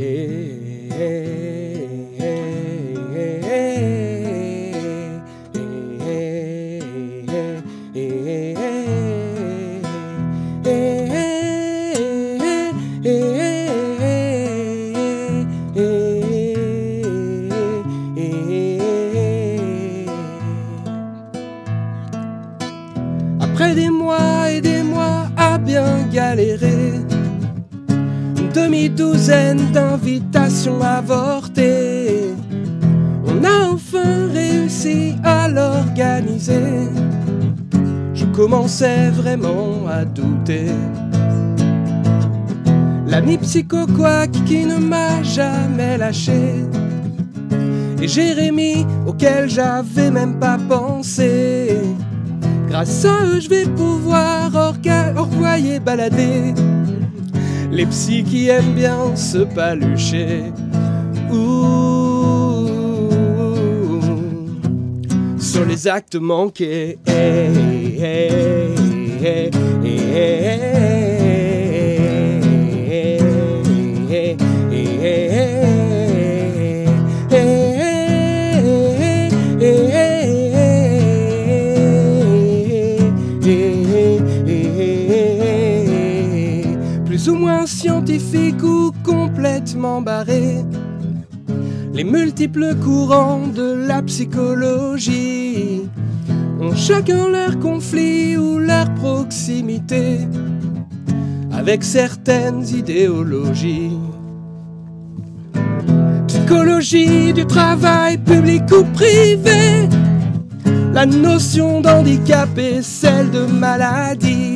Après des mois et des mois à bien galérer, demi-douzaine d'invitations avortées, on a enfin réussi à l'organiser. Je commençais vraiment à douter. L'ami psycho quack qui ne m'a jamais lâché. Et Jérémy auquel j'avais même pas pensé. Grâce à eux, je vais pouvoir envoyer balader les psys qui aiment bien se palucher. Ouh, sur les actes manqués. Hey, hey, hey, ou complètement barré. Les multiples courants de la psychologie ont chacun leur conflit ou leur proximité avec certaines idéologies. Psychologie du travail public ou privé, la notion d'handicap et celle de maladie,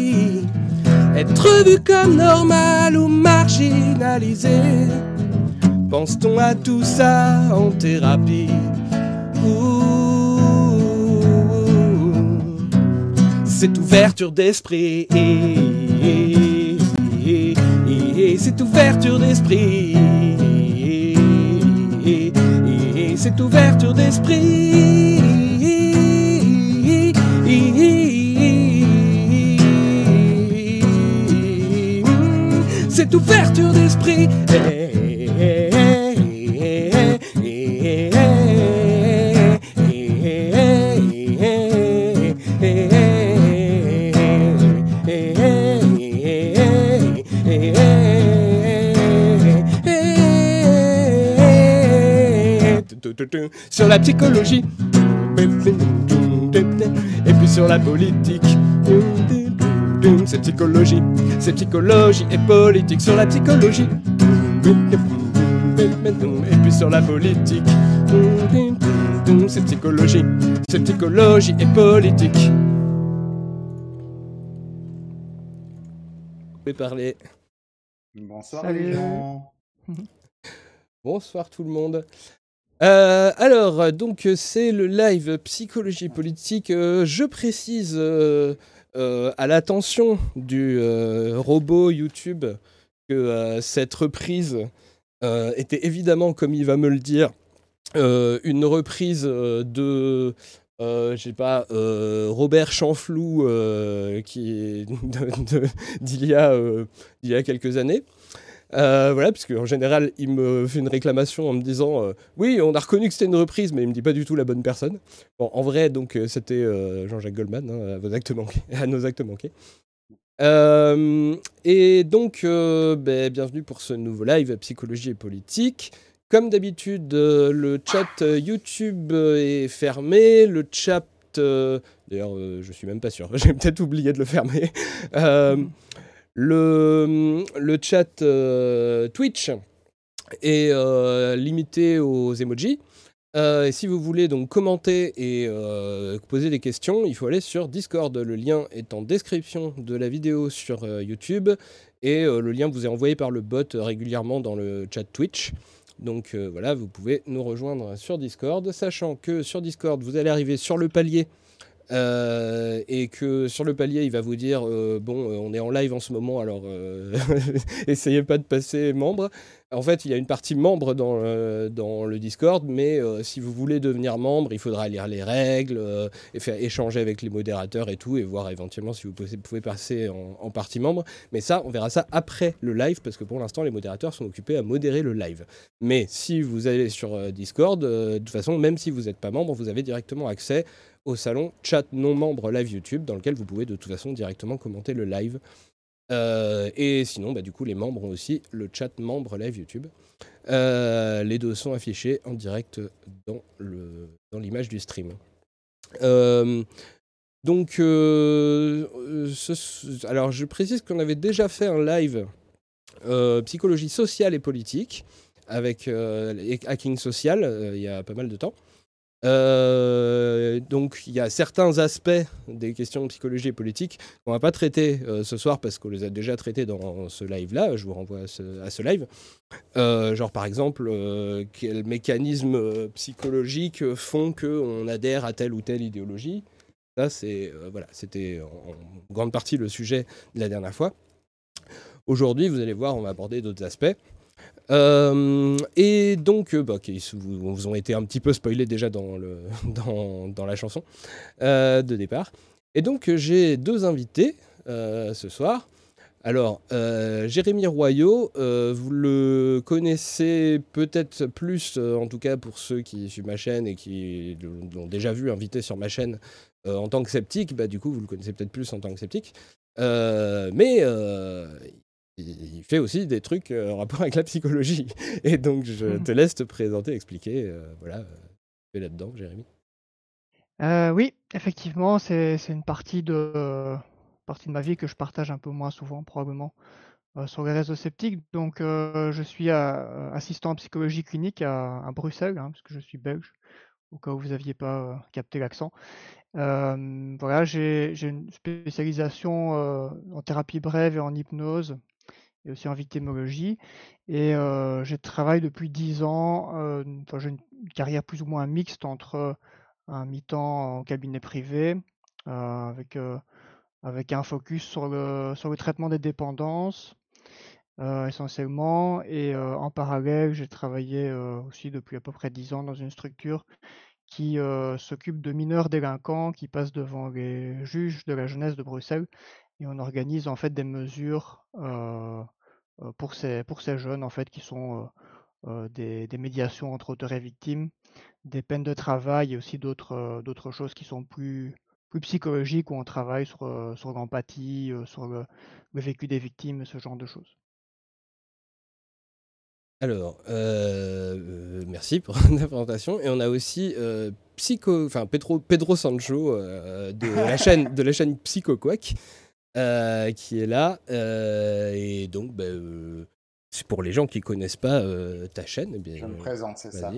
être vu comme normal ou marginalisé. Pense-t-on à tout ça en thérapie? Cette ouverture d'esprit, cette ouverture d'esprit, cette ouverture d'esprit. Cette ouverture d'esprit. Sur la psychologie et puis sur la politique. C'est psychologie, c'est psychologie et politique sur la psychologie. Et puis sur la politique. C'est psychologie, c'est psychologie et politique. Je vais parler. Bonsoir Salut. les gens. Bonsoir tout le monde. Euh, alors, euh, donc euh, c'est le live psychologie politique. Euh, je précise euh, à l'attention du euh, robot YouTube que euh, cette reprise euh, était évidemment, comme il va me le dire, euh, une reprise euh, de, euh, je sais pas, euh, Robert Chanflou euh, qui d'il y euh, y a quelques années. Euh, voilà, parce qu'en général, il me fait une réclamation en me disant euh, Oui, on a reconnu que c'était une reprise, mais il me dit pas du tout la bonne personne. En vrai, donc, euh, c'était Jean-Jacques Goldman, hein, à, à nos actes manqués. Et donc, ben, bienvenue pour ce nouveau live Psychologie et Politique. Comme d'habitude, le chat YouTube est fermé. Le chat. D'ailleurs, euh, je suis même pas sûr. J'ai peut-être oublié de le fermer. Euh, le, chat euh, Twitch est euh, limité aux emojis. Euh, et si vous voulez donc commenter et poser des questions, il faut aller sur Discord. Le lien est en description de la vidéo sur YouTube et le lien vous est envoyé par le bot régulièrement dans le chat Twitch. Donc voilà, vous pouvez nous rejoindre sur Discord, sachant que sur Discord, vous allez arriver sur le palier euh, et que sur le palier, il va vous dire euh, bon, euh, on est en live en ce moment, alors essayez pas de passer membre. en fait, il y a une partie membre dans, dans le Discord, mais si vous voulez devenir membre, il faudra lire les règles et faire échanger avec les modérateurs et tout, et voir éventuellement si vous pouvez, passer en, en, partie membre. Mais ça, on verra ça après le live, parce que pour l'instant, les modérateurs sont occupés à modérer le live. Mais si vous allez sur Discord, de toute façon, même si vous n'êtes pas membre, vous avez directement accès au salon chat non membre live YouTube, dans lequel vous pouvez de toute façon directement commenter le live. Euh, et sinon, bah, du coup, les membres ont aussi le chat membre live YouTube. Euh, les deux sont affichés en direct dans, le, dans l'image du stream. Euh, donc, alors je précise qu'on avait déjà fait un live psychologie sociale et politique avec hacking social il y a pas mal de temps. Euh, donc il y a certains aspects des questions de psychologie et politique qu'on va pas traiter euh, ce soir parce qu'on les a déjà traités dans ce live-là. Je vous renvoie à ce, live. Euh, genre par exemple, quels mécanismes psychologiques font qu'on adhère à telle ou telle idéologie. Ça, c'est voilà, c'était en, grande partie le sujet de la dernière fois. Aujourd'hui, vous allez voir, on va aborder d'autres aspects. Euh, et donc, euh, bah, vous, ont été un petit peu spoilés déjà dans, la chanson euh, de départ. Et donc, j'ai deux invités ce soir. Alors, Jérémy Royot, vous le connaissez peut-être plus, en tout cas pour ceux qui suivent ma chaîne et qui l'ont déjà vu invité sur ma chaîne en tant que sceptique, bah, du coup, vous le connaissez peut-être plus en tant que sceptique. mais il fait aussi des trucs euh, en rapport avec la psychologie. Et donc, je mmh. te laisse te présenter, expliquer. Euh, voilà, euh, fais là-dedans, Jérémy. oui, effectivement, c'est une partie de, partie de ma vie que je partage un peu moins souvent, probablement, sur les réseaux sceptiques. Donc, je suis assistant en psychologie clinique à, Bruxelles, hein, parce que je suis belge, au cas où vous n'aviez pas capté l'accent. voilà, j'ai une spécialisation en thérapie brève et en hypnose et aussi en victimologie. Et je travaille depuis 10 ans, enfin, j'ai une carrière plus ou moins mixte entre un mi-temps en cabinet privé, avec, avec un focus sur le, sur le traitement des dépendances, essentiellement. Et en parallèle, j'ai travaillé aussi depuis à peu près 10 ans dans une structure qui s'occupe de mineurs délinquants qui passent devant les juges de la jeunesse de Bruxelles. Et on organise en fait des mesures pour, ces, pour ces jeunes en fait qui sont des, des, médiations entre auteurs et victimes, des peines de travail et aussi d'autres d'autres choses qui sont plus, plus psychologiques où on travaille sur, sur l'empathie, sur le, vécu des victimes, ce genre de choses. Alors, merci pour la présentation. Et on a aussi Psycho, enfin Pedro, Pedro Sancho de, la chaîne, de la chaîne Psycho Quack, euh, qui est là. Euh, et donc, bah, euh, c'est pour les gens qui connaissent pas ta chaîne. Eh bien, je me présente, c'est ça.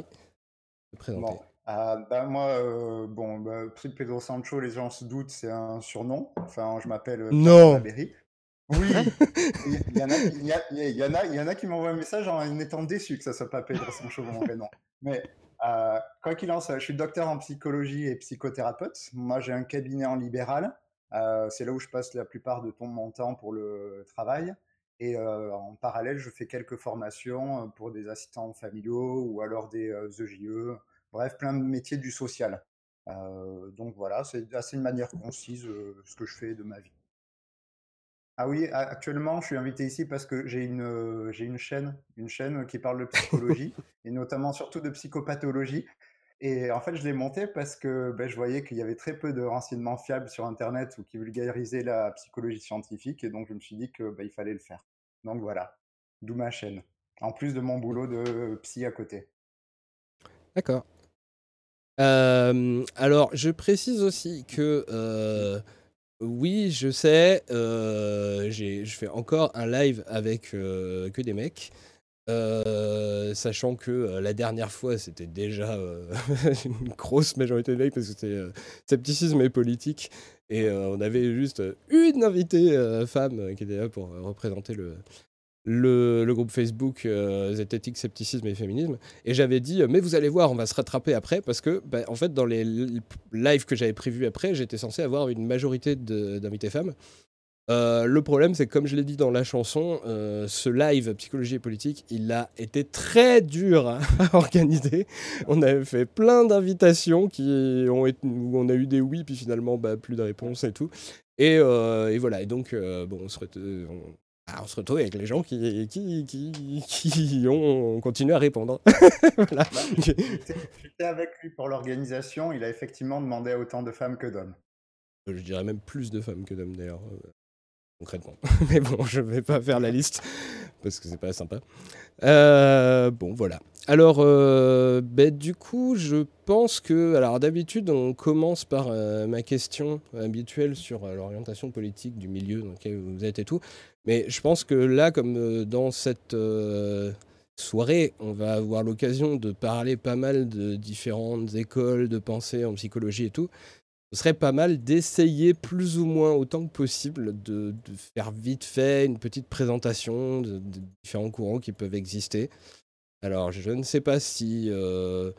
Bon. bah, moi, bon, bah, Pedro Sancho, les gens se doutent, c'est un surnom. Enfin, je m'appelle Non Oui, il y, en a, il, y il, y en a, il y en a qui m'envoient un message en étant déçu que ça soit pas Pedro Sancho mon prénom. Mais quoi qu'il en soit, je suis docteur en psychologie et psychothérapeute. Moi, j'ai un cabinet en libéral. Euh, c'est là où je passe la plupart de mon temps pour le travail. Et euh, en parallèle, je fais quelques formations euh, pour des assistants familiaux ou alors des EJE. E. Bref, plein de métiers du social. donc voilà, c'est assez une manière concise ce que je fais de ma vie. Ah oui, actuellement, je suis invité ici parce que j'ai une, j'ai une chaîne, une chaîne qui parle de psychologie et notamment surtout de psychopathologie. Et en fait, je l'ai monté parce que ben, je voyais qu'il y avait très peu de renseignements fiables sur Internet ou qui vulgarisaient la psychologie scientifique. Et donc, je me suis dit qu'il ben, fallait le faire. Donc voilà, d'où ma chaîne. En plus de mon boulot de psy à côté. D'accord. alors, je précise aussi que oui, je sais, je fais encore un live avec que des mecs. Euh, sachant que euh, la dernière fois, c'était déjà euh, une grosse majorité de mecs parce que c'était scepticisme et politique. Et on avait juste une invitée femme qui était là pour représenter le, le, groupe Facebook Zététique, Scepticisme et Féminisme. Et j'avais dit, mais vous allez voir, on va se rattraper après parce que, bah, en fait, dans les lives que j'avais prévus après, j'étais censé avoir une majorité d'invités femmes. Le problème, c'est que comme je l'ai dit dans la chanson, ce live psychologie et politique, il a été très dur à, organiser. On avait fait plein d'invitations qui ont été, où on a eu des oui, puis finalement bah, plus de réponses et tout. Et, voilà. Et donc, bon, on se, ah, on se retrouve avec les gens qui, qui, qui, qui ont continué à répondre. voilà. Bah, j'étais avec lui pour l'organisation. Il a effectivement demandé à autant de femmes que d'hommes. Je dirais même plus de femmes que d'hommes d'ailleurs, euh, concrètement. Mais bon, je ne vais pas faire la liste parce que c'est pas sympa. Euh, bon, voilà. Alors, euh, ben, du coup, je pense que. Alors, d'habitude, on commence par ma question habituelle sur l'orientation politique du milieu dans lequel vous êtes et tout. Mais je pense que là, comme euh, dans cette euh, soirée, on va avoir l'occasion de parler pas mal de différentes écoles de pensée en psychologie et tout. Ce serait pas mal d'essayer plus ou moins autant que possible de, faire vite fait une petite présentation de, différents courants qui peuvent exister. Alors, je ne sais pas si euh,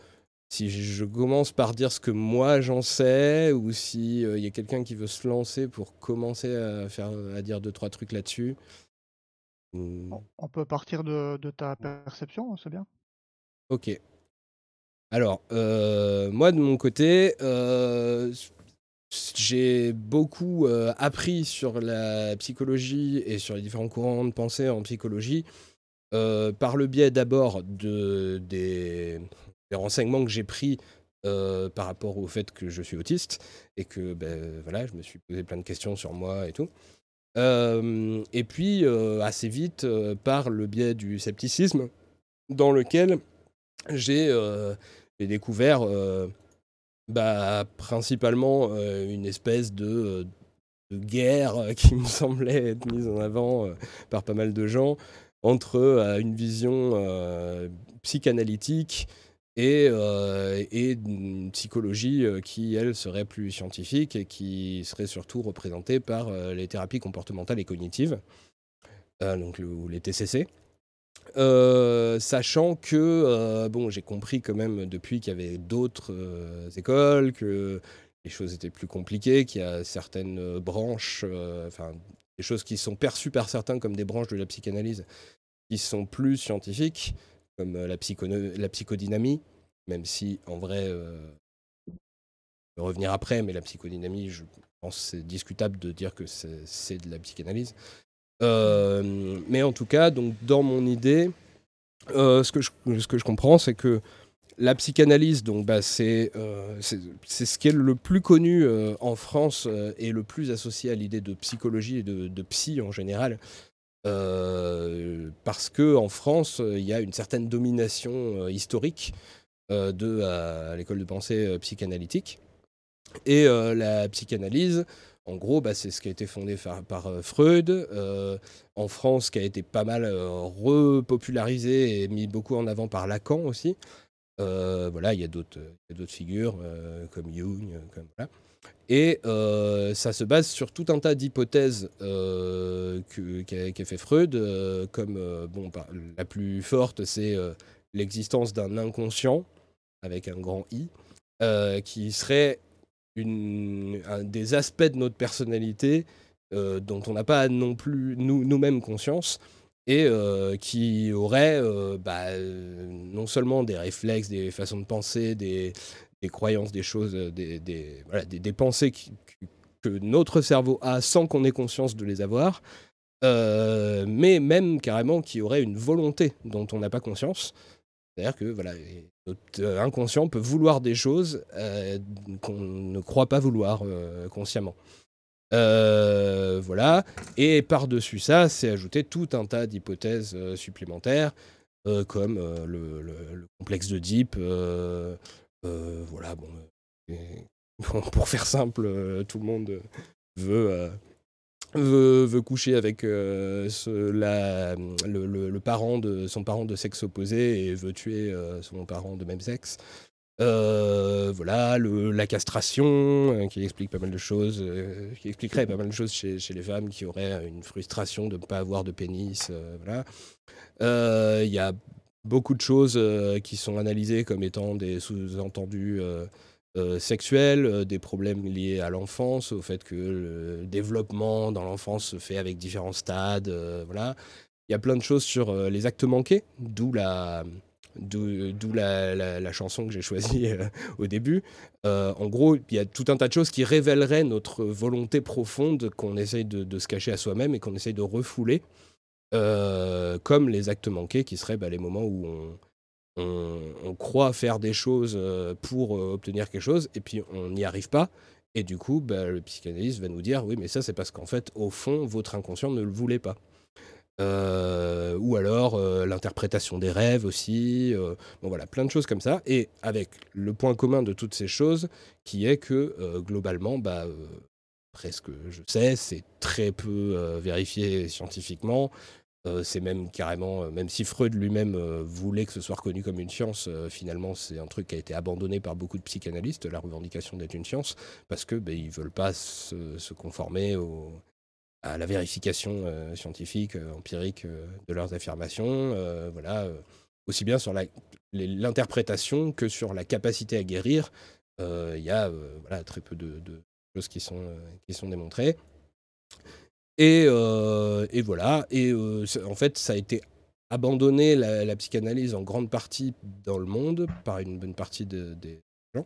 si je commence par dire ce que moi j'en sais, ou s'il il y a quelqu'un qui veut se lancer pour commencer à, faire, à dire deux, trois trucs là-dessus. On peut partir de, ta perception, c'est bien. Ok. Alors, euh, moi de mon côté, euh, j'ai beaucoup euh, appris sur la psychologie et sur les différents courants de pensée en psychologie par le biais d'abord de, des, renseignements que j'ai pris euh, par rapport au fait que je suis autiste et que ben, voilà, je me suis posé plein de questions sur moi et tout. Euh, et puis, euh, assez vite, par le biais du scepticisme, dans lequel j'ai découvert bah, principalement une espèce de, de, guerre qui me semblait être mise en avant par pas mal de gens entre une vision psychanalytique et, euh, et une psychologie euh, qui, elle, serait plus scientifique et qui serait surtout représentée par euh, les thérapies comportementales et cognitives, donc ou les TCC. Sachant que, bon, j'ai compris quand même depuis qu'il y avait d'autres écoles, que les choses étaient plus compliquées, qu'il y a certaines branches, enfin, des choses qui sont perçues par certains comme des branches de la psychanalyse, qui sont plus scientifiques, comme euh, la, psychodynamie, même si en vrai, euh, revenir après, mais la psychodynamie, je pense c'est discutable de dire que c'est de la psychanalyse. Euh, mais en tout cas, donc dans mon idée, ce, que je, ce que je comprends, c'est que la psychanalyse, donc, bah, c'est ce qui est le plus connu en France et le plus associé à l'idée de psychologie et de, psy en général. Euh, parce que en France, il y a une certaine domination euh, historique euh, de l'école de pensée psychanalytique. Et la psychanalyse, en gros, bah, c'est ce qui a été fondé par, Freud, en France, qui a été pas mal repopularisé et mis beaucoup en avant par Lacan aussi. voilà, il y a d'autres figures comme Jung, comme. Et euh, ça se base sur tout un tas d'hypothèses euh, qu'a fait Freud, euh, comme bon, bah, la plus forte, c'est l'existence d'un inconscient avec un grand I, qui serait un des aspects de notre personnalité dont on n'a pas non plus nous-mêmes conscience et qui aurait bah, non seulement des réflexes, des façons de penser, des, des croyances, des choses, euh, des, des, des, pensées que notre cerveau a sans qu'on ait conscience de les avoir, euh, mais même carrément qui aurait une volonté dont on n'a pas conscience. C'est-à-dire que voilà, notre inconscient peut vouloir des choses euh, qu'on ne croit pas vouloir consciemment. voilà. Et par-dessus ça, c'est ajouté tout un tas d'hypothèses supplémentaires, comme le, le, complexe de Deep, euh, voilà, bon, euh, pour faire simple, euh, tout le monde veut Veut, coucher avec la, le, parent de son parent de sexe opposé et veut tuer son parent de même sexe. voilà, le, la castration qui explique pas mal de choses, qui expliquerait pas mal de choses chez, chez, les femmes qui auraient une frustration de ne pas avoir de pénis. voilà. Il y a beaucoup de choses euh, qui sont analysées comme étant des sous-entendus euh, sexuels, des problèmes liés à l'enfance, au fait que le développement dans l'enfance se fait avec différents stades, voilà. Il y a plein de choses sur les actes manqués, d'où la, d'où la, chanson que j'ai choisie au début. en gros, il y a tout un tas de choses qui révéleraient notre volonté profonde qu'on essaye de, se cacher à soi-même et qu'on essaye de refouler, comme les actes manqués qui seraient bah, les moments où on, on, croit faire des choses euh, pour euh, obtenir quelque chose, et puis on n'y arrive pas. Et du coup, bah, le psychanalyste va nous dire, oui, mais ça c'est parce qu'en fait, au fond, votre inconscient ne le voulait pas. Euh, ou alors l'interprétation des rêves aussi. bon voilà, plein de choses comme ça. Et avec le point commun de toutes ces choses, qui est que globalement, bah, presque, je sais, c'est très peu vérifié scientifiquement. Euh, c'est même carrément, euh, même si Freud lui-même euh, voulait que ce soit reconnu comme une science, finalement c'est un truc qui a été abandonné par beaucoup de psychanalystes, la revendication d'être une science, parce que ben, ils veulent pas se, conformer à la vérification scientifique, empirique de leurs affirmations. voilà, aussi bien sur l'interprétation que sur la capacité à guérir. Il y a très peu de, choses qui sont démontrées. Euh, et, voilà. Et euh, en fait, ça a été abandonné, la, psychanalyse, en grande partie dans le monde, par une bonne partie des gens.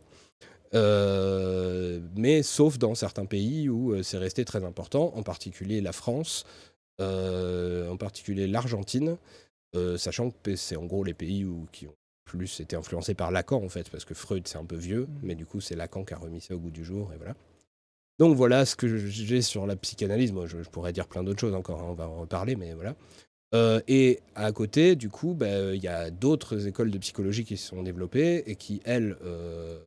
Euh, mais sauf dans certains pays où c'est resté très important, en particulier la France, en particulier l'Argentine, sachant que c'est en gros les pays où, qui ont plus été influencés par Lacan en fait, parce que Freud c'est un peu vieux, mmh. mais du coup c'est Lacan qui a remis ça au goût du jour, et voilà. Donc voilà ce que j'ai sur la psychanalyse. Moi, je, pourrais dire plein d'autres choses encore, hein, on va en reparler, mais voilà. Euh, et à côté, du coup, bah, il y a d'autres écoles de psychologie qui se sont développées et qui, elles, euh,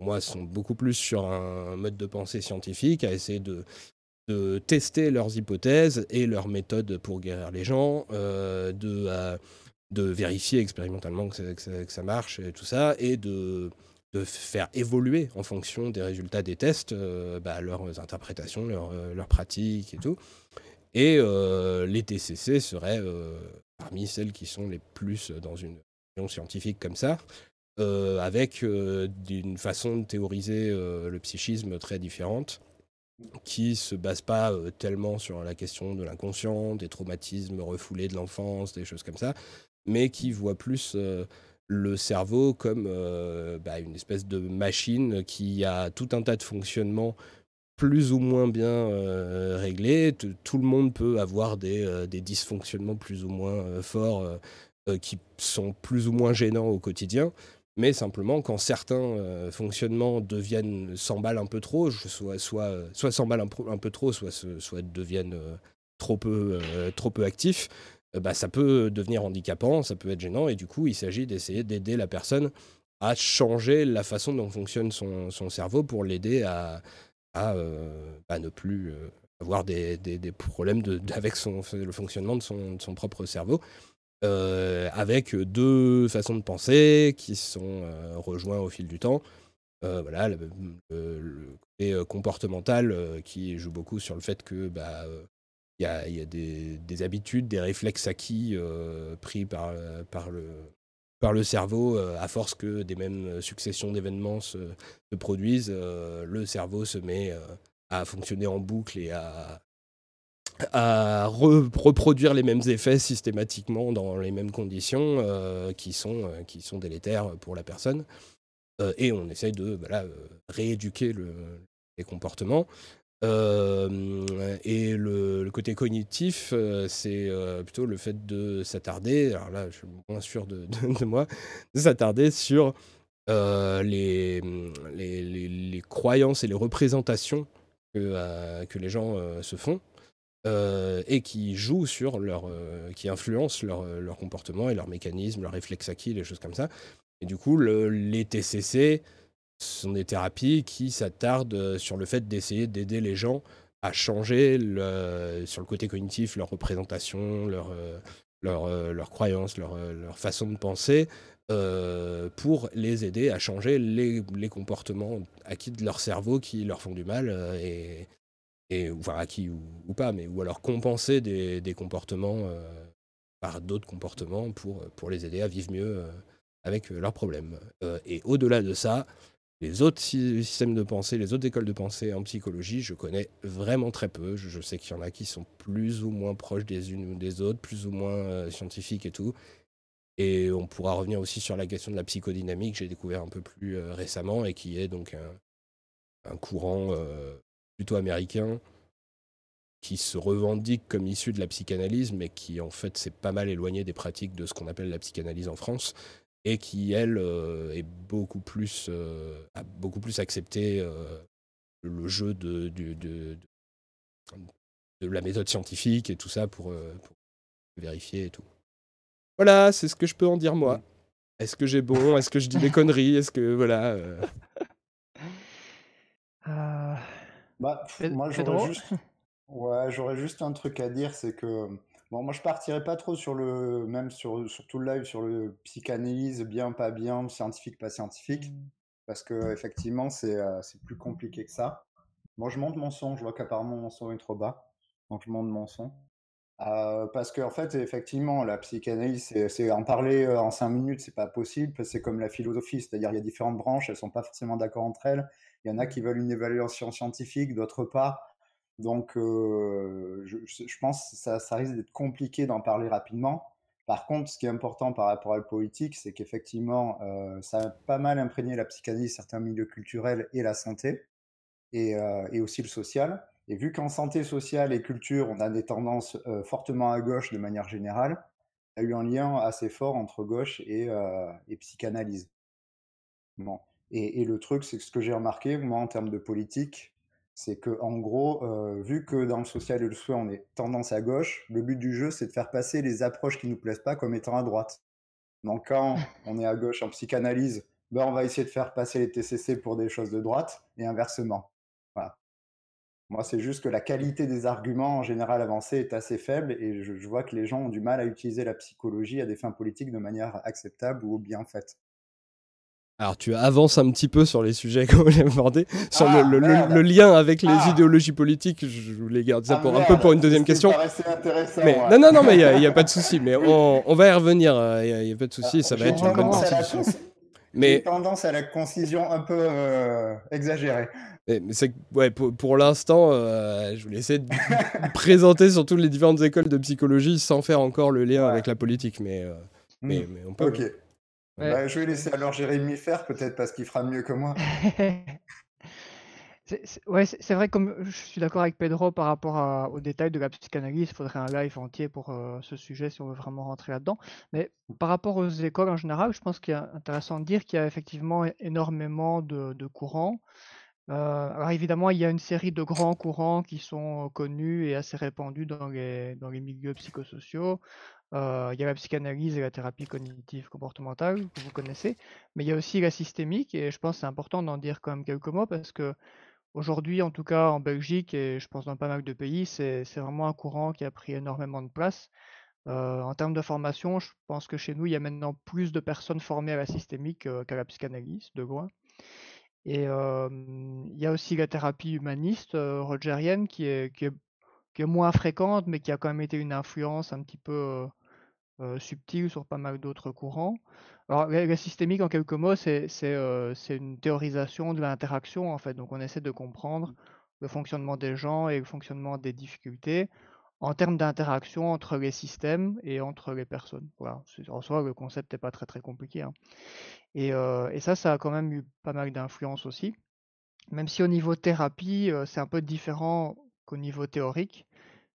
moi, sont beaucoup plus sur un mode de pensée scientifique, à essayer de, tester leurs hypothèses et leurs méthodes pour guérir les gens, euh, de, vérifier expérimentalement que ça, marche et tout ça, et de de faire évoluer en fonction des résultats des tests euh, bah, leurs interprétations, leurs, euh, leurs, pratiques et tout. Et euh, les TCC seraient parmi celles qui sont les plus dans une vision scientifique comme ça, avec une façon de théoriser le psychisme très différente qui se base pas tellement sur la question de l'inconscient, des traumatismes refoulés de l'enfance, des choses comme ça, mais qui voit plus le cerveau comme euh, bah, une espèce de machine qui a tout un tas de fonctionnements plus ou moins bien euh, réglés. Tout le monde peut avoir des, euh, dysfonctionnements plus ou moins forts qui sont plus ou moins gênants au quotidien. Mais simplement, quand certains fonctionnements deviennent s'emballent un peu trop, soit, soit, soit s'emballent un, peu trop, soit, deviennent trop peu, actifs, bah, ça peut devenir handicapant, ça peut être gênant, et du coup, il s'agit d'essayer d'aider la personne à changer la façon dont fonctionne son, cerveau pour l'aider à, à, euh, ne plus euh, avoir des, problèmes de, avec son, le fonctionnement de son, propre cerveau. avec deux façons de penser qui sont rejoints au fil du temps. voilà, le, côté comportemental qui joue beaucoup sur le fait que bah, il y a, des, habitudes, des réflexes acquis euh, pris par, par, le, cerveau euh, à force que des mêmes successions d'événements se, produisent. Euh, le cerveau se met à fonctionner en boucle et à, reproduire les mêmes effets systématiquement dans les mêmes conditions qui, sont, délétères pour la personne. et on essaye de rééduquer le, les comportements. Euh, et le, côté cognitif, euh, c'est euh, plutôt le fait de s'attarder, alors là je suis moins sûr de, moi, de s'attarder sur les, croyances et les représentations que, les gens se font. et qui jouent sur leur, qui influencent leur, leur, comportement et leurs mécanismes, leurs réflexes acquis, les choses comme ça. Et du coup, le, les TCC, ce sont des thérapies qui s'attardent euh, sur le fait d'essayer d'aider les gens à changer sur le côté cognitif leur représentation, leur, euh, leur, euh, leur croyance, leur, façon de penser, pour les aider à changer les, les, comportements acquis de leur cerveau qui leur font du mal, et, et, enfin acquis ou, ou, pas, mais ou alors compenser des, des comportements par d'autres comportements pour, pour les aider à vivre mieux avec leurs problèmes. et au-delà de ça, Les autres systèmes de pensée, les autres écoles de pensée en psychologie, je connais vraiment très peu. Je, sais qu'il y en a qui sont plus ou moins proches des unes ou des autres, plus ou moins euh, scientifiques et tout. Et on pourra revenir aussi sur la question de la psychodynamique, que j'ai découvert un peu plus euh, récemment et qui est donc un, courant euh, plutôt américain qui se revendique comme issu de la psychanalyse, mais qui en fait s'est pas mal éloigné des pratiques de ce qu'on appelle la psychanalyse en France, et qui, elle, euh, est beaucoup plus, euh, a beaucoup plus accepté euh, le jeu de, de, de, la méthode scientifique et tout ça pour, vérifier et tout. Voilà, c'est ce que je peux en dire moi. Est-ce que j'ai bon? Est-ce que je dis des conneries? Est-ce que voilà Bah, moi j'aurais juste, ouais, j'aurais juste un truc à dire, c'est que Bon, moi, je partirais pas trop sur le, même sur, sur tout le live, sur le psychanalyse, bien, pas bien, scientifique, pas scientifique, mmh. parce que effectivement, c'est euh, plus compliqué que ça. Moi, je monte mon son, je vois qu'apparemment mon son est trop bas, donc je monte mon son. Euh, parce qu'en en fait, effectivement, la psychanalyse, c'est en parler euh, en cinq minutes, c'est pas possible. C'est comme la philosophie, c'est-à-dire il y a différentes branches, elles sont pas forcément d'accord entre elles. Il y en a qui veulent une évaluation scientifique, d'autres pas. Donc, euh, je, pense que ça, risque d'être compliqué d'en parler rapidement. Par contre, ce qui est important par rapport à la politique, c'est qu'effectivement, euh, ça a pas mal imprégné la psychanalyse, certains milieux culturels et la santé, et, euh, aussi le social. Et vu qu'en santé sociale et culture, on a des tendances fortement à gauche de manière générale, il y a eu un lien assez fort entre gauche et, psychanalyse. Bon. Et, et, le truc, c'est que ce que j'ai remarqué, moi, en termes de politique, c'est que en gros, euh, vu que dans le social et le soin, on est tendance à gauche, le but du jeu, c'est de faire passer les approches qui nous plaisent pas comme étant à droite. Donc quand on est à gauche en psychanalyse, ben, on va essayer de faire passer les TCC pour des choses de droite et inversement. Moi, c'est juste que la qualité des arguments en général avancés est assez faible et je vois que les gens ont du mal à utiliser la psychologie à des fins politiques de manière acceptable ou bien faite. Alors tu avances un petit peu sur les sujets qu'on voulait aborder, sur le, ah, lien avec les ah. idéologies politiques. Je voulais garder ça ah, pour un peu pour une deuxième question. Mais non non non mais il n'y a, pas de souci. Mais on, va y revenir. Il n'y a, pas de souci. ça va être une bonne partie. Mais tendance à la concision un peu euh, exagérée. Mais, c'est ouais pour, pour l'instant, euh, je voulais essayer de présenter surtout les différentes écoles de psychologie sans faire encore le lien avec la politique. Mais, euh, hmm. mais, on peut. Bah, je vais laisser alors Jérémy faire, peut-être parce qu'il fera mieux que moi. C'est ouais, c'est vrai, comme je suis d'accord avec Pedro par rapport aux détails de la psychanalyse, il faudrait un live entier pour euh, ce sujet si on veut vraiment rentrer là-dedans. Mais par rapport aux écoles en général, je pense qu'il est intéressant de dire qu'il y a effectivement énormément de, courants. Euh, alors évidemment, il y a une série de grands courants qui sont connus et assez répandus dans les, milieux psychosociaux. Euh, il y a la psychanalyse et la thérapie cognitive comportementale que vous connaissez, mais il y a aussi la systémique et je pense que c'est important d'en dire quand même quelques mots parce que aujourd'hui, en tout cas en Belgique et je pense dans pas mal de pays, c'est vraiment un courant qui a pris énormément de place. Euh, en termes de formation, je pense que chez nous, il y a maintenant plus de personnes formées à la systémique euh, qu'à la psychanalyse, de loin. Et il y a aussi la thérapie humaniste rogerienne qui est, qui est, qui est moins fréquente, mais qui a quand même été une influence un petit peu euh, subtil sur pas mal d'autres courants. Alors, la, systémique, en quelques mots, c'est euh, une théorisation de l'interaction, en fait. Donc, on essaie de comprendre le fonctionnement des gens et le fonctionnement des difficultés en termes d'interaction entre les systèmes et entre les personnes. Voilà. En soi, le concept n'est pas très très compliqué. Hein. Et, euh, et, ça, ça a quand même eu pas mal d'influence aussi. Même si au niveau thérapie, c'est un peu différent qu'au niveau théorique.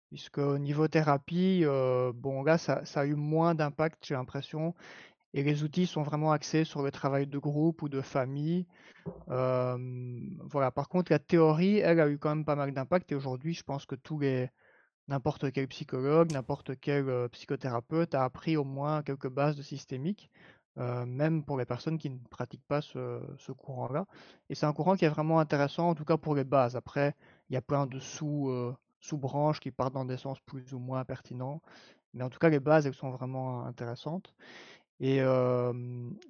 Puisque au niveau thérapie, euh, bon là ça a eu moins d'impact, j'ai l'impression et les outils sont vraiment axés sur le travail de groupe ou de famille. voilà. Par contre, la théorie, elle, a eu quand même pas mal d'impact et aujourd'hui, je pense que tous les n'importe quel psychologue, n'importe quel, euh, psychothérapeute a appris au moins quelques bases de systémique, euh, même pour les personnes qui ne pratiquent pas ce courant-là et c'est un courant qui est vraiment intéressant, en tout cas pour les bases. Après, il y a plein de sous, sous-branches qui partent dans des sens plus ou moins pertinents. Mais en tout cas, les bases, elles sont vraiment intéressantes. Et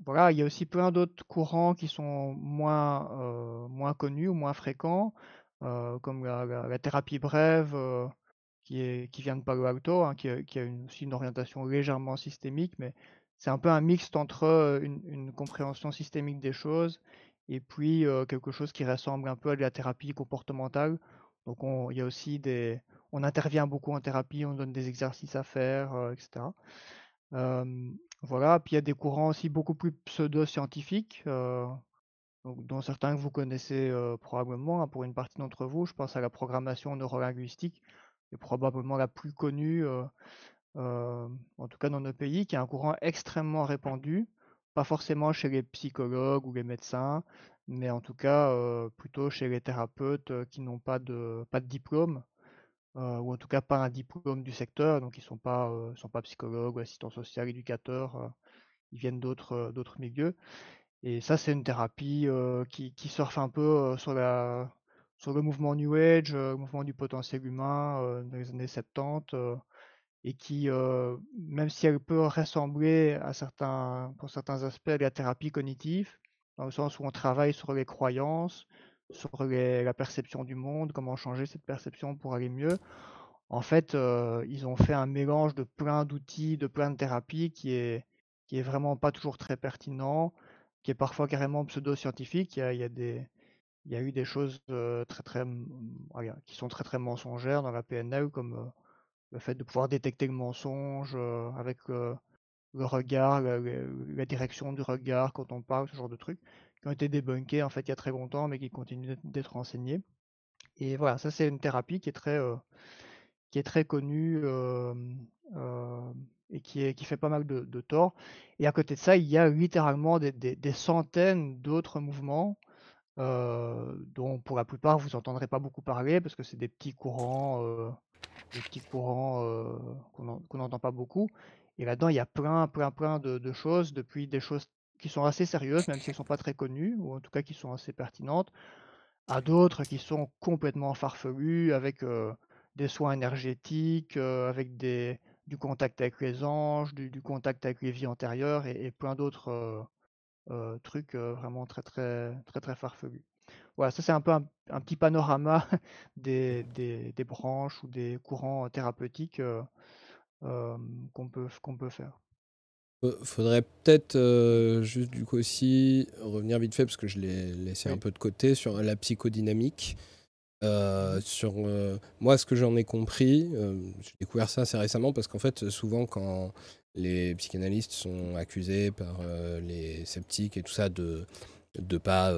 voilà, il y a aussi plein d'autres courants qui sont moins, moins connus ou moins fréquents, comme la, thérapie brève, qui, vient de Palo Alto, hein, qui, a, qui a aussi une orientation légèrement systémique, mais c'est un peu un mixte entre une, une compréhension systémique des choses et puis quelque chose qui ressemble un peu à de la thérapie comportementale. Donc on, y a aussi des, on intervient beaucoup en thérapie, on donne des exercices à faire, etc. voilà, puis il y a des courants aussi beaucoup plus pseudo-scientifiques, dont certains que vous connaissez probablement, hein, pour une partie d'entre vous. Je pense à la programmation neurolinguistique, est probablement la plus connue, en tout cas dans nos pays, qui est un courant extrêmement répandu, pas forcément chez les psychologues ou les médecins, mais en tout cas plutôt chez les thérapeutes qui n'ont pas de, pas de diplôme, ou en tout cas pas un diplôme du secteur, donc ils ne sont pas, sont pas psychologues, ou assistants sociaux, éducateurs, ils viennent d'autres, d'autres milieux. Et ça, c'est une thérapie qui, qui surfe un peu sur, la, sur le mouvement New Age, le mouvement du potentiel humain dans les années 70, et qui, même si elle peut ressembler à certains, pour certains aspects à la thérapie cognitive, dans le sens où on travaille sur les croyances, sur la perception du monde, comment changer cette perception pour aller mieux. En fait, ils ont fait un mélange de plein d'outils, de plein de thérapies qui est, qui est vraiment pas toujours très pertinent qui est parfois carrément pseudo-scientifique. Il, y a, des, il y a eu des choses très, très, qui sont très très mensongères dans la PNL, comme le fait de pouvoir détecter le mensonge avec le regard, la, direction du regard quand on parle, ce genre de trucs, qui ont été débunkés en fait il y a très longtemps, mais qui continuent d'être enseignés. Et voilà, ça c'est une thérapie qui est très, qui est très connue et qui, fait pas mal de, de, tort. Et à côté de ça, il y a littéralement des, des, centaines d'autres mouvements dont pour la plupart vous n'entendrez pas beaucoup parler parce que c'est des petits courants, des petits courants qu'on n'entend pas beaucoup. Et là-dedans, il y a plein, plein, plein de, choses, depuis des choses qui sont assez sérieuses, même si elles ne sont pas très connues, ou en tout cas qui sont assez pertinentes, à d'autres qui sont complètement farfelues, avec des soins énergétiques, avec du contact avec les anges, du, contact avec les vies antérieures et, plein d'autres euh, euh, trucs euh, vraiment très très très très farfelus. Voilà, ça c'est un peu un, petit panorama des, des, branches ou des courants thérapeutiques qu'on peut, qu'on peut faire. Faudrait peut-être juste du coup aussi revenir vite fait parce que je l'ai laissé un peu de côté sur la psychodynamique. Euh, sur euh, moi, ce que j'en ai compris, euh, j'ai découvert ça assez récemment parce qu'en fait, souvent, quand les psychanalystes sont accusés par les sceptiques et tout ça de ne pas,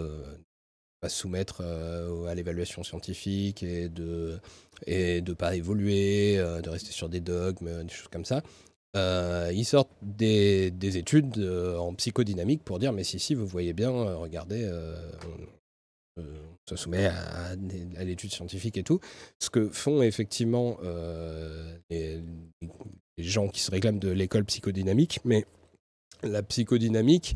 pas soumettre à l'évaluation scientifique et de et de pas évoluer, de rester sur des dogmes, des choses comme ça. ils sortent des, des études en psychodynamique pour dire mais si si vous voyez bien regardez on se soumet à, l'étude scientifique et tout. Ce que font effectivement euh, les, gens qui se réclament de l'école psychodynamique, mais la psychodynamique,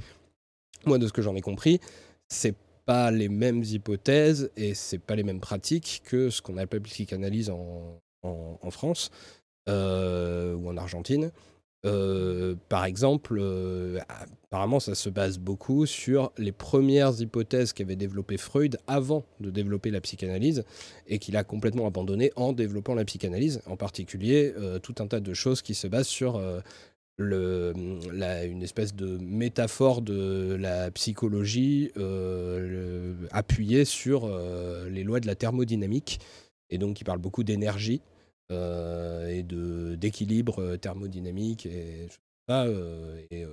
moi de ce que j'en ai compris, c'est pas les mêmes hypothèses et c'est pas les mêmes pratiques que ce qu'on appelle psychanalyse en, en, France euh, ou en Argentine. Euh, par exemple, euh, apparemment, ça se base beaucoup sur les premières hypothèses qu'avait développées Freud avant de développer la psychanalyse et qu'il a complètement abandonné en développant la psychanalyse, en particulier euh, tout un tas de choses qui se basent sur une espèce de métaphore de la psychologie appuyée sur les lois de la thermodynamique et donc qui parle beaucoup d'énergie. Euh, et de d'équilibre euh, thermodynamique et euh, et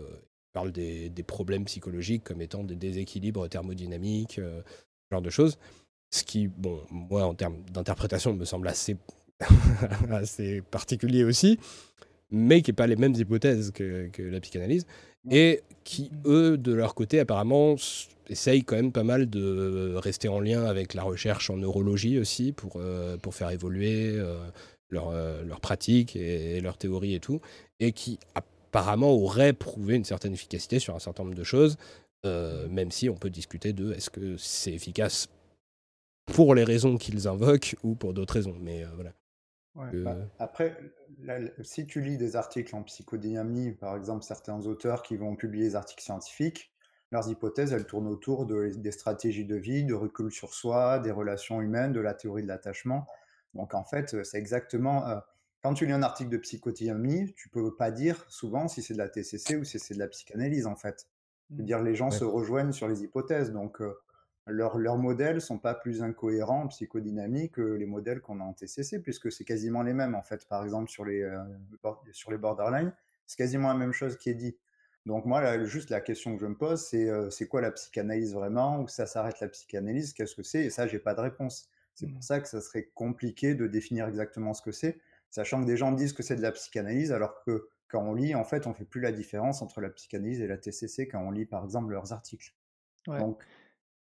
parle des, des, problèmes psychologiques comme étant des déséquilibres thermodynamiques, ce genre de choses. Ce qui, bon, moi, en termes d'interprétation, me semble assez, assez particulier aussi, mais qui n'est pas les mêmes hypothèses que, que, la psychanalyse, et qui, eux, de leur côté, apparemment, essayent quand même pas mal de rester en lien avec la recherche en neurologie aussi, pour, pour faire évoluer leur, euh, leur pratique et, leur théorie et tout, et qui apparemment aurait prouvé une certaine efficacité sur un certain nombre de choses, euh, même si on peut discuter de est-ce que c'est efficace pour les raisons qu'ils invoquent ou pour d'autres raisons. Mais euh, voilà. Bah, après, si tu lis des articles en psychodynamie, par exemple certains auteurs qui vont publier des articles scientifiques, leurs hypothèses, elles tournent autour de, des stratégies de vie, de recul sur soi, des relations humaines, de la théorie de l'attachement. Donc en fait, c'est exactement. quand tu lis un article de psychothérapie, tu peux pas dire souvent si c'est de la TCC ou si c'est de la psychanalyse en fait. Mmh. dire, les gens se rejoignent sur les hypothèses. Donc leurs leurs modèles sont pas plus incohérents en psychodynamie que les modèles qu'on a en TCC, puisque c'est quasiment les mêmes en fait. Par exemple, sur les, euh, sur les borderline, c'est quasiment la même chose qui est dit. Donc moi, là, juste la question que je me pose, c'est euh, c'est quoi la psychanalyse vraiment? Où ça s'arrête la psychanalyse? Qu'est-ce que c'est? Et ça, j'ai pas de réponse. C'est pour mmh. ça que ça serait compliqué de définir exactement ce que c'est, sachant que des gens disent que c'est de la psychanalyse, alors que quand on lit, en fait, on fait plus la différence entre la psychanalyse et la TCC quand on lit, par exemple, leurs articles. Donc,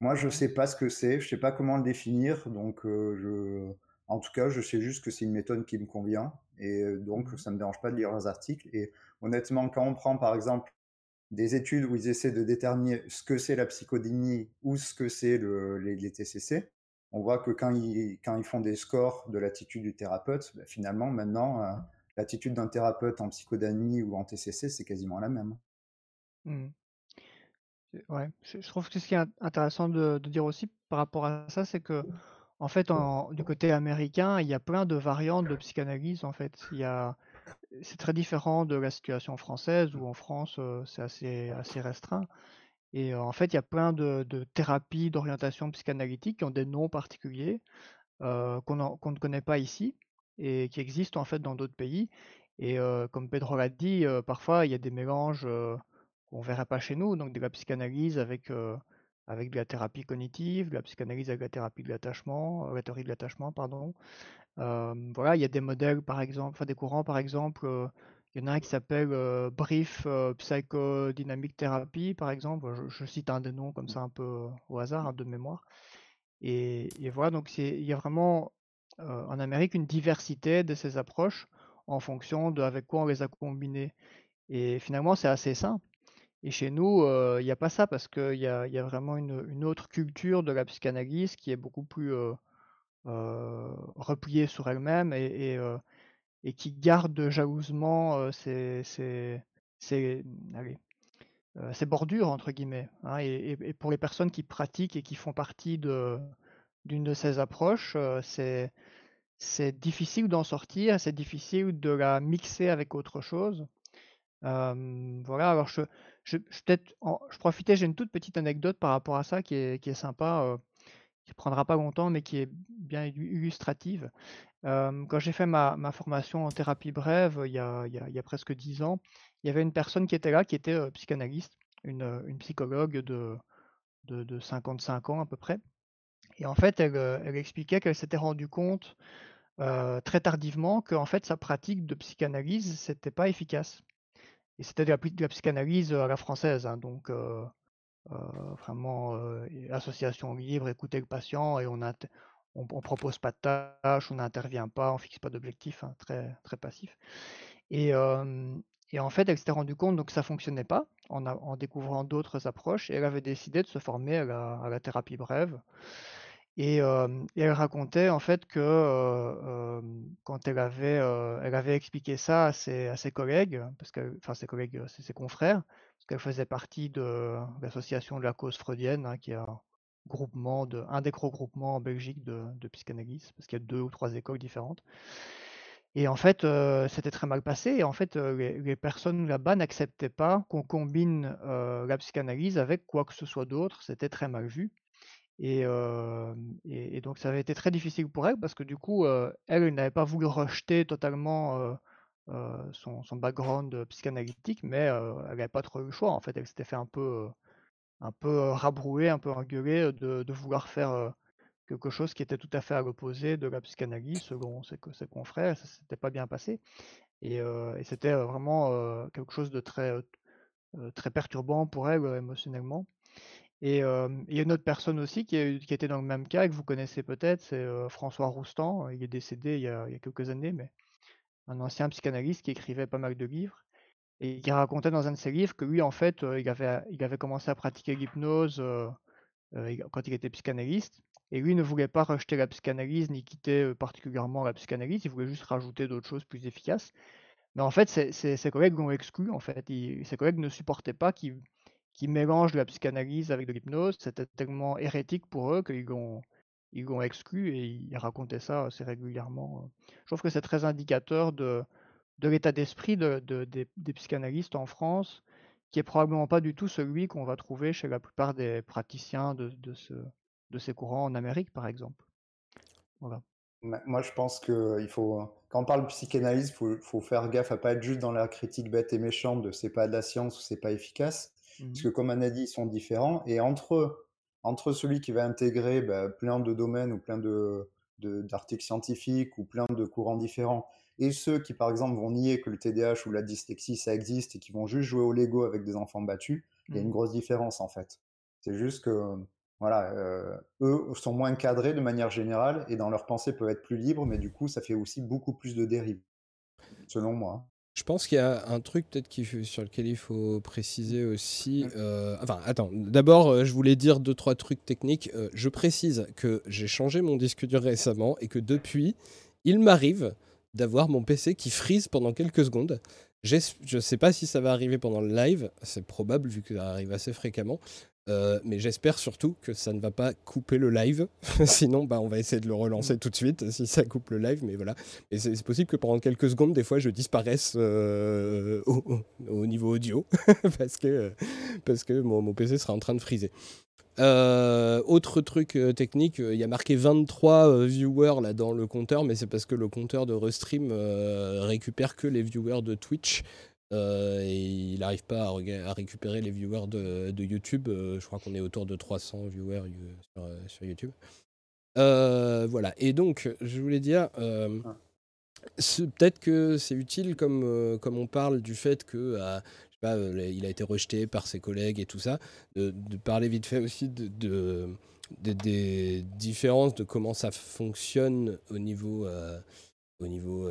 moi, je sais pas ce que c'est, je sais pas comment le définir, donc euh, je... En tout cas, je sais juste que c'est une méthode qui me convient, et donc mmh. ça me dérange pas de lire leurs articles. Et honnêtement, quand on prend, par exemple, des études où ils essaient de déterminer ce que c'est la psychodynie ou ce que c'est le, les, TCC, on voit que quand ils, font des scores de l'attitude du thérapeute, bah, finalement, maintenant, euh, l'attitude d'un thérapeute en psychodynie ou en TCC, c'est quasiment la même. Mmh. Ouais, je trouve que ce qui est intéressant de, dire aussi par rapport à ça, c'est que, en fait, du côté américain, il y a plein de variantes de psychanalyse, en fait. C'est très différent de la situation française où en France euh, c'est assez restreint. Et en fait, il y a plein de, thérapies d'orientation psychanalytique qui ont des noms particuliers qu'on ne connaît pas ici et qui existent en fait dans d'autres pays. Et comme Pedro l'a dit, parfois il y a des mélanges qu'on ne verrait pas chez nous, donc de la psychanalyse avec, avec de la thérapie cognitive, de la psychanalyse avec la thérapie de l'attachement, la théorie de l'attachement, pardon, voilà, il y a des modèles, par exemple, enfin des courants, par exemple, il y en a un qui s'appelle Brief Psychodynamic Therapy, par exemple. Je, cite un des noms comme ça un peu au hasard, hein, de mémoire. Et, voilà, donc il y a vraiment en Amérique une diversité de ces approches en fonction de avec quoi on les a combinées. Et finalement, c'est assez simple. Et chez nous, il n'y a pas ça parce qu'il y a, y a, vraiment une, autre culture de la psychanalyse qui est beaucoup plus euh, repliée sur elle-même et, euh, et, qui garde jalousement ses, ses, ses, bordures, entre guillemets. Hein, et, pour les personnes qui pratiquent et qui font partie d'une de, ces approches, c'est c'est difficile d'en sortir, c'est difficile de la mixer avec autre chose. voilà, alors je, je, je profitais, j'ai une toute petite anecdote par rapport à ça qui est, qui est sympa qui prendra pas longtemps, mais qui est bien illustrative. quand j'ai fait ma, formation en thérapie brève il y, a, il, y a, presque dix ans, il y avait une personne qui était là, qui était psychanalyste, une, une, psychologue de, de, 55 ans à peu près. Et en fait, elle, elle expliquait qu'elle s'était rendue compte très tardivement que en fait, sa pratique de psychanalyse, c'était pas efficace. Et c'était de, de, la psychanalyse à la française, hein, donc vraiment euh, association libre, écouter le patient et on on, propose pas de tâches, on n'intervient pas, on fixe pas d'objectifs, hein, très très passif. Et, en fait, elle s'était rendue compte donc que ça fonctionnait pas en découvrant d'autres approches et elle avait décidé de se former à la, thérapie brève. Et, elle racontait en fait que quand elle avait, elle avait expliqué ça à ses, à ses collègues, parce que, enfin ses collègues, c'est ses confrères, qu'elle faisait partie de l'association de la cause freudienne, hein, qui est un, groupement de, un des gros groupements en Belgique de, psychanalyse, parce qu'il y a deux ou trois écoles différentes. Et en fait, c'était très mal passé. Et en fait, les, personnes là-bas n'acceptaient pas qu'on combine la psychanalyse avec quoi que ce soit d'autre. C'était très mal vu. Et, et, donc, ça avait été très difficile pour elle parce que du coup, elle, n'avait pas voulu rejeter totalement son, background psychanalytique, mais elle n'avait pas trop eu le choix. En fait, elle s'était fait un peu, un peu rabrouer, un peu engueuler de, vouloir faire quelque chose qui était tout à fait à l'opposé de la psychanalyse, selon ses, ses confrères. Ça s'était pas bien passé. Et, c'était vraiment quelque chose de très, très perturbant pour elle émotionnellement. Et il y a une autre personne aussi qui, était dans le même cas, que vous connaissez peut-être, c'est François Roustan. Il est décédé il y, a, quelques années, mais un ancien psychanalyste qui écrivait pas mal de livres et qui racontait dans un de ses livres que lui, en fait, euh, il, avait, commencé à pratiquer l'hypnose euh, euh, quand il était psychanalyste. Et lui ne voulait pas rejeter la psychanalyse ni quitter particulièrement la psychanalyse, il voulait juste rajouter d'autres choses plus efficaces. Mais en fait, ses, collègues l'ont exclu. En fait, ses collègues ne supportaient pas qu'il mélange la psychanalyse avec de l'hypnose. C'était tellement hérétique pour eux qu'ils l'ont ils l'ont exclu et il racontait ça assez régulièrement. Je trouve que c'est très indicateur de, l'état d'esprit de, des, psychanalystes en France, qui est probablement pas du tout celui qu'on va trouver chez la plupart des praticiens de, ce, de ces courants en Amérique, par exemple. Voilà. Moi, je pense que faut, quand on parle de psychanalyse, il faut, faire gaffe à pas être juste dans la critique bête et méchante de c'est pas de la science ou c'est pas efficace. Parce mmh que, comme on a dit, ils sont différents. Et entre, entre celui qui va intégrer bah, plein de domaines ou plein de, d'articles scientifiques ou plein de courants différents, et ceux qui, par exemple, vont nier que le TDAH ou la dyslexie, ça existe et qui vont juste jouer au Lego avec des enfants battus, il y a une mmh. grosse différence en fait. C'est juste que, voilà, euh, eux sont moins cadrés de manière générale et dans leur pensée peuvent être plus libres, mais du coup, ça fait aussi beaucoup plus de dérives, selon moi. Je pense qu'il y a un truc peut-être sur lequel il faut préciser aussi. Euh, enfin, attends. D'abord, euh, je voulais dire deux trois trucs techniques. je précise que j'ai changé mon disque dur récemment et que depuis, il m'arrive d'avoir mon PC qui freeze pendant quelques secondes. Je ne sais pas si ça va arriver pendant le live, c'est probable vu que ça arrive assez fréquemment. Euh, mais j'espère surtout que ça ne va pas couper le live. Sinon, bah, on va essayer de le relancer mm. tout de suite si ça coupe le live. Mais voilà. Et c'est possible que pendant quelques secondes, des fois, je disparaisse euh, au, niveau audio parce que, parce que mon, mon, PC sera en train de freezer. Euh, autre truc technique, il y a marqué 23 viewers là dans le compteur, mais c'est parce que le compteur de Restream récupère que les viewers de Twitch. Et il n'arrive pas à, récupérer les viewers de, YouTube. je crois qu'on est autour de 300 viewers sur, YouTube. voilà. Et donc, je voulais dire, ah. peut-être que c'est utile comme, comme on parle du fait que euh, il a été rejeté par ses collègues et tout ça, de, parler vite fait aussi de, des différences de comment ça fonctionne au niveau, euh, au niveau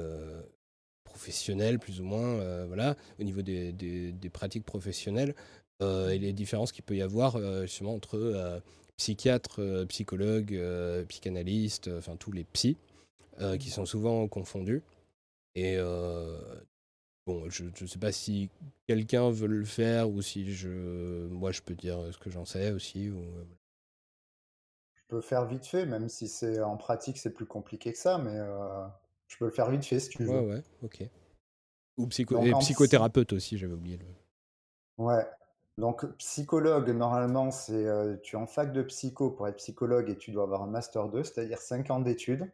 euh, professionnel, plus ou moins, voilà, au niveau des, des pratiques professionnelles, et les différences qu'il peut y avoir justement entre psychiatres, psychologues, psychanalystes, enfin tous les psys, qui sont souvent confondus. Et Bon, je ne sais pas si quelqu'un veut le faire ou si je, moi je peux dire ce que j'en sais aussi. Ou... Euh, je peux faire vite fait, même si c'est en pratique c'est plus compliqué que ça, mais euh, je peux le faire vite fait si tu veux. Ouais, ouais, ok. Ou psycho et psychothérapeute aussi, j'avais oublié. Le... Ouais. Donc psychologue, normalement, c'est euh, tu es en fac de psycho pour être psychologue et tu dois avoir un master 2, c'est-à-dire 5 ans d'études.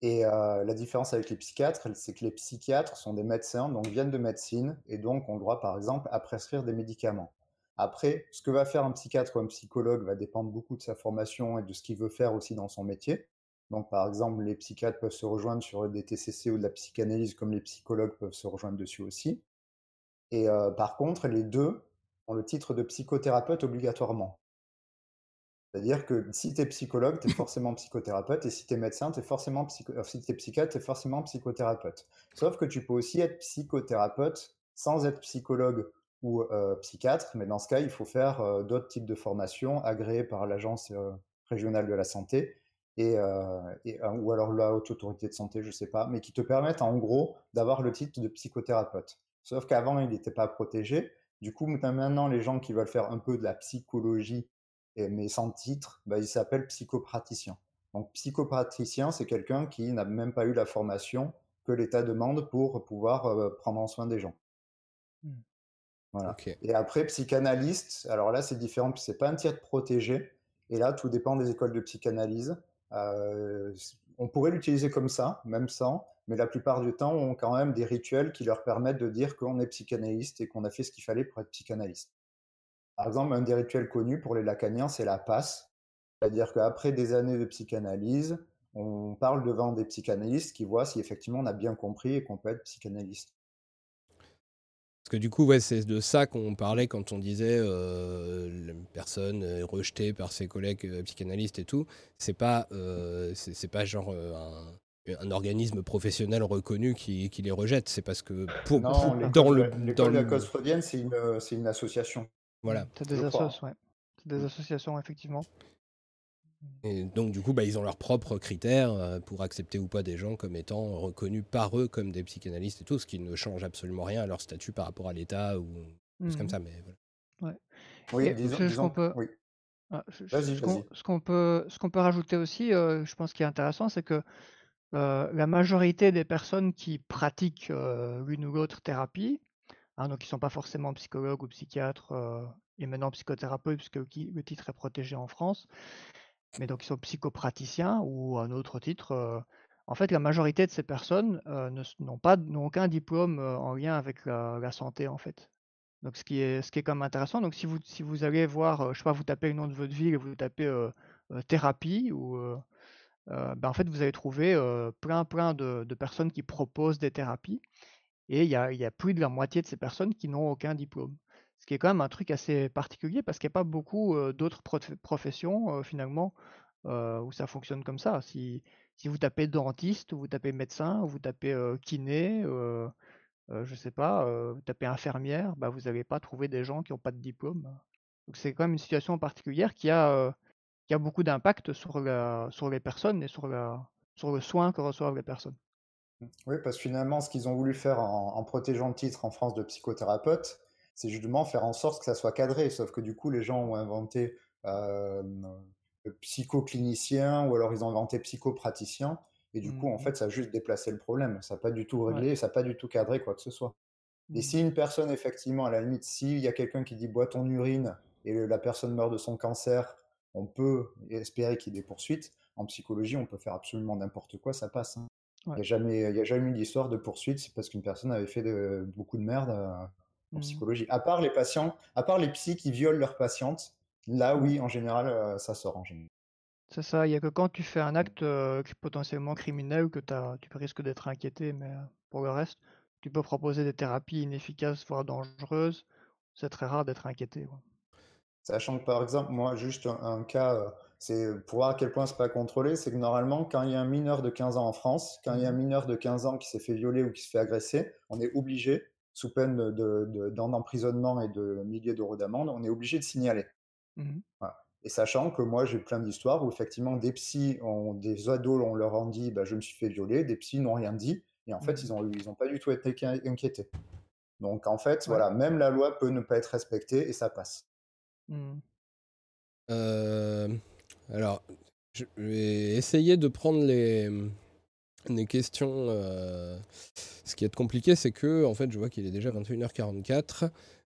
Et la différence avec les psychiatres, c'est que les psychiatres sont des médecins, donc viennent de médecine, et donc ont le droit, par exemple, à prescrire des médicaments. Après, ce que va faire un psychiatre ou un psychologue va dépendre beaucoup de sa formation et de ce qu'il veut faire aussi dans son métier. Donc, par exemple, les psychiatres peuvent se rejoindre sur des TCC ou de la psychanalyse, comme les psychologues peuvent se rejoindre dessus aussi. Et par contre, les deux ont le titre de psychothérapeute obligatoirement. C'est-à-dire que si tu es psychologue, tu es forcément psychothérapeute, et si tu es médecin, tu es forcément psycho... Euh, si es psychiatre, tu es forcément psychothérapeute. Sauf que tu peux aussi être psychothérapeute sans être psychologue ou euh, psychiatre, mais dans ce cas, il faut faire euh, d'autres types de formations agréées par l'Agence régionale de la santé, et, ou alors la haute autorité de santé, je sais pas, mais qui te permettent en gros d'avoir le titre de psychothérapeute. Sauf qu'avant, il n'était pas protégé. Du coup, maintenant, les gens qui veulent faire un peu de la psychologie mais sans titre, bah, il s'appelle psychopraticien. Donc psychopraticien, c'est quelqu'un qui n'a même pas eu la formation que l'État demande pour pouvoir euh, prendre en soin des gens. Mmh. Voilà. Et après, psychanalyste, alors là, c'est différent, c'est pas un titre protégé. Et là, tout dépend des écoles de psychanalyse. Euh, on pourrait l'utiliser comme ça, même sans, mais la plupart du temps, on a quand même des rituels qui leur permettent de dire qu'on est psychanalyste et qu'on a fait ce qu'il fallait pour être psychanalyste. Par exemple, un des rituels connus pour les lacaniens, c'est la passe. C'est-à-dire qu'après des années de psychanalyse, on parle devant des psychanalystes qui voient si effectivement on a bien compris et qu'on peut être psychanalyste. Parce que du coup, ouais, c'est de ça qu'on parlait quand on disait euh, une personne est rejetée par ses collègues euh, psychanalystes et tout. C'est pas, euh, c'est pas genre un, organisme professionnel reconnu qui, les rejette. C'est parce que pour, dans le dans la cause freudienne, c'est une, une association. Voilà. C'est des, des associations, effectivement. Et donc, du coup, bah, ils ont leurs propres critères euh, pour accepter ou pas des gens comme étant reconnus par eux comme des psychanalystes et tout, ce qui ne change absolument rien à leur statut par rapport à l'État ou mmh comme ça. Mais voilà. Oui, ce qu'on peut... ce qu'on peut, ce qu'on peut rajouter aussi, euh, je pense qui est intéressant, c'est que euh, la majorité des personnes qui pratiquent l'une ou l'autre thérapie Hein, donc ils ne sont pas forcément psychologues ou psychiatres et maintenant psychothérapeutes, puisque le titre est protégé en France. Mais donc ils sont psychopraticiens ou un autre titre. en fait, la majorité de ces personnes n'ont pas n'ont aucun diplôme en lien avec la, santé en fait. Donc ce qui est ce qui est quand même intéressant. Donc si vous si vous allez voir, je sais pas, vous tapez le nom de votre ville et vous tapez thérapie ou ben, en fait vous allez trouver plein plein de personnes qui proposent des thérapies. Et il y a, plus de la moitié de ces personnes qui n'ont aucun diplôme. Ce qui est quand même un truc assez particulier parce qu'il n'y a pas beaucoup d'autres professions finalement où ça fonctionne comme ça. Si, vous tapez dentiste, ou vous tapez médecin, ou vous tapez kiné, je sais pas, vous tapez infirmière, bah, vous n'allez pas trouver des gens qui n'ont pas de diplôme. Donc c'est quand même une situation particulière qui a, qui a beaucoup d'impact sur, sur les personnes et sur, la, sur le soin que reçoivent les personnes. Oui, parce que finalement, ce qu'ils ont voulu faire en, protégeant le titre en France de psychothérapeute, c'est justement faire en sorte que ça soit cadré. Sauf que du coup, les gens ont inventé euh, psychoclinicien ou alors ils ont inventé psychopraticien. Et du coup, en mmh. fait, ça a juste déplacé le problème. Ça n'a pas du tout réglé, ça n'a pas du tout cadré quoi que ce soit. Et mmh. si une personne, effectivement, à la limite, s'il y a quelqu'un qui dit bois ton urine et la personne meurt de son cancer, on peut espérer qu'il y ait des poursuites. En psychologie, on peut faire absolument n'importe quoi, ça passe. Hein. Il n'y a, jamais, a jamais eu d'histoire de poursuite, c'est parce qu'une personne avait fait beaucoup de merde euh, en mmh psychologie. À part les patients, à part les psys qui violent leurs patientes, là oui, en général, euh, ça sort en général. C'est ça, il n'y a que quand tu fais un acte euh, potentiellement criminel que tu risques d'être inquiété, mais pour le reste, tu peux proposer des thérapies inefficaces, voire dangereuses. C'est très rare d'être inquiété. Sachant que par exemple, moi, juste un, cas, euh, c'est pour voir à quel point c'est pas contrôlé, c'est que normalement, quand il y a un mineur de 15 ans en France, quand il y a un mmh mineur de 15 ans qui s'est fait violer ou qui se fait agresser, on est obligé, sous peine d'un emprisonnement et de milliers d'euros d'amende, on est obligé de signaler. Mmh et sachant que moi, j'ai plein d'histoires où effectivement des psys, ont, des ados, on leur a dit bah, je me suis fait violer, des psys n'ont rien dit, et en fait, mmh ils n'ont ils ont pas du tout été inquiétés. Donc en fait, voilà, même la loi peut ne pas être respectée et ça passe. Mmh. alors, je vais essayer de prendre les, les questions. ce qui est compliqué, c'est que, en fait, je vois qu'il est déjà 21h44.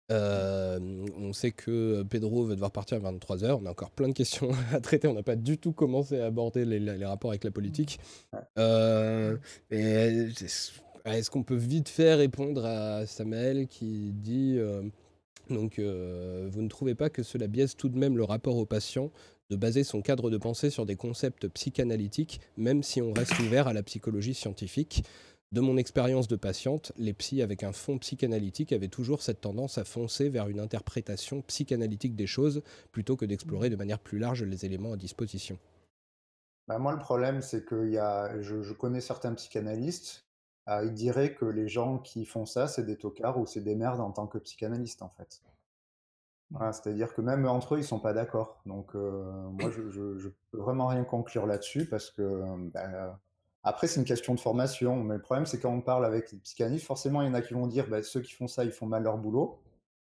on sait que Pedro va devoir partir à 23h. On a encore plein de questions à traiter. On n'a pas du tout commencé à aborder les, rapports avec la politique. Est-ce qu'on peut vite faire répondre à Samuel qui dit donc, euh, vous ne trouvez pas que cela biaise tout de même le rapport au patient de baser son cadre de pensée sur des concepts psychanalytiques, même si on reste ouvert à la psychologie scientifique De mon expérience de patiente, les psys avec un fond psychanalytique avaient toujours cette tendance à foncer vers une interprétation psychanalytique des choses plutôt que d'explorer de manière plus large les éléments à disposition. Bah, moi, le problème, c'est que y a, je connais certains psychanalystes ah, il dirait que les gens qui font ça, c'est des tocards ou c'est des merdes en tant que psychanalyste, en fait. C'est-à-dire que même entre eux, ils sont pas d'accord. Donc, euh, moi, je, je, peux vraiment rien conclure là-dessus parce que, bah, après, c'est une question de formation. Mais le problème, c'est quand on parle avec les psychanalystes, forcément, il y en a qui vont dire, bah, ceux qui font ça, ils font mal leur boulot.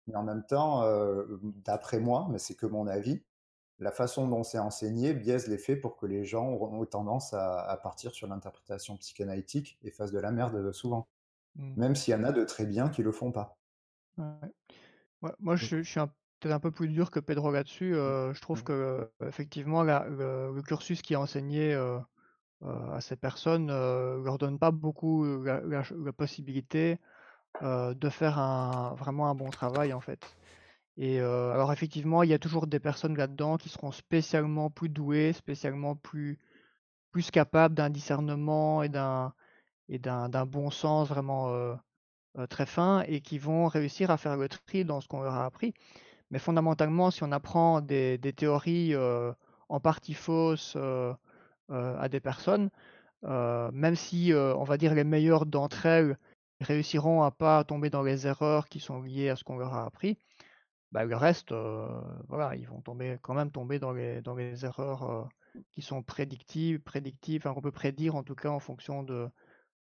Mais en même temps, euh, d'après moi, mais c'est que mon avis, la façon dont c'est enseigné biaise les faits pour que les gens ont tendance à, partir sur l'interprétation psychanalytique et fassent de la merde souvent. Mmh. Même s'il y en a de très bien qui le font pas. moi, mmh. je, suis peut-être un peu plus dur que Pedro là-dessus. Mmh. Euh, je trouve que effectivement, le, cursus qui est enseigné euh, à ces personnes ne leur donne pas beaucoup la, la possibilité de faire un, vraiment un bon travail en fait. Et alors effectivement, il y a toujours des personnes là-dedans qui seront spécialement plus douées, spécialement plus plus capables d'un discernement et d'un et d'un bon sens vraiment, très fin et qui vont réussir à faire le tri dans ce qu'on leur a appris. Mais fondamentalement, si on apprend des théories, en partie fausses, à des personnes, même si, on va dire les meilleures d'entre elles réussiront à pas tomber dans les erreurs qui sont liées à ce qu'on leur a appris, bah, le reste, voilà, ils vont tomber quand même tomber dans les dans les erreurs, qui sont prédictives prédictives, enfin, qu'on peut prédire en tout cas en fonction de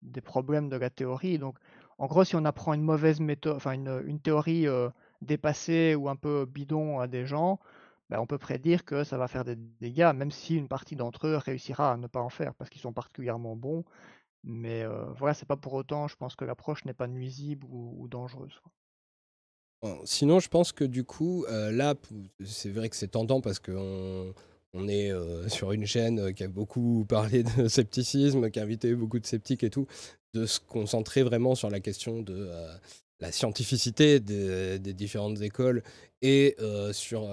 des problèmes de la théorie. Donc en gros, si on apprend une mauvaise méthode enfin une, une théorie, dépassée ou un peu bidon à des gens, bah, on peut prédire que ça va faire des dégâts, même si une partie d'entre eux réussira à ne pas en faire parce qu'ils sont particulièrement bons. Mais, voilà, c'est pas pour autant, je pense que l'approche n'est pas nuisible ou dangereuse, Sinon, je pense que du coup, là, c'est vrai que c'est tendant parce qu'on on est sur une chaîne qui a beaucoup parlé de scepticisme, qui a invité beaucoup de sceptiques et tout, de se concentrer vraiment sur la question de la scientificité des, différentes écoles et sur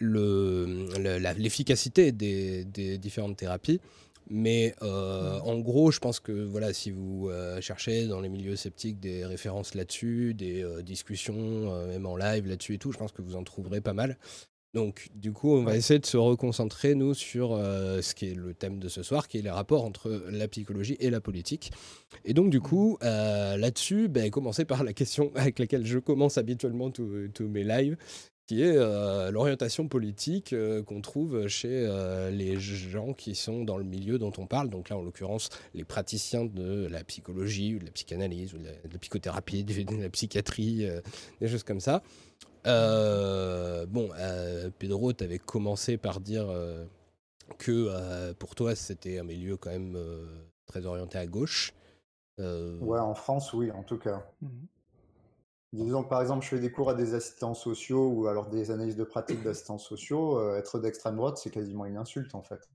l'efficacité des, différentes thérapies. Mais euh, en gros, je pense que voilà, si vous euh, cherchez dans les milieux sceptiques des références là-dessus, des euh, discussions, même en live là-dessus et tout, je pense que vous en trouverez pas mal. Donc, du coup, on va essayer de se reconcentrer, nous, sur ce qui est le thème de ce soir, qui est les rapports entre la psychologie et la politique. Et donc, du mmh. coup, là-dessus, ben, commencer par la question avec laquelle je commence habituellement tous mes lives, qui est euh, l'orientation politique euh, qu'on trouve chez euh, les gens qui sont dans le milieu dont on parle. Donc là, en l'occurrence, les praticiens de la psychologie, ou de la psychanalyse, ou de la, psychothérapie, de la psychiatrie, des choses comme ça. Bon, Pedro, tu avais commencé par dire que pour toi, c'était un milieu quand même très orienté à gauche. Ouais, en France, oui, en tout cas. Mmh. Disons que par exemple, je fais des cours à des assistants sociaux ou alors des analyses de pratique d'assistants sociaux, euh, être d'extrême droite, c'est quasiment une insulte en fait.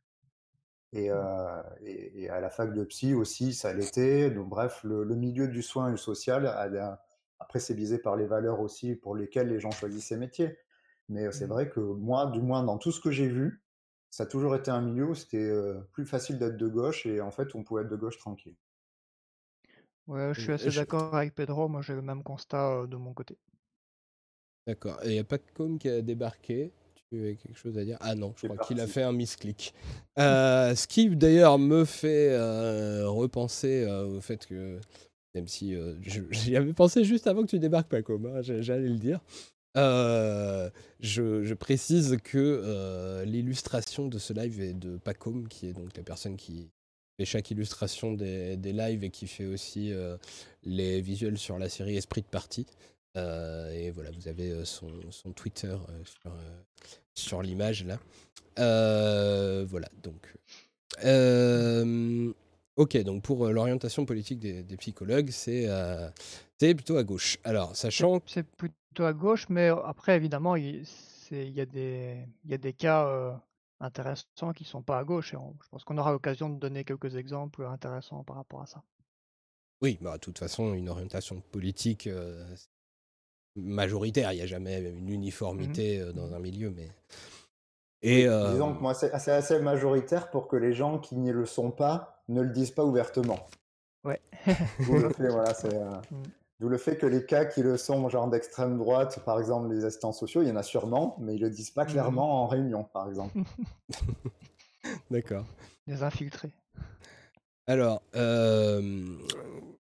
Et, euh, et, à la fac de psy aussi, ça l'était. Donc bref, le, milieu du soin et du social, a, après c'est biaisé par les valeurs aussi pour lesquelles les gens choisissent ces métiers. Mais c'est mmh. vrai que moi, du moins dans tout ce que j'ai vu, ça a toujours été un milieu où c'était euh, plus facile d'être de gauche et en fait on pouvait être de gauche tranquille. Ouais, je suis assez d'accord avec Pedro, moi j'ai le même constat de mon côté. D'accord. Et il n'y a pas Com qui a débarqué? Tu as quelque chose à dire? Ah non, je crois qu'il a fait un misclick. Euh, ce qui d'ailleurs me fait repenser au fait que, même si j'y avais pensé juste avant que tu débarques, Pacom, hein, j'allais le dire. je, précise que l'illustration de ce live est de Pacom, qui est donc la personne qui, fait chaque illustration des, des, lives et qui fait aussi euh, les visuels sur la série Esprit de Partie. Euh, et voilà, vous avez euh, son, son, Twitter sur, sur l'image là. voilà, donc. Ok, donc pour l'orientation politique des, des psychologues, c'est plutôt à gauche. Alors, sachant. C'est plutôt à gauche, mais après, évidemment, il, y, a des, il y a des cas intéressants qui sont pas à gauche. Et je pense qu'on aura l'occasion de donner quelques exemples intéressants par rapport à ça. Oui, bah, de toute façon, une orientation politique euh, majoritaire, il n'y a jamais une mmh uniformité euh, dans un milieu, mais. Et, euh, Disons que moi, c'est assez majoritaire pour que les gens qui n'y le sont pas ne le disent pas ouvertement. Ouais. voilà, c'est. Mmh. D'où le fait que les cas qui le sont, genre d'extrême droite, par exemple les assistants sociaux, il y en a sûrement, mais ils le disent pas mmh clairement en réunion, par exemple. D'accord. Des infiltrés. Alors, euh,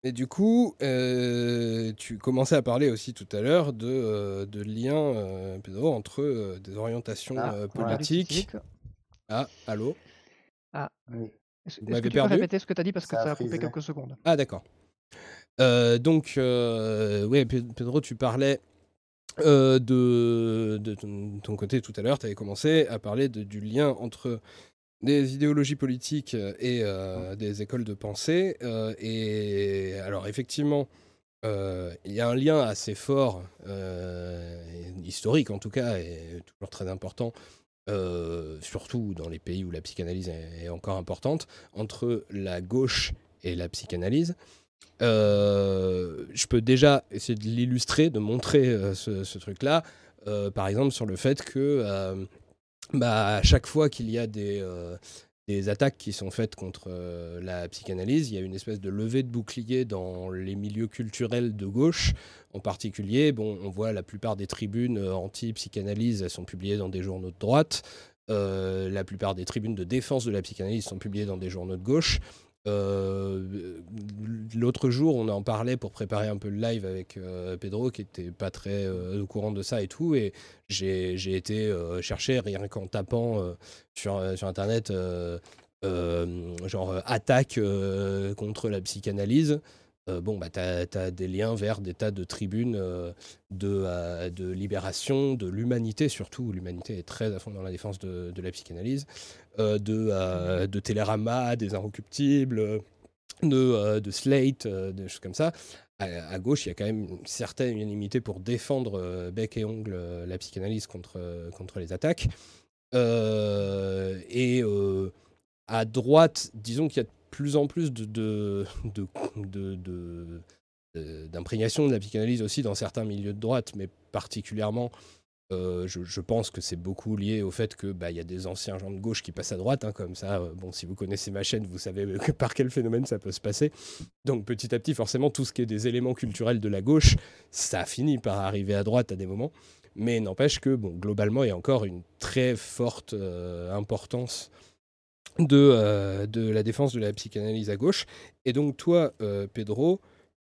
et du coup, euh, tu commençais à parler aussi tout à l'heure de, euh, de liens, Pedro, entre des orientations ah, politiques. Ah, allô? Ah, oui. Est-ce que tu peux répéter ce que tu as dit parce que ça, a coupé quelques secondes Ah, d'accord. Euh, donc, euh, oui, Pedro, tu parlais euh, de, ton, côté tout à l'heure, tu avais commencé à parler du lien entre des idéologies politiques et des écoles de pensée. et alors, effectivement, il y a un lien assez fort, historique en tout cas, et toujours très important, surtout dans les pays où la psychanalyse est, encore importante, entre la gauche et la psychanalyse. Euh, je peux déjà essayer de l'illustrer, de montrer euh, ce, truc-là, euh, par exemple sur le fait que bah, à chaque fois qu'il y a des, des, attaques qui sont faites contre la psychanalyse, il y a une espèce de levée de bouclier dans les milieux culturels de gauche. En particulier, on voit la plupart des tribunes anti-psychanalyse, elles sont publiées dans des journaux de droite. la plupart des tribunes de défense de la psychanalyse sont publiées dans des journaux de gauche. Euh, l'autre jour, on en parlait pour préparer un peu le live avec euh, Pedro, qui était pas très euh, au courant de ça et tout. Et j'ai été chercher, rien qu'en tapant sur, Internet, genre attaque contre la psychanalyse. Bon, bah, tu as, des liens vers des tas de tribunes de, libération, de l'humanité surtout. L'humanité est très à fond dans la défense de, la psychanalyse, de, de Télérama, des Inrecuptibles, de, de Slate, des choses comme ça. à, gauche, il y a quand même une certaine unanimité pour défendre bec et ongle la psychanalyse contre, contre les attaques. et à droite, disons qu'il y a de plus en plus de d'imprégnation de la psychanalyse aussi dans certains milieux de droite, mais particulièrement euh, je, pense que c'est beaucoup lié au fait que bah, y a des anciens gens de gauche qui passent à droite, hein, comme ça. Euh, bon, si vous connaissez ma chaîne, vous savez par quel phénomène ça peut se passer. Donc petit à petit, forcément, tout ce qui est des éléments culturels de la gauche, ça finit par arriver à droite à des moments. Mais n'empêche que, bon, globalement, il y a encore une très forte euh, importance de, de la défense de la psychanalyse à gauche. Et donc toi, Pedro,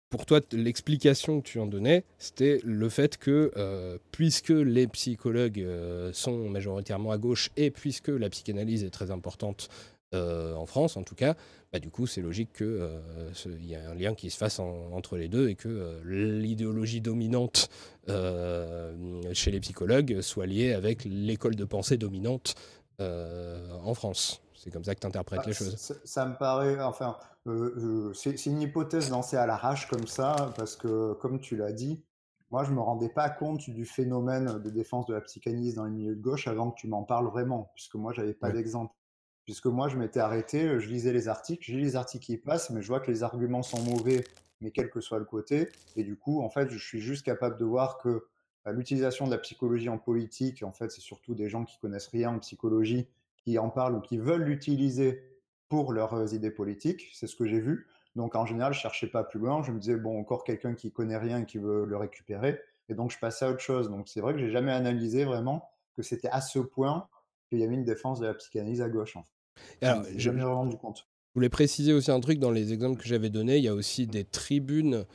pour toi, l'explication que tu en donnais, c'était le fait que, euh, puisque les psychologues euh, sont majoritairement à gauche et puisque la psychanalyse est très importante euh, en France, en tout cas, bah, du coup, c'est logique qu'il y a un lien qui se fasse entre les deux et que l'idéologie dominante chez les psychologues soit liée avec l'école de pensée dominante en France. C'est comme ça que tu interprètes bah, les choses. Ça, me paraît, enfin, euh, c'est une hypothèse lancée à l'arrache comme ça, parce que, comme tu l'as dit, moi, je me rendais pas compte du phénomène de défense de la psychanalyse dans les milieux de gauche avant que tu m'en parles vraiment, puisque moi, j'avais pas d'exemple. Puisque moi, je m'étais arrêté, je lisais les articles, j'ai les articles qui passent, mais je vois que les arguments sont mauvais, mais quel que soit le côté. Et du coup, en fait, je suis juste capable de voir que bah, l'utilisation de la psychologie en politique, en fait, c'est surtout des gens qui connaissent rien en psychologie qui en parlent ou qui veulent l'utiliser pour leurs idées politiques. C'est ce que j'ai vu. Donc en général, je cherchais pas plus loin. Je me disais bon, encore quelqu'un qui connaît rien et qui veut le récupérer. Et donc je passais à autre chose. Donc c'est vrai que j'ai jamais analysé vraiment que c'était à ce point qu'il y avait une défense de la psychanalyse à gauche. En fait. Alors, j'ai jamais rendu compte. Je voulais préciser aussi un truc dans les exemples que j'avais donnés. Il y a aussi des tribunes.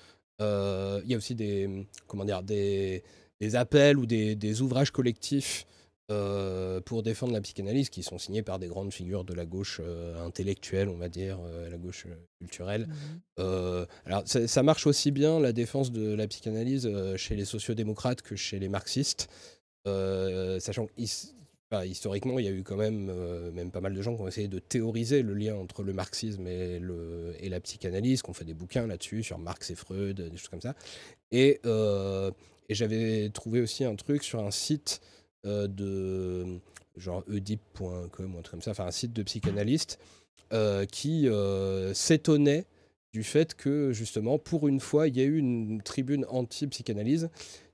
Euh, il y a aussi des comment dire des, des appels ou des, des ouvrages collectifs euh, pour défendre la psychanalyse, qui sont signés par des grandes figures de la gauche euh, intellectuelle, on va dire, euh, la gauche culturelle. Mmh alors, ça, marche aussi bien, la défense de la psychanalyse, chez les sociodémocrates que chez les marxistes, sachant historiquement, il y a eu quand même, même pas mal de gens qui ont essayé de théoriser le lien entre le marxisme et, le, et la psychanalyse, qui ont fait des bouquins là-dessus, sur Marx et Freud, des choses comme ça. Et, et j'avais trouvé aussi un truc sur un site euh, de genre oedipe.com ou un truc comme ça, enfin un site de psychanalyste euh, qui euh, s'étonnait du fait que justement pour une fois il y a eu une tribune anti-psychanalyse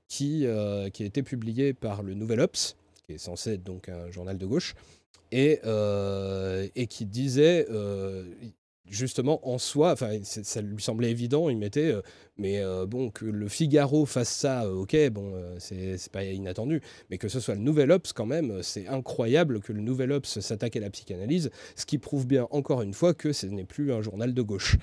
qui, qui a été publiée par le Nouvel Ops, qui est censé être donc un journal de gauche, et, et qui disait justement en soi, enfin ça lui semblait évident, il mettait, euh, mais euh, bon que le Figaro fasse ça, euh, ok, bon c'est pas inattendu, mais que ce soit le Nouvel Ops quand même, c'est incroyable que le Nouvel Ops s'attaque à la psychanalyse, ce qui prouve bien encore une fois que ce n'est plus un journal de gauche.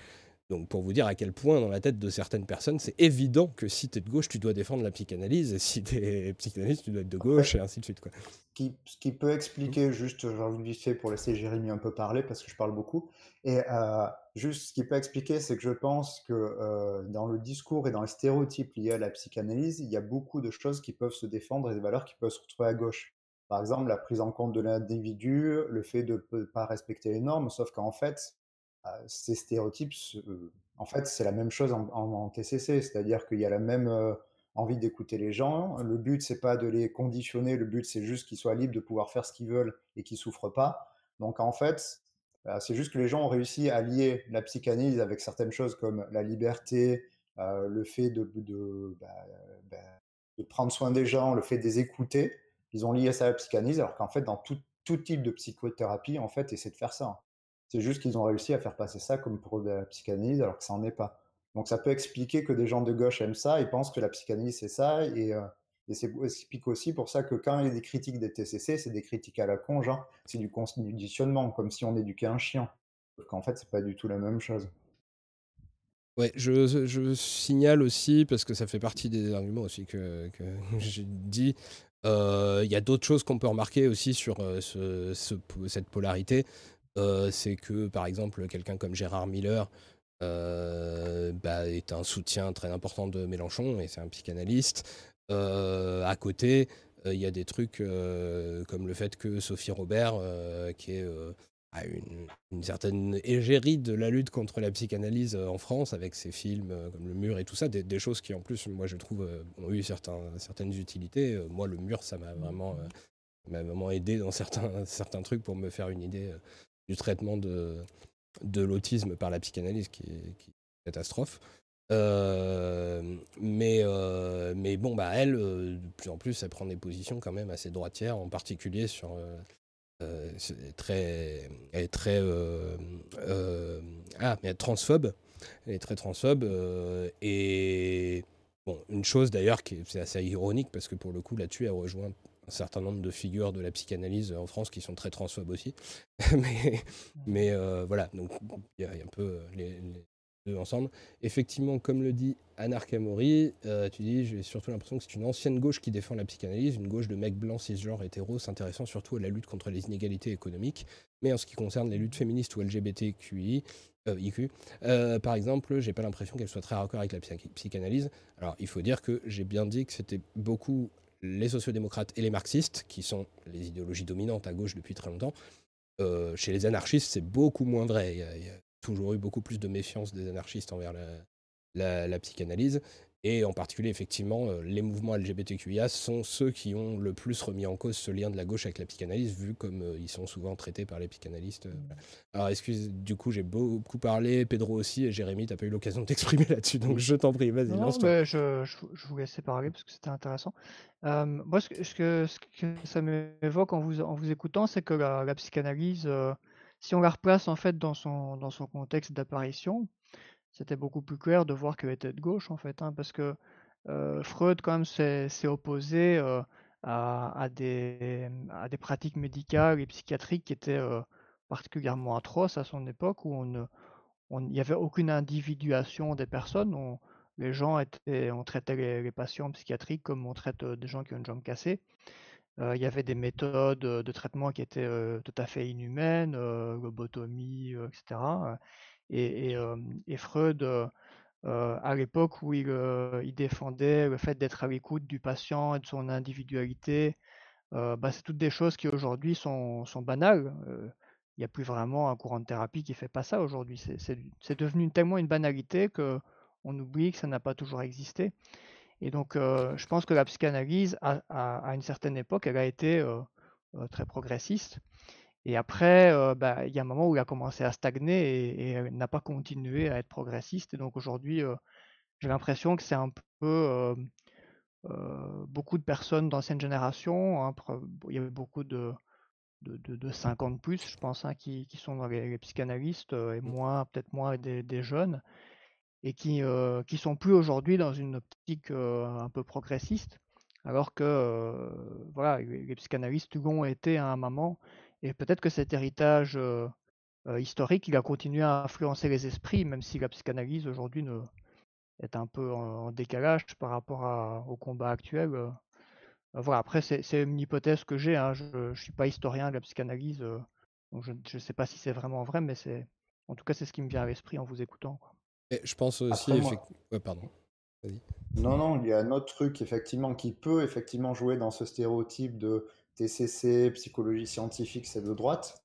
Donc pour vous dire à quel point dans la tête de certaines personnes, c'est évident que si tu es de gauche, tu dois défendre la psychanalyse, et si tu es psychanalyste, tu dois être de gauche, et ainsi de suite. Quoi. Ce qui, peut expliquer, juste, j'ai envie de pour laisser Jérémy un peu parler, parce que je parle beaucoup, et euh, juste ce qui peut expliquer, c'est que je pense que euh, dans le discours et dans les stéréotypes liés à la psychanalyse, il y a beaucoup de choses qui peuvent se défendre et des valeurs qui peuvent se retrouver à gauche. Par exemple, la prise en compte de l'individu, le fait de ne pas respecter les normes, sauf qu'en fait, euh, ces stéréotypes, en fait, c'est la même chose en, TCC, c'est-à-dire qu'il y a la même envie d'écouter les gens. Le but, c'est pas de les conditionner, le but, c'est juste qu'ils soient libres de pouvoir faire ce qu'ils veulent et qu'ils souffrent pas. Donc, en fait, c'est juste que les gens ont réussi à lier la psychanalyse avec certaines choses comme la liberté, le fait bah, bah, de, prendre soin des gens, le fait de les écouter. Ils ont lié ça à la psychanalyse, alors qu'en fait, dans tout, type de psychothérapie, en fait, c'est de faire ça. C'est juste qu'ils ont réussi à faire passer ça comme pour la psychanalyse alors que ça n'en est pas. Donc ça peut expliquer que des gens de gauche aiment ça et pensent que la psychanalyse c'est ça et, euh, et c'est explique aussi pour ça que quand il y a des critiques des TCC, c'est des critiques à la con, genre c'est du conditionnement, comme si on éduquait un chien. Parce qu'en fait, c'est pas du tout la même chose. Ouais, je, je, signale aussi, parce que ça fait partie des arguments aussi que, que j'ai dit, euh, il y a d'autres choses qu'on peut remarquer aussi sur euh, ce, cette polarité. Euh, c'est que, par exemple, quelqu'un comme Gérard Miller bah, est un soutien très important de Mélenchon et c'est un psychanalyste. Euh, à côté, il y a des trucs comme le fait que Sophie Robert, qui est une, certaine égérie de la lutte contre la psychanalyse en France, avec ses films comme Le Mur et tout ça, des, choses qui en plus, moi je trouve, ont eu certaines utilités. Moi, Le Mur, ça m'a vraiment, vraiment aidé dans certains, certains trucs pour me faire une idée du traitement de, l'autisme par la psychanalyse, qui qui est une catastrophe. Euh, mais, euh, mais bon, bah, elle, euh, de plus en plus, elle prend des positions quand même assez droitières, en particulier sur. très, elle est très. ah, mais elle est transphobe. Elle est très transphobe. et. Bon, une chose d'ailleurs qui est, assez ironique parce que pour le coup là-dessus elle rejoint un certain nombre de figures de la psychanalyse en France qui sont très transphobes aussi. mais mais voilà, donc il y, a un peu les, ensemble. Effectivement, comme le dit Anar Kamori, euh, tu dis j'ai surtout l'impression que c'est une ancienne gauche qui défend la psychanalyse, une gauche de mecs blancs, cisgenres, hétéros, s'intéressant surtout à la lutte contre les inégalités économiques. Mais en ce qui concerne les luttes féministes ou LGBTQI, euh, euh, par exemple, j'ai pas l'impression qu'elle soit très raccord avec la psychanalyse. Alors, il faut dire que j'ai bien dit que c'était beaucoup les sociodémocrates et les marxistes, qui sont les idéologies dominantes à gauche depuis très longtemps. chez les anarchistes, c'est beaucoup moins vrai. Toujours eu beaucoup plus de méfiance des anarchistes envers la, psychanalyse. Et en particulier, effectivement, euh, les mouvements LGBTQIA sont ceux qui ont le plus remis en cause ce lien de la gauche avec la psychanalyse, vu comme euh, ils sont souvent traités par les psychanalystes. Euh, Alors, excuse, du coup, j'ai beaucoup parlé, Pedro aussi, et Jérémy, tu n'as pas eu l'occasion de t'exprimer là-dessus, donc je t'en prie, vas-y, lance-toi. Je, je, je, vous laissais parler parce que c'était intéressant. moi, ce que, ce que, ça m'évoque en vous, en vous écoutant, c'est que la, psychanalyse si on la replace en fait dans son, dans son contexte d'apparition, c'était beaucoup plus clair de voir qu'elle était de gauche en fait, hein, parce que Freud quand même s'est opposé à, des, à des pratiques médicales et psychiatriques qui étaient particulièrement atroces à son époque, où il n'y avait aucune individuation des personnes. On, les gens on traitait les, patients psychiatriques comme on traite des gens qui ont une jambe cassée il y avait des méthodes de traitement qui étaient tout à fait inhumaines, lobotomie, etc. Et, Freud, à l'époque où il, défendait le fait d'être à l'écoute du patient et de son individualité, bah, c'est toutes des choses qui aujourd'hui sont, sont, banales. Il n'y a plus vraiment un courant de thérapie qui fait pas ça aujourd'hui. C'est devenu tellement une banalité qu'on oublie que ça n'a pas toujours existé. Et donc, euh, je pense que la psychanalyse, à, une certaine époque, elle a été euh, euh, très progressiste. Et après, bah, il y a un moment où elle a commencé à stagner et, elle n'a pas continué à être progressiste. Et donc aujourd'hui, j'ai l'impression que c'est un peu beaucoup de personnes d'ancienne génération. Hein, il y avait beaucoup de, de, 50 plus, je pense, hein, qui, sont dans les, psychanalystes et mmh. moins, peut-être moins des jeunes et qui ne qui sont plus aujourd'hui dans une optique un peu progressiste, alors que voilà, les, psychanalystes l'ont été à un moment, et peut-être que cet héritage historique, il a continué à influencer les esprits, même si la psychanalyse aujourd'hui est un peu en, décalage par rapport au combat actuel. voilà, après, c'est une hypothèse que j'ai, hein, je ne suis pas historien de la psychanalyse, je ne sais pas si c'est vraiment vrai, mais c'est en tout cas, c'est ce qui me vient à l'esprit en vous écoutant. Et je pense aussi. pardon. Non, non, il y a un autre truc effectivement qui peut effectivement jouer dans ce stéréotype de TCC, psychologie scientifique, c'est de droite,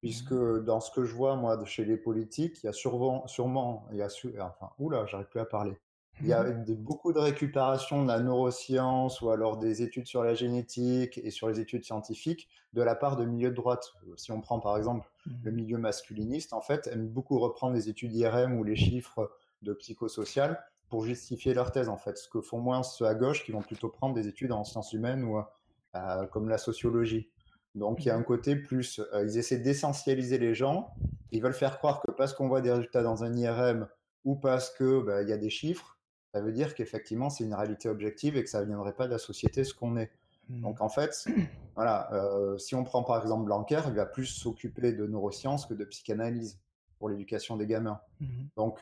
puisque mmh. dans ce que je vois moi chez les politiques, il y a sûrement, sûrement il y a enfin, oula, j'arrive plus à parler. Il y a mmh. beaucoup de récupération de la neuroscience ou alors des études sur la génétique et sur les études scientifiques de la part de milieux de droite. Si on prend par exemple le mmh. milieu masculiniste, en fait, aime beaucoup reprendre les études IRM ou les chiffres de psychosocial pour justifier leur thèse, en fait. Ce que font moins ceux à gauche qui vont plutôt prendre des études en sciences humaines ou euh, comme la sociologie. Donc il y a mmh. un côté plus, euh, ils essaient d'essentialiser les gens, ils veulent faire croire que parce qu'on voit des résultats dans un IRM ou parce qu'il bah, y a des chiffres, ça veut dire qu'effectivement, c'est une réalité objective et que ça ne viendrait pas de la société ce qu'on est. Donc en fait, voilà, euh, si on prend par exemple Blanquer, il va plus s'occuper de neurosciences que de psychanalyse pour l'éducation des gamins. Mmh. Donc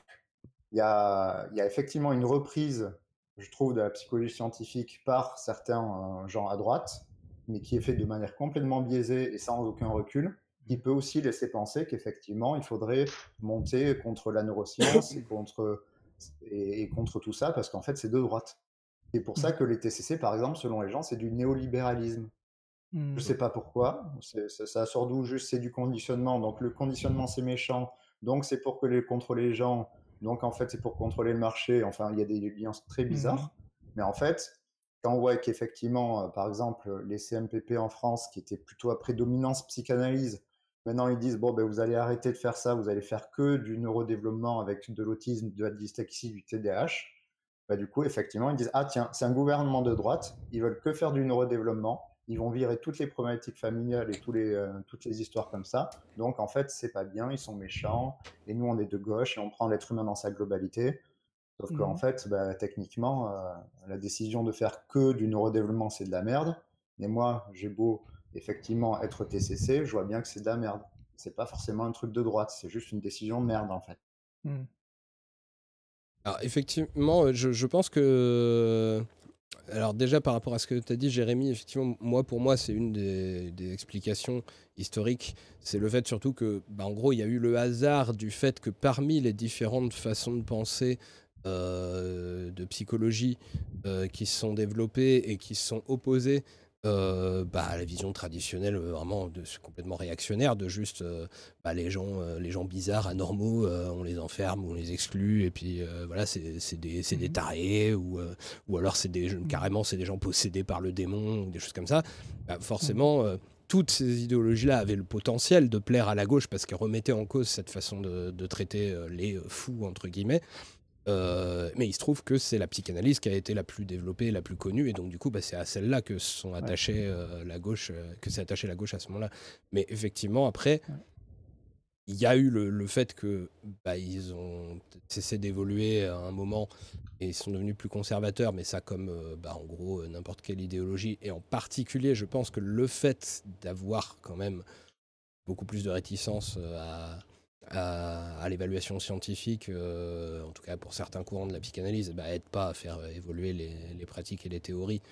il y a, y a, effectivement une reprise, je trouve, de la psychologie scientifique par certains euh, gens à droite, mais qui est faite de manière complètement biaisée et sans aucun recul, qui peut aussi laisser penser qu'effectivement, il faudrait monter contre la neuroscience et contre et, contre tout ça, parce qu'en fait, c'est de droite. C'est pour ça mmh. que les TCC, par exemple, selon les gens, c'est du néolibéralisme. Je Mmh. sais pas pourquoi. C'est- Ça, ça sort d'où Juste c'est du conditionnement. Donc le conditionnement c'est méchant. Donc c'est pour que les, contrôler les gens. Donc en fait c'est pour contrôler le marché. Enfin il y a des liens très bizarres. Mais en fait, quand on voit qu'effectivement, euh, par exemple, les CMPP en France, qui étaient plutôt à prédominance psychanalyse, maintenant ils disent bon ben vous allez arrêter de faire ça, vous allez faire que du neurodéveloppement avec de l'autisme, de la dyslexie, du TDAH. Bah, du coup, effectivement, ils disent ah tiens, c'est un gouvernement de droite, ils veulent que faire du neurodéveloppement, ils vont virer toutes les problématiques familiales et tous les, euh, toutes les histoires comme ça. Donc en fait, c'est pas bien, ils sont méchants, et nous on est de gauche et on prend l'être humain dans sa globalité. Sauf qu'en Mhm. fait, bah, techniquement, euh, la décision de faire que du neurodéveloppement, c'est de la merde. Mais moi, j'ai beau effectivement être TCC, je vois bien que c'est de la merde. C'est pas forcément un truc de droite, c'est juste une décision de merde en fait. Mmh. Alors effectivement, euh, je, pense que... Alors déjà par rapport à ce que tu as dit Jérémy, effectivement, moi pour moi c'est une des, explications historiques. C'est le fait surtout que, bah, en gros, il y a eu le hasard du fait que parmi les différentes façons de penser euh, de psychologie euh, qui se sont développées et qui se sont opposées euh, bah, la vision traditionnelle euh, vraiment de, complètement réactionnaire de juste euh, bah, les gens euh, les gens bizarres anormaux on les enferme on les exclut et puis voilà c'est des, c'est des Mhm. tarés ou, ou alors c'est des carrément c'est des gens possédés par le démon ou des choses comme ça. Bah, forcément euh, toutes ces idéologies-là avaient le potentiel de plaire à la gauche parce qu'elles remettaient en cause cette façon de, de traiter les fous entre guillemets euh, mais il se trouve que c'est la psychanalyse qui a été la plus développée, la plus connue, et donc du coup, bah, c'est à celle-là que sont attachés euh, la gauche, euh, que s'est attaché la gauche à ce moment-là. Mais effectivement, après, il y a eu le, le fait que bah, ils ont cessé d'évoluer à un moment et ils sont devenus plus conservateurs, mais ça comme bah, en gros n'importe quelle idéologie, et en particulier, je pense que le fait d'avoir quand même beaucoup plus de réticence à à, à l'évaluation scientifique, euh, en tout cas pour certains courants de la psychanalyse, bah, aide pas à faire évoluer les, les pratiques et les théories.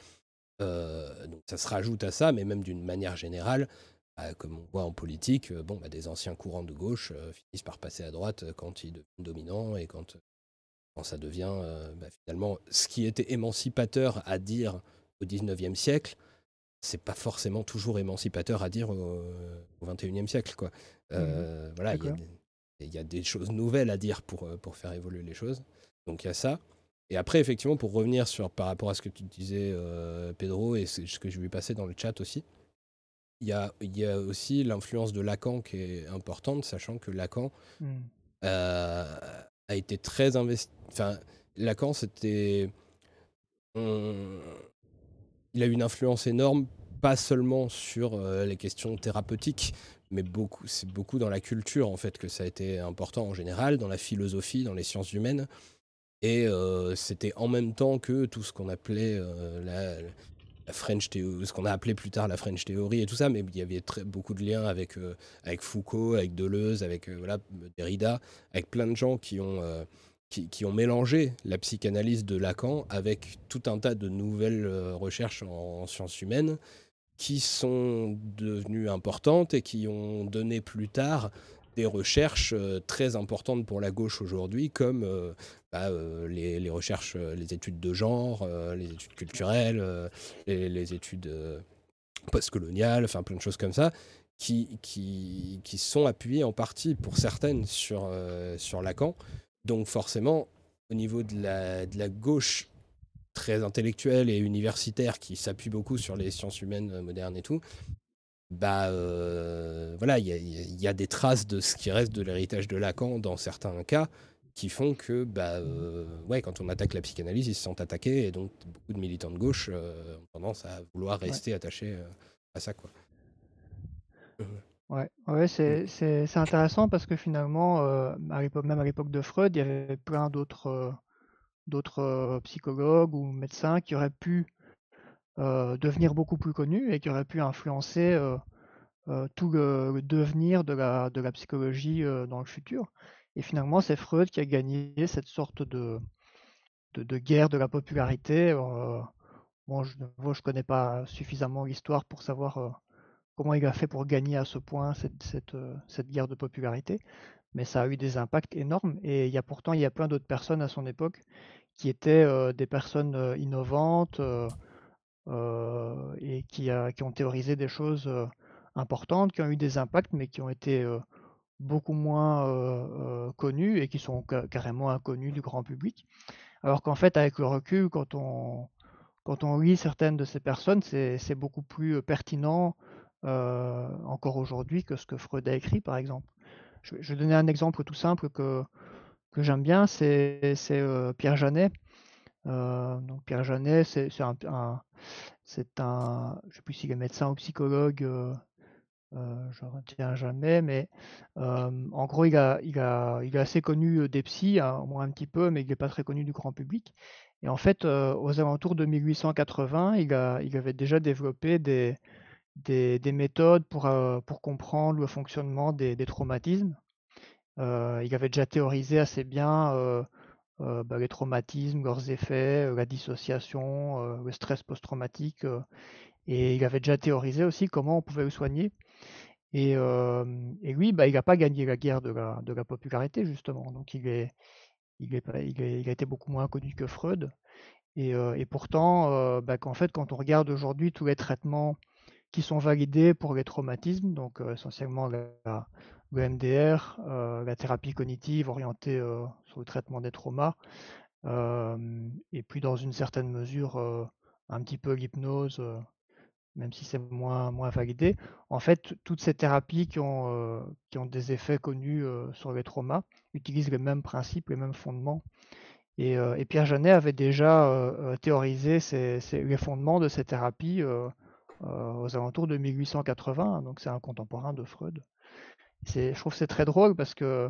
Euh, donc ça se rajoute à ça, mais même d'une manière générale, bah, comme on voit en politique, euh, bon, bah, des anciens courants de gauche euh, finissent par passer à droite quand ils deviennent dominants et quand, quand ça devient bah, finalement ce qui était émancipateur à dire au 19e siècle, c'est pas forcément toujours émancipateur à dire au, au 21e siècle. Quoi. Euh, Voilà, il y a des- il y, a des choses nouvelles à dire pour, euh, pour faire évoluer les choses. Donc il y a ça. Et après, effectivement, pour revenir sur par rapport à ce que tu disais, euh, Pedro, et ce que je lui passer dans le chat aussi, il y a, y a aussi l'influence de Lacan qui est importante, sachant que Lacan Mmh. euh, a été très investi. Enfin, Lacan, c'était. on- Il a eu une influence énorme, pas seulement sur euh, les questions thérapeutiques, mais beaucoup, c'est beaucoup dans la culture en fait que ça a été important en général, dans la philosophie, dans les sciences humaines. Et euh, c'était en même temps que tout ce qu'on appelait euh, la, French ce qu'on a appelé plus tard la French Theory et tout ça, mais il y avait beaucoup de liens avec, euh, avec Foucault, avec Deleuze, avec voilà, Derrida, avec plein de gens qui ont, qui, ont mélangé la psychanalyse de Lacan avec tout un tas de nouvelles recherches en sciences humaines qui sont devenues importantes et qui ont donné plus tard des recherches euh, très importantes pour la gauche aujourd'hui, comme euh, bah, euh, les, recherches, les études de genre, les études culturelles, les, les études postcoloniales, enfin plein de choses comme ça, qui, qui, qui sont appuyées en partie pour certaines sur, sur Lacan. Donc forcément, au niveau de la, de la gauche très intellectuelle et universitaire qui s'appuie beaucoup sur les sciences humaines euh, modernes et tout, bah euh, voilà, il y, a- y des traces de ce qui reste de l'héritage de Lacan dans certains cas qui font que bah euh, ouais, quand on attaque la psychanalyse, ils se sentent attaqués et donc beaucoup de militants de gauche euh, ont tendance à vouloir rester attachés à ça quoi. Ouais, ouais, c'est c'est c'est intéressant parce que finalement, à même à l'époque de Freud, il y avait plein d'autres d'autres psychologues ou médecins qui auraient pu devenir beaucoup plus connus et qui auraient pu influencer tout le, devenir de la de la psychologie dans le futur. Et finalement, c'est Freud qui a gagné cette sorte de de, de guerre de la popularité. Euh, bon, je ne connais pas suffisamment l'histoire pour savoir comment il a fait pour gagner à ce point cette, cette, cette guerre de popularité, mais ça a eu des impacts énormes. Et il y a pourtant il y a plein d'autres personnes à son époque qui étaient des personnes innovantes, et qui, ont théorisé des choses importantes, qui ont eu des impacts, mais qui ont été beaucoup moins connus et qui sont carrément inconnus du grand public. Alors qu'en fait, avec le recul, quand on, quand on lit certaines de ces personnes, c'est beaucoup plus pertinent encore aujourd'hui que ce que Freud a écrit, par exemple. Je, je vais donner un exemple tout simple que, que j'aime bien, c'est Pierre Janet. donc Pierre Janet, c'est un, je sais plus s'il est médecin ou psychologue, je ne retiens jamais, mais en gros, il, a, il, a, il est assez connu des psys, hein, au moins un petit peu, mais il n'est pas très connu du grand public. Et en fait, aux alentours de 1880, il, avait déjà développé des, des, des méthodes pour, comprendre le fonctionnement des traumatismes. Il avait déjà théorisé assez bien bah, les traumatismes, leurs effets, la dissociation, le stress post-traumatique. et il avait déjà théorisé aussi comment on pouvait le soigner. Et, et lui, bah, il n'a pas gagné la guerre de la, popularité, justement. Donc il, est, a été beaucoup moins connu que Freud. Et, pourtant, bah, quand on regarde aujourd'hui tous les traitements qui sont validés pour les traumatismes, donc essentiellement la, le MDR, la thérapie cognitive orientée sur le traitement des traumas, et puis dans une certaine mesure un petit peu l'hypnose même si c'est moins, moins validé. En fait, toutes ces thérapies qui ont, euh, qui ont des effets connus euh, sur les traumas utilisent les mêmes principes, les mêmes fondements. Et, euh, Pierre Janet avait déjà théorisé les fondements de ces thérapies aux alentours de 1880, donc c'est un contemporain de Freud. Je trouve que c'est très drôle parce que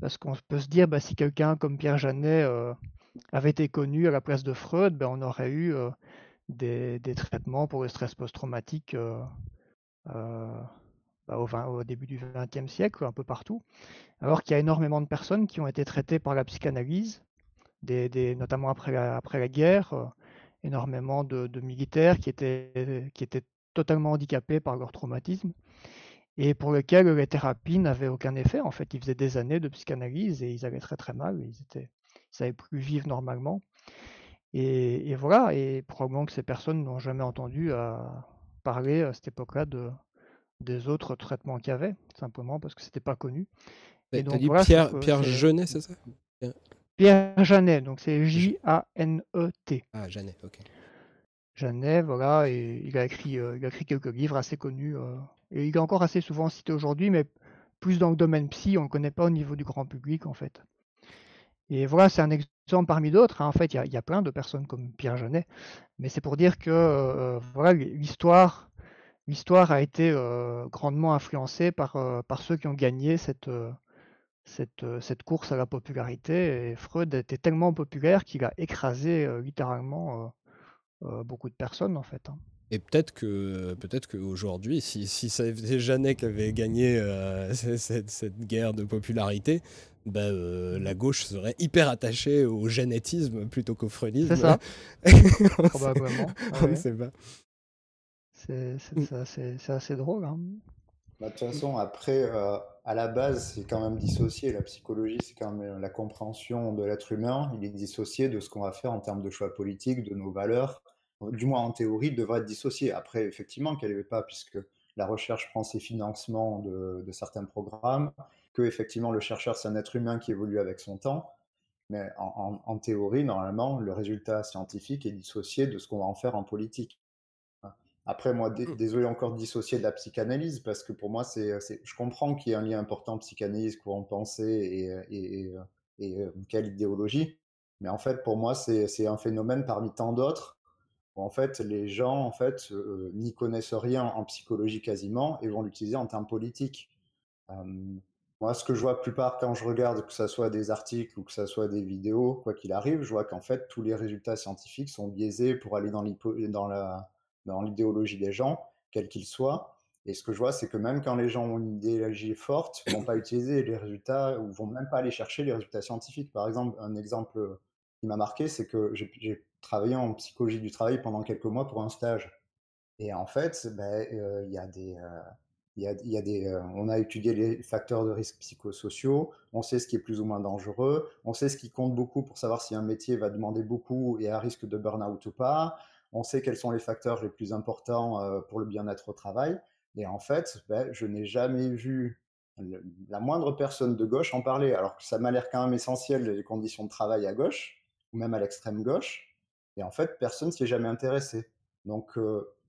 parce qu'on peut se dire, bah, si quelqu'un comme Pierre Janet avait été connu à la place de Freud, ben, on aurait eu des, traitements pour le stress post-traumatique euh, euh, bah, au, début du XXe siècle, un peu partout. Alors qu'il y a énormément de personnes qui ont été traitées par la psychanalyse, notamment après la, guerre, euh, énormément de, militaires qui étaient totalement handicapés par leur traumatisme et pour lesquels les thérapies n'avaient aucun effet. En fait, ils faisaient des années de psychanalyse et ils allaient très très mal, ils étaient, ils savaient plus vivre normalement. Et, voilà, et probablement que ces personnes n'ont jamais entendu euh, parler à cette époque-là de, des autres traitements qu'il y avait, simplement parce que c'était pas connu. Et donc, dit Pierre, Pierre Genet, c'est ça? Pierre Janet, donc c'est J-A-N-E-T. Ah, Janet, ok. Janet, voilà, et il a écrit, euh, il a écrit quelques livres assez connus, euh, et il est encore assez souvent cité aujourd'hui, mais plus dans le domaine psy, on ne le connaît pas au niveau du grand public, en fait. Et voilà, c'est un exemple parmi d'autres. Hein. En fait, il y, a plein de personnes comme Pierre Genet, mais c'est pour dire que euh, voilà, l'histoire, a été euh, grandement influencée par, euh, par ceux qui ont gagné cette, cette, cette, course à la popularité. Et Freud était tellement populaire qu'il a écrasé littéralement beaucoup de personnes, en fait. Hein. Et peut-être que peut-être qu'aujourd'hui, si, si c'était Janet qui avait gagné cette, cette, guerre de popularité, bah, euh, la gauche serait hyper attachée au génétisme plutôt qu'au freudisme. C'est ça. Probablement. On ne sait pas. C'est assez drôle. Hein. Bah, de toute façon, après, euh, à la base, c'est quand même dissocié. La psychologie, c'est quand même la compréhension de l'être humain. Il est dissocié de ce qu'on va faire en termes de choix politiques, de nos valeurs. Du moins, en théorie, devrait être dissocié. Après, effectivement, qu'elle n'est pas, puisque la recherche prend ses financements de, de certains programmes que effectivement le chercheur c'est un être humain qui évolue avec son temps, mais en, théorie, normalement, le résultat scientifique est dissocié de ce qu'on va en faire en politique. Après, moi, mmh. désolé encore de dissocier de la psychanalyse, parce que pour moi, c'est, je comprends qu'il y ait un lien important psychanalyse, courant pensée et, et, et, euh, quelle idéologie, mais en fait, pour moi, c'est, un phénomène parmi tant d'autres en fait, les gens en fait euh, n'y connaissent rien en psychologie quasiment et vont l'utiliser en termes politiques. Moi, ce que je vois la plupart quand je regarde, que ce soit des articles ou que ce soit des vidéos, quoi qu'il arrive, je vois qu'en fait, tous les résultats scientifiques sont biaisés pour aller dans l'idéologie des gens, quels qu'ils soient. Et ce que je vois, c'est que même quand les gens ont une idéologie forte, ils vont pas utiliser les résultats ou vont même pas aller chercher les résultats scientifiques. Par exemple, un exemple qui m'a marqué, c'est que j'ai travaillé en psychologie du travail pendant quelques mois pour un stage. Et en fait, ben, euh, y a des, euh, y a, des, euh, on a étudié les facteurs de risque psychosociaux, on sait ce qui est plus ou moins dangereux, on sait ce qui compte beaucoup pour savoir si un métier va demander beaucoup et à risque de burn-out ou pas, on sait quels sont les facteurs les plus importants pour le bien-être au travail. Et en fait, ben, je n'ai jamais vu la moindre personne de gauche en parler, alors que ça m'a l'air quand même essentiel les conditions de travail à gauche, ou même à l'extrême gauche. Et en fait, personne s'y est jamais intéressé. Donc,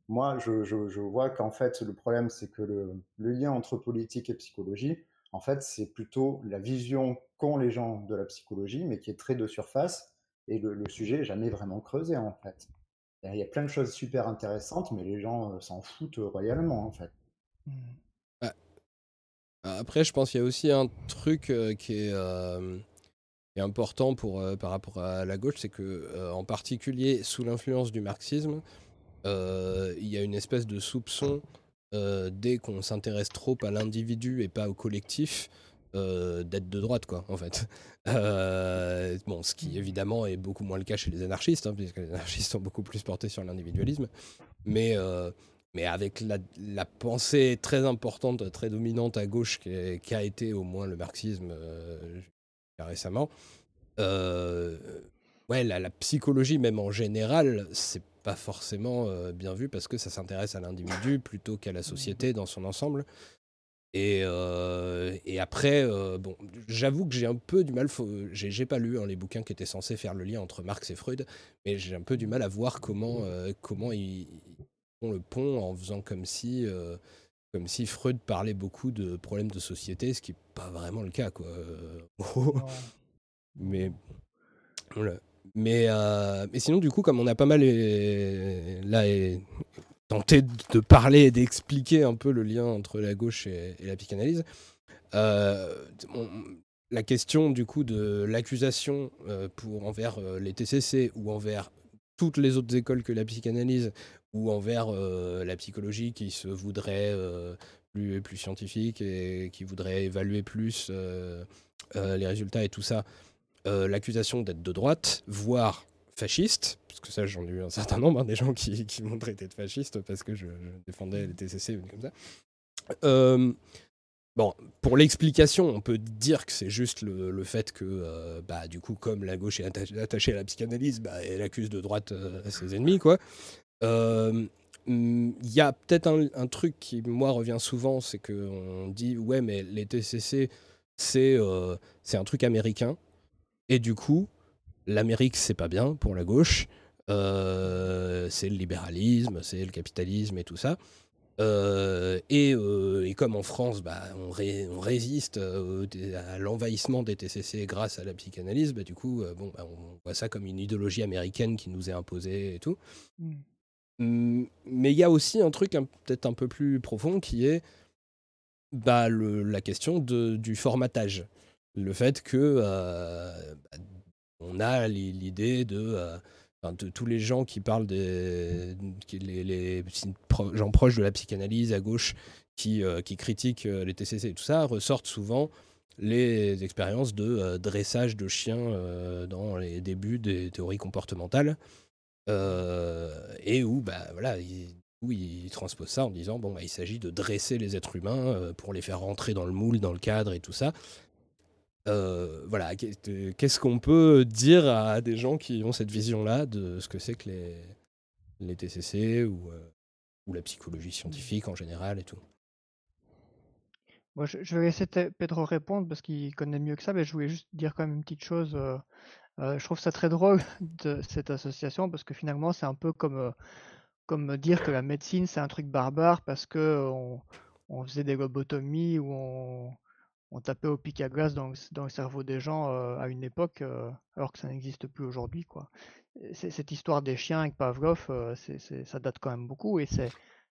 moi, je, vois qu'en fait, le problème, c'est que le, lien entre politique et psychologie, en fait, c'est plutôt la vision qu'ont les gens de la psychologie, mais qui est très de surface, et le, sujet n'est jamais vraiment creusé, en fait. Il y a plein de choses super intéressantes, mais les gens euh, s'en foutent royalement, en fait. Mmh. Bah, après, je pense qu'il y a aussi un truc euh, qui est, euh, important pour, par rapport à la gauche, c'est que, en particulier sous l'influence du marxisme, il y a une espèce de soupçon dès qu'on s'intéresse trop à l'individu et pas au collectif. d'être de droite, quoi, en fait. bon, ce qui évidemment est beaucoup moins le cas chez les anarchistes, hein, puisque les anarchistes sont beaucoup plus portés sur l'individualisme. Mais, mais avec la, pensée très importante, très dominante à gauche, qui, a été au moins le marxisme récemment, ouais, la, psychologie, même en général, c'est pas forcément euh, bien vu parce que ça s'intéresse à l'individu plutôt qu'à la société dans son ensemble. Et, euh, et après, euh, bon, j'avoue que j'ai un peu du mal, j'ai pas lu hein, les bouquins qui étaient censés faire le lien entre Marx et Freud, mais j'ai un peu du mal à voir comment, comment ils font le pont en faisant comme si, comme si Freud parlait beaucoup de problèmes de société, ce qui n'est pas vraiment le cas. Quoi. mais voilà. Mais, euh, mais sinon, du coup, comme on a pas mal là, tenté de parler et d'expliquer un peu le lien entre la gauche et, la psychanalyse, euh, la question du coup de l'accusation euh, pour envers les TCC ou envers toutes les autres écoles que la psychanalyse ou envers la psychologie qui se voudrait plus, plus scientifique et qui voudrait évaluer plus les résultats et tout ça, euh, l'accusation d'être de droite, voire fasciste, parce que ça j'en ai eu un certain nombre, hein, des gens qui, m'ont traité de fasciste parce que je, défendais les TCC comme ça. Euh, bon, pour l'explication, on peut dire que c'est juste le, fait que, euh, bah, du coup, comme la gauche est attachée à la psychanalyse, bah, elle accuse de droite ses ennemis, quoi. Il y a peut-être un, truc qui, moi, revient souvent, c'est qu'on dit, ouais, mais les TCC, c'est un truc américain. Et du coup, l'Amérique, c'est pas bien pour la gauche. Euh, c'est le libéralisme, c'est le capitalisme et tout ça. Euh, euh, et, comme en France, bah, on, résiste à l'envahissement des TCC grâce à la psychanalyse, bah, du coup, bon, bah, on voit ça comme une idéologie américaine qui nous est imposée et tout. Mm. Mais il y a aussi un truc peut-être un peu plus profond qui est bah, la question du formatage. Le fait que euh, on a l'idée de, euh, de, tous les gens qui parlent des gens proches de la psychanalyse à gauche qui, euh, qui critiquent les TCC et tout ça ressortent souvent les expériences de dressage de chiens dans les débuts des théories comportementales et où bah voilà où ils transposent ça en disant bon bah, il s'agit de dresser les êtres humains pour les faire rentrer dans le moule dans le cadre et tout ça euh, voilà, qu'est-ce qu'on peut dire à des gens qui ont cette vision-là de ce que c'est que les, les TCC ou, euh, ou la psychologie scientifique en général et tout? Moi, je, vais laisser Pedro répondre parce qu'il connaît mieux que ça, mais je voulais juste dire quand même une petite chose. Euh, je trouve ça très drôle de cette association parce que finalement, c'est un peu comme, comme dire que la médecine, c'est un truc barbare parce que on, faisait des lobotomies ou on on tapait au pic à glace dans, le cerveau des gens euh, à une époque, euh, alors que ça n'existe plus aujourd'hui. quoi. Cette histoire des chiens avec Pavlov, euh, ça date quand même beaucoup et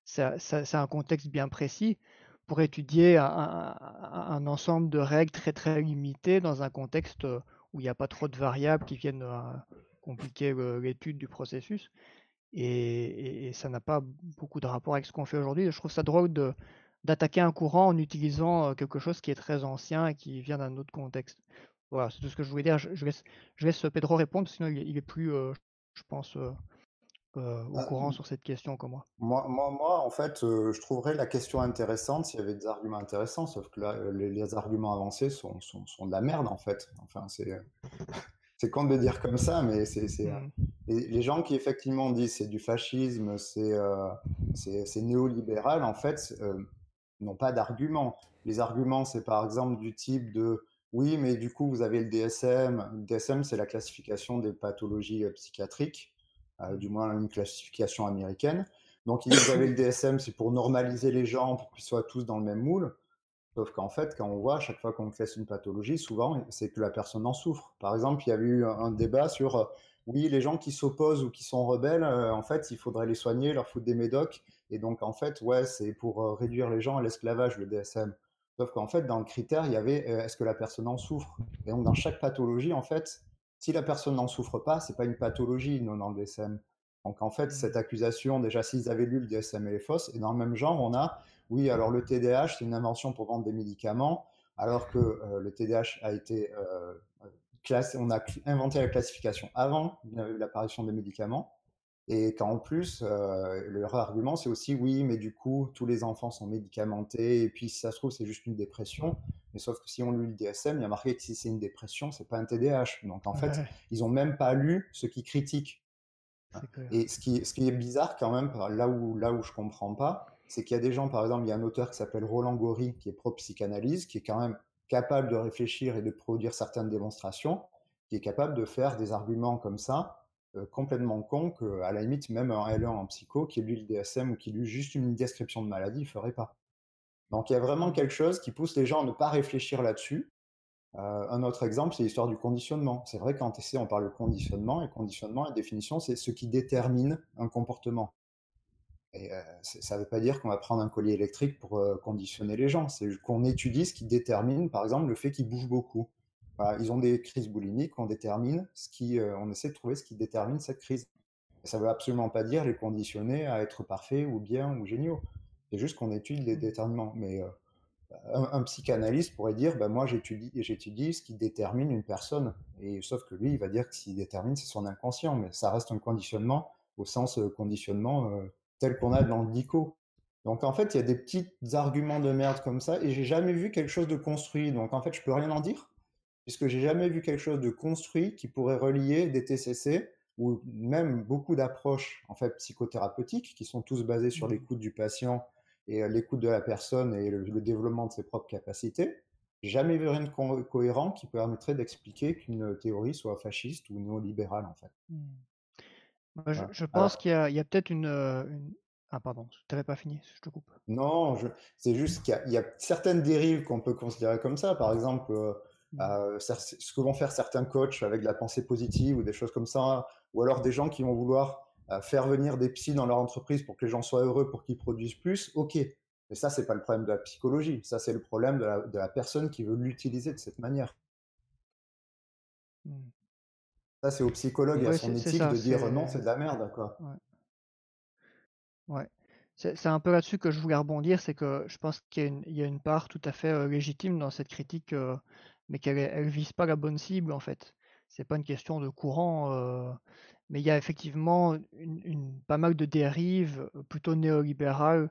c'est un contexte bien précis pour étudier un, ensemble de règles très très limitées dans un contexte où il n'y a pas trop de variables qui viennent compliquer l'étude du processus. et ça n'a pas beaucoup de rapport avec ce qu'on fait aujourd'hui. Je trouve ça drôle d'attaquer un courant en utilisant quelque chose qui est très ancien et qui vient d'un autre contexte. Voilà, c'est tout ce que je voulais dire. Je, laisse, Pedro répondre, sinon il, est plus, je pense, au bah, courant sur cette question comme moi. Moi, moi, moi en fait, je trouverais la question intéressante s'il y avait des arguments intéressants, sauf que là, les, arguments avancés sont, sont, sont, de la merde, en fait. Enfin, c'est. C'est con de le dire comme ça, mais c'est, mmh. les gens qui effectivement disent c'est du fascisme, c'est c'est néolibéral, en fait, n'ont pas d'arguments. Les arguments, c'est par exemple du type de oui, mais du coup, vous avez le DSM. Le DSM, c'est la classification des pathologies psychiatriques, du moins une classification américaine. Donc, vous avez le DSM, c'est pour normaliser les gens, pour qu'ils soient tous dans le même moule. Sauf qu'en fait, quand on voit, à chaque fois qu'on classe une pathologie, souvent, c'est que la personne en souffre. Par exemple, il y a eu un débat sur, euh, oui, les gens qui s'opposent ou qui sont rebelles, euh, en fait, il faudrait les soigner, leur foutre des médocs. Et donc, en fait, ouais, c'est pour euh, réduire les gens à l'esclavage, le DSM. Sauf qu'en fait, dans le critère, il y avait, est-ce que la personne en souffre? Et donc, dans chaque pathologie, en fait, si la personne n'en souffre pas, c'est pas une pathologie, non, dans le DSM. Donc en fait, mmh. cette accusation, déjà s'ils avaient lu le DSM, elle est fausse. Et dans le même genre, on a, oui, alors le TDAH, c'est une invention pour vendre des médicaments, alors que euh, le TDAH a été euh, classé, on a inventé la classification avant l'apparition des médicaments. Et qu'en plus, euh, leur argument, c'est aussi, oui, mais du coup, tous les enfants sont médicamentés, et puis si ça se trouve, c'est juste une dépression. Mais sauf que si on lit le DSM, il y a marqué que si c'est une dépression, c'est pas un TDAH. Donc en fait, ils ont même pas lu ce qui critiquent. Et ce qui, ce qui est bizarre quand même, là où, là où je comprends pas, c'est qu'il y a des gens, par exemple, il y a un auteur qui s'appelle Roland Gori, qui est pro-psychanalyse, qui est quand même capable de réfléchir et de produire certaines démonstrations, qui est capable de faire des arguments comme ça, euh, complètement cons, qu'à la limite, même un L1 en psycho, qui lu le DSM ou qui lit juste une description de maladie, il ferait pas. Donc il y a vraiment quelque chose qui pousse les gens à ne pas réfléchir là-dessus, euh, un autre exemple, c'est l'histoire du conditionnement. C'est vrai qu'en TC, on parle de conditionnement, et conditionnement, la définition, c'est ce qui détermine un comportement. Et euh, ça ne veut pas dire qu'on va prendre un collier électrique pour conditionner les gens. C'est qu'on étudie ce qui détermine, par exemple, le fait qu'ils bougent beaucoup. Ils ont des crises boulimiques, on détermine ce qui, on essaie de trouver ce qui détermine cette crise. ça ne veut absolument pas dire les conditionner à être parfaits ou bien ou géniaux. C'est juste qu'on étudie les déterminants. Mais un, psychanalyste pourrait dire bah, moi j'étudie j'étudie ce qui détermine une personne et sauf que lui il va dire que ce qui détermine c'est son inconscient mais ça reste un conditionnement au sens euh, conditionnement euh, tel qu'on a dans le dico donc en fait il y a des petits arguments de merde comme ça et j'ai jamais vu quelque chose de construit donc en fait je peux rien en dire puisque j'ai jamais vu quelque chose de construit qui pourrait relier des TCC ou même beaucoup d'approches en fait psychothérapeutiques qui sont tous basées sur mmh. l'écoute du patient et l'écoute de la personne et le, développement de ses propres capacités. Jamais vu rien de cohérent qui permettrait d'expliquer qu'une théorie soit fasciste ou néolibérale, en fait. Mmh. je, pense qu'il y a, peut-être une, Ah pardon, tu n'avais pas fini, je te coupe. Non, c'est juste qu'il y, a certaines dérives qu'on peut considérer comme ça. Par exemple, mmh. Euh, ce que vont faire certains coachs avec de la pensée positive ou des choses comme ça, ou alors des gens qui vont vouloir faire venir des psys dans leur entreprise pour que les gens soient heureux, pour qu'ils produisent plus, ok. Mais ça, c'est pas le problème de la psychologie. Ça, c'est le problème de la, personne qui veut l'utiliser de cette manière. Mmh. Ça, c'est au psychologue et à son éthique de dire non, c'est de la merde, quoi. Ouais. C'est un peu là-dessus que je voulais rebondir, c'est que je pense qu'il y, a une part tout à fait légitime dans cette critique, mais qu'elle ne vise pas la bonne cible, en fait. C'est pas une question de courant. Mais il y a effectivement une, pas mal de dérives plutôt néolibérales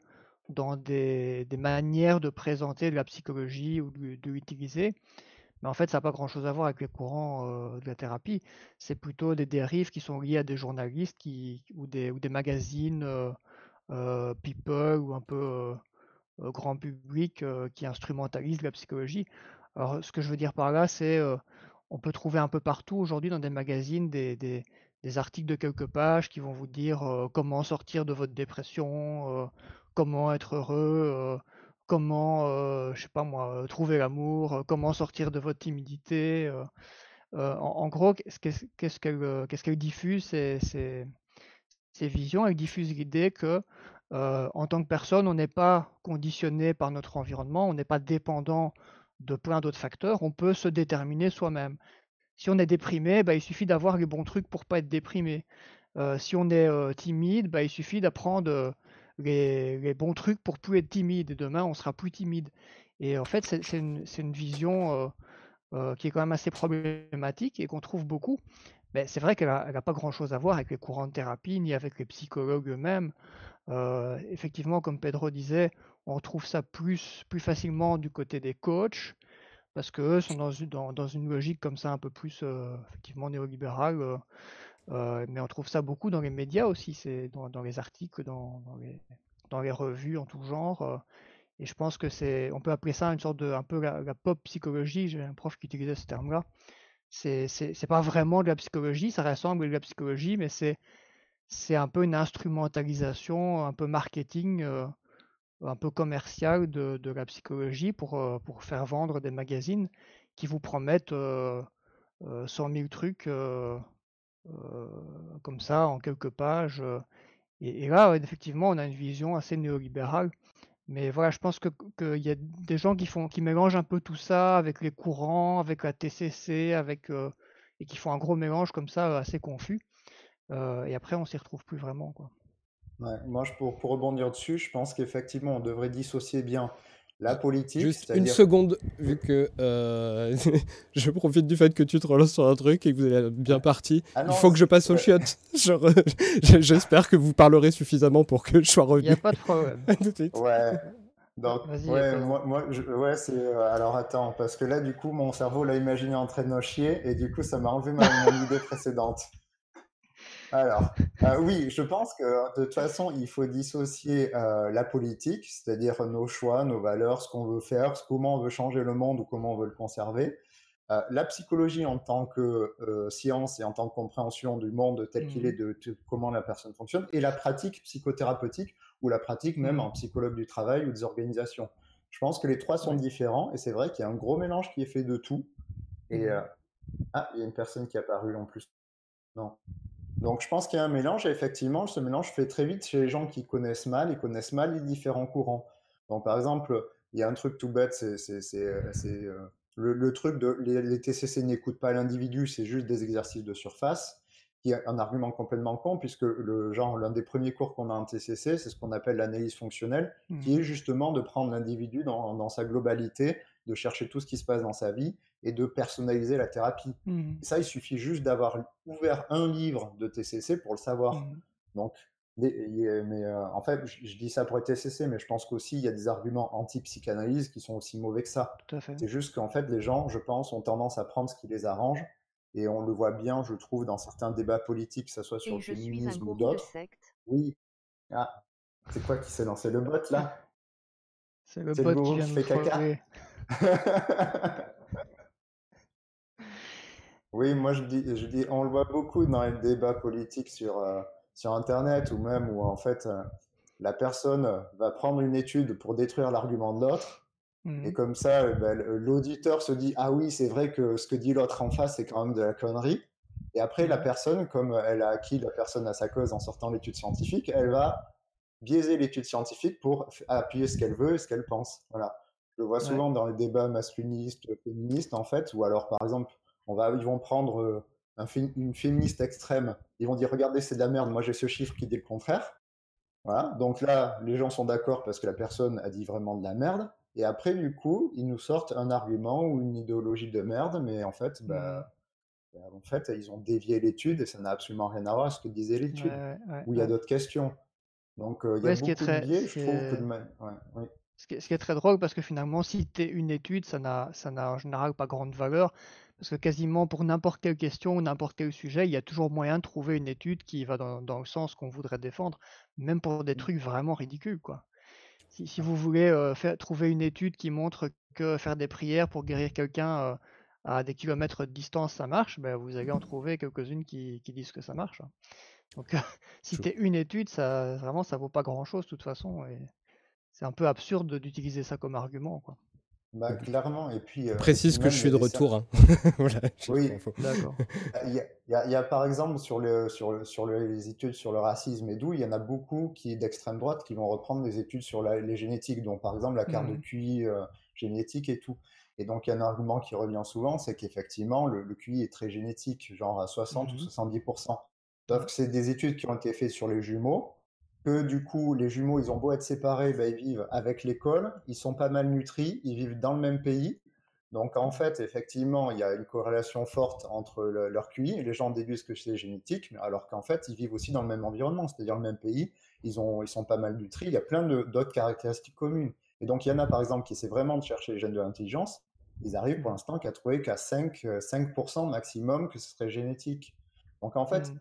dans des, manières de présenter de la psychologie ou de, l'utiliser. Mais en fait, ça n'a pas grand-chose à voir avec les courants de la thérapie. C'est plutôt des dérives qui sont liées à des journalistes qui, ou, des, ou des magazines people ou un peu grand public qui instrumentalisent la psychologie. Alors, ce que je veux dire par là, c'est on peut trouver un peu partout aujourd'hui dans des magazines des, des articles de quelques pages qui vont vous dire comment sortir de votre dépression, comment être heureux, comment, je sais pas moi, trouver l'amour, comment sortir de votre timidité. En, gros, qu'est-ce qu'elle qu'est-ce diffuse ces, visions? Elle diffuse l'idée que en tant que personne, on n'est pas conditionné par notre environnement, on n'est pas dépendant de plein d'autres facteurs, on peut se déterminer soi-même. Si on est déprimé, bah, il suffit d'avoir les bons trucs pour pas être déprimé. Euh, si on est euh, timide, bah, il suffit d'apprendre euh, les, bons trucs pour plus être timide. Demain, on sera plus timide. Et en fait, c'est une, vision qui est quand même assez problématique et qu'on trouve beaucoup. Mais c'est vrai qu'elle n'a pas grand-chose à voir avec les courants de thérapie ni avec les psychologues eux-mêmes. effectivement, comme Pedro disait, on trouve ça plus, plus facilement du côté des coachs parce qu'eux sont dans une, dans, une logique comme ça un peu plus effectivement néolibérale. mais on trouve ça beaucoup dans les médias aussi, c'est dans, les articles, dans, les, dans, les, revues en tout genre. et je pense que c'est, on peut appeler ça une sorte de, un peu la, pop psychologie. J'ai un prof qui utilisait ce terme-là. C'est, c'est, pas vraiment de la psychologie, ça ressemble à de la psychologie, mais c'est, c'est un peu une instrumentalisation, un peu marketing, un peu commercial de, de la psychologie pour, pour faire vendre des magazines qui vous promettent 100 000 trucs comme ça en quelques pages. Et, là, effectivement, on a une vision assez néolibérale. Mais voilà, je pense qu'il que y a des gens qui, font, qui mélangent un peu tout ça avec les courants, avec la TCC, avec, et qui font un gros mélange comme ça assez confus. et après, on s'y retrouve plus vraiment. Quoi. Moi, pour, pour rebondir dessus, je pense qu'effectivement, on devrait dissocier bien la politique. Juste une seconde, vu que euh, je profite du fait que tu te relances sur un truc et que vous êtes bien parti. Ah il faut que je passe aux chiottes. J'espère que vous parlerez suffisamment pour que je sois revenu. Il n'y a pas de problème. ouais. Donc, ouais, moi, moi ouais, c'est. Euh, alors attends, parce que là, du coup, mon cerveau l'a imaginé en train de chier et du coup, ça m'a enlevé ma, mon idée précédente. Alors, euh, oui, je pense que de toute façon, il faut dissocier euh, la politique, c'est-à-dire nos choix, nos valeurs, ce qu'on veut faire, comment on veut changer le monde ou comment on veut le conserver. Euh, la psychologie en tant que science et en tant que compréhension du monde tel qu'il est, mmh. de, comment la personne fonctionne, et la pratique psychothérapeutique ou la pratique même mmh. en psychologue du travail ou des organisations. Je pense que les trois sont différents et c'est vrai qu'il y a un gros mélange qui est fait de tout. Et mmh. ah, il y a une personne qui est apparue en plus. Non. Donc, je pense qu'il y a un mélange, et effectivement, ce mélange fait très vite chez les gens qui connaissent mal, ils connaissent mal les différents courants. Donc, par exemple, il y a un truc tout bête, c'est euh, euh, le, truc de les, TCC n'écoutent pas l'individu, c'est juste des exercices de surface, qui est un argument complètement con, puisque le genre, l'un des premiers cours qu'on a en TCC, c'est ce qu'on appelle l'analyse fonctionnelle, qui mmh. est justement de prendre l'individu dans, dans, sa globalité, de chercher tout ce qui se passe dans sa vie et de personnaliser la thérapie. Mmh. ça, il suffit juste d'avoir ouvert un livre de TCC pour le savoir. Mmh. Donc, mais euh, en fait, je, dis ça pour les TCC, mais je pense qu'aussi il y a des arguments anti-psychanalyse qui sont aussi mauvais que ça. C'est juste qu'en fait, les gens, je pense, ont tendance à prendre ce qui les arrange. Et on le voit bien, je trouve, dans certains débats politiques, que ce soit sur le féminisme ou d'autres. Oui. Ah, c'est quoi qui s'est lancé le bot là? C'est le bot qui vient de fait caca. Oui, moi je dis, je dis, on le voit beaucoup dans les débats politiques sur, euh, sur Internet ou même où en fait euh, la personne va prendre une étude pour détruire l'argument de l'autre. Mmh et comme ça, euh, ben, l'auditeur se dit Ah oui, c'est vrai que ce que dit l'autre en face, c'est quand même de la connerie. Et après, la mmh personne, comme elle a acquis la personne à sa cause en sortant l'étude scientifique, elle va biaiser l'étude scientifique pour appuyer ce qu'elle veut et ce qu'elle pense. Voilà. Je le vois souvent dans les débats masculinistes, féministes, en fait, ou alors par exemple, ils vont prendre euh, une féministe extrême, ils vont dire regardez c'est de la merde, moi j'ai ce chiffre qui dit le contraire. Voilà, donc là les gens sont d'accord parce que la personne a dit vraiment de la merde. Et après du coup ils nous sortent un argument ou une idéologie de merde, mais en fait bah, mmh. bah en fait, ils ont dévié l'étude et ça n'a absolument rien à voir avec ce que disait l'étude. où il y a d'autres questions. Donc, euh, il y a beaucoup de biais, je trouve Ce qui, est, ce qui, est, très drôle parce que finalement, si tu es une étude, ça n'a en général pas grande valeur. Parce que quasiment pour n'importe quelle question ou n'importe quel sujet, il y a toujours moyen de trouver une étude qui va dans, le sens qu'on voudrait défendre, même pour des mmh. trucs vraiment ridicules, quoi. Si, vous voulez euh, faire, trouver une étude qui montre que faire des prières pour guérir quelqu'un euh, à des kilomètres de distance, ça marche, ben vous allez en trouver quelques-unes qui, disent que ça marche. Hein. Donc, si c'était une étude, ça vraiment, ça vaut pas grand-chose de toute façon. Et c'est un peu absurde d'utiliser ça comme argument, quoi. Bah, clairement, et puis... Euh, Précise que je suis de retour. Hein. voilà, oui, d'accord. Il y, a, il y, a, par exemple sur, le, sur, le, sur les études sur le racisme et d'où, il y en a beaucoup qui d'extrême droite qui vont reprendre des études sur les génétiques, dont par exemple la carte de mmh. QI euh, génétique et tout. Et donc, il y a un argument qui revient souvent, c'est qu'effectivement, le, QI est très génétique, genre à 60 ou 70%. Mmh. Sauf que c'est des études qui ont été faites sur les jumeaux, que du coup, les jumeaux, ils ont beau être séparés, bah, ils vivent avec l'école, ils sont pas mal nutris, ils vivent dans le même pays. Donc en fait, effectivement, il y a une corrélation forte entre leur QI et les gens déduisent que c'est génétique, alors qu'en fait, ils vivent aussi dans le même environnement, c'est-à-dire le même pays, ils, ont, ils sont pas mal nutris, il y a plein d'autres caractéristiques communes. Et donc il y en a par exemple qui essaient vraiment de chercher les gènes de l'intelligence, ils arrivent pour l'instant qu'à trouver qu'à 5%, 5 maximum que ce serait génétique. Donc en fait, mmh.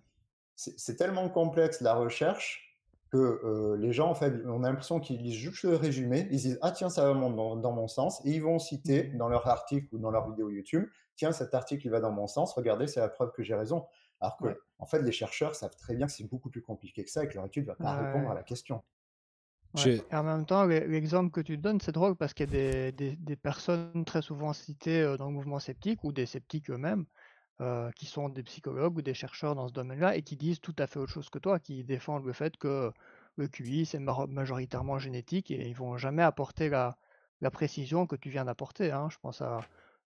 c'est tellement complexe la recherche que les gens, en fait, on a l'impression qu'ils lisent juste le résumé, ils disent ah tiens ça va dans, dans, mon sens et ils vont citer dans leur article ou dans leur vidéo YouTube tiens cet article il va dans mon sens, regardez c'est la preuve que j'ai raison. Alors que en fait les chercheurs savent très bien que c'est beaucoup plus compliqué que ça et que leur étude va pas répondre à la question. Et en même temps, l'exemple que tu donnes, c'est drôle parce qu'il y a des, des, des, personnes très souvent citées dans le mouvement sceptique ou des sceptiques eux-mêmes euh, qui sont des psychologues ou des chercheurs dans ce domaine-là et qui disent tout à fait autre chose que toi, qui défendent le fait que le QI c'est majoritairement génétique et ils vont jamais apporter la, la précision que tu viens d'apporter. Hein. Je pense à,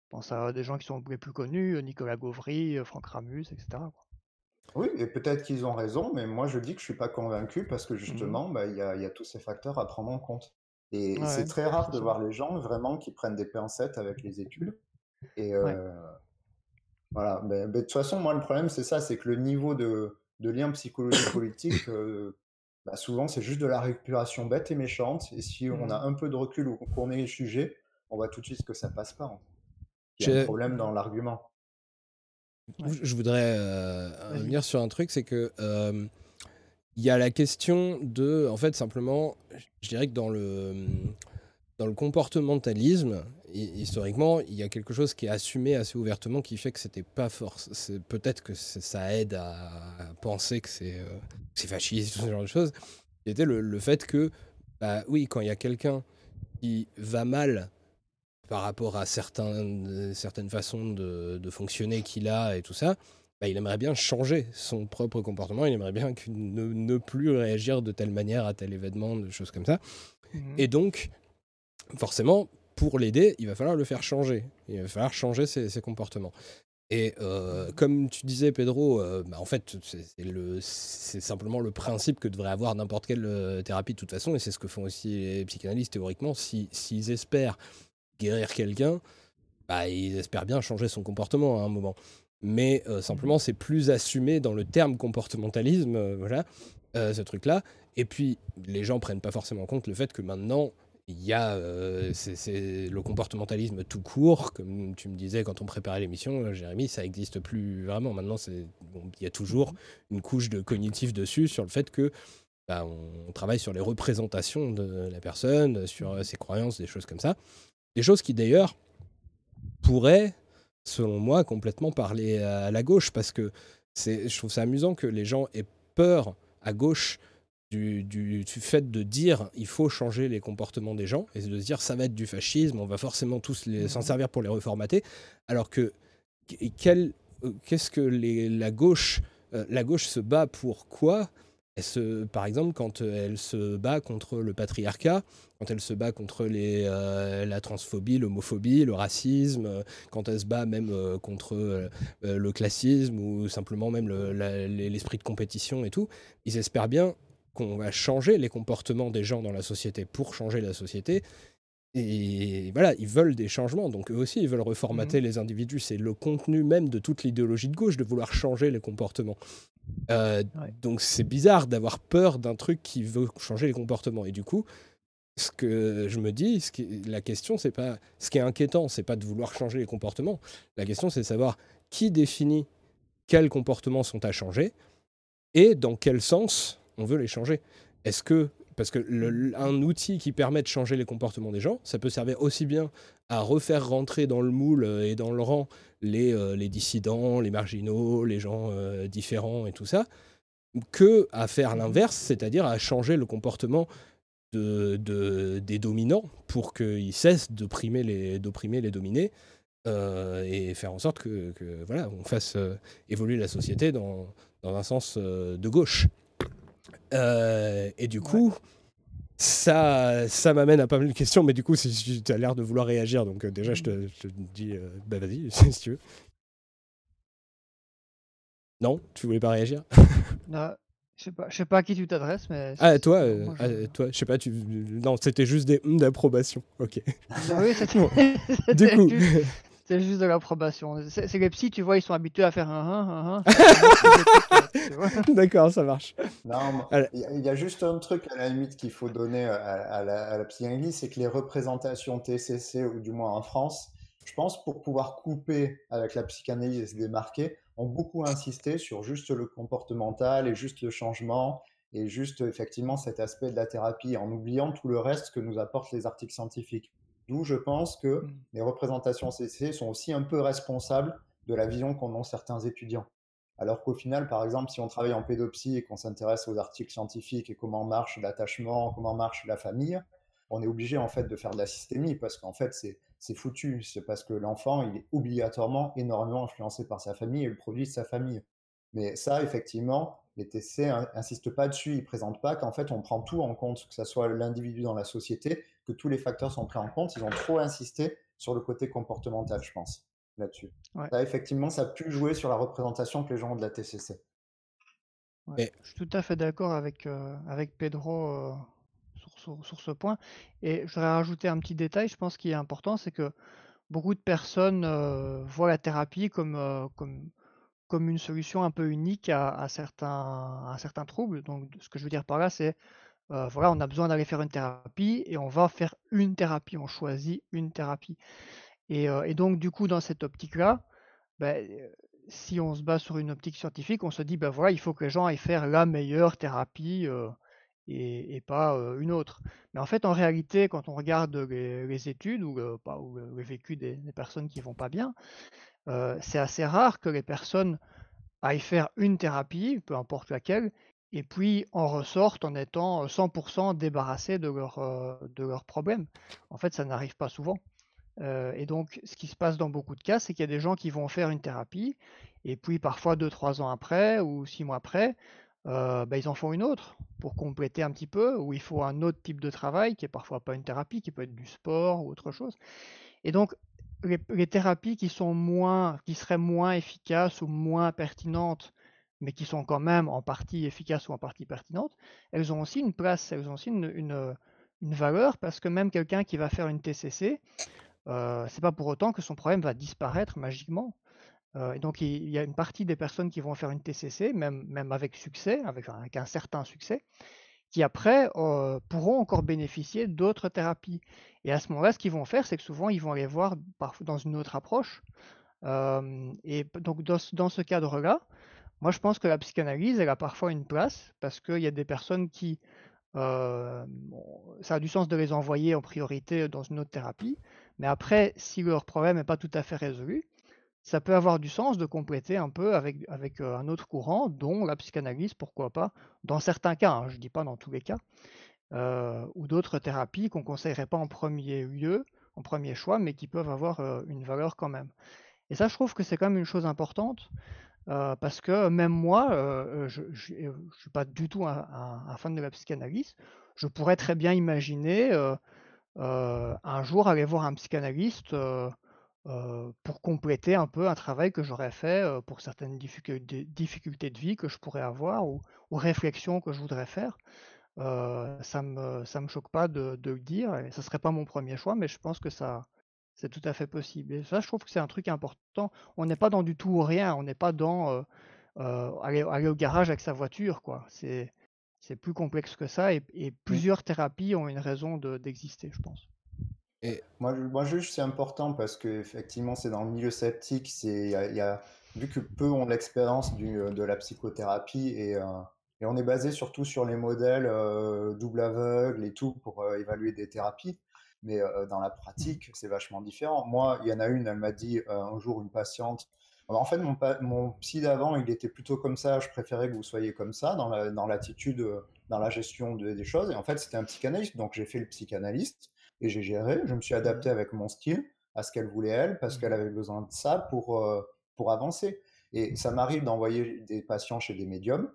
pense à des gens qui sont les plus connus, Nicolas Gauvry, Franck Ramus, etc. Oui, et peut-être qu'ils ont raison, mais moi je dis que je suis pas convaincu parce que mmh justement, bah, il y, a, y, a, tous ces facteurs à prendre en compte. Et c'est très rare de voir les gens vraiment qui prennent des pincettes avec les études. Et, euh, voilà, mais, de toute façon, moi, le problème, c'est ça, c'est que le niveau de, de lien psychologie politique, euh, bah, souvent, c'est juste de la récupération bête et méchante. Et si on a mmh. un peu de recul ou qu'on est les sujets, on voit tout de suite que ça passe pas. Il y a un problème dans l'argument. Je voudrais euh, venir sur un truc, c'est que il y a la question de, en fait, simplement, je dirais que dans le dans le comportementalisme, historiquement, il y a quelque chose qui est assumé assez ouvertement qui fait que c'était pas force. Peut-être que ça aide à, penser que c'est euh, fasciste, ce genre de choses. C'était le, le, fait que, bah oui, quand il y a quelqu'un qui va mal par rapport à certains, certaines façons de, de fonctionner qu'il a et tout ça, bah, il aimerait bien changer son propre comportement, il aimerait bien ne, ne, plus réagir de telle manière à tel événement, de choses comme ça. Mmh et donc, forcément, pour l'aider, il va falloir le faire changer. Il va falloir changer ses, comportements. Et euh, comme tu disais, Pedro, euh, bah, en fait, c'est simplement le principe que devrait avoir n'importe quelle euh, thérapie de toute façon, et c'est ce que font aussi les psychanalystes théoriquement. S'ils espèrent guérir quelqu'un, bah, ils espèrent bien changer son comportement à un moment. Mais simplement, c'est plus assumé dans le terme comportementalisme, voilà, ce truc-là. Et puis, les gens prennent pas forcément en compte le fait que maintenant, il y a euh, c'est le comportementalisme tout court, comme tu me disais quand on préparait l'émission, euh, Jérémy, ça n'existe plus vraiment. Maintenant, bon, il y a toujours une couche de cognitif dessus sur le fait que bah, on, travaille sur les représentations de la personne, sur euh, ses croyances, des choses comme ça. Des choses qui d'ailleurs pourraient, selon moi, complètement parler à la gauche, parce que je trouve ça amusant que les gens aient peur à gauche du, fait de dire il faut changer les comportements des gens et de se dire ça va être du fascisme, on va forcément tous s'en mmh. servir pour les reformater, alors que euh, qu'est-ce que les, la gauche euh, la gauche se bat pour quoi? Elle se, Par exemple, quand elle se bat contre le patriarcat, quand elle se bat contre les, euh, la transphobie, l'homophobie, le racisme, quand elle se bat même contre le classisme ou simplement même l'esprit de compétition et tout, ils espèrent bien qu'on va changer les comportements des gens dans la société pour changer la société. Et voilà, ils veulent des changements, donc eux aussi, ils veulent reformater mmh les individus. C'est le contenu même de toute l'idéologie de gauche de vouloir changer les comportements. Euh, donc c'est bizarre d'avoir peur d'un truc qui veut changer les comportements. Et du coup, ce que je me dis, ce qui, la question, c'est pas. Ce qui est inquiétant, c'est pas de vouloir changer les comportements. La question, c'est de savoir qui définit quels comportements sont à changer et dans quel sens on veut les changer. Est-ce que parce que un outil qui permet de changer les comportements des gens, ça peut servir aussi bien à refaire rentrer dans le moule euh, et dans le rang les, euh, les dissidents, les marginaux, les gens euh, différents et tout ça, que à faire l'inverse, c'est-à-dire à changer le comportement de, des dominants pour qu'ils cessent d'opprimer les, d'opprimer les dominés et faire en sorte que, voilà, on fasse évoluer la société dans, dans un sens de gauche. Euh, et du coup, ça, ça m'amène à pas mal de questions, mais du coup, tu as l'air de vouloir réagir, donc euh, déjà, je te, je te dis, euh, bah vas-y, si tu veux. Non, tu voulais pas réagir? Non, Je sais pas, je sais pas à qui tu t'adresses, mais. Ah, toi, ah, toi, je sais pas, tu. Non, c'était juste des hum d'approbation. Ok. Ah oui, c'était. du coup. C'est juste de l'approbation. C'est les psys, tu vois, ils sont habitués à faire un un un. D'accord, ça marche. Non, il y, a juste un truc à la limite qu'il faut donner à, la, à la psychanalyse, c'est que les représentations TCC, ou du moins en France, je pense pour pouvoir couper avec la psychanalyse et se démarquer, ont beaucoup insisté sur juste le comportemental et juste le changement et juste effectivement cet aspect de la thérapie en oubliant tout le reste que nous apportent les articles scientifiques. D'où je pense que mmh. les représentations CC sont aussi un peu responsables de la vision qu'en ont certains étudiants. Alors qu'au final, par exemple, si on travaille en pédopsie et qu'on s'intéresse aux articles scientifiques et comment marche l'attachement, comment marche la famille, on est obligé en fait de faire de la systémie parce qu'en fait c'est foutu. C'est parce que l'enfant il est obligatoirement énormément influencé par sa famille et le produit de sa famille. Mais ça, effectivement, les TC n'insistent pas dessus, ils ne présentent pas qu'en fait on prend tout en compte, que ce soit l'individu dans la société, que tous les facteurs sont pris en compte. Ils ont trop insisté sur le côté comportemental, je pense là-dessus. Là, effectivement, ça a pu jouer sur la représentation que les gens ont de la TCC. Je suis tout à fait d'accord avec, euh, avec Pedro euh, sur, sur, ce point. Et je voudrais rajouter un petit détail, je pense, qui est important, c'est que beaucoup de personnes euh, voient la thérapie comme, comme, comme une solution un peu unique à, certains, troubles. Donc, ce que je veux dire par là, c'est voilà, on a besoin d'aller faire une thérapie et on va faire une thérapie, on choisit une thérapie. Et, donc, du coup, dans cette optique-là, ben, si on se base sur une optique scientifique, on se dit, ben voilà, il faut que les gens aillent faire la meilleure thérapie et, pas une autre. Mais en fait, en réalité, quand on regarde les, études ou, pas, ou le vécu des, personnes qui vont pas bien, c'est assez rare que les personnes aillent faire une thérapie, peu importe laquelle, et puis en ressortent en étant 100% débarrassés de leurs de leurs problèmes. En fait, ça n'arrive pas souvent. Euh, et donc, ce qui se passe dans beaucoup de cas, c'est qu'il y a des gens qui vont faire une thérapie, et puis parfois 2-3 ans après ou 6 mois après, euh, bah, ils en font une autre pour compléter un petit peu, ou il faut un autre type de travail qui est parfois pas une thérapie, qui peut être du sport ou autre chose. Et donc, les, thérapies qui seraient moins efficaces ou moins pertinentes, mais qui sont quand même en partie efficaces ou en partie pertinentes, elles ont aussi une place, elles ont aussi une, valeur parce que même quelqu'un qui va faire une TCC, euh, c'est pas pour autant que son problème va disparaître magiquement. Euh, et donc il, y a une partie des personnes qui vont faire une TCC, même, même avec succès, avec, un certain succès, qui après euh, pourront encore bénéficier d'autres thérapies. Et à ce moment-là, ce qu'ils vont faire, c'est que souvent ils vont aller voir dans une autre approche. et donc dans, dans ce cadre-là, moi je pense que la psychanalyse, elle a parfois une place, parce qu'il y a des personnes qui ça a du sens de les envoyer en priorité dans une autre thérapie. Mais après, si leur problème n'est pas tout à fait résolu, ça peut avoir du sens de compléter un peu avec, avec un autre courant, dont la psychanalyse, pourquoi pas, dans certains cas, hein, je ne dis pas dans tous les cas, ou d'autres thérapies qu'on ne conseillerait pas en premier lieu, en premier choix, mais qui peuvent avoir une valeur quand même. Et ça, je trouve que c'est quand même une chose importante, parce que même moi, je ne suis pas du tout un, fan de la psychanalyse. Je pourrais très bien imaginer un jour aller voir un psychanalyste pour compléter un peu un travail que j'aurais fait pour certaines difficultés de vie que je pourrais avoir ou, réflexions que je voudrais faire. ça me ça me choque pas de, de le dire et ça serait pas mon premier choix, mais je pense que ça c'est tout à fait possible. Et ça, je trouve que c'est un truc important. On n'est pas dans du tout ou rien. On n'est pas dans euh, euh, aller, au garage avec sa voiture, quoi. C'est c'est plus complexe que ça. Et, mmh. plusieurs thérapies ont une raison d'exister, je pense. Et moi, moi juge c'est important parce que effectivement, c'est dans le milieu sceptique. C'est il y, a vu que peu ont l'expérience de la psychothérapie et, euh, et, on est basé surtout sur les modèles double aveugle et tout pour évaluer des thérapies mais dans la pratique, c'est vachement différent. Moi, il y en a une, elle m'a dit un jour, une patiente, en fait, mon, mon psy d'avant, il était plutôt comme ça, je préférais que vous soyez comme ça, dans l'attitude, dans, la gestion des choses. Et en fait, c'était un psychanalyste, donc j'ai fait le psychanalyste et j'ai géré, je me suis adapté avec mon style à ce qu'elle voulait elle, parce qu'elle avait besoin de ça pour, pour avancer. Et ça m'arrive d'envoyer des patients chez des médiums.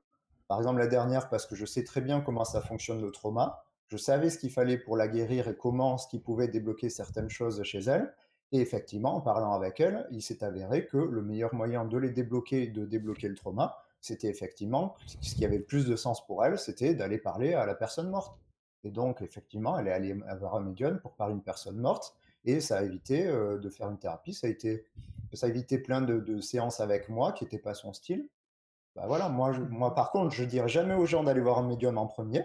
Par exemple, la dernière, parce que je sais très bien comment ça fonctionne le trauma. Je savais ce qu'il fallait pour la guérir et comment ce qui pouvait débloquer certaines choses chez elle. Et effectivement, en parlant avec elle, il s'est avéré que le meilleur moyen de les débloquer, de débloquer le trauma, c'était effectivement, ce qui avait le plus de sens pour elle, c'était d'aller parler à la personne morte. Et donc, effectivement, elle est allée avoir un médium pour parler une personne morte, et ça a évité euh, de faire une thérapie, ça a, évité plein de, séances avec moi qui n'étaient pas son style. Bah voilà, moi, moi, par contre, je dirais jamais aux gens d'aller voir un médium en premier,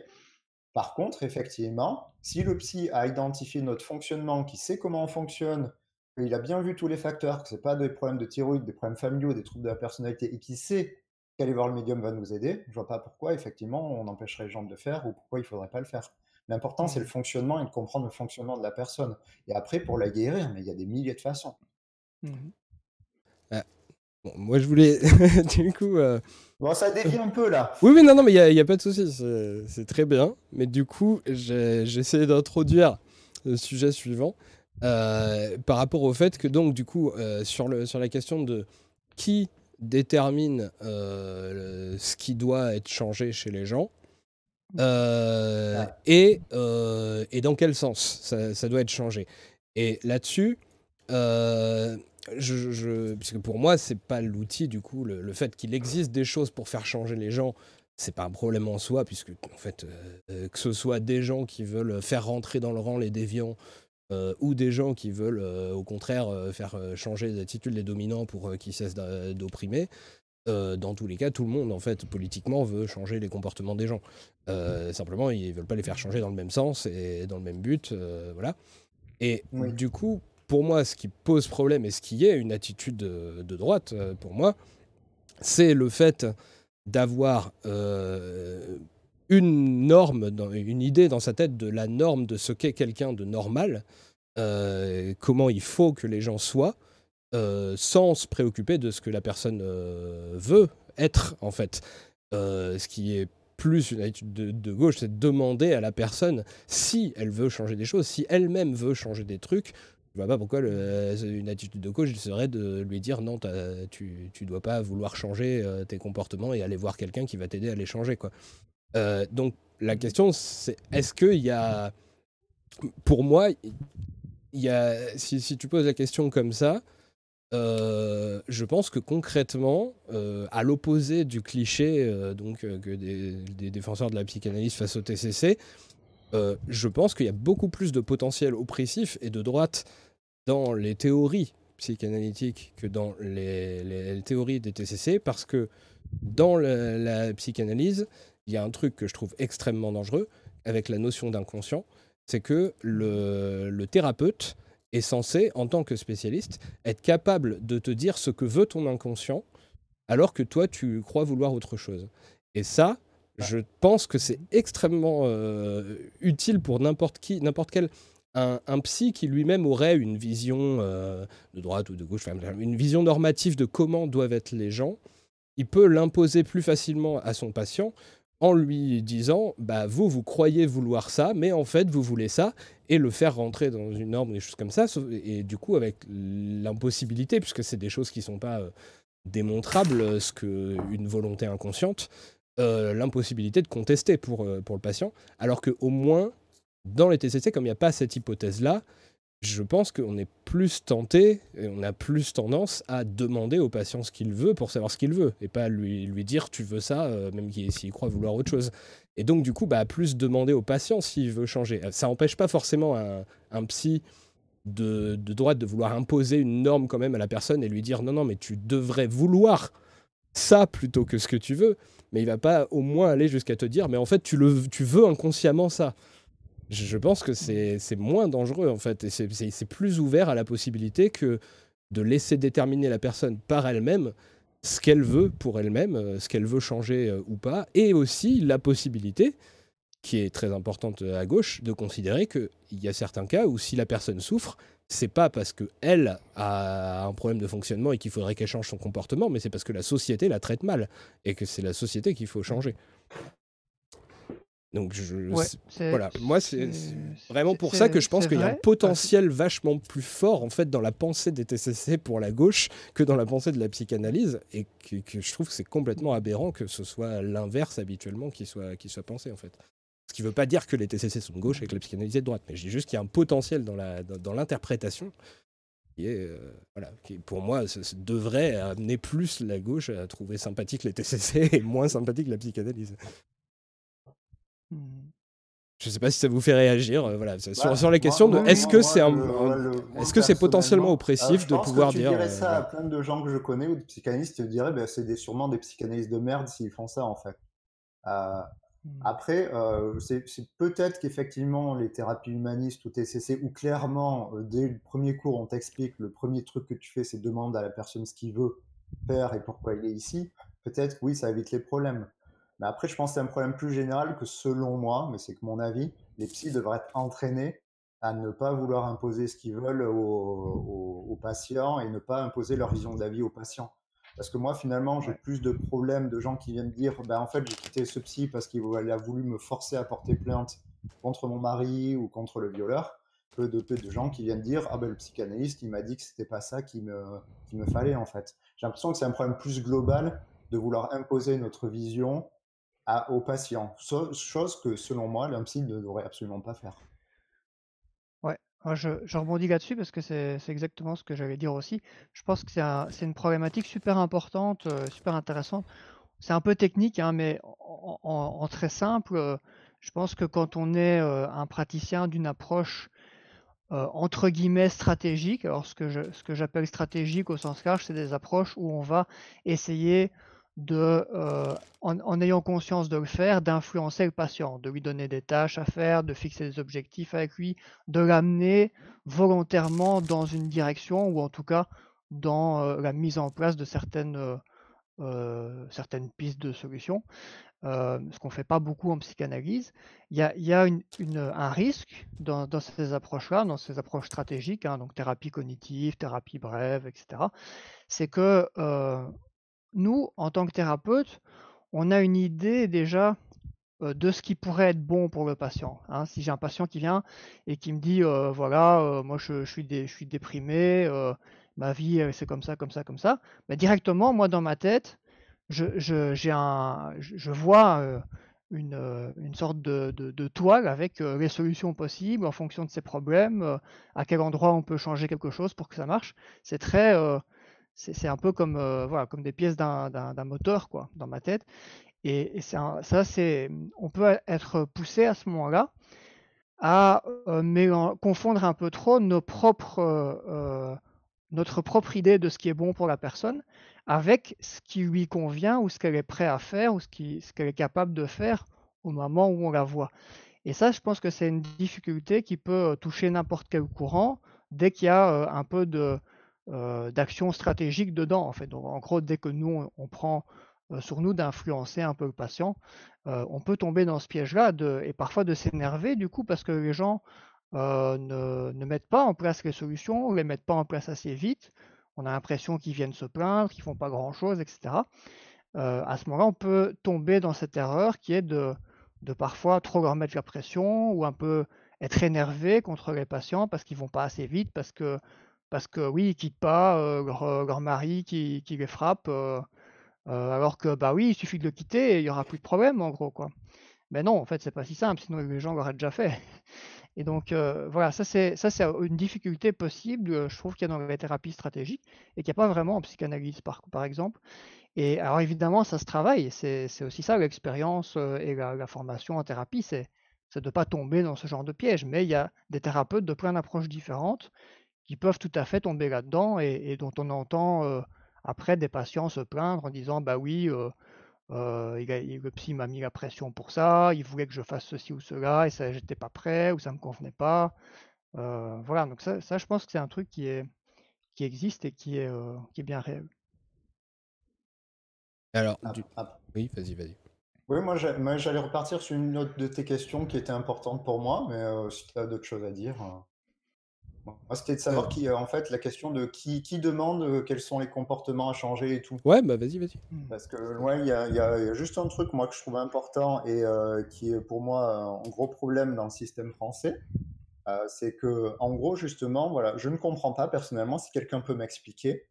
par contre, effectivement, si le psy a identifié notre fonctionnement, qui sait comment on fonctionne, qu'il a bien vu tous les facteurs, que c'est pas des problèmes de thyroïde, des problèmes familiaux, des troubles de la personnalité, et qui sait qu'aller voir le médium va nous aider, je vois pas pourquoi, effectivement, on empêcherait les gens de le faire ou pourquoi il faudrait pas le faire. L'important, c'est le mmh. fonctionnement et de comprendre le fonctionnement de la personne. Et après, pour la guérir, mais il y a des milliers de façons. Mmh. Ah, moi, je voulais, du coup. Euh, bon, ça dévie un peu là. Oui, oui, non, non, mais il n'y a, pas de souci, c'est très bien. Mais du coup, j'ai essayé d'introduire le sujet suivant euh, par rapport au fait que, donc, du coup, euh, sur, le, sur la question de qui détermine ce qui doit être changé chez les gens. Et, et dans quel sens ça, ça, doit être changé? Et là-dessus, je, parce que pour moi, c'est pas l'outil, du coup, le, fait qu'il existe des choses pour faire changer les gens, c'est pas un problème en soi, puisque, en fait, euh, que ce soit des gens qui veulent faire rentrer dans le rang les déviants, euh, ou des gens qui veulent, euh, au contraire, faire changer les attitudes des dominants pour qu'ils cessent d'opprimer, dans tous les cas, tout le monde, en fait, politiquement, veut changer les comportements des gens. simplement, ils veulent pas les faire changer dans le même sens et dans le même but, voilà. Et du coup, pour moi, ce qui pose problème et ce qui est une attitude de, droite, euh, pour moi, c'est le fait d'avoir euh, une norme, une idée dans sa tête de la norme de ce qu'est quelqu'un de normal, euh, comment il faut que les gens soient, sans se préoccuper de ce que la personne veut être, en fait. ce qui est plus une attitude de, gauche, c'est de demander à la personne si elle veut changer des choses, si elle-même veut changer des trucs, je vois pas pourquoi une attitude de coach serait de lui dire non, tu, tu dois pas vouloir changer euh, tes comportements et aller voir quelqu'un qui va t'aider à les changer. Quoi. Euh, donc la question, c'est est-ce qu'il y a. Pour moi, y a, si, tu poses la question comme ça, euh, je pense que concrètement, à l'opposé du cliché donc, que des, défenseurs de la psychanalyse face au TCC, euh, je pense qu'il y a beaucoup plus de potentiel oppressif et de droite dans les théories psychanalytiques que dans les, théories des TCC, parce que dans la, psychanalyse, il y a un truc que je trouve extrêmement dangereux avec la notion d'inconscient, c'est que le, thérapeute est censé, en tant que spécialiste, être capable de te dire ce que veut ton inconscient, alors que toi, tu crois vouloir autre chose. Et ça, je pense que c'est extrêmement euh, utile pour n'importe qui, n'importe quel un, psy qui lui-même aurait une vision euh, de droite ou de gauche, une vision normative de comment doivent être les gens. Il peut l'imposer plus facilement à son patient en lui disant bah vous vous croyez vouloir ça mais en fait vous voulez ça et le faire rentrer dans une norme des choses comme ça et du coup avec l'impossibilité puisque c'est des choses qui sont pas euh, démontrables ce que une volonté inconsciente euh, l'impossibilité de contester pour, euh, pour le patient. Alors qu'au moins, dans les TCC, comme il n'y a pas cette hypothèse-là, je pense qu'on est plus tenté on a plus tendance à demander au patient ce qu'il veut pour savoir ce qu'il veut et pas lui, lui dire tu veux ça, euh, même s'il croit vouloir autre chose. Et donc, du coup, bah, plus demander au patient s'il veut changer. Ça n'empêche pas forcément un, un psy de, de, droite de vouloir imposer une norme quand même à la personne et lui dire non, non, mais tu devrais vouloir ça plutôt que ce que tu veux mais il va pas au moins aller jusqu'à te dire, mais en fait, tu, le, tu veux inconsciemment ça. Je, pense que c'est moins dangereux, en fait, et c'est plus ouvert à la possibilité que de laisser déterminer la personne par elle-même ce qu'elle veut pour elle-même, euh, ce qu'elle veut changer euh, ou pas, et aussi la possibilité, qui est très importante à gauche, de considérer qu'il y a certains cas où si la personne souffre, c'est pas parce qu'elle a un problème de fonctionnement et qu'il faudrait qu'elle change son comportement, mais c'est parce que la société la traite mal et que c'est la société qu'il faut changer. Donc je, voilà, moi c'est vraiment pour ça que je pense qu'il y a un potentiel vachement plus fort en fait dans la pensée des TCC pour la gauche que dans la pensée de la psychanalyse et que, je trouve que c'est complètement aberrant que ce soit l'inverse habituellement qui soit qui soit pensé en fait. Ce qui ne veut pas dire que les TCC sont de gauche et que la psychanalyse est de droite, mais je dis juste qu'il y a un potentiel dans, la, dans, l'interprétation qui est, euh, voilà, qui pour moi, devrait amener plus la gauche à trouver sympathique les TCC et moins sympathique la psychanalyse. Hmm. Je ne sais pas si ça vous fait réagir, euh, voilà, sur, bah, sur, les questions de est-ce que c'est est-ce que c'est potentiellement oppressif de pouvoir dire. Je dirais ça à plein de gens que je connais ou de psychanalystes, je dirais, bah, c'est sûrement des psychanalystes de merde s'ils font ça en fait. Mmh. Après, euh, c'est peut-être qu'effectivement, les thérapies humanistes ou TCC, où clairement, euh, dès le premier cours, on t'explique, le premier truc que tu fais, c'est demander à la personne ce qu'il veut faire et pourquoi il est ici. Peut-être, oui, ça évite les problèmes. Mais après, je pense que c'est un problème plus général que selon moi, mais c'est que mon avis, les psys devraient être entraînés à ne pas vouloir imposer ce qu'ils veulent aux, patients et ne pas imposer leur vision d'avis aux patients. Parce que moi, finalement, j'ai plus de problèmes de gens qui viennent dire bah, en fait, j'ai quitté ce psy parce qu'il a voulu me forcer à porter plainte contre mon mari ou contre le violeur, que de, de gens qui viennent dire ah ben, le psychanalyste, il m'a dit que c'était pas ça qu'il me, me fallait, en fait. J'ai l'impression que c'est un problème plus global de vouloir imposer notre vision à, aux patients, chose que, selon moi, psy ne devrait absolument pas faire. Je, je rebondis là-dessus parce que c'est exactement ce que j'allais dire aussi. Je pense que c'est une problématique super importante, euh, super intéressante. C'est un peu technique, hein, mais en, très simple, euh, je pense que quand on est euh, un praticien d'une approche entre guillemets stratégique, alors ce que j'appelle stratégique au sens large, c'est des approches où on va essayer de, euh, en, ayant conscience de le faire, d'influencer le patient, de lui donner des tâches à faire, de fixer des objectifs avec lui, de l'amener volontairement dans une direction ou en tout cas dans euh, la mise en place de certaines, euh, certaines pistes de solutions, ce qu'on ne fait pas beaucoup en psychanalyse. Il y a, un risque dans, ces approches-là, dans ces approches stratégiques, hein, donc thérapie cognitive, thérapie brève, etc. C'est que nous, en tant que thérapeute, on a une idée déjà de ce qui pourrait être bon pour le patient. Hein. Si j'ai un patient qui vient et qui me dit, voilà, moi je, suis je, suis déprimé, ma vie c'est comme ça, comme ça, comme ça, bah, directement, moi dans ma tête, je, je, un, je vois une, une, sorte de, de, toile avec les solutions possibles en fonction de ses problèmes, à quel endroit on peut changer quelque chose pour que ça marche. C'est très c'est un peu comme, euh, voilà, comme des pièces d'un moteur quoi, dans ma tête. Et, ça, c'est, on peut être poussé à ce moment-là à euh, confondre un peu trop nos propres, euh, notre propre idée de ce qui est bon pour la personne avec ce qui lui convient ou ce qu'elle est prête à faire ou ce qu'elle ce est capable de faire au moment où on la voit. Et ça, je pense que c'est une difficulté qui peut toucher n'importe quel courant dès qu'il y a un peu de, euh, d'action stratégique dedans. En fait. En gros, dès que nous, on, prend euh, sur nous d'influencer un peu le patient, euh, on peut tomber dans ce piège-là et parfois de s'énerver du coup parce que les gens ne, mettent pas en place les solutions, ne les mettent pas en place assez vite. On a l'impression qu'ils viennent se plaindre, qu'ils font pas grand-chose, etc. à ce moment-là, on peut tomber dans cette erreur qui est de, de parfois trop leur mettre la pression ou un peu être énervé contre les patients parce qu'ils vont pas assez vite, parce que parce que oui, ils quittent pas euh, leur, mari qui, les frappe, alors que bah oui, il suffit de le quitter et il y aura plus de problème en gros quoi. Mais non, en fait, c'est pas si simple, sinon les gens l'auraient déjà fait. Et donc voilà, ça c'est ça c'est une difficulté possible, je trouve qu'il y a dans la thérapie stratégique et qu'il n'y a pas vraiment en psychanalyse par, par exemple. Et alors évidemment, ça se travaille, c'est aussi ça l'expérience et la, la, formation en thérapie, c'est de ne pas tomber dans ce genre de piège. Mais il y a des thérapeutes de plein d'approches différentes qui peuvent tout à fait tomber là-dedans et, dont on entend euh, après des patients se plaindre en disant bah oui, euh, euh, le psy m'a mis la pression pour ça, il voulait que je fasse ceci ou cela et ça j'étais pas prêt ou ça me convenait pas. voilà, donc ça, ça, je pense que c'est un truc qui est qui existe et qui est qui est bien réel. Alors, oui, vas-y, vas-y. Oui, moi j'allais repartir sur une autre de tes questions qui était importante pour moi, mais si tu as d'autres choses à dire. C'était de savoir qui, euh, en fait, la question de qui, qui demande euh, quels sont les comportements à changer et tout. Ouais, bah vas-y, vas-y. Hmm. Parce que, ouais, il y, y, a juste un truc, moi, que je trouve important et euh, qui est pour moi un gros problème dans le système français. c'est que, en gros, justement, voilà, je ne comprends pas personnellement si quelqu'un peut m'expliquer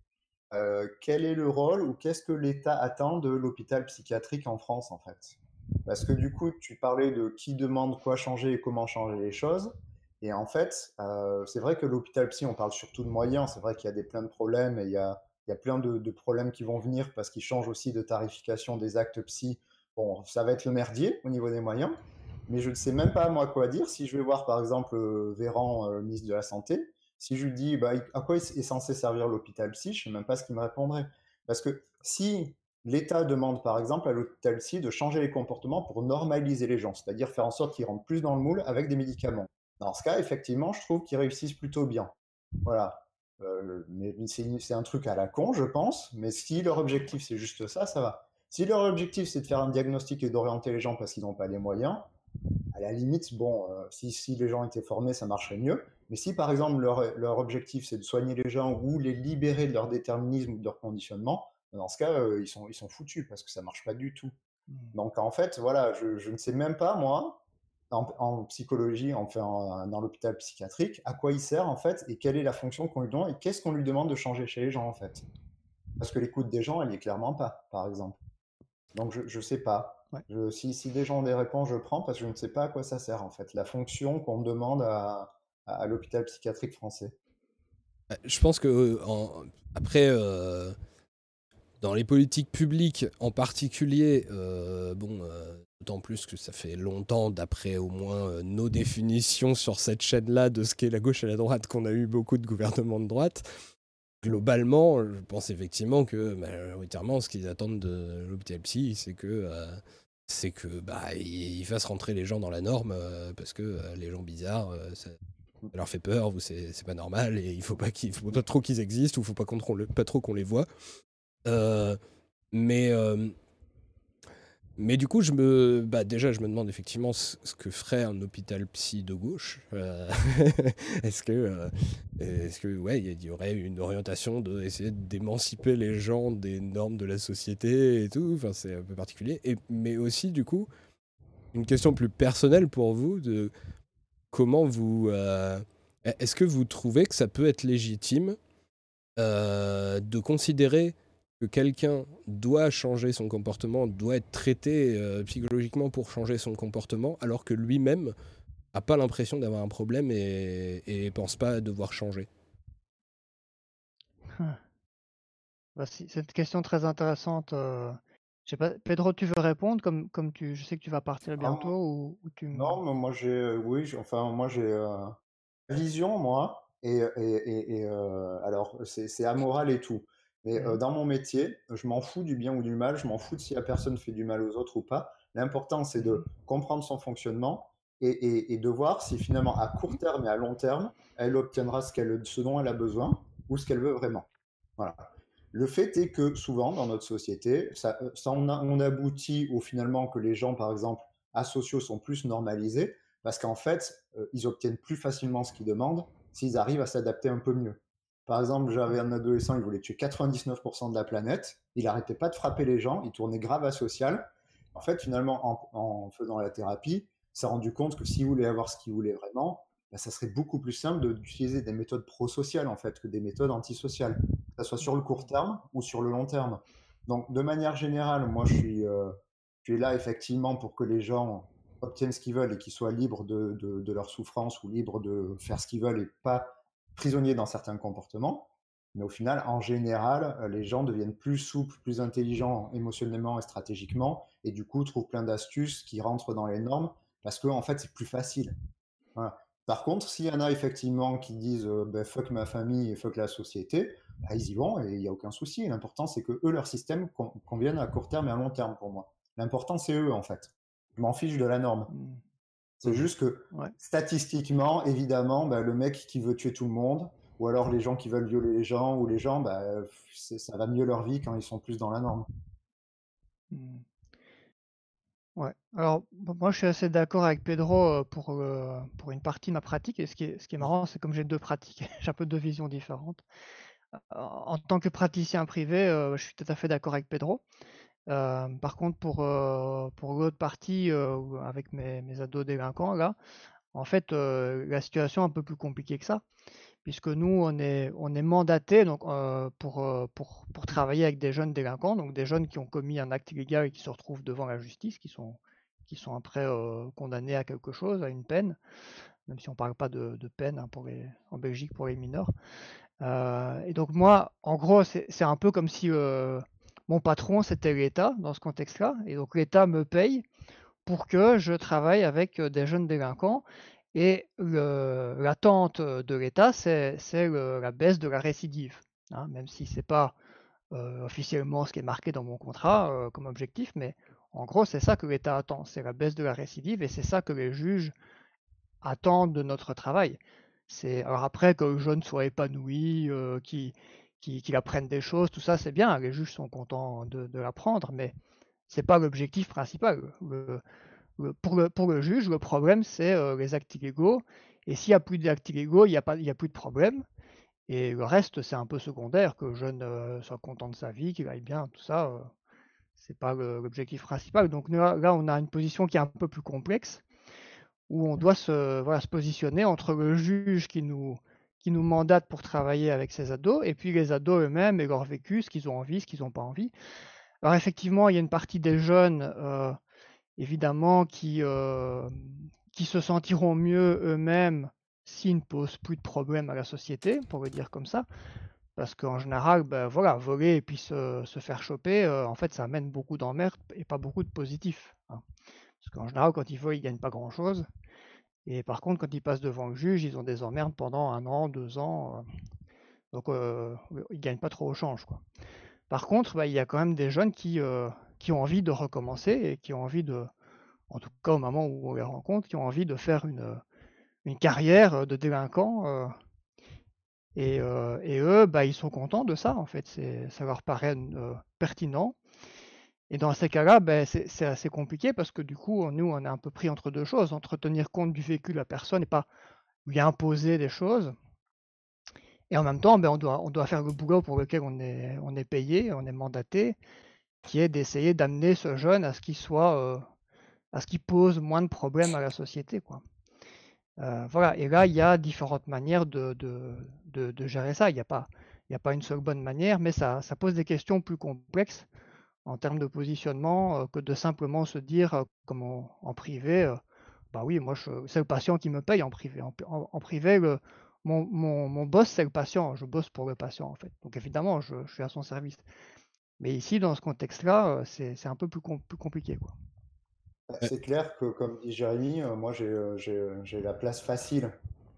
quel est le rôle ou qu'est-ce que l'État attend de l'hôpital psychiatrique en France, en fait. Parce que du coup, tu parlais de qui demande quoi changer et comment changer les choses. Et en fait, euh, c'est vrai que l'hôpital psy, on parle surtout de moyens. C'est vrai qu'il y a des, plein de problèmes et il y a, il plein de, de, problèmes qui vont venir parce qu'ils changent aussi de tarification des actes psy. Bon, ça va être le merdier au niveau des moyens. Mais je ne sais même pas moi quoi dire. Si je vais voir par exemple euh, Véran, euh, ministre de la Santé, si je lui dis bah, à quoi est censé servir l'hôpital psy, je ne sais même pas ce qu'il me répondrait. Parce que si l'État demande par exemple à l'hôpital psy de changer les comportements pour normaliser les gens, c'est-à-dire faire en sorte qu'ils rentrent plus dans le moule avec des médicaments. Dans ce cas, effectivement, je trouve qu'ils réussissent plutôt bien. Voilà. Euh, mais c'est un truc à la con, je pense. Mais si leur objectif c'est juste ça, ça va. Si leur objectif c'est de faire un diagnostic et d'orienter les gens parce qu'ils n'ont pas les moyens, à la limite, bon, euh, si, si, les gens étaient formés, ça marcherait mieux. Mais si par exemple leur, leur objectif c'est de soigner les gens ou les libérer de leur déterminisme ou de leur conditionnement, dans ce cas, euh, ils, sont, ils sont foutus parce que ça marche pas du tout. Mmh. Donc en fait, voilà, je, je, ne sais même pas, moi, en, psychologie, enfin dans l'hôpital psychiatrique, à quoi il sert en fait et quelle est la fonction qu'on lui donne et qu'est-ce qu'on lui demande de changer chez les gens en fait? Parce que l'écoute des gens, elle est clairement pas, par exemple. Donc je ne sais pas. si, si, des gens ont des réponses, je prends parce que je ne sais pas à quoi ça sert en fait, la fonction qu'on demande à, à, l'hôpital psychiatrique français. Euh, je pense que euh, en, après, euh, dans les politiques publiques en particulier, bon, D'autant plus que ça fait longtemps, d'après au moins euh, nos définitions sur cette chaîne-là de ce qu'est la gauche et la droite, qu'on a eu beaucoup de gouvernements de droite. Globalement, je pense effectivement que majoritairement, ce qu'ils attendent de l'hôpital psy, c'est que euh, c'est que bah ils fassent rentrer les gens dans la norme euh, parce que les gens bizarres, ça, leur fait peur c'est pas normal et il faut pas qu'il faut pas trop qu'ils existent ou faut pas, pas trop qu'on les voit. Mais mais du coup, je me, bah déjà, je me demande effectivement ce, que ferait un hôpital psy de gauche. Euh, est-ce que, euh, est-ce que, ouais, il y aurait une orientation de d'émanciper les gens des normes de la société et tout. Enfin, c'est un peu particulier. Mais aussi, du coup, une question plus personnelle pour vous de comment vous, euh, est-ce que vous trouvez que ça peut être légitime de considérer que quelqu'un doit changer son comportement, doit être traité euh, psychologiquement pour changer son comportement, alors que lui-même n'a pas l'impression d'avoir un problème et, ne pense pas devoir changer bah, C'est une question très intéressante. Euh, je sais pas, Pedro, tu veux répondre comme, comme tu, je sais que tu vas partir bientôt ou, tu... Non, mais moi j'ai, euh, oui, enfin moi j'ai vision moi et, et, et alors c'est amoral et tout. Mais euh, dans mon métier, je m'en fous du bien ou du mal, je m'en fous de si la personne fait du mal aux autres ou pas. L'important, c'est de comprendre son fonctionnement et, de voir si finalement, à court terme et à long terme, elle obtiendra ce, qu'elle, ce dont elle a besoin ou ce qu'elle veut vraiment. Voilà. Le fait est que souvent, dans notre société, ça, euh, on, aboutit au finalement que les gens, par exemple, asociaux sont plus normalisés parce qu'en fait, euh, ils obtiennent plus facilement ce qu'ils demandent s'ils arrivent à s'adapter un peu mieux. Par exemple, j'avais un adolescent, il voulait tuer 99% de la planète. Il n'arrêtait pas de frapper les gens, il tournait grave asocial. En fait, finalement, en, faisant la thérapie, s'est rendu compte que s'il voulait avoir ce qu'il voulait vraiment, bah, ça serait beaucoup plus simple d'utiliser des méthodes prosociales en fait que des méthodes antisociales, que ce soit sur le court terme ou sur le long terme. Donc, de manière générale, moi, je suis, euh, là effectivement pour que les gens obtiennent ce qu'ils veulent et qu'ils soient libres de, de, leur souffrance ou libres de faire ce qu'ils veulent et pas prisonniers dans certains comportements. Mais au final, en général, euh, les gens deviennent plus souples, plus intelligents émotionnellement et stratégiquement, et du coup trouvent plein d'astuces qui rentrent dans les normes, parce qu'en en fait, c'est plus facile. Par contre, s'il y en a effectivement qui disent euh, ben, fuck ma famille et fuck la société, bah, ils y vont et il n'y a aucun souci. L'important, c'est que eux, leur système convienne à court terme et à long terme pour moi. L'important, c'est eux, en fait. Je m'en fiche de la norme. C'est juste que statistiquement, évidemment, bah, le mec qui veut tuer tout le monde, ou alors les gens qui veulent violer les gens, ou les gens, bah, ça va mieux leur vie quand ils sont plus dans la norme. Mmh. Ouais. Alors, moi, je suis assez d'accord avec Pedro euh, pour, euh, pour une partie de ma pratique. Et ce qui est, ce qui est marrant, c'est comme j'ai deux pratiques, j'ai un peu deux visions différentes. En tant que praticien privé, euh, je suis tout à fait d'accord avec Pedro. Euh, par contre, pour, euh, pour l'autre partie, euh, avec mes, ados délinquants, là, en fait, la situation est un peu plus compliquée que ça, puisque nous, on est, on est mandaté donc, pour, pour, pour travailler avec des jeunes délinquants, donc des jeunes qui ont commis un acte illégal et qui se retrouvent devant la justice, qui sont, qui sont après condamnés à quelque chose, à une peine, même si on ne parle pas de, peine hein, pour en Belgique pour les mineurs. et donc moi, en gros, c'est un peu comme si mon patron, c'était l'État dans ce contexte-là. Et donc l'État me paye pour que je travaille avec euh, des jeunes délinquants. Et l'attente de l'État, c'est la baisse de la récidive. Hein, même si ce n'est pas officiellement ce qui est marqué dans mon contrat comme objectif, mais en gros, c'est ça que l'État attend, c'est la baisse de la récidive et c'est ça que les juges attendent de notre travail. Alors après que le jeune soit épanoui, qu'il apprenne des choses, tout ça c'est bien, les juges sont contents de, l'apprendre, mais c'est pas l'objectif principal. pour, le, juge, le problème c'est les actes illégaux, et s'il n'y a plus d'actes illégaux, il n'y a, a plus de problème. Et le reste, c'est un peu secondaire, que le jeune soit content de sa vie, qu'il aille bien, tout ça, c'est pas l'objectif principal. Donc là, on a une position qui est un peu plus complexe, où on doit se positionner entre le juge qui nous, qui nous mandate pour travailler avec ces ados, et puis les ados eux-mêmes et leur vécu, ce qu'ils ont envie, ce qu'ils n'ont pas envie. Alors effectivement, il y a une partie des jeunes, évidemment, qui, qui se sentiront mieux eux-mêmes s'ils ne posent plus de problèmes à la société, pour le dire comme ça. Parce qu'en général, ben voilà, voler et puis se, faire choper, en fait, ça amène beaucoup d'emmerdes et pas beaucoup de positifs. Hein. Parce qu'en général, quand ils volent, ils gagnent pas grand-chose. Et par contre, quand ils passent devant le juge, ils ont des emmerdes pendant un an, deux ans. donc, ils gagnent pas trop au change. Par contre, bah, il y a quand même des jeunes qui, qui ont envie de recommencer et qui ont envie de, en tout cas au moment où on les rencontre, qui ont envie de faire une, une carrière de délinquant. Et, eux, bah, ils sont contents de ça, en fait. Ça leur paraît pertinent. Et dans ces cas-là, ben, c'est assez compliqué parce que du coup, nous, on est un peu pris entre deux choses, entre tenir compte du vécu de la personne et pas lui imposer des choses. Et en même temps, ben, on, doit, faire le boulot pour lequel on est, payé, on est mandaté, qui est d'essayer d'amener ce jeune à ce qu'il soit, à ce qu'il pose moins de problèmes à la société. Euh, voilà, et là, il y a différentes manières de, gérer ça. Il n'y a, pas, une seule bonne manière, mais ça, pose des questions plus complexes en termes de positionnement euh, que de simplement se dire, euh, comme en, privé, bah oui, moi, c'est le patient qui me paye en privé. En, privé, le, mon, mon, mon, boss, c'est le patient. Je bosse pour le patient, en fait. Donc, évidemment, je, je suis à son service. Mais ici, dans ce contexte-là, c'est un peu plus, plus compliqué. Quoi. Bah, c'est clair que, comme dit Jérémy, euh, moi euh, euh, j'ai la place facile.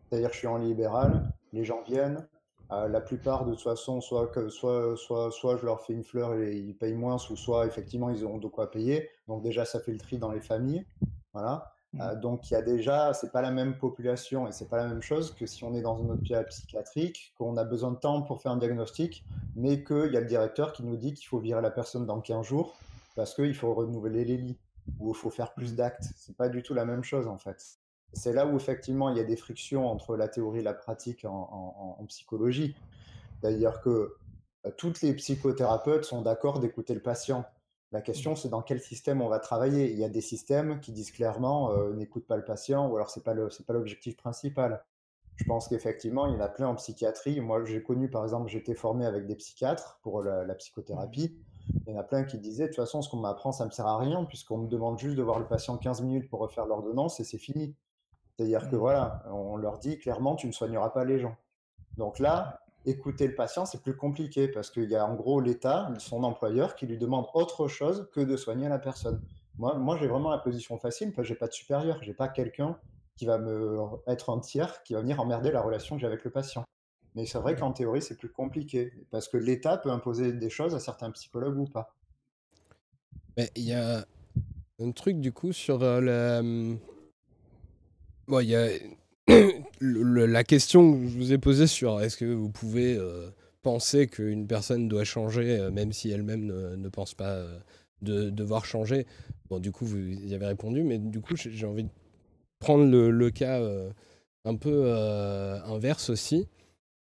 C'est-à-dire que je suis en libéral, les gens viennent. La plupart, de toute façon, soit, que, soit, soit, soit je leur fais une fleur et ils payent moins, ou soit effectivement ils auront de quoi payer. Donc déjà, ça fait le tri dans les familles. Voilà. Mmh. donc il y a déjà, c'est pas la même population et c'est pas la même chose que si on est dans un hôpital psychiatrique, qu'on a besoin de temps pour faire un diagnostic, mais qu'il y a le directeur qui nous dit qu'il faut virer la personne dans 15 jours parce qu'il faut renouveler les lits où il faut faire plus d'actes. C'est pas du tout la même chose en fait. C'est là où effectivement il y a des frictions entre la théorie et la pratique en, psychologie. D'ailleurs que euh, toutes les psychothérapeutes sont d'accord d'écouter le patient. La question, c'est dans quel système on va travailler. Il y a des systèmes qui disent clairement euh, n'écoute pas le patient, ou alors c'est pas c'est pas l'objectif principal. Je pense qu'effectivement, il y en a plein en psychiatrie. Moi, j'ai connu, par exemple, j'étais formé avec des psychiatres pour la psychothérapie. Il y en a plein qui disaient, de toute façon, ce qu'on m'apprend, ça ne me sert à rien, puisqu'on me demande juste de voir le patient 15 minutes pour refaire l'ordonnance et c'est fini. C'est-à-dire que mmh. voilà, on leur dit clairement, tu ne soigneras pas les gens. Donc là, écouter le patient, c'est plus compliqué parce qu'il y a en gros l'État, son employeur, qui lui demande autre chose que de soigner la personne. Moi, moi j'ai vraiment la position facile parce que j'ai pas de supérieur, j'ai pas quelqu'un qui va me être un tiers, qui va venir emmerder la relation que j'ai avec le patient. Mais c'est vrai qu'en théorie, c'est plus compliqué, parce que l'État peut imposer des choses à certains psychologues ou pas. Il y a un truc du coup sur euh, la... Bon, y a la question que je vous ai posée sur est-ce que vous pouvez euh, penser qu'une personne doit changer euh, même si elle-même ne, pense pas de devoir changer? Bon, du coup, vous y avez répondu, mais du coup, j'ai envie de prendre le, le cas un peu inverse aussi.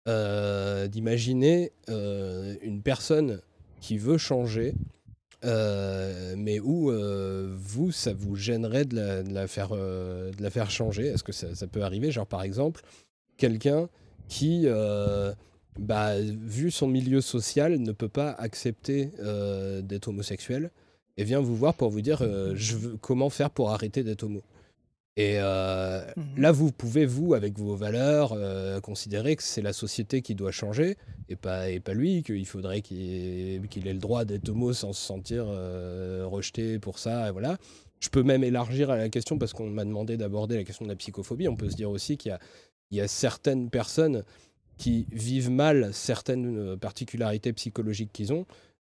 Euh, d'imaginer euh, une personne qui veut changer, euh, mais où vous, ça vous gênerait de la, la faire changer? Est-ce que ça, peut arriver? Genre par exemple, quelqu'un qui, bah, vu son milieu social, ne peut pas accepter d'être homosexuel et vient vous voir pour vous dire comment faire pour arrêter d'être homo? Et euh, mmh là, vous pouvez, vous, avec vos valeurs, euh, considérer que c'est la société qui doit changer et pas, et pas lui, qu'il faudrait qu'il ait, le droit d'être homo sans se sentir euh, rejeté pour ça. Et voilà. Je peux même élargir à la question parce qu'on m'a demandé d'aborder la question de la psychophobie. On peut se dire aussi qu'il y, y a, certaines personnes qui vivent mal certaines particularités psychologiques qu'ils ont,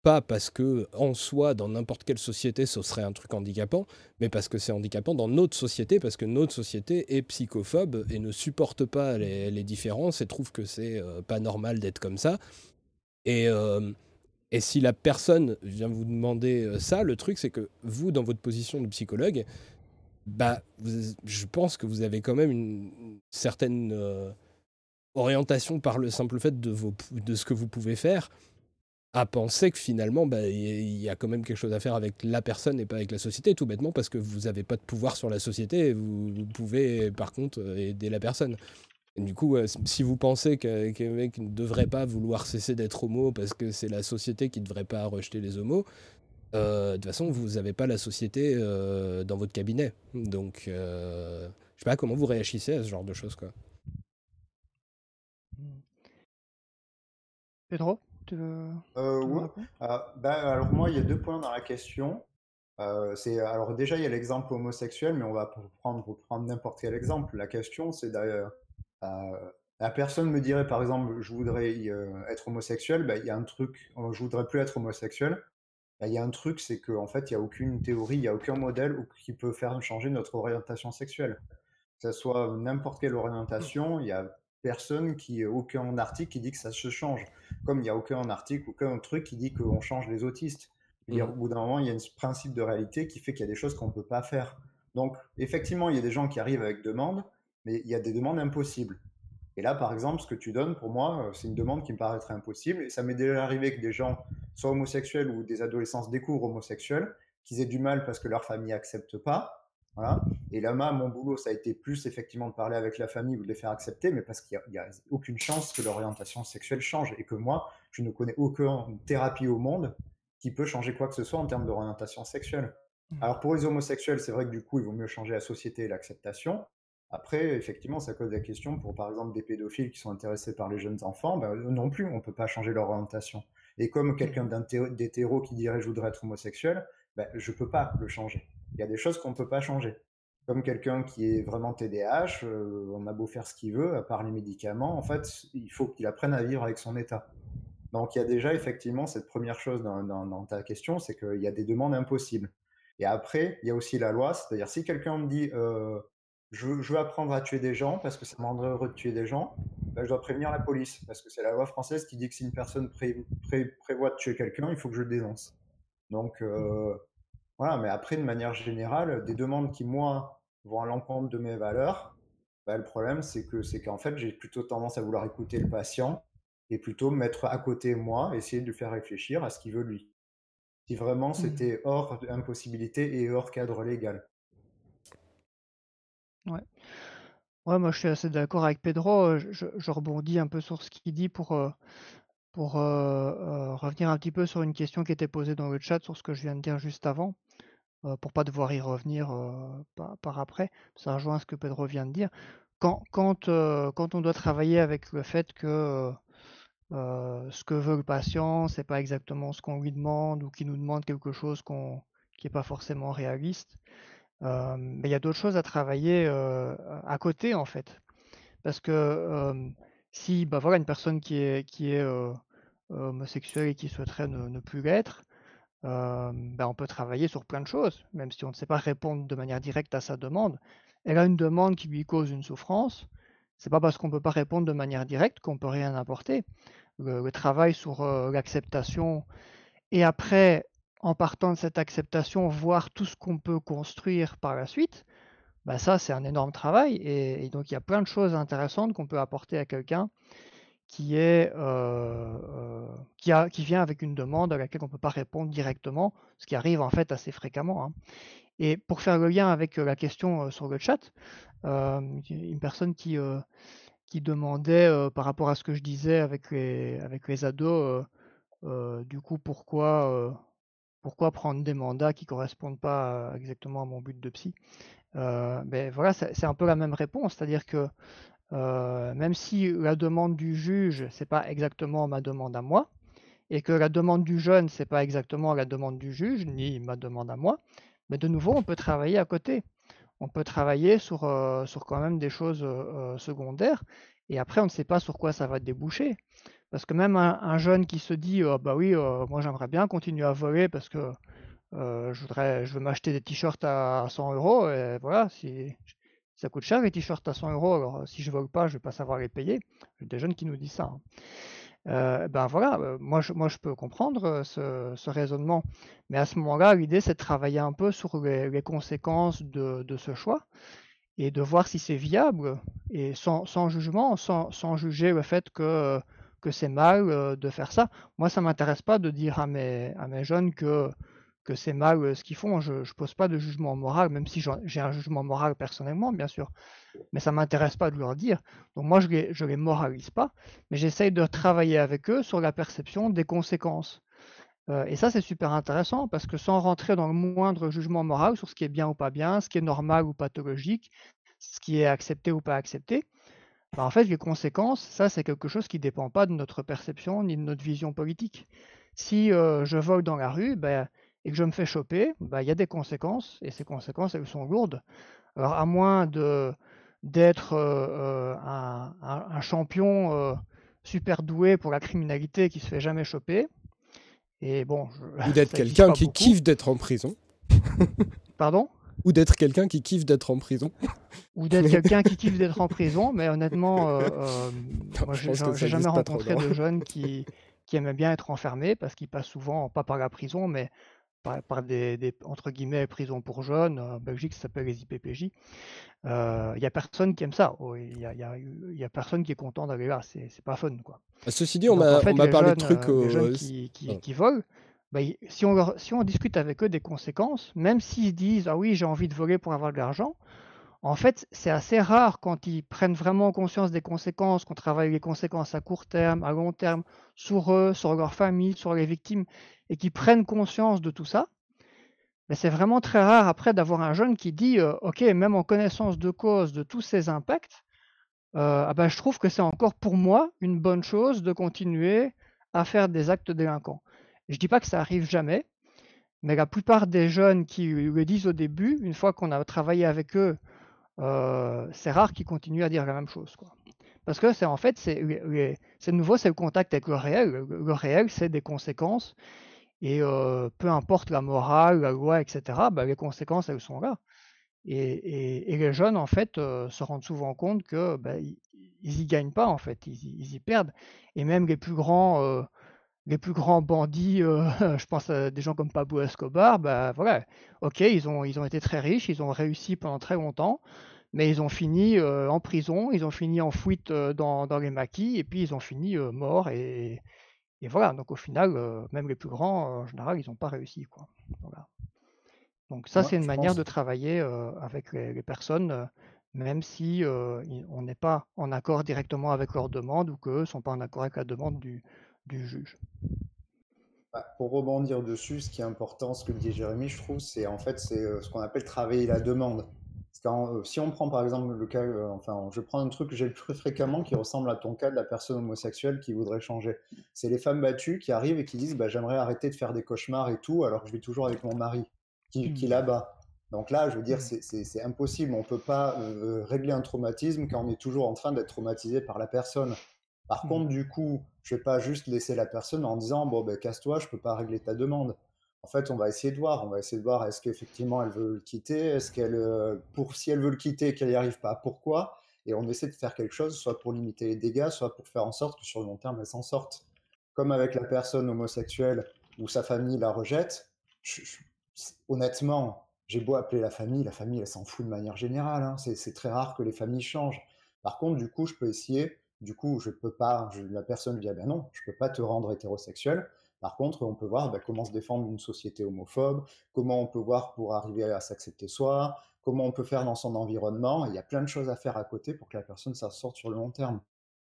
pas parce que en soi, dans n'importe quelle société, ce serait un truc handicapant, mais parce que c'est handicapant dans notre société, parce que notre société est psychophobe et ne supporte pas les, différences et trouve que c'est euh, pas normal d'être comme ça. Et, euh, si la personne vient vous demander euh, ça, le truc c'est que vous, dans votre position de psychologue, bah, je pense que vous avez quand même une, certaine orientation par le simple fait de ce que vous pouvez faire à penser que finalement, bah, il y a quand même quelque chose à faire avec la personne et pas avec la société, tout bêtement parce que vous n'avez pas de pouvoir sur la société et vous, pouvez par contre euh, aider la personne. du coup, euh, si vous pensez qu'un mec ne devrait pas vouloir cesser d'être homo parce que c'est la société qui ne devrait pas rejeter les homos, euh, de toute façon, vous n'avez pas la société dans votre cabinet. Donc, je sais pas comment vous réagissez à ce genre de choses. Quoi. Pedro? Euh, ah, ben, alors moi, il y a deux points dans la question. Euh, c'est alors déjà il y a l'exemple homosexuel, mais on va prendre prendre n'importe quel exemple. La question, c'est d'ailleurs euh, la personne me dirait par exemple, je voudrais être homosexuel, ben, il y a un truc, je voudrais plus être homosexuel. Ben, il y a un truc, c'est qu'en fait, il n'y a aucune théorie, il n'y a aucun modèle qui peut faire changer notre orientation sexuelle. Que ce soit n'importe quelle orientation, il y a personne qui, aucun article qui dit que ça se change. Comme il n'y a aucun article, aucun truc qui dit qu'on change les autistes. Mmh. Au bout d'un moment, il y a un principe de réalité qui fait qu'il y a des choses qu'on ne peut pas faire. Donc, effectivement, il y a des gens qui arrivent avec demandes, mais il y a des demandes impossibles. Et là, par exemple, ce que tu donnes, pour moi, c'est une demande qui me paraîtrait impossible. Et ça m'est déjà arrivé que des gens, soit homosexuels ou des adolescents, découvrent homosexuels, qu'ils aient du mal parce que leur famille n'accepte pas, voilà. Et là, mon boulot, ça a été plus effectivement de parler avec la famille ou de les faire accepter, mais parce qu'il n'y a, aucune chance que l'orientation sexuelle change et que moi, je ne connais aucune thérapie au monde qui peut changer quoi que ce soit en termes d'orientation sexuelle. Mmh. Alors pour les homosexuels, c'est vrai que du coup, il vaut mieux changer la société et l'acceptation. Après, effectivement, ça cause des questions pour, par exemple, des pédophiles qui sont intéressés par les jeunes enfants. Ben, non plus, on ne peut pas changer leur orientation. Et comme quelqu'un mmh. d'hétéro qui dirait je voudrais être homosexuel, ben, je ne peux pas le changer il y a des choses qu'on ne peut pas changer. Comme quelqu'un qui est vraiment TDAH, euh, on a beau faire ce qu'il veut, à part les médicaments, en fait, il faut qu'il apprenne à vivre avec son état. Donc il y a déjà effectivement cette première chose dans, ta question, c'est qu'il y a des demandes impossibles. Et après, il y a aussi la loi, c'est-à-dire si quelqu'un me dit euh, je, veux apprendre à tuer des gens parce que ça me rendrait heureux de tuer des gens, ben, je dois prévenir la police parce que c'est la loi française qui dit que si une personne prévoit de tuer quelqu'un, il faut que je le dénonce. Donc euh, voilà, mais après, de manière générale, des demandes qui, moi, vont à l'encontre de mes valeurs, bah, le problème, c'est que c'est qu'en fait, j'ai plutôt tendance à vouloir écouter le patient et plutôt me mettre à côté moi, essayer de lui faire réfléchir à ce qu'il veut lui. Si vraiment mmh. c'était hors impossibilité et hors cadre légal. Ouais. Ouais, moi je suis assez d'accord avec Pedro. Je, rebondis un peu sur ce qu'il dit pour, euh, pour euh, euh, revenir un petit peu sur une question qui était posée dans le chat sur ce que je viens de dire juste avant. Euh, pour pas devoir y revenir par, après. Ça rejoint ce que Pedro vient de dire. Quand, on doit travailler avec le fait que ce que veut le patient, c'est pas exactement ce qu'on lui demande ou qu'il nous demande quelque chose qui n'est pas forcément réaliste, mais il y a d'autres choses à travailler à côté en fait. Parce que si bah voilà, une personne qui est, qui est homosexuelle et qui souhaiterait ne, plus l'être, ben, on peut travailler sur plein de choses, même si on ne sait pas répondre de manière directe à sa demande. Elle a une demande qui lui cause une souffrance. C'est pas parce qu'on ne peut pas répondre de manière directe qu'on peut rien apporter. Le, travail sur l'acceptation et après, en partant de cette acceptation, voir tout ce qu'on peut construire par la suite, ben ça c'est un énorme travail et, et, donc il y a plein de choses intéressantes qu'on peut apporter à quelqu'un qui, est, euh, euh, qui, a, qui vient avec une demande à laquelle on ne peut pas répondre directement, ce qui arrive en fait assez fréquemment. Hein. Et pour faire le lien avec euh, la question sur le chat, une personne qui, qui demandait par rapport à ce que je disais avec les, avec les ados, du coup, pourquoi, pourquoi prendre des mandats qui ne correspondent pas exactement à mon but de psy ben voilà, c'est un peu la même réponse, c'est-à-dire que euh, même si la demande du juge, c'est pas exactement ma demande à moi, et que la demande du jeune, c'est pas exactement la demande du juge, ni ma demande à moi, mais de nouveau, on peut travailler à côté. On peut travailler sur, euh, sur quand même des choses euh, secondaires. Et après, on ne sait pas sur quoi ça va déboucher. Parce que même un, jeune qui se dit, «Oh, bah oui, moi j'aimerais bien continuer à voler parce que je voudrais, je veux m'acheter des t-shirts à 100 euros, et voilà, si ça coûte cher les t-shirts à 100 euros, alors si je vole pas, je vais pas savoir les payer. A des jeunes qui nous disent ça. Hein. Euh, ben voilà, euh, moi je, peux comprendre euh, ce, raisonnement, mais à ce moment-là, l'idée c'est de travailler un peu sur les, conséquences de, ce choix et de voir si c'est viable et sans, jugement, sans, juger le fait que, c'est mal de faire ça. Moi, ça m'intéresse pas de dire à mes jeunes que que c'est mal euh, ce qu'ils font. Je ne pose pas de jugement moral, même si j'ai un jugement moral personnellement, bien sûr. Mais ça ne m'intéresse pas de leur dire. Donc moi, je ne les, moralise pas, mais j'essaye de travailler avec eux sur la perception des conséquences. Euh, et ça, c'est super intéressant parce que sans rentrer dans le moindre jugement moral sur ce qui est bien ou pas bien, ce qui est normal ou pathologique, ce qui est accepté ou pas accepté, bah, en fait, les conséquences, ça, c'est quelque chose qui ne dépend pas de notre perception ni de notre vision politique. Si euh, je vole dans la rue, ben, et que je me fais choper, bah, il y a des conséquences, et ces conséquences, elles sont lourdes. Alors, à moins de, d'être euh, euh, un, champion euh, super doué pour la criminalité qui se fait jamais choper, et bon, ou d'être quelqu'un qui kiffe d'être en prison. Pardon? Ou d'être quelqu'un qui kiffe d'être en prison. Ou d'être quelqu'un qui kiffe d'être en prison, mais honnêtement, moi, j'ai jamais rencontré de jeunes qui, qui aimaient bien être enfermés parce qu'ils passent souvent, pas par la prison, mais par, des, entre guillemets prisons pour jeunes, en Belgique ça s'appelle les IPPJ. Il euh, n'y a personne qui aime ça. Il oh, n'y a, y a, personne qui est content d'aller là. C'est pas fun. Quoi. Bah, ceci dit, on m'a parlé de trucs. Euh, les jeunes qui, qui, volent, bah, si, on si on discute avec eux des conséquences, même s'ils disent Ah oui, j'ai envie de voler pour avoir de l'argent, en fait, c'est assez rare quand ils prennent vraiment conscience des conséquences, qu'on travaille les conséquences à court terme, à long terme, sur eux, sur leur famille, sur les victimes, et qu'ils prennent conscience de tout ça. Mais c'est vraiment très rare après d'avoir un jeune qui dit euh, Ok, même en connaissance de cause de tous ces impacts, euh, ah ben, je trouve que c'est encore pour moi une bonne chose de continuer à faire des actes délinquants. je ne dis pas que ça arrive jamais, mais la plupart des jeunes qui le disent au début, une fois qu'on a travaillé avec eux euh, c'est rare qu'ils continuent à dire la même chose. Quoi. Parce que c'est en fait, c'est nouveau, c'est le contact avec le réel. Le, réel, c'est des conséquences. Et euh, peu importe la morale, la loi, etc., bah, les conséquences, elles sont là. Et, les jeunes, en fait, euh, se rendent souvent compte que bah, ils, y gagnent pas, en fait, ils, y perdent. Et même les plus grands, les plus grands bandits, euh, je pense à des gens comme Pablo Escobar, bah voilà, ok, ils ont, ils ont été très riches, ils ont réussi pendant très longtemps, mais ils ont fini euh, en prison, ils ont fini en fuite euh, dans, dans, les maquis, et puis ils ont fini morts, et, et, voilà, donc au final, même les plus grands, en général, ils n'ont pas réussi. Quoi. Voilà. Donc ça, c'est une manière de travailler avec les, les personnes, même si on n'est pas en accord directement avec leur demande, ou qu'eux ne sont pas en accord avec la demande du, du juge. Bah, pour rebondir dessus, ce qui est important, ce que dit Jérémy, je trouve, c'est en fait c'est euh, ce qu'on appelle travailler la demande. Euh, si on prend par exemple le cas, euh, enfin, je prends un truc que j'ai le plus fréquemment qui ressemble à ton cas de la personne homosexuelle qui voudrait changer. C'est les femmes battues qui arrivent et qui disent bah, j'aimerais arrêter de faire des cauchemars et tout, alors que je vis toujours avec mon mari qui, mmh. qui là-bas. Donc là, je veux dire, mmh. c'est impossible. On ne peut pas régler un traumatisme quand on est toujours en train d'être traumatisé par la personne. Par mmh. contre, du coup, je vais pas juste laisser la personne en disant bon ben casse-toi, je peux pas régler ta demande. En fait, on va essayer de voir. On va essayer de voir est-ce qu'effectivement elle veut le quitter, est-ce qu'elle euh, pour si elle veut le quitter, qu'elle n'y arrive pas, pourquoi? Et on essaie de faire quelque chose, soit pour limiter les dégâts, soit pour faire en sorte que sur le long terme elle s'en sorte. Comme avec la personne homosexuelle où sa famille la rejette. honnêtement, j'ai beau appeler la famille, la famille elle s'en fout de manière générale. Hein. C'est très rare que les familles changent. Par contre, du coup, je peux essayer du coup, je peux pas, la personne dit, ah ben non, je peux pas te rendre hétérosexuel. Par contre, on peut voir ben, comment se défendre d'une société homophobe, comment on peut voir pour arriver à s'accepter soi, comment on peut faire dans son environnement. Il y a plein de choses à faire à côté pour que la personne s'en sorte sur le long terme.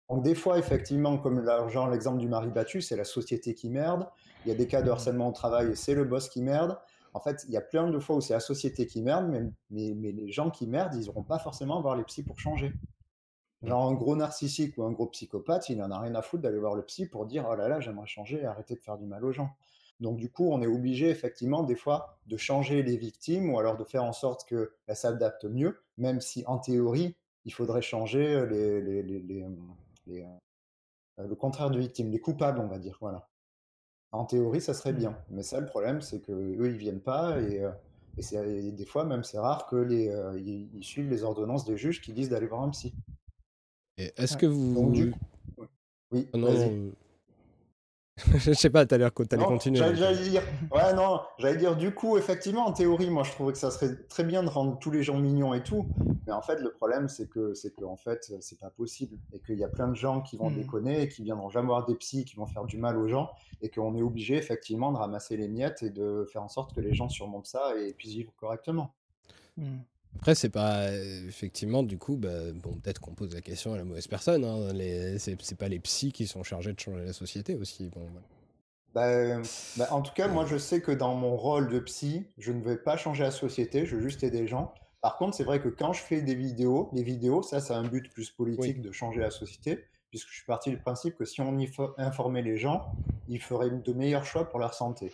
Donc des fois, effectivement, comme l'argent, l'exemple du mari battu, c'est la société qui merde. Il y a des cas de harcèlement au travail et c'est le boss qui merde. En fait, il y a plein de fois où c'est la société qui merde, mais, mais, les gens qui merdent, ils n'auront pas forcément à voir les psys pour changer. Genre un gros narcissique ou un gros psychopathe, il n'en a rien à foutre d'aller voir le psy pour dire oh là là, j'aimerais changer et arrêter de faire du mal aux gens. Donc du coup, on est obligé effectivement des fois de changer les victimes ou alors de faire en sorte qu'elles s'adaptent mieux, même si en théorie, il faudrait changer les, les, les, les le contraire de victime, les coupables, on va dire. Voilà. En théorie, ça serait bien. Mais ça, le problème, c'est qu'eux, ils viennent pas. Et, et, des fois, même, c'est rare que les, ils, suivent les ordonnances des juges qui disent d'aller voir un psy. Est-ce que vous. Oui, oh je sais pas, t'as l'air que t'allais continuer. J'allais dire, ouais, non, j'allais dire, du coup, effectivement, en théorie, moi, je trouvais que ça serait très bien de rendre tous les gens mignons et tout. Mais en fait, le problème, c'est que, c'est que, en fait, c'est pas possible. Et qu'il y a plein de gens qui vont hmm. déconner et qui viendront jamais voir des psys, qui vont faire du mal aux gens. Et qu'on est obligé, effectivement, de ramasser les miettes et de faire en sorte que les gens surmontent ça et puissent vivre correctement. Hmm. Après, c'est pas effectivement du coup, bah, bon, peut-être qu'on pose la question à la mauvaise personne. Hein, les, c'est, pas les psys qui sont chargés de changer la société aussi. Bon, bah, bah, en tout cas, moi, je sais que dans mon rôle de psy, je ne vais pas changer la société, je veux juste aider les gens. Par contre, c'est vrai que quand je fais des vidéos, les vidéos, ça, c'est un but plus politique de changer la société, puisque je suis parti du principe que si on informait les gens, ils feraient de meilleurs choix pour leur santé.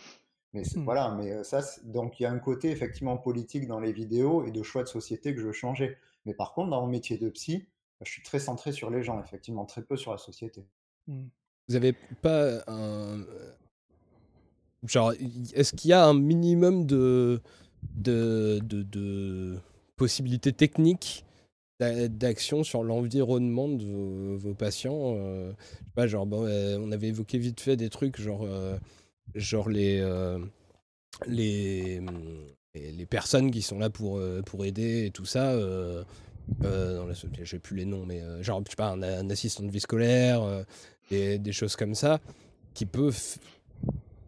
Mais mmh. voilà, mais ça, donc il y a un côté effectivement politique dans les vidéos et de choix de société que je veux changer. Mais par contre, dans mon métier de psy, je suis très centré sur les gens, effectivement, très peu sur la société. Mmh. Vous avez pas un. Genre, est-ce qu'il y a un minimum de, de, de, possibilités techniques d'action sur l'environnement de vos, patients Je sais pas, genre, bon, on avait évoqué vite fait des trucs, genre genre les, euh, les, les, personnes qui sont là pour, euh, pour aider et tout ça. Euh, la j'ai plus les noms, mais genre, je sais pas, un, assistant de vie scolaire, des, des, choses comme ça, qui peuvent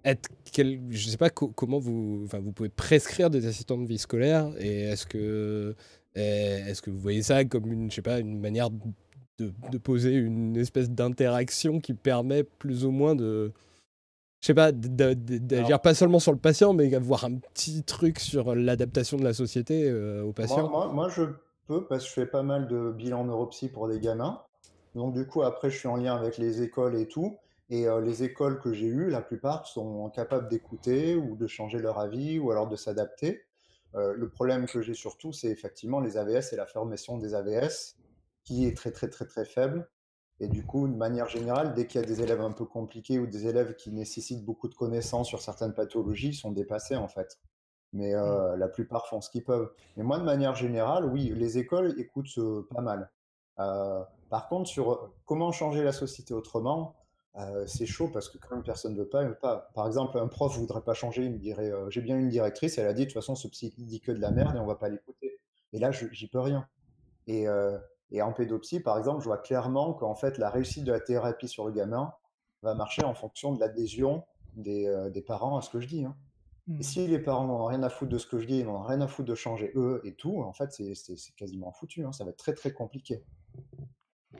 être. Quel, je sais pas comment vous, enfin, vous pouvez prescrire des assistants de vie scolaire et est-ce que, est-ce que vous voyez ça comme une, je sais pas, une manière de, de poser une espèce d'interaction qui permet plus ou moins de, je sais pas, d'agir pas seulement sur le patient, mais avoir un petit truc sur l'adaptation de la société euh, au patient moi, moi, je peux, parce que je fais pas mal de bilans neuropsy pour des gamins. Donc, du coup, après, je suis en lien avec les écoles et tout. Et euh, les écoles que j'ai eues, la plupart sont capables d'écouter ou de changer leur avis ou alors de s'adapter. Euh, le problème que j'ai surtout, c'est effectivement les AVS et la formation des AVS qui est très, très, très, très faible. Et du coup, de manière générale, dès qu'il y a des élèves un peu compliqués ou des élèves qui nécessitent beaucoup de connaissances sur certaines pathologies, ils sont dépassés en fait. Mais euh, mmh. la plupart font ce qu'ils peuvent. Mais moi, de manière générale, oui, les écoles écoutent pas mal. Euh, par contre, sur comment changer la société autrement, euh, c'est chaud parce que quand une personne ne veut pas, veut pas. Par exemple, un prof ne voudrait pas changer, il me dirait J'ai bien une directrice, elle a dit de toute façon, ce psy dit que de la merde et on va pas l'écouter. Et là, j'y peux rien. Et et en pédopsie, par exemple, je vois clairement qu'en fait, la réussite de la thérapie sur le gamin va marcher en fonction de l'adhésion des, euh, des, parents à ce que je dis. Hein. Et mmh. si les parents n'ont rien à foutre de ce que je dis, ils n'ont rien à foutre de changer eux et tout, en fait, c'est quasiment foutu. Hein. Ça va être très, très compliqué.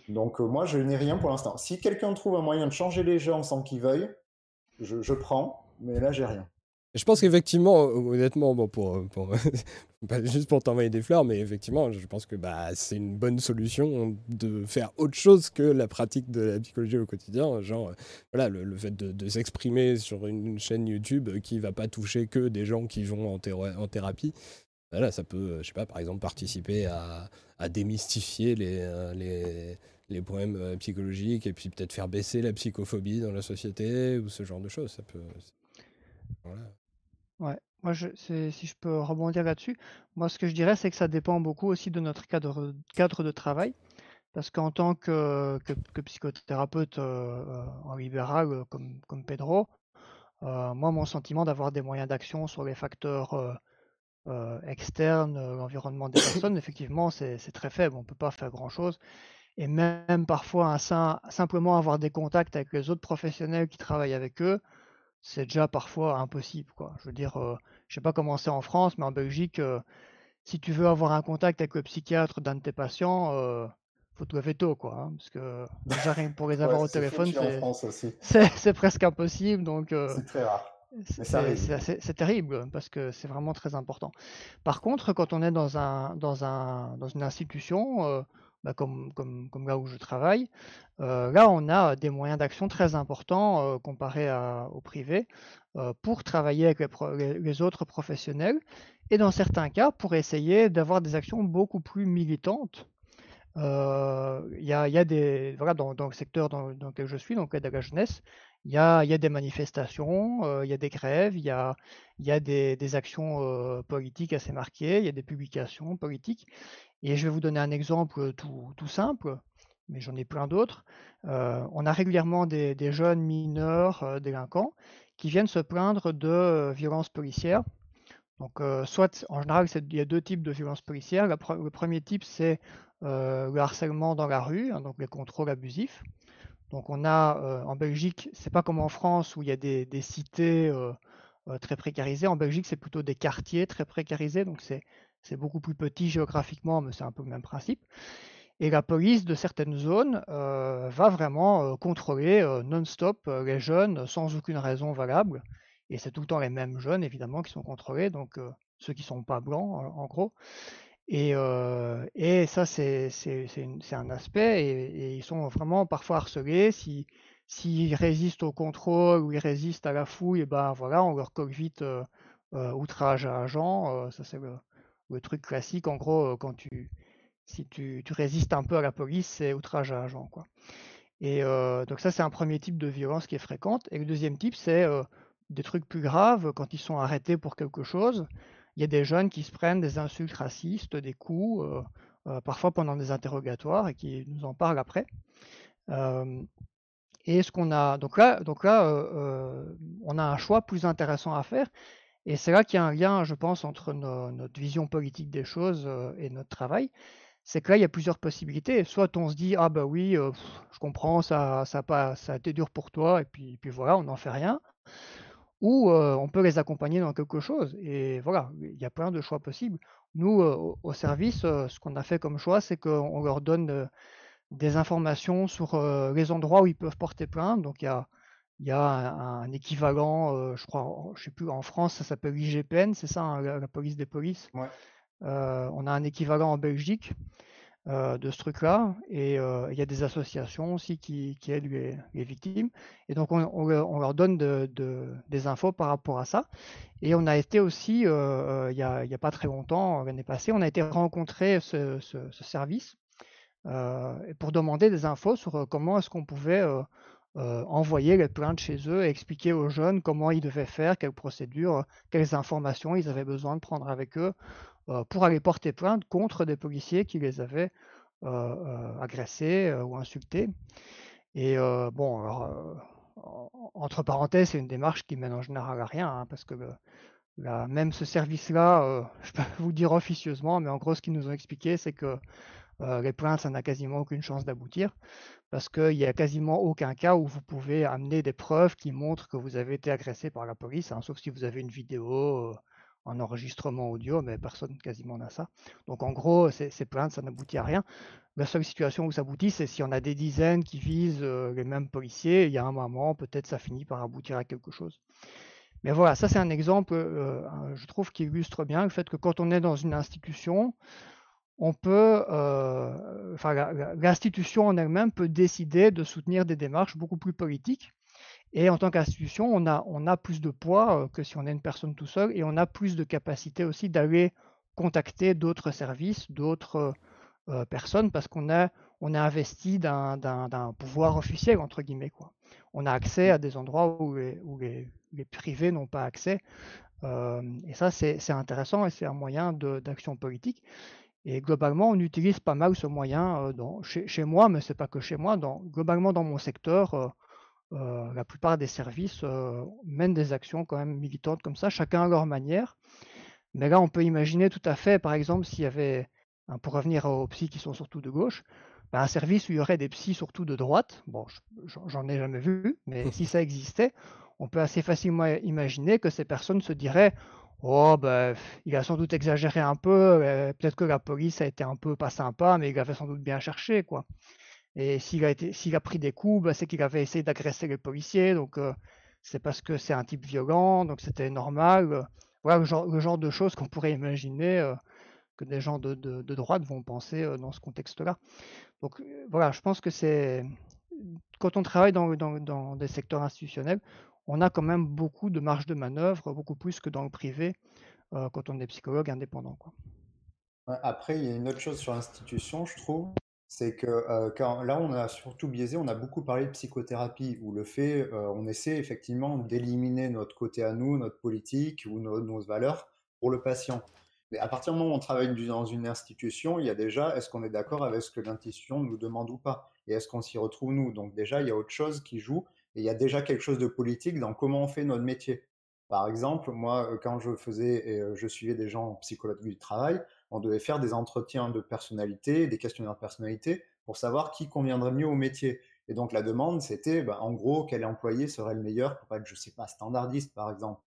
Donc, euh, moi, je n'ai rien pour l'instant. Si quelqu'un trouve un moyen de changer les gens sans qu'ils veuillent, je, je prends, mais là, j'ai rien. Je pense qu'effectivement, honnêtement, bon, pour, pas juste pour t'envoyer des fleurs, mais effectivement, je pense que bah, c'est une bonne solution de faire autre chose que la pratique de la psychologie au quotidien. Genre, voilà, le, fait de, s'exprimer sur une chaîne YouTube qui va pas toucher que des gens qui vont en, thérapie. Voilà, ça peut, je sais pas, par exemple, participer à, démystifier les, euh, problèmes euh, psychologiques et puis peut-être faire baisser la psychophobie dans la société ou ce genre de choses. Ça peut. Voilà. Ouais, moi je si je peux rebondir là-dessus, moi ce que je dirais, c'est que ça dépend beaucoup aussi de notre cadre cadre de travail. Parce qu'en tant que que psychothérapeute, euh, en libéral, euh, comme comme Pedro, euh, moi mon sentiment d'avoir des moyens d'action sur les facteurs, externes, l'environnement des personnes, effectivement, c'est très faible. On ne peut pas faire grand-chose et même parfois un simplement avoir des contacts avec les autres professionnels qui travaillent avec eux c'est déjà parfois impossible, quoi. Je veux dire, euh, je sais pas comment c'est en France, mais en Belgique, euh, si tu veux avoir un contact avec le psychiatre d'un de tes patients, euh, faut te lever tôt, quoi. Hein, parce que déjà rien pour les avoir au téléphone, c'est presque impossible. Donc, c'est très rare. C'est terrible parce que c'est vraiment très important. Par contre, quand on est dans, un, dans, un, dans une institution, bah, comme, là où je travaille, euh, là on a des moyens d'action très importants euh, comparés au privé euh, pour travailler avec les, autres professionnels et dans certains cas pour essayer d'avoir des actions beaucoup plus militantes il y y a des voilà dans, le secteur dans, lequel je suis, donc de la jeunesse, il y a, y a des manifestations, il y a des grèves, il y a, y a des, des actions politiques assez marquées, il y a des publications politiques. Et je vais vous donner un exemple tout, tout simple, mais j'en ai plein d'autres. on a régulièrement des, des jeunes mineurs délinquants qui viennent se plaindre de violences policières. Donc, soit en général, il y a deux types de violences policières. le premier type, c'est le harcèlement dans la rue, hein, donc les contrôles abusifs. Donc on a euh, en Belgique, c'est pas comme en France où il y a des, cités euh, euh, très précarisées. En Belgique, c'est plutôt des quartiers très précarisés, donc c'est beaucoup plus petit géographiquement, mais c'est un peu le même principe. Et la police de certaines zones va vraiment contrôler non-stop les jeunes sans aucune raison valable. Et c'est tout le temps les mêmes jeunes, évidemment, qui sont contrôlés, donc ceux qui sont pas blancs, en gros. Et, et ça, c'est un aspect, et, ils sont vraiment parfois harcelés. Si, s'ils résistent au contrôle ou ils résistent à la fouille, et ben voilà, on leur colle vite outrage à agent. ça, c'est le, le, truc classique. En gros, quand tu, si tu, tu, résistes un peu à la police, c'est outrage à agent, quoi. Et donc ça, c'est un premier type de violence qui est fréquente. Et le deuxième type, c'est des trucs plus graves quand ils sont arrêtés pour quelque chose il y a des jeunes qui se prennent des insultes racistes, des coups, euh, euh, parfois pendant des interrogatoires et qui nous en parlent après. Euh, et ce qu'on a, donc là, donc là on a un choix plus intéressant à faire. Et c'est là qu'il y a un lien, je pense, entre notre vision politique des choses et notre travail. C'est que là, il y a plusieurs possibilités. Soit on se dit, ah bah oui, je comprends, ça, ça, ça a été dur pour toi, et puis, puis voilà, on n'en fait rien ou on peut les accompagner dans quelque chose. Et voilà, il y a plein de choix possibles. Nous, au service, ce qu'on a fait comme choix, c'est qu'on leur donne des informations sur les endroits où ils peuvent porter plainte. Donc il y a, il y a un, équivalent, je crois, je sais plus, en France, ça s'appelle l'IGPN, c'est ça, hein, la, police des polices. on a un équivalent en Belgique. Euh, de ce truc-là. Et euh, il y a des associations aussi qui, aident les, victimes. Et donc, on, leur donne des infos par rapport à ça. Et on a été aussi, euh, il n'y a, pas très longtemps, l'année passée, on a été rencontrer ce, service pour demander des infos sur comment est-ce qu'on pouvait envoyer les plaintes chez eux et expliquer aux jeunes comment ils devaient faire, quelles procédures, quelles informations ils avaient besoin de prendre avec eux pour aller porter plainte contre des policiers qui les avaient euh, euh, agressés ou insultés. Et bon, alors, entre parenthèses, c'est une démarche qui mène en général à rien, hein, parce que même ce service-là, je peux vous dire officieusement, mais en gros, ce qu'ils nous ont expliqué, c'est que les plaintes, ça n'a quasiment aucune chance d'aboutir, parce qu'il n'y a quasiment aucun cas où vous pouvez amener des preuves qui montrent que vous avez été agressé par la police, hein, sauf si vous avez une vidéo, en enregistrement audio, mais personne quasiment n'a ça. Donc en gros, ces, plaintes, ça n'aboutit à rien. La seule situation où ça aboutit, c'est si on a des dizaines qui visent euh, les mêmes policiers, il y a un moment, peut-être ça finit par aboutir à quelque chose. Mais voilà, ça c'est un exemple, euh, je trouve, qui illustre bien le fait que quand on est dans une institution, on peut, euh, enfin, l'institution en elle-même peut décider de soutenir des démarches beaucoup plus politiques et en tant qu'institution, on a, on a plus de poids euh, que si on est une personne tout seul et on a plus de capacité aussi d'aller contacter d'autres services, d'autres euh, personnes parce qu'on a, on est investi d'un pouvoir officiel, entre guillemets. Quoi. On a accès à des endroits où les, privés n'ont pas accès. Euh, et ça, c'est intéressant et c'est un moyen d'action politique. Et globalement, on utilise pas mal ce moyen chez, chez, moi, mais c'est pas que chez moi. Globalement, dans mon secteur, euh, la plupart des services euh, mènent des actions quand même militantes comme ça, chacun à leur manière. Mais là, on peut imaginer tout à fait, par exemple, s'il y avait, hein, pour revenir aux psys qui sont surtout de gauche, ben, un service où il y aurait des psys surtout de droite. Bon, j'en ai jamais vu, mais si ça existait, on peut assez facilement imaginer que ces personnes se diraient Oh, ben, il a sans doute exagéré un peu, euh, peut-être que la police a été un peu pas sympa, mais il avait sans doute bien cherché, quoi. Et s'il a, pris des coups, bah, c'est qu'il avait essayé d'agresser les policiers. Donc, euh, c'est parce que c'est un type violent, donc c'était normal. voilà le genre, de choses qu'on pourrait imaginer euh, que des gens de, droite vont penser euh, dans ce contexte-là. Donc, voilà, je pense que c'est. Quand on travaille dans, des secteurs institutionnels, on a quand même beaucoup de marge de manœuvre, beaucoup plus que dans le privé, quand on est psychologue indépendant. Quoi. Après, il y a une autre chose sur l'institution, je trouve, c'est que euh, là, on a surtout biaisé, on a beaucoup parlé de psychothérapie, où le fait, euh, on essaie effectivement d'éliminer notre côté à nous, notre politique ou nos, valeurs pour le patient. Mais à partir du moment où on travaille dans une institution, il y a déjà, est-ce qu'on est d'accord avec ce que l'institution nous demande ou pas? Et est-ce qu'on s'y retrouve nous? Donc déjà, il y a autre chose qui joue, et il y a déjà quelque chose de politique dans comment on fait notre métier. Par exemple, moi, euh, quand je faisais et je suivais des gens en psychologie du travail, on devait faire des entretiens de personnalité, des questionnaires de personnalité pour savoir qui conviendrait mieux au métier. Et donc la demande, c'était bah, en gros quel employé serait le meilleur pour être, je sais pas, standardiste par exemple.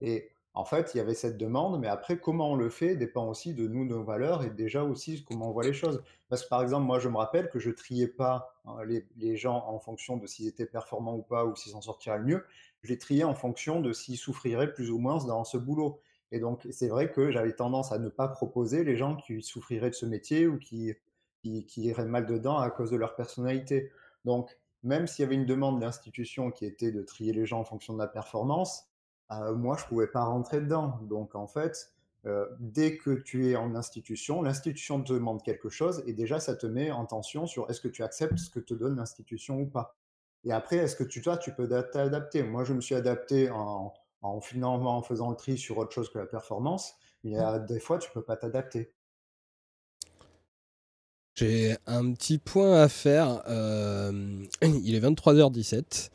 Et en fait, il y avait cette demande, mais après, comment on le fait dépend aussi de nous, nos valeurs et déjà aussi comment on voit les choses. Parce que par exemple, moi, je me rappelle que je triais pas hein, les, gens en fonction de s'ils étaient performants ou pas ou s'ils s'en sortiraient le mieux. Je les triais en fonction de s'ils souffriraient plus ou moins dans ce boulot. Et donc, c'est vrai que j'avais tendance à ne pas proposer les gens qui souffriraient de ce métier ou qui, iraient mal dedans à cause de leur personnalité. Donc, même s'il y avait une demande d'institution qui était de trier les gens en fonction de la performance, euh, moi, je ne pouvais pas rentrer dedans. Donc, en fait, euh, dès que tu es en institution, l'institution te demande quelque chose et déjà, ça te met en tension sur est-ce que tu acceptes ce que te donne l'institution ou pas. Et après, est-ce que tu, toi, tu peux t'adapter? Moi, je me suis adapté en, en finalement en faisant le tri sur autre chose que la performance, il y a des fois, tu peux pas t'adapter. J'ai un petit point à faire. Euh, il est 23h17.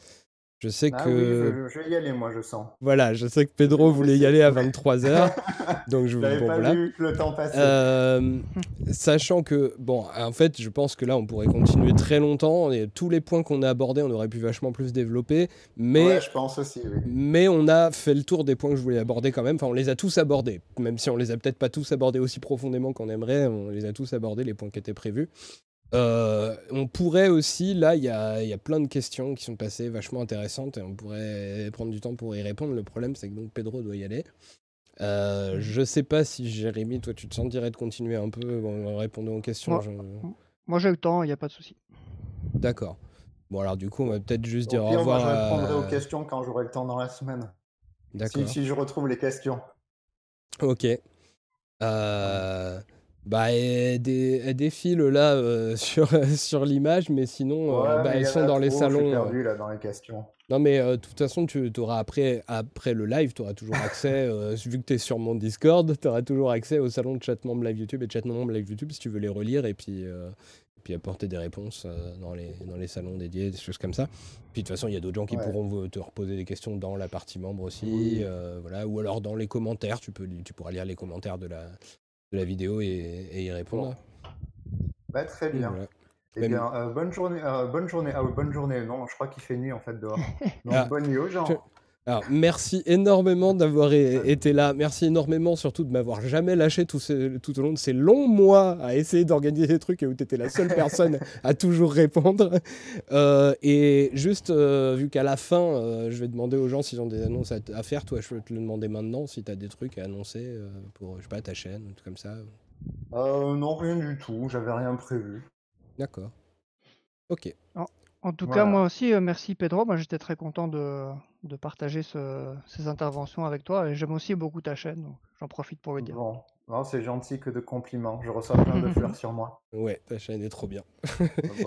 Je sais ah que. Oui, je, vais y aller, moi, je sens. Voilà, je sais que Pedro voulait y aller à 23h. donc je vous bon, pas voilà. vu le temps passer. Euh, sachant que, bon, en fait, je pense que là, on pourrait continuer très longtemps. Et tous les points qu'on a abordés, on aurait pu vachement plus développer. Mais, ouais, je pense aussi, oui. Mais on a fait le tour des points que je voulais aborder quand même. Enfin, on les a tous abordés. Même si on les a peut-être pas tous abordés aussi profondément qu'on aimerait, on les a tous abordés, les points qui étaient prévus. Euh, on pourrait aussi, là, il y a, plein de questions qui sont passées vachement intéressantes et on pourrait prendre du temps pour y répondre. Le problème, c'est que donc Pedro doit y aller. Euh, je sais pas si Jérémy, toi, tu te sentirais de continuer un peu en répondant aux questions. Moi, j'ai le temps, il n'y a pas de souci. D'accord. Bon, alors du coup, on va peut-être juste dire au revoir. Moi, je répondrai aux questions quand j'aurai le temps dans la semaine. D'accord. Si, si, je retrouve les questions. Ok. Euh. Bah, elle, défile là euh, sur, sur l'image, mais sinon, euh, bah, elles sont dans les salons. Perdu là dans les questions. Non, mais euh, de toute façon, tu auras après, après le live, tu auras toujours accès, vu que tu es sur mon Discord, tu auras toujours accès au salon de chat membre live YouTube et de chat membre live YouTube si tu veux les relire et puis, puis apporter des réponses dans, les, dans les salons dédiés, des choses comme ça. Puis de toute façon, il y a d'autres gens qui pourront te reposer des questions dans la partie membre aussi, voilà, ou alors dans les commentaires, tu, peux, tu pourras lire les commentaires de la, de la vidéo et, y répondre. Bah, très bien. Eh bien, euh, bonne journée, euh, bonne journée, ah, bonne journée. Non, je crois qu'il fait nuit en fait dehors. Donc, ah, bonne nuit aux gens. Alors, merci énormément d'avoir été là. Merci énormément surtout de m'avoir jamais lâché tout, tout, au long de ces longs mois à essayer d'organiser des trucs et où tu étais la seule personne à toujours répondre. Euh, et juste, vu qu'à la fin, je vais demander aux gens s'ils ont des annonces à, faire, toi, je vais te le demander maintenant si tu as des trucs à annoncer pour, je sais pas, ta chaîne, ou tout comme ça. non, rien du tout. J'avais rien prévu. D'accord. Ok. En, tout cas, moi aussi, merci Pedro. Moi, j'étais très content de, de partager ces interventions avec toi et j'aime aussi beaucoup ta chaîne. J'en profite pour le dire. Bon. c'est gentil que de compliments. Je reçois plein de fleurs sur moi. Ouais, ta chaîne est trop bien.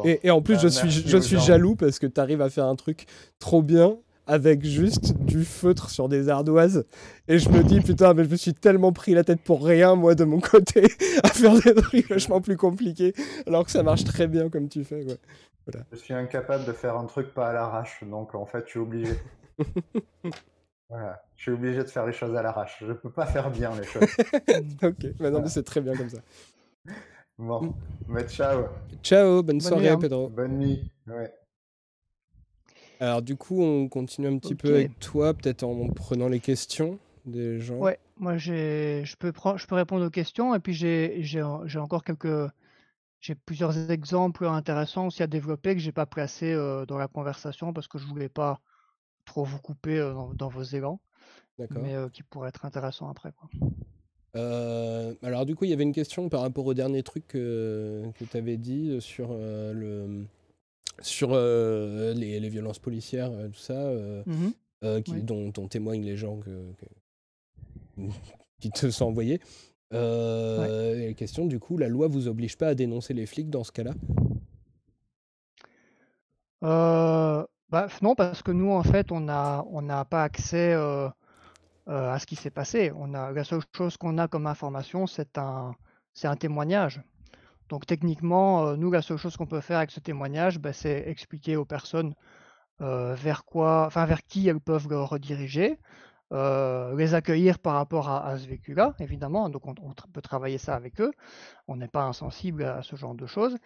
et, en plus, je bah, suis, je suis jaloux parce que tu arrives à faire un truc trop bien avec juste du feutre sur des ardoises. Et je me dis, putain, mais je me suis tellement pris la tête pour rien, moi, de mon côté, à faire des trucs vachement plus compliqués, alors que ça marche très bien comme tu fais. Voilà. Je suis incapable de faire un truc pas à l'arrache, donc en fait, je suis obligé. voilà, je suis obligé de faire les choses à l'arrache. Je peux pas faire bien les choses. ok, maintenant mais c'est très bien comme ça. Bon, mais ciao. Ciao, bonne, soirée, Pedro. Bonne nuit. Ouais. Alors du coup, on continue un petit peu avec toi, peut-être en prenant les questions des gens. Ouais, moi je peux prendre, je peux répondre aux questions et puis j'ai, j'ai, encore quelques, j'ai plusieurs exemples intéressants aussi à développer que j'ai pas placés euh, dans la conversation parce que je voulais pas trop vous couper dans, vos élans, mais qui pourraient être intéressants après. Quoi. alors du coup, il y avait une question par rapport au dernier truc que, que tu avais dit sur le sur euh, les, les, violences policières, tout ça, mmh qui, dont, témoignent les gens que, qui te sont envoyés. Euh, Question, du coup, la loi vous oblige pas à dénoncer les flics dans ce cas-là? Bah, non, parce que nous, en fait, on n'a pas accès à ce qui s'est passé. La seule chose qu'on a comme information, c'est un, témoignage. Donc techniquement, nous, la seule chose qu'on peut faire avec ce témoignage, bah, c'est expliquer aux personnes vers vers qui elles peuvent le rediriger, les accueillir par rapport à, ce vécu-là, évidemment. Donc on, peut travailler ça avec eux. On n'est pas insensible à ce genre de choses.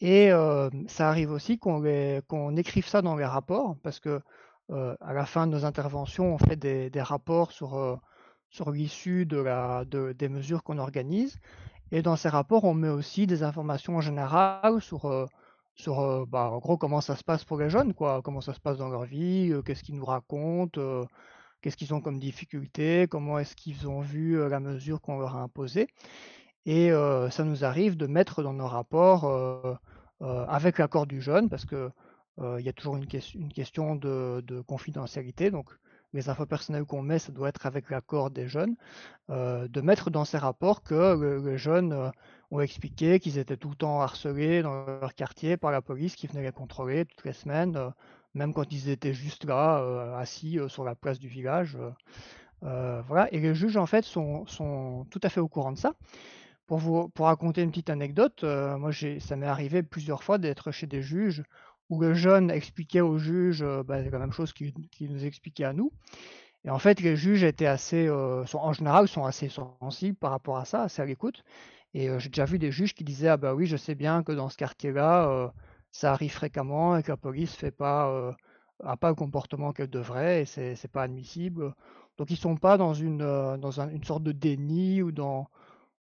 Et ça arrive aussi qu'on écrive ça dans les rapports, parce que à la fin de nos interventions, on fait des, rapports sur, sur l'issue de, des mesures qu'on organise. Et dans ces rapports, on met aussi des informations générales sur, sur bah, en gros comment ça se passe pour les jeunes, quoi, comment ça se passe dans leur vie, qu'est-ce qu'ils nous racontent, qu'est-ce qu'ils ont comme difficultés, comment est-ce qu'ils ont vu la mesure qu'on leur a imposée. Et ça nous arrive de mettre dans nos rapports, avec l'accord du jeune, parce que il y a toujours une, question de, confidentialité. Donc, les infos personnelles qu'on met, ça doit être avec l'accord des jeunes, de mettre dans ces rapports que les jeunes ont expliqué qu'ils étaient tout le temps harcelés dans leur quartier par la police qui venait les contrôler toutes les semaines, même quand ils étaient juste là, assis sur la place du village. voilà. Et les juges, en fait, sont, sont, tout à fait au courant de ça. Pour vous pour raconter une petite anecdote, moi, ça m'est arrivé plusieurs fois d'être chez des juges où le jeune expliquait aux juges bah, la même chose qu'il nous expliquait à nous. Et en fait, les juges étaient assez, sont, en général, sont assez sensibles par rapport à ça, assez à l'écoute. Et j'ai déjà vu des juges qui disaient ah bah oui, je sais bien que dans ce quartier-là, ça arrive fréquemment et que la police fait pas a pas le comportement qu'elle devrait et c'est c'est pas admissible. Donc ils sont pas dans une dans une sorte de déni ou dans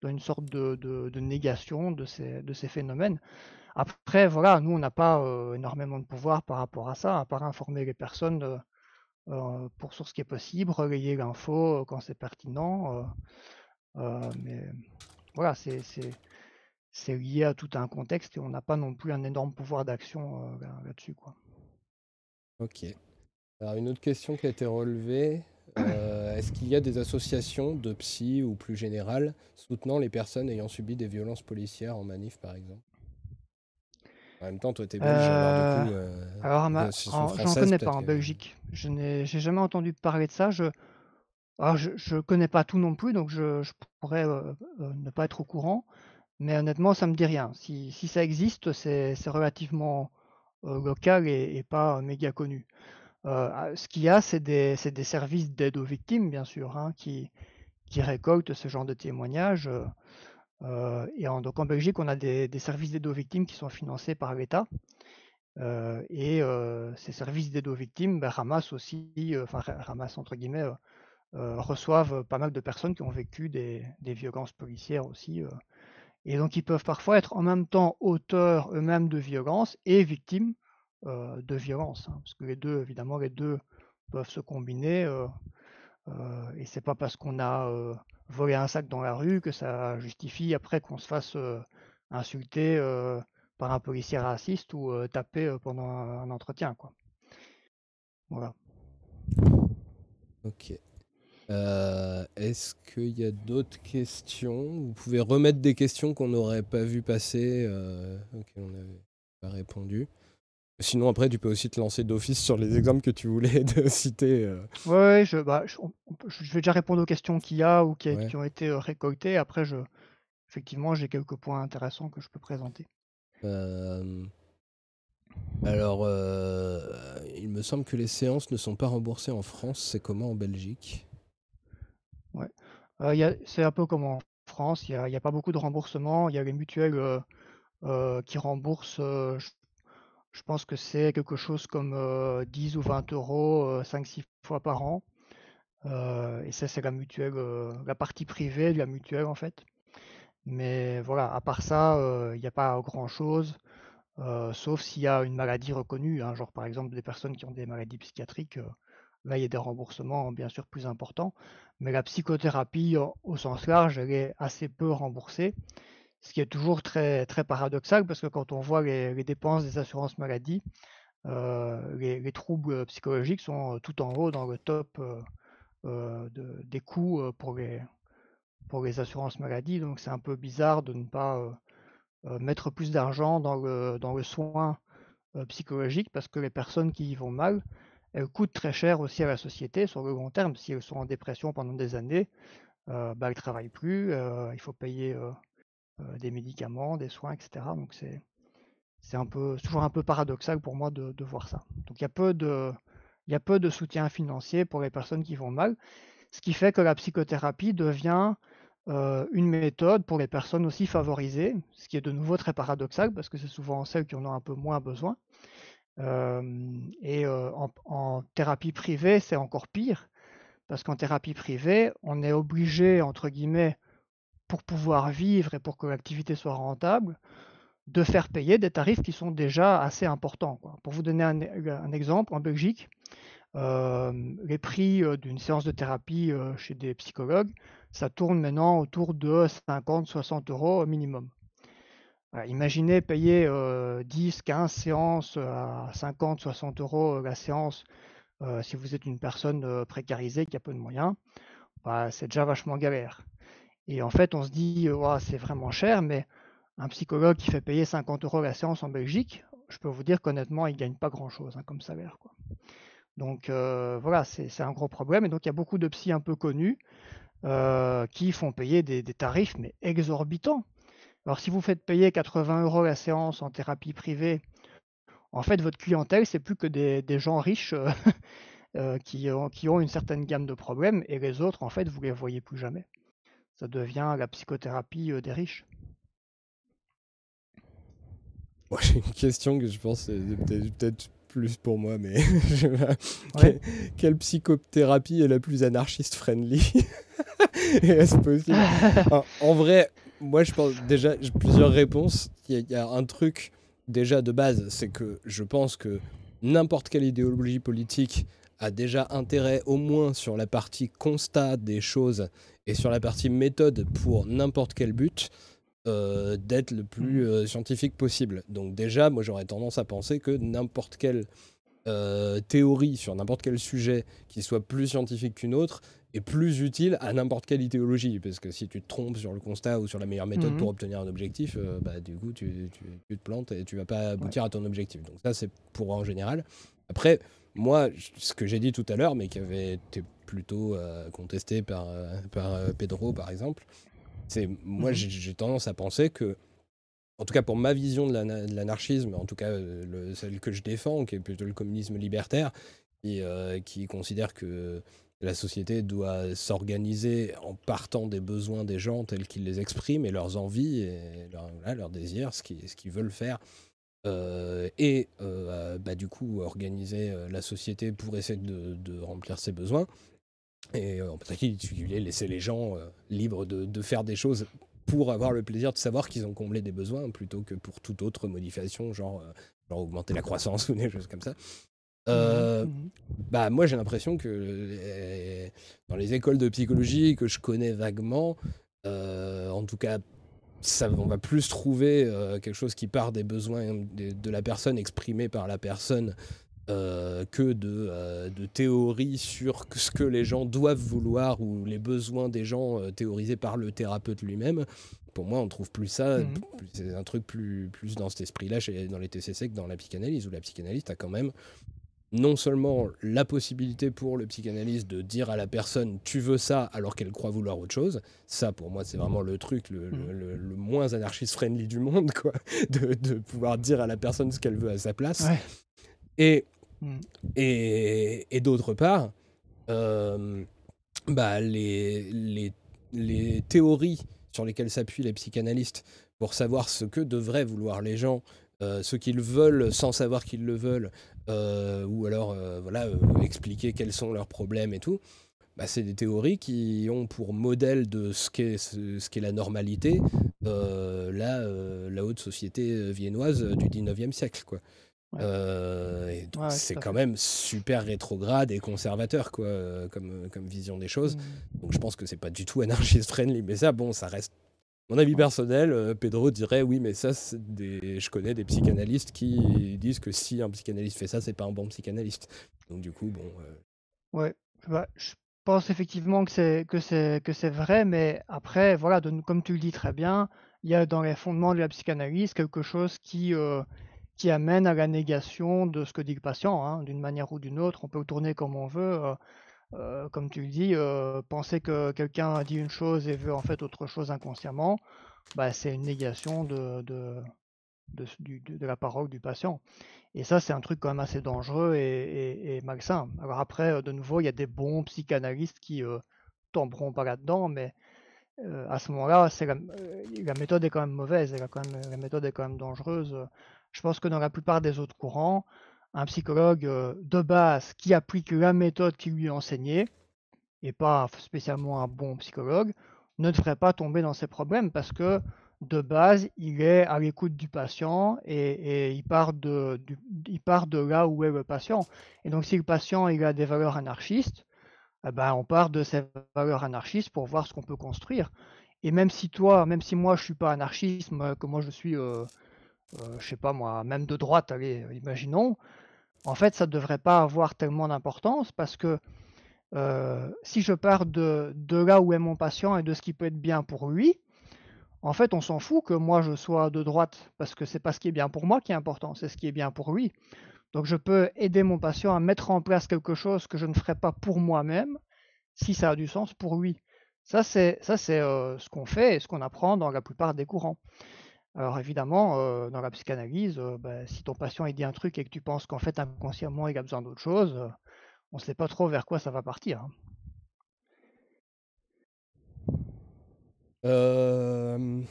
dans une sorte de, de, négation de ces, de ces phénomènes. Après, voilà, nous, on n'a pas énormément de pouvoir par rapport à ça, à part informer les personnes pour sur ce qui est possible, relayer l'info quand c'est pertinent. mais voilà, c'est lié à tout un contexte et on n'a pas non plus un énorme pouvoir d'action là-dessus. quoi. Ok. Alors, une autre question qui a été relevée. Est-ce qu'il y a des associations de psy ou plus générales soutenant les personnes ayant subi des violences policières en manif, par exemple? En même temps, toi, t'es belge, alors du coup. Euh, alors, j'en connais pas en Belgique. Je n'ai jamais entendu parler de ça. Je, alors, je, je connais pas tout non plus, donc je, pourrais euh, euh, ne pas être au courant. Mais honnêtement, ça me dit rien. Si, ça existe, c'est relativement local et, pas méga connu. Ah, ce qu'il y a, c'est des, services d'aide aux victimes, bien sûr, hein, qui, récoltent ce genre de témoignages. Euh, et en, donc en Belgique, on a des, services d'aide aux victimes qui sont financés par l'État. Euh, et euh, ces services d'aide aux victimes ben, ramassent aussi, enfin ramassent entre guillemets, reçoivent pas mal de personnes qui ont vécu des, violences policières aussi. Et donc ils peuvent parfois être en même temps auteurs eux-mêmes de violences et victimes de violences. Hein, parce que les deux, évidemment, les deux peuvent se combiner. et c'est pas parce qu'on a voler un sac dans la rue, que ça justifie après qu'on se fasse insulter par un policier raciste ou taper pendant un, entretien. Quoi. Voilà. Ok. Est-ce qu'il y a d'autres questions? Vous pouvez remettre des questions qu'on n'aurait pas vu passer, auxquelles on n'avait pas répondu. Sinon, après, tu peux aussi te lancer d'office sur les exemples que tu voulais de citer. Euh. Ouais, je, bah, je, vais déjà répondre aux questions qu'il y a ou qui, ont été euh, récoltées. Après, je, effectivement, j'ai quelques points intéressants que je peux présenter. alors, il me semble que les séances ne sont pas remboursées en France. C'est comment en Belgique? Ouais. c'est un peu comme en France. Il n'y a, pas beaucoup de remboursements. Il y a les mutuelles qui remboursent, je pense que c'est quelque chose comme 10 ou 20 euros 5-6 fois par an. et ça, c'est la mutuelle, la partie privée de la mutuelle en fait. Mais voilà, à part ça, il n'y a pas grand-chose, sauf s'il y a une maladie reconnue, hein, genre par exemple des personnes qui ont des maladies psychiatriques, là il y a des remboursements bien sûr plus importants. Mais la psychothérapie au sens large, elle est assez peu remboursée. Ce qui est toujours très, très paradoxal parce que quand on voit les, dépenses des assurances maladie, euh, les, troubles psychologiques sont tout en haut dans le top euh, euh, des coûts pour les, pour les assurances maladie. Donc c'est un peu bizarre de ne pas mettre plus d'argent dans dans le soin psychologique parce que les personnes qui y vont mal, elles coûtent très cher aussi à la société sur le long terme. Si elles sont en dépression pendant des années, bah, elles ne travaillent plus, il faut payer des médicaments, des soins, etc. Donc c'est un peu toujours un peu paradoxal pour moi de, voir ça. Donc il y il y a peu de soutien financier pour les personnes qui vont mal, ce qui fait que la psychothérapie devient une méthode pour les personnes aussi favorisées, ce qui est de nouveau très paradoxal parce que c'est souvent celles qui en ont un peu moins besoin. Et en, thérapie privée, c'est encore pire parce qu'en thérapie privée, on est obligé, entre guillemets, pour pouvoir vivre et pour que l'activité soit rentable, de faire payer des tarifs qui sont déjà assez importants. Pour vous donner un exemple, en Belgique, les prix d'une séance de thérapie chez des psychologues, ça tourne maintenant autour de 50-60 euros minimum. Imaginez payer 10, 15 séances à 50-60 euros la séance si vous êtes une personne précarisée qui a peu de moyens, bah, c'est déjà vachement galère. Et en fait, on se dit, c'est vraiment cher, mais un psychologue qui fait payer 50 euros la séance en Belgique, je peux vous dire qu'honnêtement, il ne gagne pas grand-chose hein, comme salaire. Quoi. Donc euh, voilà, c'est un gros problème. Et donc il y a beaucoup de psys un peu connus euh, qui font payer des, tarifs mais exorbitants. Alors si vous faites payer 80 euros la séance en thérapie privée, en fait votre clientèle c'est plus que des, gens riches euh, qui, ont, qui, ont, une certaine gamme de problèmes et les autres en fait vous les voyez plus jamais. Ça devient la psychothérapie des riches. Moi j'ai une question que je pense peut-être plus pour moi, mais quelle, psychothérapie est la plus anarchiste friendly Est-ce possible? En, vrai, moi je pense déjà, j'ai plusieurs réponses. Il y, a un truc déjà de base, c'est que je pense que n'importe quelle idéologie politique a déjà intérêt au moins sur la partie constat des choses et sur la partie méthode pour n'importe quel but. Euh, d'être le plus mmh. euh, scientifique possible. Donc déjà, moi j'aurais tendance à penser que n'importe quelle euh, théorie sur n'importe quel sujet qui soit plus scientifique qu'une autre est plus utile à n'importe quelle idéologie. Parce que si tu te trompes sur le constat ou sur la meilleure méthode pour mmh. obtenir un objectif, bah, du coup tu, te plantes et tu vas pas aboutir à ton objectif. Donc ça c'est pour en général. Après, moi, ce que j'ai dit tout à l'heure, mais qui avait été plutôt contesté par, par Pedro par exemple, c'est moi mmh j'ai tendance à penser que en tout cas pour ma vision de l'anarchisme, en tout cas euh, celle que je défends, qui est plutôt le communisme libertaire, euh, qui considère que la société doit s'organiser en partant des besoins des gens tels qu'ils les expriment et leurs envies leurs désirs, ce qu'ils veulent faire. Euh, et bah, du coup organiser la société pour essayer de, remplir ses besoins. Et en particulier, laisser les gens euh, libres de, faire des choses pour avoir le plaisir de savoir qu'ils ont comblé des besoins plutôt que pour toute autre modification, euh, genre augmenter la croissance ou des choses comme ça. Euh, mmh mmh bah moi j'ai l'impression que dans les écoles de psychologie que je connais vaguement, en tout cas ça, on va plus trouver quelque chose qui part des besoins de, la personne exprimés par la personne euh, que de, euh, de, théories sur ce que les gens doivent vouloir ou les besoins des gens euh, théorisés par le thérapeute lui-même. Pour moi, on trouve plus ça, mhm. c'est un truc plus, plus dans cet esprit-là dans les TCC que dans la psychanalyse, où la psychanalyste a quand même non seulement la possibilité pour le psychanalyste de dire à la personne tu veux ça alors qu'elle croit vouloir autre chose, ça pour moi c'est vraiment le truc le, le, mhm. moins anarchiste friendly du monde, quoi, de, de, pouvoir dire à la personne ce qu'elle veut à sa place. Et, mm. et, et d'autre part, euh, bah, les, les, les, théories sur lesquelles s'appuient les psychanalystes pour savoir ce que devraient vouloir les gens, euh, ce qu'ils veulent sans savoir qu'ils le veulent, euh, ou alors voilà, expliquer quels sont leurs problèmes et tout. Bah, c'est des théories qui ont pour modèle de ce qu'est ce, qu'est la normalité la, la haute société viennoise du 19e siècle. Quoi. Euh, c'est quand même super rétrograde et conservateur quoi, euh, comme, comme vision des choses. Mmh. Donc je pense que c'est pas du tout anarchiste friendly. Mais ça, bon, ça reste mon avis personnel. Euh, Pedro dirait oui, mais ça, je connais des psychanalystes qui disent que si un psychanalyste fait ça, c'est pas un bon psychanalyste. Donc du coup, bon. Ouais, bah, je pense effectivement que c'est que c'est que c'est vrai, mais après, voilà, comme tu le dis très bien, il y a dans les fondements de la psychanalyse quelque chose qui qui amène à la négation de ce que dit le patient, hein, d'une manière ou d'une autre. On peut tourner comme on veut. Euh, euh, comme tu le dis, penser que quelqu'un a dit une chose et veut en fait autre chose inconsciemment, bah, c'est une négation de, de, de, la parole du patient. Et ça, c'est un truc quand même assez dangereux et, malsain. Alors après, de nouveau, il y a des bons psychanalystes qui tomberont pas là-dedans, mais à ce moment-là, la, la, méthode est quand même mauvaise, la méthode est quand même dangereuse. Je pense que dans la plupart des autres courants, un psychologue de base qui applique la méthode qui lui est enseignée, et pas spécialement un bon psychologue, ne devrait pas tomber dans ces problèmes parce que de base, il est à l'écoute du patient et, il, part de, il part de là où est le patient. Et donc, si le patient il a des valeurs anarchistes, eh ben, on part de ces valeurs anarchistes pour voir ce qu'on peut construire. Et même si toi, même si moi je suis pas anarchiste, que moi je suis, euh, euh, je sais pas moi, même de droite, allez, imaginons, en fait, ça ne devrait pas avoir tellement d'importance parce que euh, si je pars de, là où est mon patient et de ce qui peut être bien pour lui, en fait, on s'en fout que moi je sois de droite, parce que c'est pas ce qui est bien pour moi qui est important, c'est ce qui est bien pour lui. Donc je peux aider mon patient à mettre en place quelque chose que je ne ferais pas pour moi-même, si ça a du sens pour lui. Ça, c'est ça c'est euh, ce qu'on fait et ce qu'on apprend dans la plupart des courants. Alors évidemment, dans la psychanalyse, ben, si ton patient dit un truc et que tu penses qu'en fait inconsciemment il a besoin d'autre chose, on ne sait pas trop vers quoi ça va partir. Hein. Euh,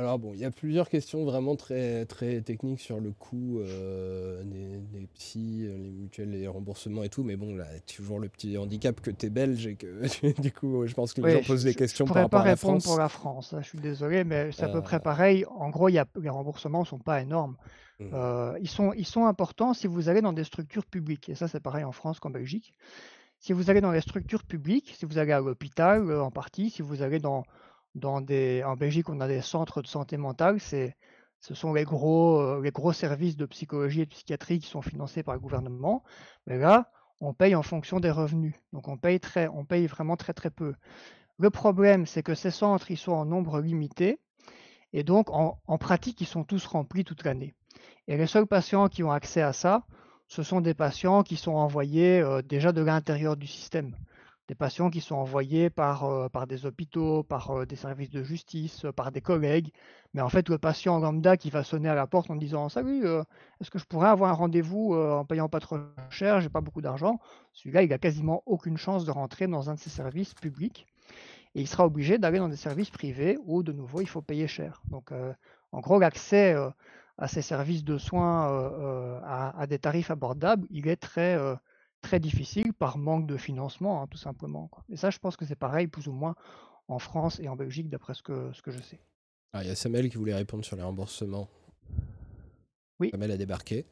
alors bon, il y a plusieurs questions vraiment très, très techniques sur le coût euh, des, psys, euh, les mutuelles, les remboursements et tout, mais bon, là, toujours le petit handicap que tu es belge et que du coup, je pense que les gens posent des questions par rapport à la France. pas répondre pour la France, hein, je suis désolé, mais c'est à peu près pareil. En gros, y a, les remboursements sont pas énormes. Mmh. ils, sont, ils sont importants si vous allez dans des structures publiques, et ça c'est pareil en France qu'en Belgique. Si vous allez dans les structures publiques, si vous allez à l'hôpital en partie, si vous allez dans dans en Belgique, on a des centres de santé mentale. C'est, ce sont les gros, euh, les gros services de psychologie et de psychiatrie qui sont financés par le gouvernement. Mais là, on paye en fonction des revenus. Donc on paye, très, on paye vraiment très très peu. Le problème, c'est que ces centres, ils sont en nombre limité. Et donc, en, en pratique, ils sont tous remplis toute l'année. Et les seuls patients qui ont accès à ça, ce sont des patients qui sont envoyés euh, déjà de l'intérieur du système des patients qui sont envoyés par, euh, par des hôpitaux, par euh, des services de justice, euh, par des collègues. Mais en fait, le patient lambda qui va sonner à la porte en disant Salut, est-ce que je pourrais avoir un rendez-vous en payant pas trop cher J'ai pas beaucoup d'argent? Celui-là, il a quasiment aucune chance de rentrer dans un de ces services publics. Et il sera obligé d'aller dans des services privés où, de nouveau, il faut payer cher. Donc, en gros, l'accès à ces services de soins à, à, des tarifs abordables, il est très très difficile par manque de financement, hein, tout simplement. Quoi. Et ça, je pense que c'est pareil, plus ou moins, en France et en Belgique, d'après ce que, ce que je sais. Ah, il y a Samuel qui voulait répondre sur les remboursements. Oui. Samuel a débarqué.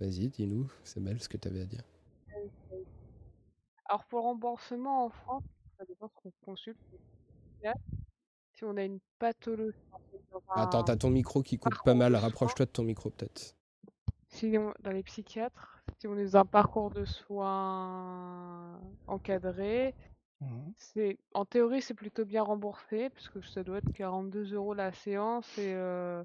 Vas-y, dis-nous, Samuel, ce que tu avais à dire. Alors, pour le remboursement en France, ça dépend ce qu'on consulte. Si on a une pathologie. Attends, t'as ton micro qui coupe pas mal. Rapproche-toi de ton micro, peut-être. Si on, dans les psychiatres, si on est dans un parcours de soins encadré, mmh c'est en théorie c'est plutôt bien remboursé parce que ça doit être 42 euros la séance et euh,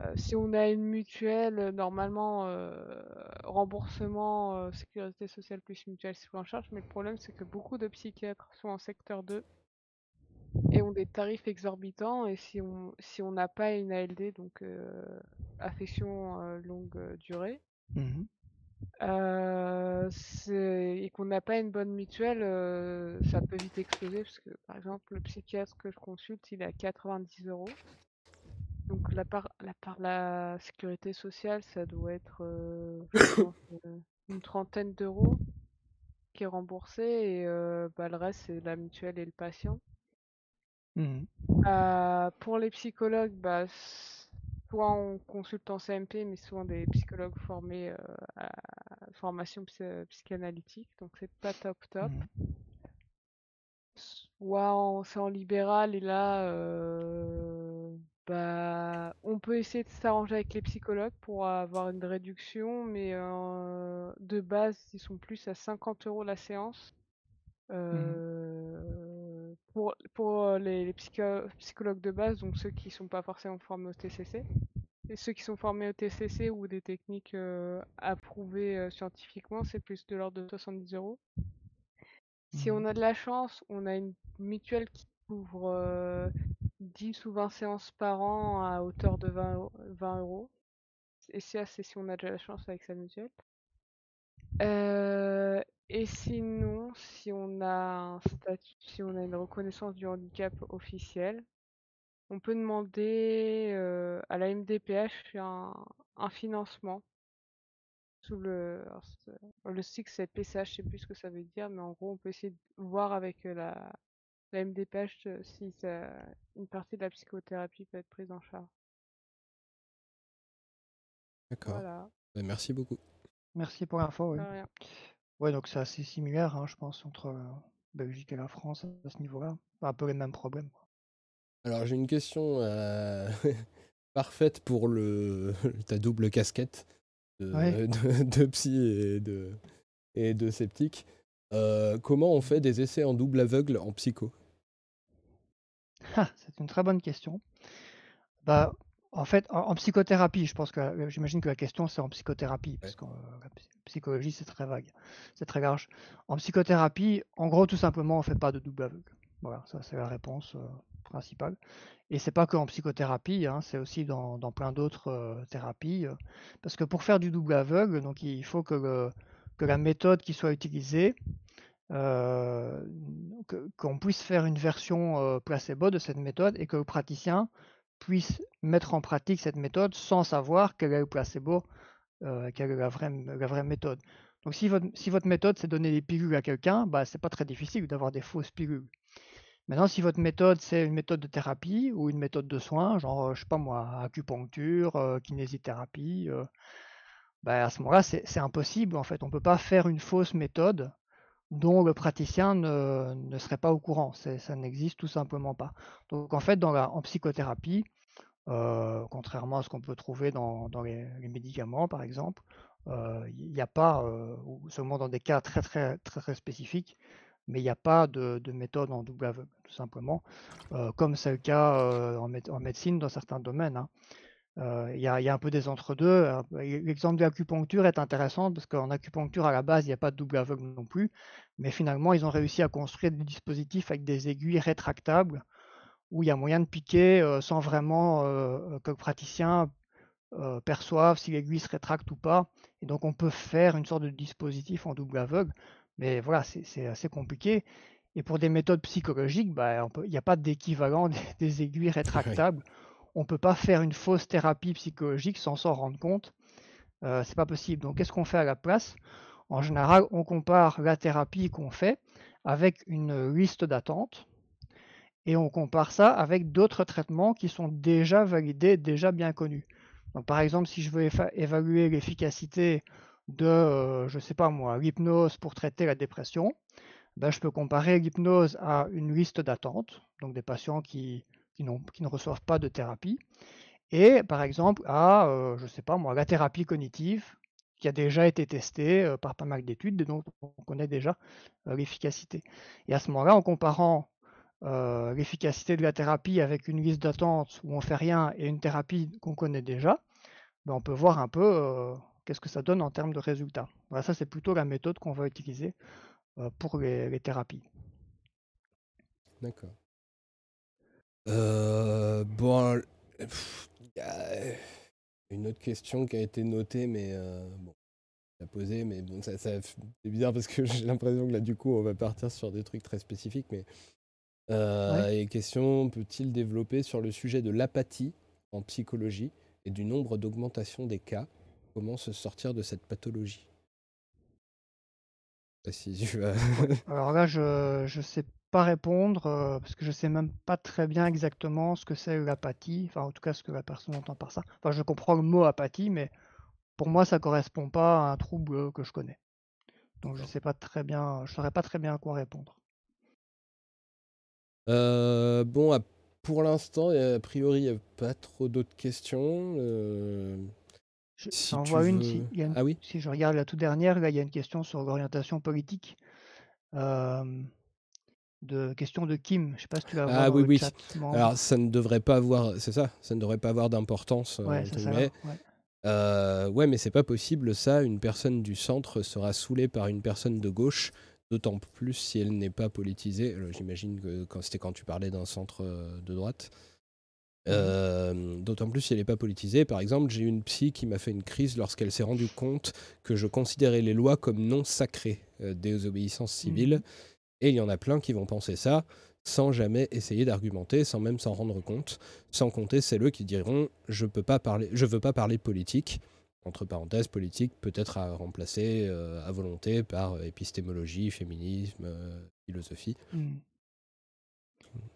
euh, si on a une mutuelle normalement euh, remboursement sécurité sociale plus mutuelle c'est pris en charge. Mais le problème c'est que beaucoup de psychiatres sont en secteur 2 et ont des tarifs exorbitants et si on si on n'a pas une ALD donc affection longue durée mmh euh, et qu'on n'a pas une bonne mutuelle, euh, ça peut vite exploser parce que par exemple le psychiatre que je consulte il est à 90 euros. Donc la part, la part la sécurité sociale ça doit être euh, une trentaine d'euros qui est remboursé et bah, le reste c'est la mutuelle et le patient. Mmh pour les psychologues, bah, soit on consulte en CMP, mais souvent des psychologues formés à formation psychanalytique, donc c'est pas top top. Mmh. Soit c'est en libéral et là, bah, on peut essayer de s'arranger avec les psychologues pour avoir une réduction, mais de base, ils sont plus à 50 euros la séance. Mmh. Pour, pour les, psychologues de base, donc ceux qui sont pas forcément formés au TCC. Et ceux qui sont formés au TCC ou des techniques approuvées scientifiquement, c'est plus de l'ordre de 70 euros. Si on mmh. a de la chance, on a une mutuelle qui couvre 10 ou 20 séances par an à hauteur de 20, 20 euros. Et ça, c'est si on a de la chance avec sa mutuelle. Et sinon, si on a un statut, si on a une reconnaissance du handicap officielle, on peut demander à la MDPH un, un financement sous le le SIC c'est PCH, je sais plus ce que ça veut dire, mais en gros on peut essayer de voir avec la, la MDPH si ça, une partie de la psychothérapie peut être prise en charge. D'accord. Voilà. Bah, merci beaucoup. Merci pour l'info. Oui. Ouais, donc c'est assez similaire, hein, je pense, entre Belgique et la France à ce niveau-là. Un peu les mêmes problèmes. Alors j'ai une question euh, parfaite pour le ta double casquette de, psy et de, et de sceptique. Euh, comment on fait des essais en double aveugle en psycho? Ah, C'est une très bonne question. Bah, en fait, en, psychothérapie, je pense que euh, j'imagine que la question c'est en psychothérapie, parce que la psychologie c'est très vague, c'est très large. En psychothérapie, en gros, tout simplement, on fait pas de double aveugle. Voilà, ça c'est la réponse principale. Et c'est pas que en psychothérapie, hein, c'est aussi dans, plein d'autres thérapies. parce que pour faire du double aveugle, donc il faut que, que la méthode qui soit utilisée, qu'on puisse faire une version placebo de cette méthode et que le praticien puisse mettre en pratique cette méthode sans savoir quel est le placebo, quelle est la vraie, la vraie méthode. Donc si votre, si votre méthode c'est donner des pilules à quelqu'un, bah, c'est pas très difficile d'avoir des fausses pilules. Maintenant, si votre méthode, c'est une méthode de thérapie ou une méthode de soins, genre, je sais pas moi, acupuncture, euh, kinésithérapie, euh, bah, à ce moment-là, c'est impossible en fait. On ne peut pas faire une fausse méthode dont le praticien ne, serait pas au courant. Ça n'existe tout simplement pas. Donc en fait, dans la, en psychothérapie, euh, contrairement à ce qu'on peut trouver dans, les, médicaments, par exemple, il n'y a pas, ou seulement dans des cas très très très, spécifiques, mais il n'y a pas de, méthode en double aveugle, tout simplement, euh, comme c'est le cas euh, en, médecine dans certains domaines. Hein. Euh, il y, a un peu des entre-deux. L'exemple de l'acupuncture est intéressant parce qu'en acupuncture, à la base, il n'y a pas de double aveugle non plus, mais finalement, ils ont réussi à construire des dispositifs avec des aiguilles rétractables où il y a moyen de piquer sans vraiment que le praticien perçoive si l'aiguille se rétracte ou pas. Et donc, on peut faire une sorte de dispositif en double aveugle mais voilà, c'est assez compliqué. Et pour des méthodes psychologiques, bah, il n'y a pas d'équivalent des, aiguilles rétractables. On ne peut pas faire une fausse thérapie psychologique sans s'en rendre compte. Euh, c'est pas possible. Donc, qu'est-ce qu'on fait à la place? En général, on compare la thérapie qu'on fait avec une liste d'attente et on compare ça avec d'autres traitements qui sont déjà validés, déjà bien connus. Par exemple, si je veux évaluer l'efficacité de, euh, je sais pas moi, l'hypnose pour traiter la dépression, ben, je peux comparer l'hypnose à une liste d'attente, donc des patients qui, qui, ne reçoivent pas de thérapie, et par exemple à, euh, je sais pas moi, la thérapie cognitive, qui a déjà été testée euh, par pas mal d'études, dont on connaît déjà l'efficacité. Et à ce moment-là, en comparant l'efficacité de la thérapie avec une liste d'attente où on fait rien et une thérapie qu'on connaît déjà, ben, on peut voir un peu qu'est-ce que ça donne en termes de résultats. Voilà, ça c'est plutôt la méthode qu'on va utiliser euh, pour les, thérapies. D'accord. Euh, bon, il y a une autre question qui a été notée, mais euh, bon, la poser, mais bon, ça, c'est bizarre parce que j'ai l'impression que là, du coup, on va partir sur des trucs très spécifiques, mais euh, question peut-il développer sur le sujet de l'apathie en psychologie et du nombre d'augmentation des cas? Comment se sortir de cette pathologie? Alors là, je ne sais pas répondre euh, parce que je sais même pas très bien exactement ce que c'est l'apathie, enfin en tout cas ce que la personne entend par ça. Enfin, je comprends le mot apathie, mais pour moi, ça correspond pas à un trouble que je connais. Donc je sais pas très bien, je saurais pas très bien à quoi répondre. Euh, bon, pour l'instant, a priori, il n'y a pas trop d'autres questions. Euh, je, si vois une, si, ah oui? si je regarde la toute dernière, là, il y a une question sur l'orientation politique. De question de Kim. Je sais pas si tu vas voir. Ah oui, oui. Alors ça ne devrait pas avoir, c'est ça, ça ne devrait pas avoir d'importance. Ouais, ça, ouais. Euh, ouais, mais c'est pas possible ça. Une personne du centre sera saoulée par une personne de gauche, d'autant plus si elle n'est pas politisée. J'imagine que quand c'était quand tu parlais d'un centre euh, de droite. Mmh. Euh, d'autant plus si elle n'est pas politisée. Par exemple, j'ai une psy qui m'a fait une crise lorsqu'elle s'est rendue compte que je considérais les lois comme non sacrées, des obéissances civiles. Mmh. Et il y en a plein qui vont penser ça sans jamais essayer d'argumenter, sans même s'en rendre compte. Sans compter eux qui diront je peux pas parler, je veux pas parler politique. Entre parenthèses, politique peut-être à remplacer euh, à volonté par épistémologie, féminisme, euh, philosophie. Mmh.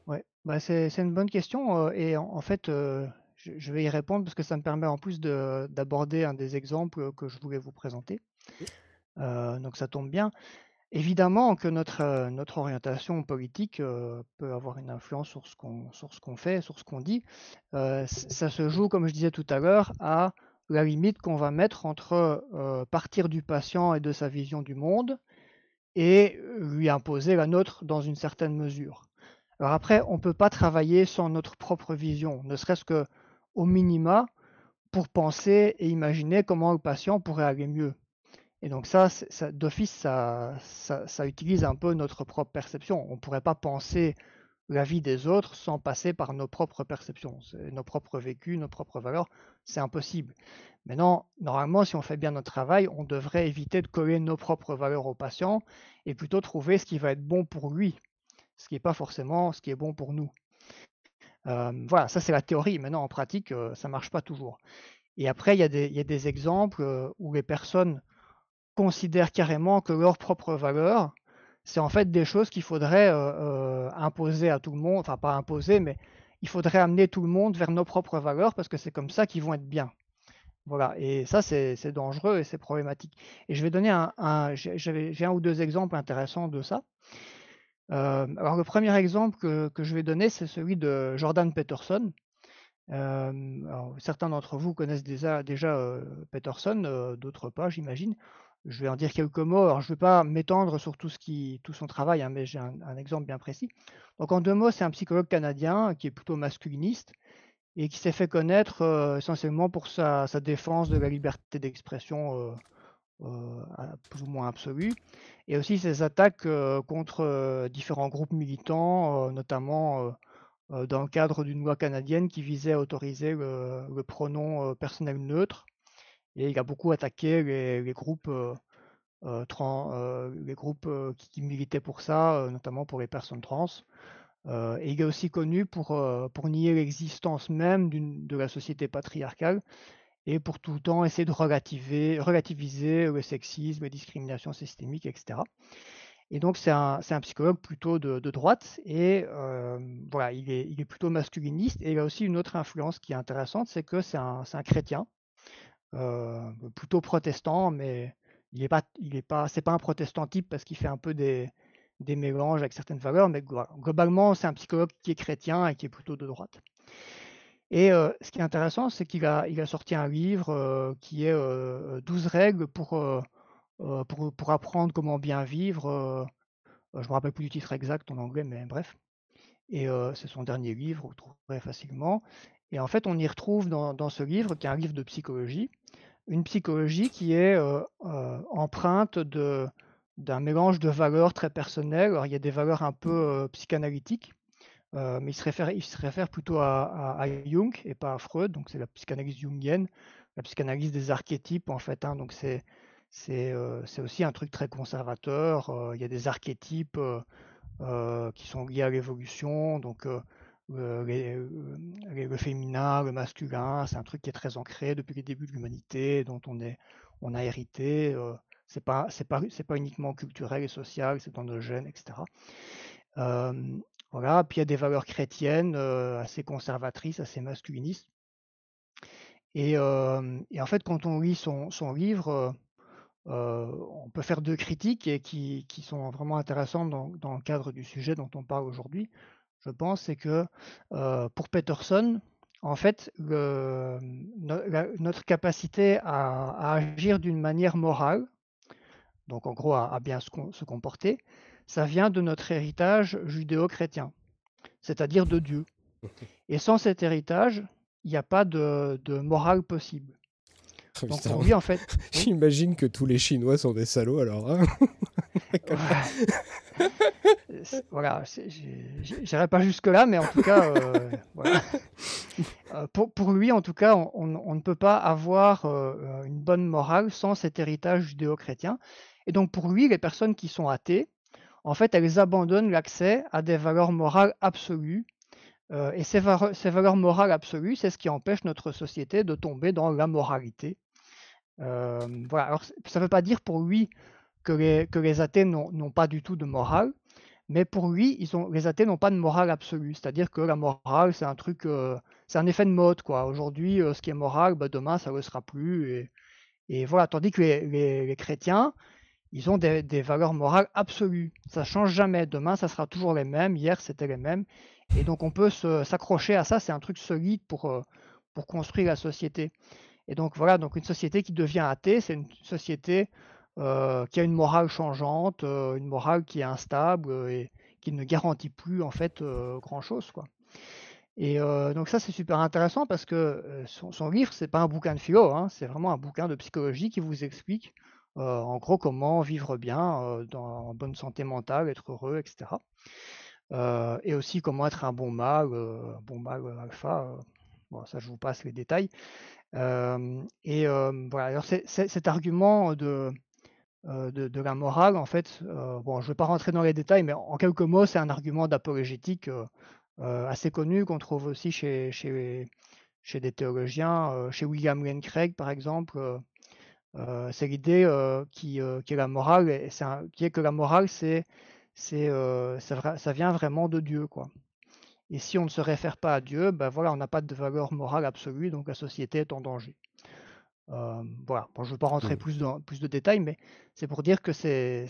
Ouais, bah c'est une bonne question. Euh, et en, fait, je, vais y répondre parce que ça me permet en plus d'aborder un des exemples que je voulais vous présenter. donc ça tombe bien. Évidemment que notre, euh, orientation politique euh, peut avoir une influence sur ce qu'on fait, sur ce qu'on dit. Euh, ça se joue, comme je disais tout à l'heure, à la limite qu'on va mettre entre partir du patient et de sa vision du monde et lui imposer la nôtre dans une certaine mesure. Alors après, on ne peut pas travailler sans notre propre vision, ne serait-ce que au minima pour penser et imaginer comment le patient pourrait aller mieux. Et donc ça, d'office, ça, utilise un peu notre propre perception. On ne pourrait pas penser la vie des autres sans passer par nos propres perceptions, nos propres vécus, nos propres valeurs. C'est impossible. Maintenant, normalement, si on fait bien notre travail, on devrait éviter de coller nos propres valeurs au patient et plutôt trouver ce qui va être bon pour lui, ce qui n'est pas forcément ce qui est bon pour nous. Euh, voilà, ça c'est la théorie. Maintenant, en pratique, euh, ça ne marche pas toujours. Et après, il y, a des, il y a des exemples euh, où les personnes considèrent carrément que leurs propres valeurs, c'est en fait des choses qu'il faudrait euh, euh, imposer à tout le monde, enfin pas imposer, mais il faudrait amener tout le monde vers nos propres valeurs parce que c'est comme ça qu'ils vont être bien. Voilà, et ça c'est dangereux et c'est problématique. Et je vais donner un, j'ai un ou deux exemples intéressants de ça. Euh, alors le premier exemple que, que je vais donner, c'est celui de Jordan Peterson. certains d'entre vous connaissent déjà, déjà Peterson, d'autres pas, j'imagine. Je vais en dire quelques mots. Je ne vais pas m'étendre sur tout, ce qui, tout son travail, hein, mais j'ai un, exemple bien précis. Donc, en deux mots, c'est un psychologue canadien qui est plutôt masculiniste et qui s'est fait connaître euh, essentiellement pour sa, défense de la liberté d'expression euh, euh, plus ou moins absolue, et aussi ses attaques contre différents groupes militants, notamment dans le cadre d'une loi canadienne qui visait à autoriser le pronom personnel neutre et il a beaucoup attaqué les, groupes, euh, euh, euh, les groupes qui, militaient pour ça, notamment pour les personnes trans. et il est aussi connu pour, pour nier l'existence même de la société patriarcale et pour tout le temps essayer de relativiser, le sexisme, les discriminations systémiques, etc. Et donc c'est un, psychologue plutôt de, droite et voilà, il est, plutôt masculiniste. Et il a aussi une autre influence qui est intéressante, c'est que c'est un, chrétien. Euh, plutôt protestant, mais il est pas, c'est pas un protestant type parce qu'il fait un peu des, mélanges avec certaines valeurs, mais globalement, c'est un psychologue qui est chrétien et qui est plutôt de droite. Et euh, ce qui est intéressant, c'est qu'il a, sorti un livre euh, qui est 12 règles pour, pour, pour, apprendre comment bien vivre. je ne me rappelle plus du titre exact en anglais, mais bref. Et c'est son dernier livre, vous trouverez facilement. Et en fait, on y retrouve dans, ce livre, qui est un livre de psychologie, une psychologie qui est euh, euh, empreinte d'un mélange de valeurs très personnelles. Alors, il y a des valeurs un peu euh, psychanalytiques, mais il se, réfère, plutôt à, Jung et pas à Freud, donc c'est la psychanalyse jungienne, la psychanalyse des archétypes en fait. Hein. donc c'est c'est aussi un truc très conservateur. il y a des archétypes qui sont liés à l'évolution, donc le féminin, le masculin, c'est un truc qui est très ancré depuis les débuts de l'humanité, dont on, est, on a hérité. Euh, c'est pas, pas, pas uniquement culturel et social, c'est dans nos gènes, etc. voilà. Puis il y a des valeurs chrétiennes assez conservatrices, assez masculinistes. Et, en fait, quand on lit son, livre, on peut faire deux critiques qui, sont vraiment intéressantes dans, le cadre du sujet dont on parle aujourd'hui je pense, c'est que pour Peterson, en fait, notre capacité à, agir d'une manière morale, donc en gros à, bien se, comporter, ça vient de notre héritage judéo-chrétien, c'est-à-dire de Dieu. Et sans cet héritage, il n'y a pas de, morale possible. Oh, Donc en fait. J'imagine que tous les Chinois sont des salauds alors. Hein voilà, j'irai pas jusque-là, mais en tout cas, euh, euh, pour, lui, en tout cas, on, ne peut pas avoir euh, une bonne morale sans cet héritage judéo-chrétien. Et donc pour lui, les personnes qui sont athées, en fait, elles abandonnent l'accès à des valeurs morales absolues. et ces, ces, valeurs morales absolues, c'est ce qui empêche notre société de tomber dans la moralité. voilà. Alors, ça ne veut pas dire pour lui que les, que les athées n'ont pas du tout de morale, mais pour lui, ils ont, les athées n'ont pas de morale absolue. C'est-à-dire que la morale, c'est un truc, euh, c'est un effet de mode. quoi. Aujourd'hui, euh, ce qui est moral, bah, demain, ça ne le sera plus. Et, voilà. Tandis que les, les, chrétiens, ils ont des, des, valeurs morales absolues. Ça change jamais. Demain, ça sera toujours les mêmes. Hier, c'était les mêmes. Et donc, on peut s'accrocher à ça. C'est un truc solide pour, euh, pour construire la société. Et donc, voilà. Donc, une société qui devient athée, c'est une société euh, qui a une morale changeante, euh, une morale qui est instable euh, et qui ne garantit plus en fait grand chose quoi. Et donc ça c'est super intéressant parce que son, son livre c'est pas un bouquin de philo, hein, c'est vraiment un bouquin de psychologie qui vous explique en gros comment vivre bien dans, en bonne santé mentale, être heureux, etc. et aussi comment être un bon mâle, un bon mâle alpha. bon ça je vous passe les détails. et voilà alors cet argument de euh, de, la morale, en fait, euh, bon, je ne vais pas rentrer dans les détails, mais en quelques mots, c'est un argument d'apologétique euh, assez connu qu'on trouve aussi chez, chez, chez des théologiens, chez William Lane Craig, par exemple. c'est l'idée qui, qui, est la morale, qui est que la morale, c'est, c'est, ça, ça, vient vraiment de Dieu, quoi. Et si on ne se réfère pas à Dieu, ben voilà, on n'a pas de valeur morale absolue, donc la société est en danger. Euh, voilà, bon, je ne veux pas rentrer mmh. plus, dans, plus de détails, mais c'est pour dire que c'est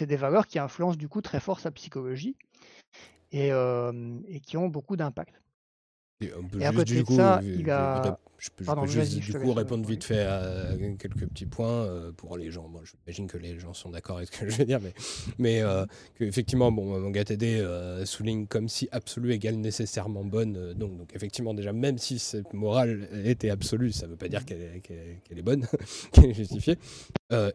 des valeurs qui influencent du coup très fort sa psychologie et, euh, et qui ont beaucoup d'impact. Et, à côté de ça, il a... Je peux, juste du coup répondre vite fait à quelques petits points euh, pour les gens. Moi, j'imagine que les gens sont d'accord avec ce que je veux dire, mais, mais euh, qu'effectivement, bon, Manga TD euh, souligne comme si absolue égale nécessairement bonne. donc, donc, effectivement, déjà, même si cette morale était absolue, ça ne veut pas dire qu'elle est, bonne, qu'elle est justifiée.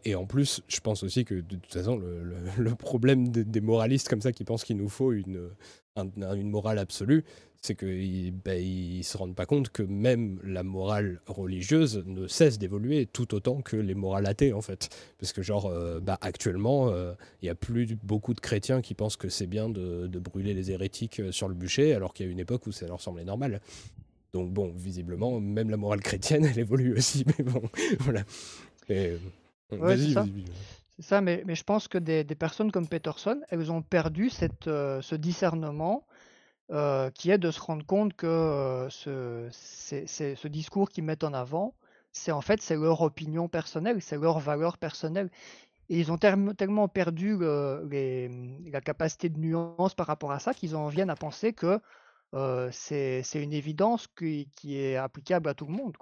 et en plus, je pense aussi que de toute façon, le, problème des moralistes comme ça qui pensent qu'il nous faut une, une morale absolue, c'est qu'ils ben, ils se rendent pas compte que même la morale religieuse ne cesse d'évoluer tout autant que les morales athées en fait. Parce que genre euh, bah, actuellement, euh, il y a plus beaucoup de chrétiens qui pensent que c'est bien de, brûler les hérétiques euh, sur le bûcher, alors qu'il y a une époque où ça leur semblait normal. Donc bon, visiblement, même la morale chrétienne, elle évolue aussi. Mais bon, voilà. vas-y, Mais, je pense que des, personnes comme Peterson, elles ont perdu cette, ce discernement euh, qui est de se rendre compte que euh, ce, discours qu'ils mettent en avant, c'est en fait c'est leur opinion personnelle, c'est leur valeur personnelle. Et ils ont tellement perdu la capacité de nuance par rapport à ça qu'ils en viennent à penser que euh, c'est une évidence qui, est applicable à tout le monde.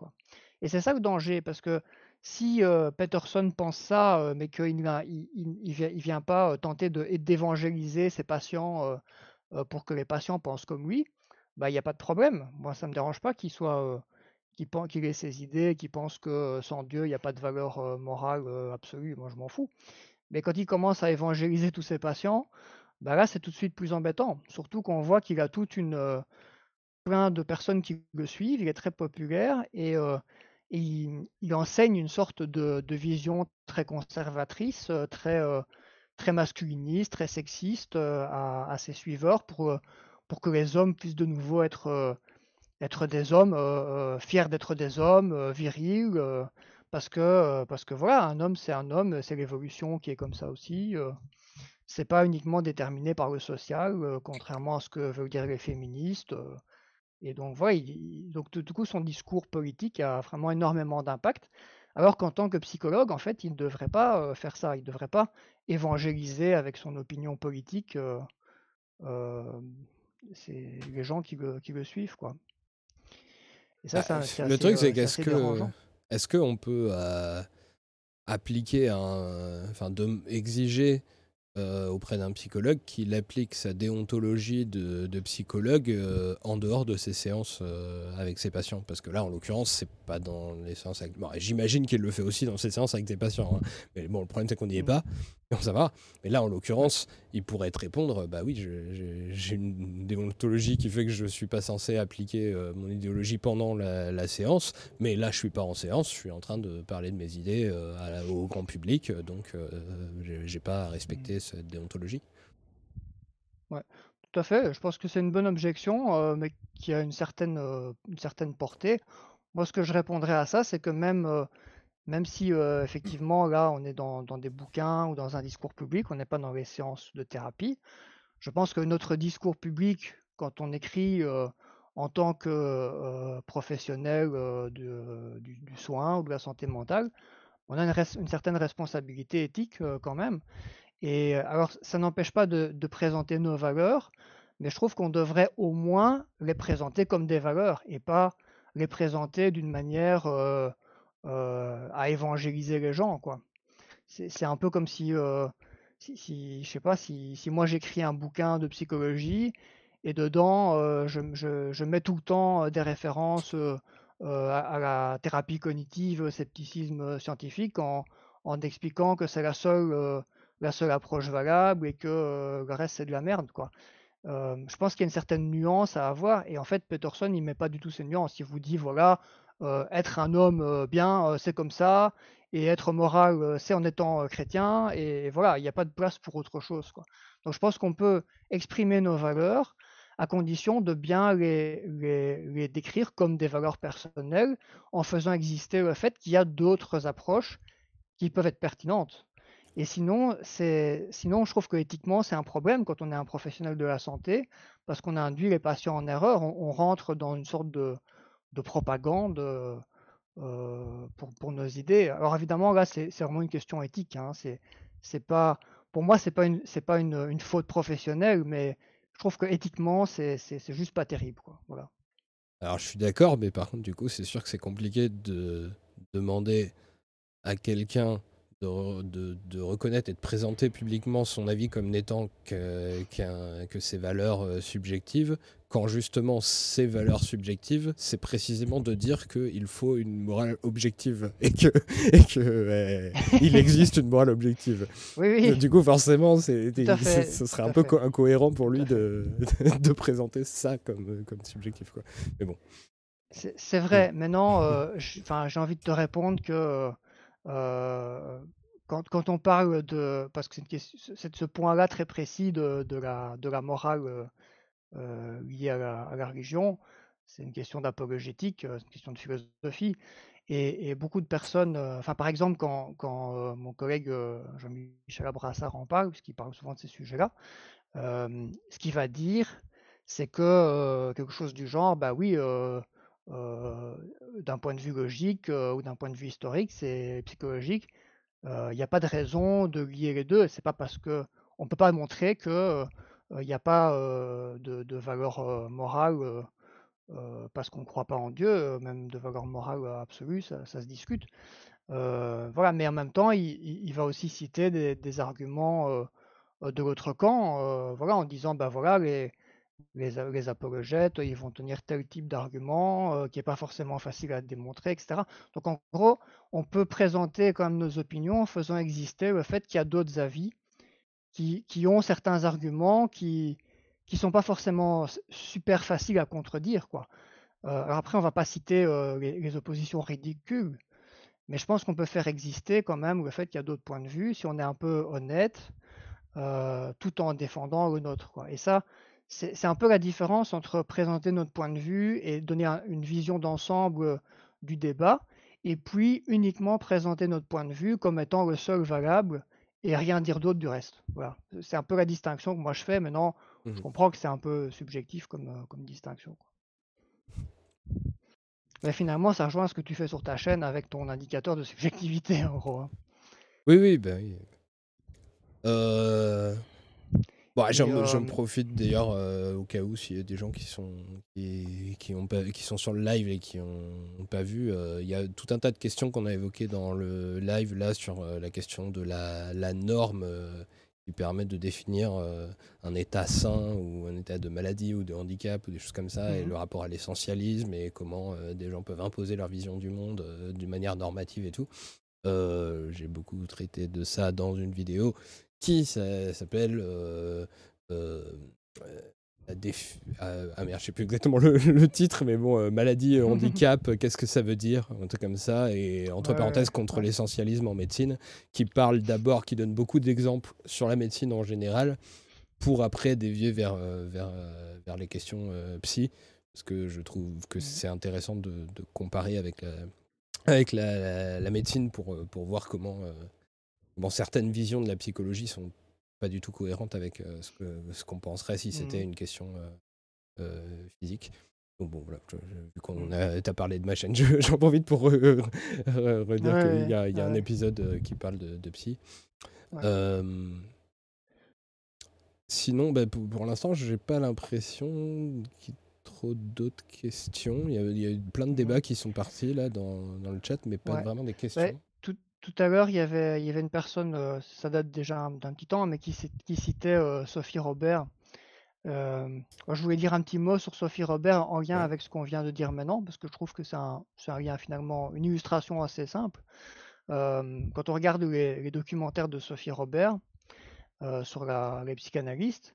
Et c'est ça le danger, parce que si Peterson pense ça, mais qu'il ne il, vient pas tenter d'évangéliser ses patients euh, pour que les patients pensent comme lui, bah, il n'y a pas de problème. Moi, ça ne me dérange pas qu'il soit, euh, ait ses idées, qu'il pense que euh, sans Dieu, il n'y a pas de valeur morale absolue. Moi, je m'en fous. Mais quand il commence à évangéliser tous ses patients, bah là, c'est tout de suite plus embêtant. Surtout qu'on voit qu'il a toute une plein de personnes qui le suivent. Il est très populaire et, il, enseigne une sorte de, vision très conservatrice, très très masculiniste, très sexiste euh, à, ses suiveurs pour, euh, pour que les hommes puissent de nouveau être, euh, être des hommes, fiers d'être des hommes, virils, parce, que, parce que voilà, un homme c'est un homme, c'est l'évolution qui est comme ça aussi. c'est pas uniquement déterminé par le social, contrairement à ce que veulent dire les féministes. Et donc voilà, donc du coup son discours politique a vraiment énormément d'impact. Alors qu'en tant que psychologue, en fait, il ne devrait pas faire ça. Il ne devrait pas évangéliser avec son opinion politique c'est les gens qui le, suivent, quoi. Et ça, bah, le truc, c'est qu'est-ce que est-ce qu'on peut appliquer enfin, exiger euh, auprès d'un psychologue qu'il applique sa déontologie de, psychologue euh, en dehors de ses séances euh, avec ses patients. Parce que là, en l'occurrence, c'est pas dans les séances avec. J'imagine qu'il le fait aussi dans ses séances avec des patients. Hein. Mais bon, le problème, c'est qu'on n'y est pas. Donc ça va. Mais là, en l'occurrence, il pourrait te répondre bah oui, j'ai une déontologie qui fait que je suis pas censé appliquer mon idéologie pendant la, séance. Mais là, je suis pas en séance. Je suis en train de parler de mes idées au grand public. Donc, j'ai pas à respecter déontologie. Ouais, tout à fait. Je pense que c'est une bonne objection, euh, mais qui a une certaine, euh, une certaine portée. Moi, ce que je répondrais à ça, c'est que même, euh, même si effectivement là, on est dans, des bouquins ou dans un discours public, on n'est pas dans les séances de thérapie. Je pense que notre discours public, quand on écrit en tant que professionnel du, du, soin ou de la santé mentale, on a une, une certaine responsabilité éthique quand même. Et alors, ça n'empêche pas de, présenter nos valeurs, mais je trouve qu'on devrait au moins les présenter comme des valeurs et pas les présenter d'une manière à évangéliser les gens, quoi. C'est un peu comme si, si, je sais pas, si, moi j'écris un bouquin de psychologie et dedans je, mets tout le temps des références à, la thérapie cognitive, scepticisme scientifique, en, en expliquant que c'est la seule la seule approche valable et que le reste c'est de la merde quoi. Je pense qu'il y a une certaine nuance à avoir et en fait Peterson il met pas du tout ces nuances. Il vous dit voilà être un homme bien c'est comme ça et être moral c'est en étant chrétien et, voilà il n'y a pas de place pour autre chose quoi. Donc je pense qu'on peut exprimer nos valeurs à condition de bien les, décrire comme des valeurs personnelles en faisant exister le fait qu'il y a d'autres approches qui peuvent être pertinentes. Et sinon, sinon, je trouve que éthiquement, c'est un problème quand on est un professionnel de la santé, parce qu'on induit les patients en erreur. On, rentre dans une sorte de, propagande euh, pour, pour, nos idées. Alors évidemment, là, c'est vraiment une question éthique. Hein. C'est pas, pour moi, c'est pas une, pas une, une, faute professionnelle, mais je trouve que éthiquement, c'est juste pas terrible. Quoi. Voilà. Alors je suis d'accord, mais par contre, du coup, c'est sûr que c'est compliqué de demander à quelqu'un de, de, reconnaître et de présenter publiquement son avis comme n'étant que, que ses valeurs euh, subjectives, quand justement ces valeurs subjectives, c'est précisément de dire qu'il faut une morale objective et que, et que il existe une morale objective. Oui, Du coup, forcément, c'est, ce serait un peu incohérent pour lui de, de, présenter ça comme, comme subjectif. Quoi. Mais bon. C'est, vrai. Maintenant, euh, j'ai envie de te répondre que quand, quand, on parle de, parce que c'est ce point-là très précis de, la, morale euh, euh liée à la, religion, c'est une question d'apologétique, euh, c'est une question de philosophie. Et, beaucoup de personnes, enfin par exemple quand, quand mon collègue Jean-Michel Abrassard en parle, puisqu'il parle souvent de ces sujets-là, ce qu'il va dire, c'est que quelque chose du genre, bah oui, d'un point de vue logique ou d'un point de vue historique, c'est psychologique, il n'y a pas de raison de lier les deux. C'est pas parce que on peut pas montrer que il n'y a pas de, valeur morale parce qu'on ne croit pas en Dieu, même de valeur morale absolue, ça, se discute. voilà, mais en même temps, il, va aussi citer des, des arguments de l'autre camp, voilà, en disant ben voilà les, les, apologètes, ils vont tenir tel type d'argument euh, qui n'est pas forcément facile à démontrer, etc. Donc en gros, on peut présenter quand même nos opinions en faisant exister le fait qu'il y a d'autres avis qui, ont certains arguments qui ne sont pas forcément super faciles à contredire. Quoi. Euh, après, on ne va pas citer euh, les, oppositions ridicules, mais je pense qu'on peut faire exister quand même le fait qu'il y a d'autres points de vue si on est un peu honnête, tout en défendant le nôtre. Et ça, c'est un peu la différence entre présenter notre point de vue et donner une vision d'ensemble du débat, et puis uniquement présenter notre point de vue comme étant le seul valable et rien dire d'autre du reste. Voilà. C'est un peu la distinction que moi je fais. Maintenant, je mmh comprends que c'est un peu subjectif comme, comme distinction. Mais finalement, ça rejoint ce que tu fais sur ta chaîne avec ton indicateur de subjectivité, en gros. Hein. Oui, oui, ben oui. Euh, Bon, j'en profite d'ailleurs euh, au cas où s'il y a des gens qui sont qui, qui, ont pas, qui sont sur le live et qui n'ont pas vu, euh, il y a tout un tas de questions qu'on a évoquées dans le live là sur euh, la question de la, la norme qui permettent de définir un état sain ou un état de maladie ou de handicap ou des choses comme ça, et mmh le rapport à l'essentialisme et comment des gens peuvent imposer leur vision du monde d'une manière normative et tout. J'ai beaucoup traité de ça dans une vidéo qui s'appelle ah, ah, merde, je sais plus exactement le, titre, mais bon, euh, maladie, euh, handicap, euh, qu'est-ce que ça veut dire? Un truc comme ça. Et entre parenthèses, contre l'essentialisme en médecine, qui parle d'abord, qui donne beaucoup d'exemples sur la médecine en général, pour après dévier vers, vers, vers les questions psy. Parce que je trouve que mmh. c'est intéressant de, comparer avec la, avec la, la, médecine pour, pour voir comment, bon, certaines visions de la psychologie sont pas du tout cohérente avec euh, ce qu'on ce qu'on penserait si c'était mmh. une question euh, euh, physique. Donc bon, voilà, vu qu'on mmh. a, as parlé de ma chaîne, j'en profite pour redire qu'il y a, y a un épisode qui parle de, de psy. sinon, bah, pour, pour l'instant, j'ai pas l'impression qu'il y ait trop d'autres questions. Il y, a, il y, a, plein de débats qui sont partis là dans, dans le chat, mais pas vraiment des questions. Tout à l'heure, il y avait, il y avait une personne, euh, ça date déjà d'un petit temps, mais qui, qui citait euh, Sophie Robert. Euh, je voulais dire un petit mot sur Sophie Robert en lien avec ce qu'on vient de dire maintenant, parce que je trouve que c'est un, un lien finalement, une illustration assez simple. quand on regarde les, documentaires de Sophie Robert sur la, les psychanalystes,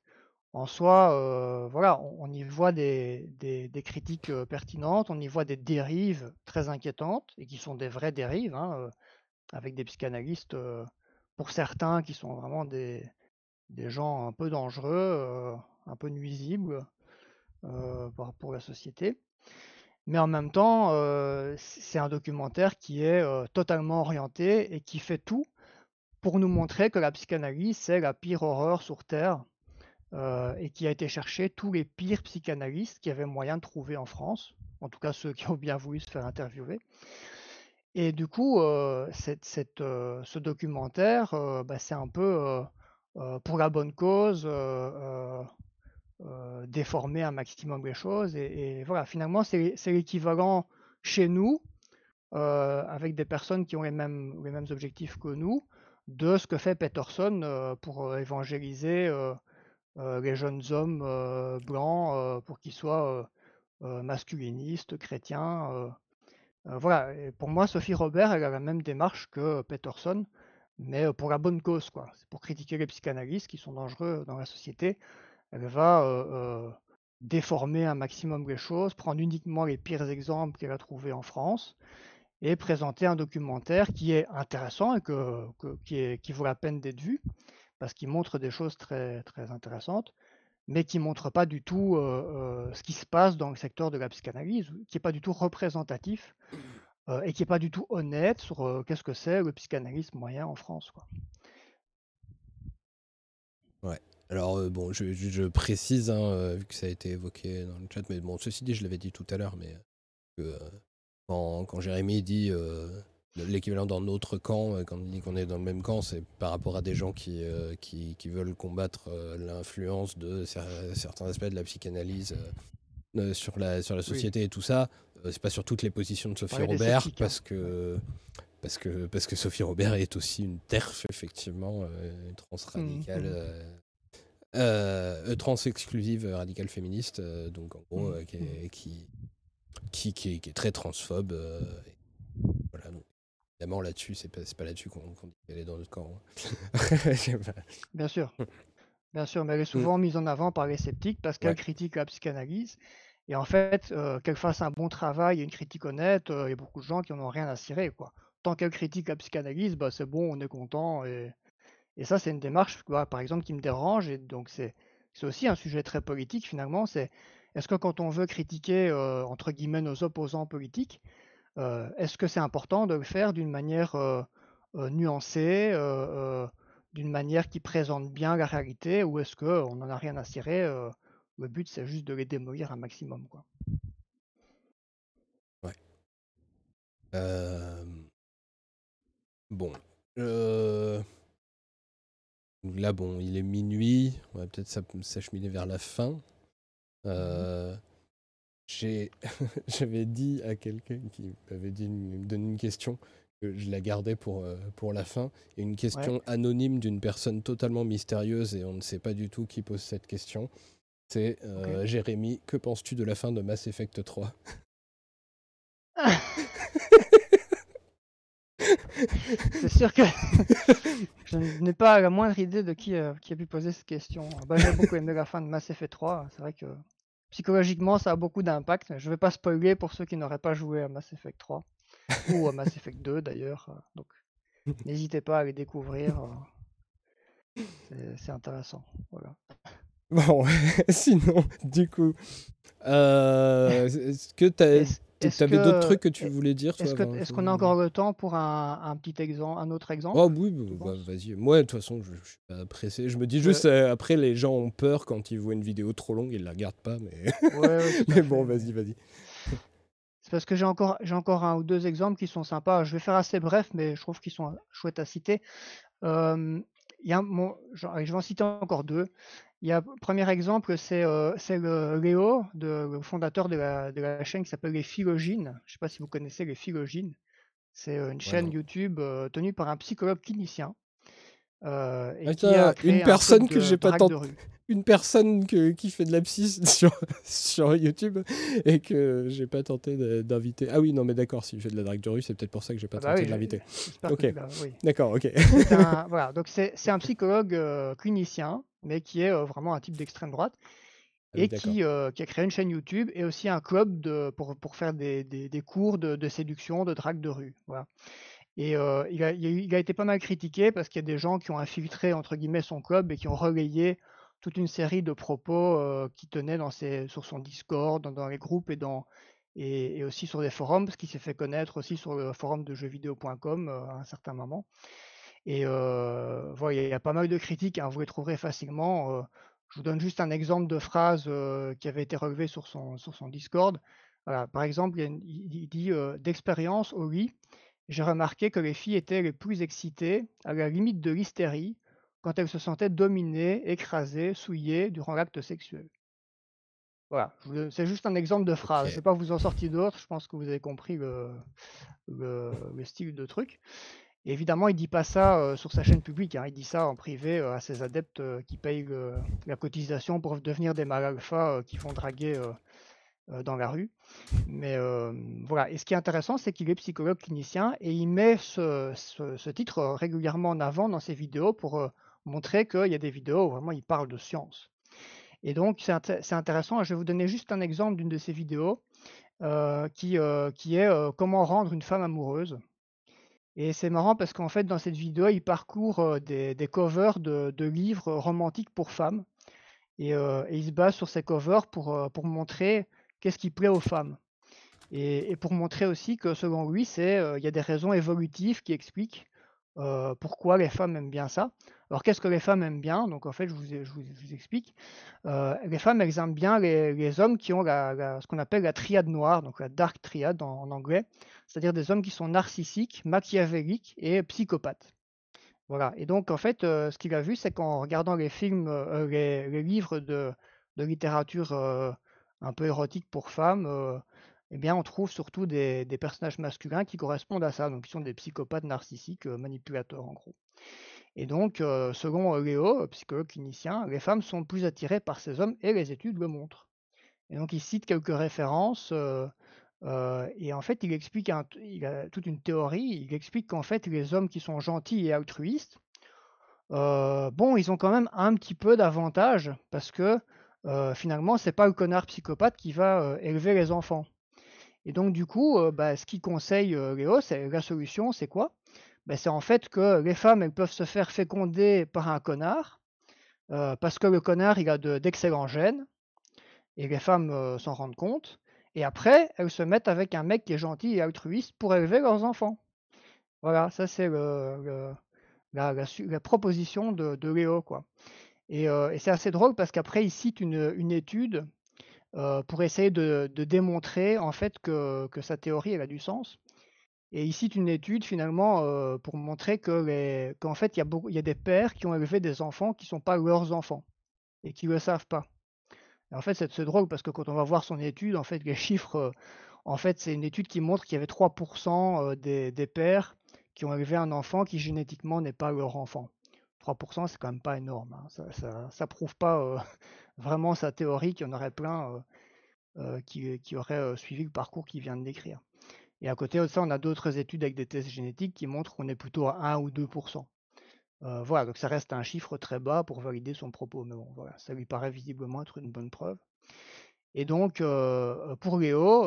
en soi, voilà, on, y voit des, des, critiques pertinentes, on y voit des dérives très inquiétantes, et qui sont des vraies dérives. Hein, avec des psychanalystes, pour certains qui sont vraiment des, des gens un peu dangereux, un peu nuisibles pour la société. Mais en même temps, c'est un documentaire qui est totalement orienté et qui fait tout pour nous montrer que la psychanalyse, c'est la pire horreur sur Terre et qui a été chercher tous les pires psychanalystes qu'il y avait moyen de trouver en France, en tout cas ceux qui ont bien voulu se faire interviewer. Et du coup, cette, ce documentaire, bah, c'est un peu pour la bonne cause, déformer un maximum les choses. Et, voilà, finalement, c'est l'équivalent chez nous, avec des personnes qui ont les mêmes, les mêmes objectifs que nous, de ce que fait Peterson pour évangéliser les jeunes hommes blancs pour qu'ils soient masculinistes, chrétiens euh, voilà, pour moi, Sophie Robert, elle a la même démarche que Peterson, mais euh, pour la bonne cause, quoi. C'est pour critiquer les psychanalystes qui sont dangereux dans la société. Elle va euh, déformer un maximum les choses, prendre uniquement les pires exemples qu'elle a trouvés en France et présenter un documentaire qui est intéressant et qui, qui vaut la peine d'être vu parce qu'il montre des choses très, très intéressantes mais qui ne montre pas du tout ce qui se passe dans le secteur de la psychanalyse, qui n'est pas du tout représentatif et qui n'est pas du tout honnête sur qu'est-ce que c'est le psychanalyste moyen en France. Quoi. Ouais. Alors, bon, je, précise, hein, vu que ça a été évoqué dans le chat, mais bon, ceci dit, je l'avais dit tout à l'heure, mais quand, quand, Jérémy dit l'équivalent dans notre camp, euh, quand on dit qu'on est dans le même camp, c'est par rapport à des gens qui, euh, qui, veulent combattre euh, l'influence de certains aspects de la psychanalyse sur, la, sur la société et tout ça. c'est pas sur toutes les positions de Sophie Robert, hein. parce que, parce, que, parce que Sophie Robert est aussi une TERF, effectivement, une trans mmh, radicale. Mmh. trans exclusive radicale féministe, donc en gros, mmh, qui, qui, qui, est, très transphobe. voilà, donc Évidemment, là-dessus, c'est pas, pas là-dessus qu'on dit qu'elle est dans notre camp. Hein. Bien sûr. Bien sûr, mais elle est mmh. souvent mise en avant par les sceptiques parce qu'elle critique la psychanalyse. Et en fait, euh, qu'elle fasse un bon travail et une critique honnête, euh, il y a beaucoup de gens qui n'en ont rien à cirer. Quoi. Tant qu'elle critique la psychanalyse, bah, c'est bon, on est content. Et, et ça, c'est une démarche, par exemple, qui me dérange. Et donc, c'est aussi un sujet très politique, finalement. C'est est-ce que quand on veut critiquer, euh, entre guillemets, nos opposants politiques, euh, est-ce que c'est important de le faire d'une manière euh, euh, nuancée, d'une manière qui présente bien la réalité, ou est-ce qu'on n'en a rien à cirer Le but, c'est juste de les démolir un maximum. Quoi? Ouais. Bon. Là, bon, il est minuit. On va peut-être s'acheminer vers la fin. Mmh J'avais dit à quelqu'un qui m'avait dit me donner une question je la gardais pour, euh, pour la fin. Et une question anonyme d'une personne totalement mystérieuse et on ne sait pas du tout qui pose cette question. C'est euh, Jérémy, que penses-tu de la fin de Mass Effect 3 C'est sûr que je n'ai pas la moindre idée de qui, euh, qui a pu poser cette question. Bah, J'ai beaucoup aimé la fin de Mass Effect 3. C'est vrai que psychologiquement, ça a beaucoup d'impact. Je ne vais pas spoiler pour ceux qui n'auraient pas joué à Mass Effect 3 ou à Mass Effect 2 d'ailleurs. Euh, donc, n'hésitez pas à les découvrir. Euh, c'est intéressant. Voilà. Bon, sinon, du coup, euh, est-ce que tu avais d'autres trucs que tu voulais dire Est-ce qu'on a encore le temps pour un, petit exemple, un autre exemple? Oh oui, bah, bah, vas-y. Moi, de toute façon, je, je, suis pas pressé. Je me dis juste, après, les gens ont peur quand ils voient une vidéo trop longue, ils la regardent pas. Mais, mais bon, vas-y, vas-y. C'est parce que j'ai encore, j'ai encore un ou deux exemples qui sont sympas. Je vais faire assez bref, mais je trouve qu'ils sont chouettes à citer. y a je vais en citer encore deux. Il y a, premier exemple, c'est le Léo, le fondateur de la, de la chaîne qui s'appelle Les Philogines. Je ne sais pas si vous connaissez les Philogines. C'est une chaîne YouTube tenue par un psychologue clinicien. et qui a une personne que j'ai pas tant une personne qui fait de la psy sur, sur YouTube et que j'ai pas tenté d'inviter. Ah oui, non, mais d'accord, si je fais de la drague de rue, c'est peut-être pour ça que j'ai pas ah bah tenté de l'inviter. Ok, d'accord, ok. voilà, donc c'est un psychologue euh, clinicien, mais qui est vraiment un type d'extrême droite ah et qui, euh, qui, a créé une chaîne YouTube et aussi un club de, pour, pour faire des, des, des cours de, de, séduction, de drague de rue. Voilà. Et a, il, a, été pas mal critiqué parce qu'il y a des gens qui ont infiltré entre guillemets son club et qui ont relayé toute une série de propos qui tenaient dans ses, sur son Discord, dans, les groupes et, dans, et, aussi sur des forums, parce qu'il s'est fait connaître aussi sur le forum de jeuxvideo.com à un certain moment. Et voilà, il y a pas mal de critiques, hein, vous les trouverez facilement. je vous donne juste un exemple de phrase qui avait été relevée sur son, sur son Discord. Voilà, par exemple, il, dit D'expérience au lit, j'ai remarqué que les filles étaient les plus excitées, à la limite de l'hystérie, quand elle se sentait dominée, écrasée, souillée durant l'acte sexuel. Voilà, c'est juste un exemple de phrase. Je ne vais pas vous en sortir d'autres, je pense que vous avez compris le, style de truc. Évidemment, il dit pas ça euh, sur sa chaîne publique, hein. il dit ça en privé euh, à ses adeptes euh, qui payent la cotisation pour devenir des mal alpha qui font draguer dans la rue. Mais voilà, et ce qui est intéressant, c'est qu'il est psychologue clinicien et il met ce titre régulièrement en avant dans ses vidéos pour montrer qu'il y a des vidéos où vraiment il parle de science. Et donc, c'est intéressant. Je vais vous donner juste un exemple d'une de ces vidéos qui, est comment rendre une femme amoureuse. Et c'est marrant parce qu'en fait, dans cette vidéo, il parcourt des, des, covers de, livres romantiques pour femmes. Et, et, il se base sur ces covers pour, pour montrer qu'est-ce qui plaît aux femmes. Et, et, pour montrer aussi que selon lui, il y a des raisons évolutives qui expliquent pourquoi les femmes aiment bien ça. Alors qu'est-ce que les femmes aiment bien? Donc en fait, je vous, explique. les femmes, elles aiment bien les, hommes qui ont ce qu'on appelle la triade noire, donc la dark triad en, anglais, c'est-à-dire des hommes qui sont narcissiques, machiavéliques et psychopathes. Voilà. Et donc en fait, ce qu'il a vu, c'est qu'en regardant les films, les, livres de littérature un peu érotique pour femmes, eh bien, on trouve surtout des, personnages masculins qui correspondent à ça, donc qui sont des psychopathes narcissiques euh, manipulateurs en gros. Et donc, euh, selon euh, Léo, psychologue clinicien, les femmes sont plus attirées par ces hommes et les études le montrent. Et donc, il cite quelques références et en fait, il explique a toute une théorie. Il explique qu'en fait, les hommes qui sont gentils et altruistes, bon, ils ont quand même un petit peu d'avantage parce que finalement, c'est pas le connard psychopathe qui va élever les enfants. Et donc, du coup, bah, ce qu'il conseille Léo, c'est la solution, c'est quoi? Bah, C'est en fait que les femmes, elles peuvent se faire féconder par un connard, parce que le connard, il a d'excellents gènes, et les femmes s'en rendent compte. Et après, elles se mettent avec un mec qui est gentil et altruiste pour élever leurs enfants. Voilà, ça c'est la, proposition de, Léo. Quoi. Et, c'est assez drôle parce qu'après, il cite une étude euh, pour essayer de, démontrer en fait que, sa théorie elle a du sens. Et il cite une étude finalement euh, pour montrer que qu'en fait il y, a beaucoup, des pères qui ont élevé des enfants qui ne sont pas leurs enfants et qui ne le savent pas. en fait c'est drôle parce que quand on va voir son étude, en fait les chiffres, euh, en fait c'est une étude qui montre qu'il y avait 3% des, des, pères qui ont élevé un enfant qui génétiquement n'est pas leur enfant. 3%, c'est quand même pas énorme. Hein. Ça, ça, prouve pas euh, vraiment sa théorie qu'il y en aurait plein qui, qui, auraient suivi le parcours qu'il vient de décrire. Et à côté de ça, on a d'autres études avec des tests génétiques qui montrent qu'on est plutôt à 1 ou 2%. voilà, donc ça reste un chiffre très bas pour valider son propos, mais bon, voilà, ça lui paraît visiblement être une bonne preuve. Et donc, pour Léo,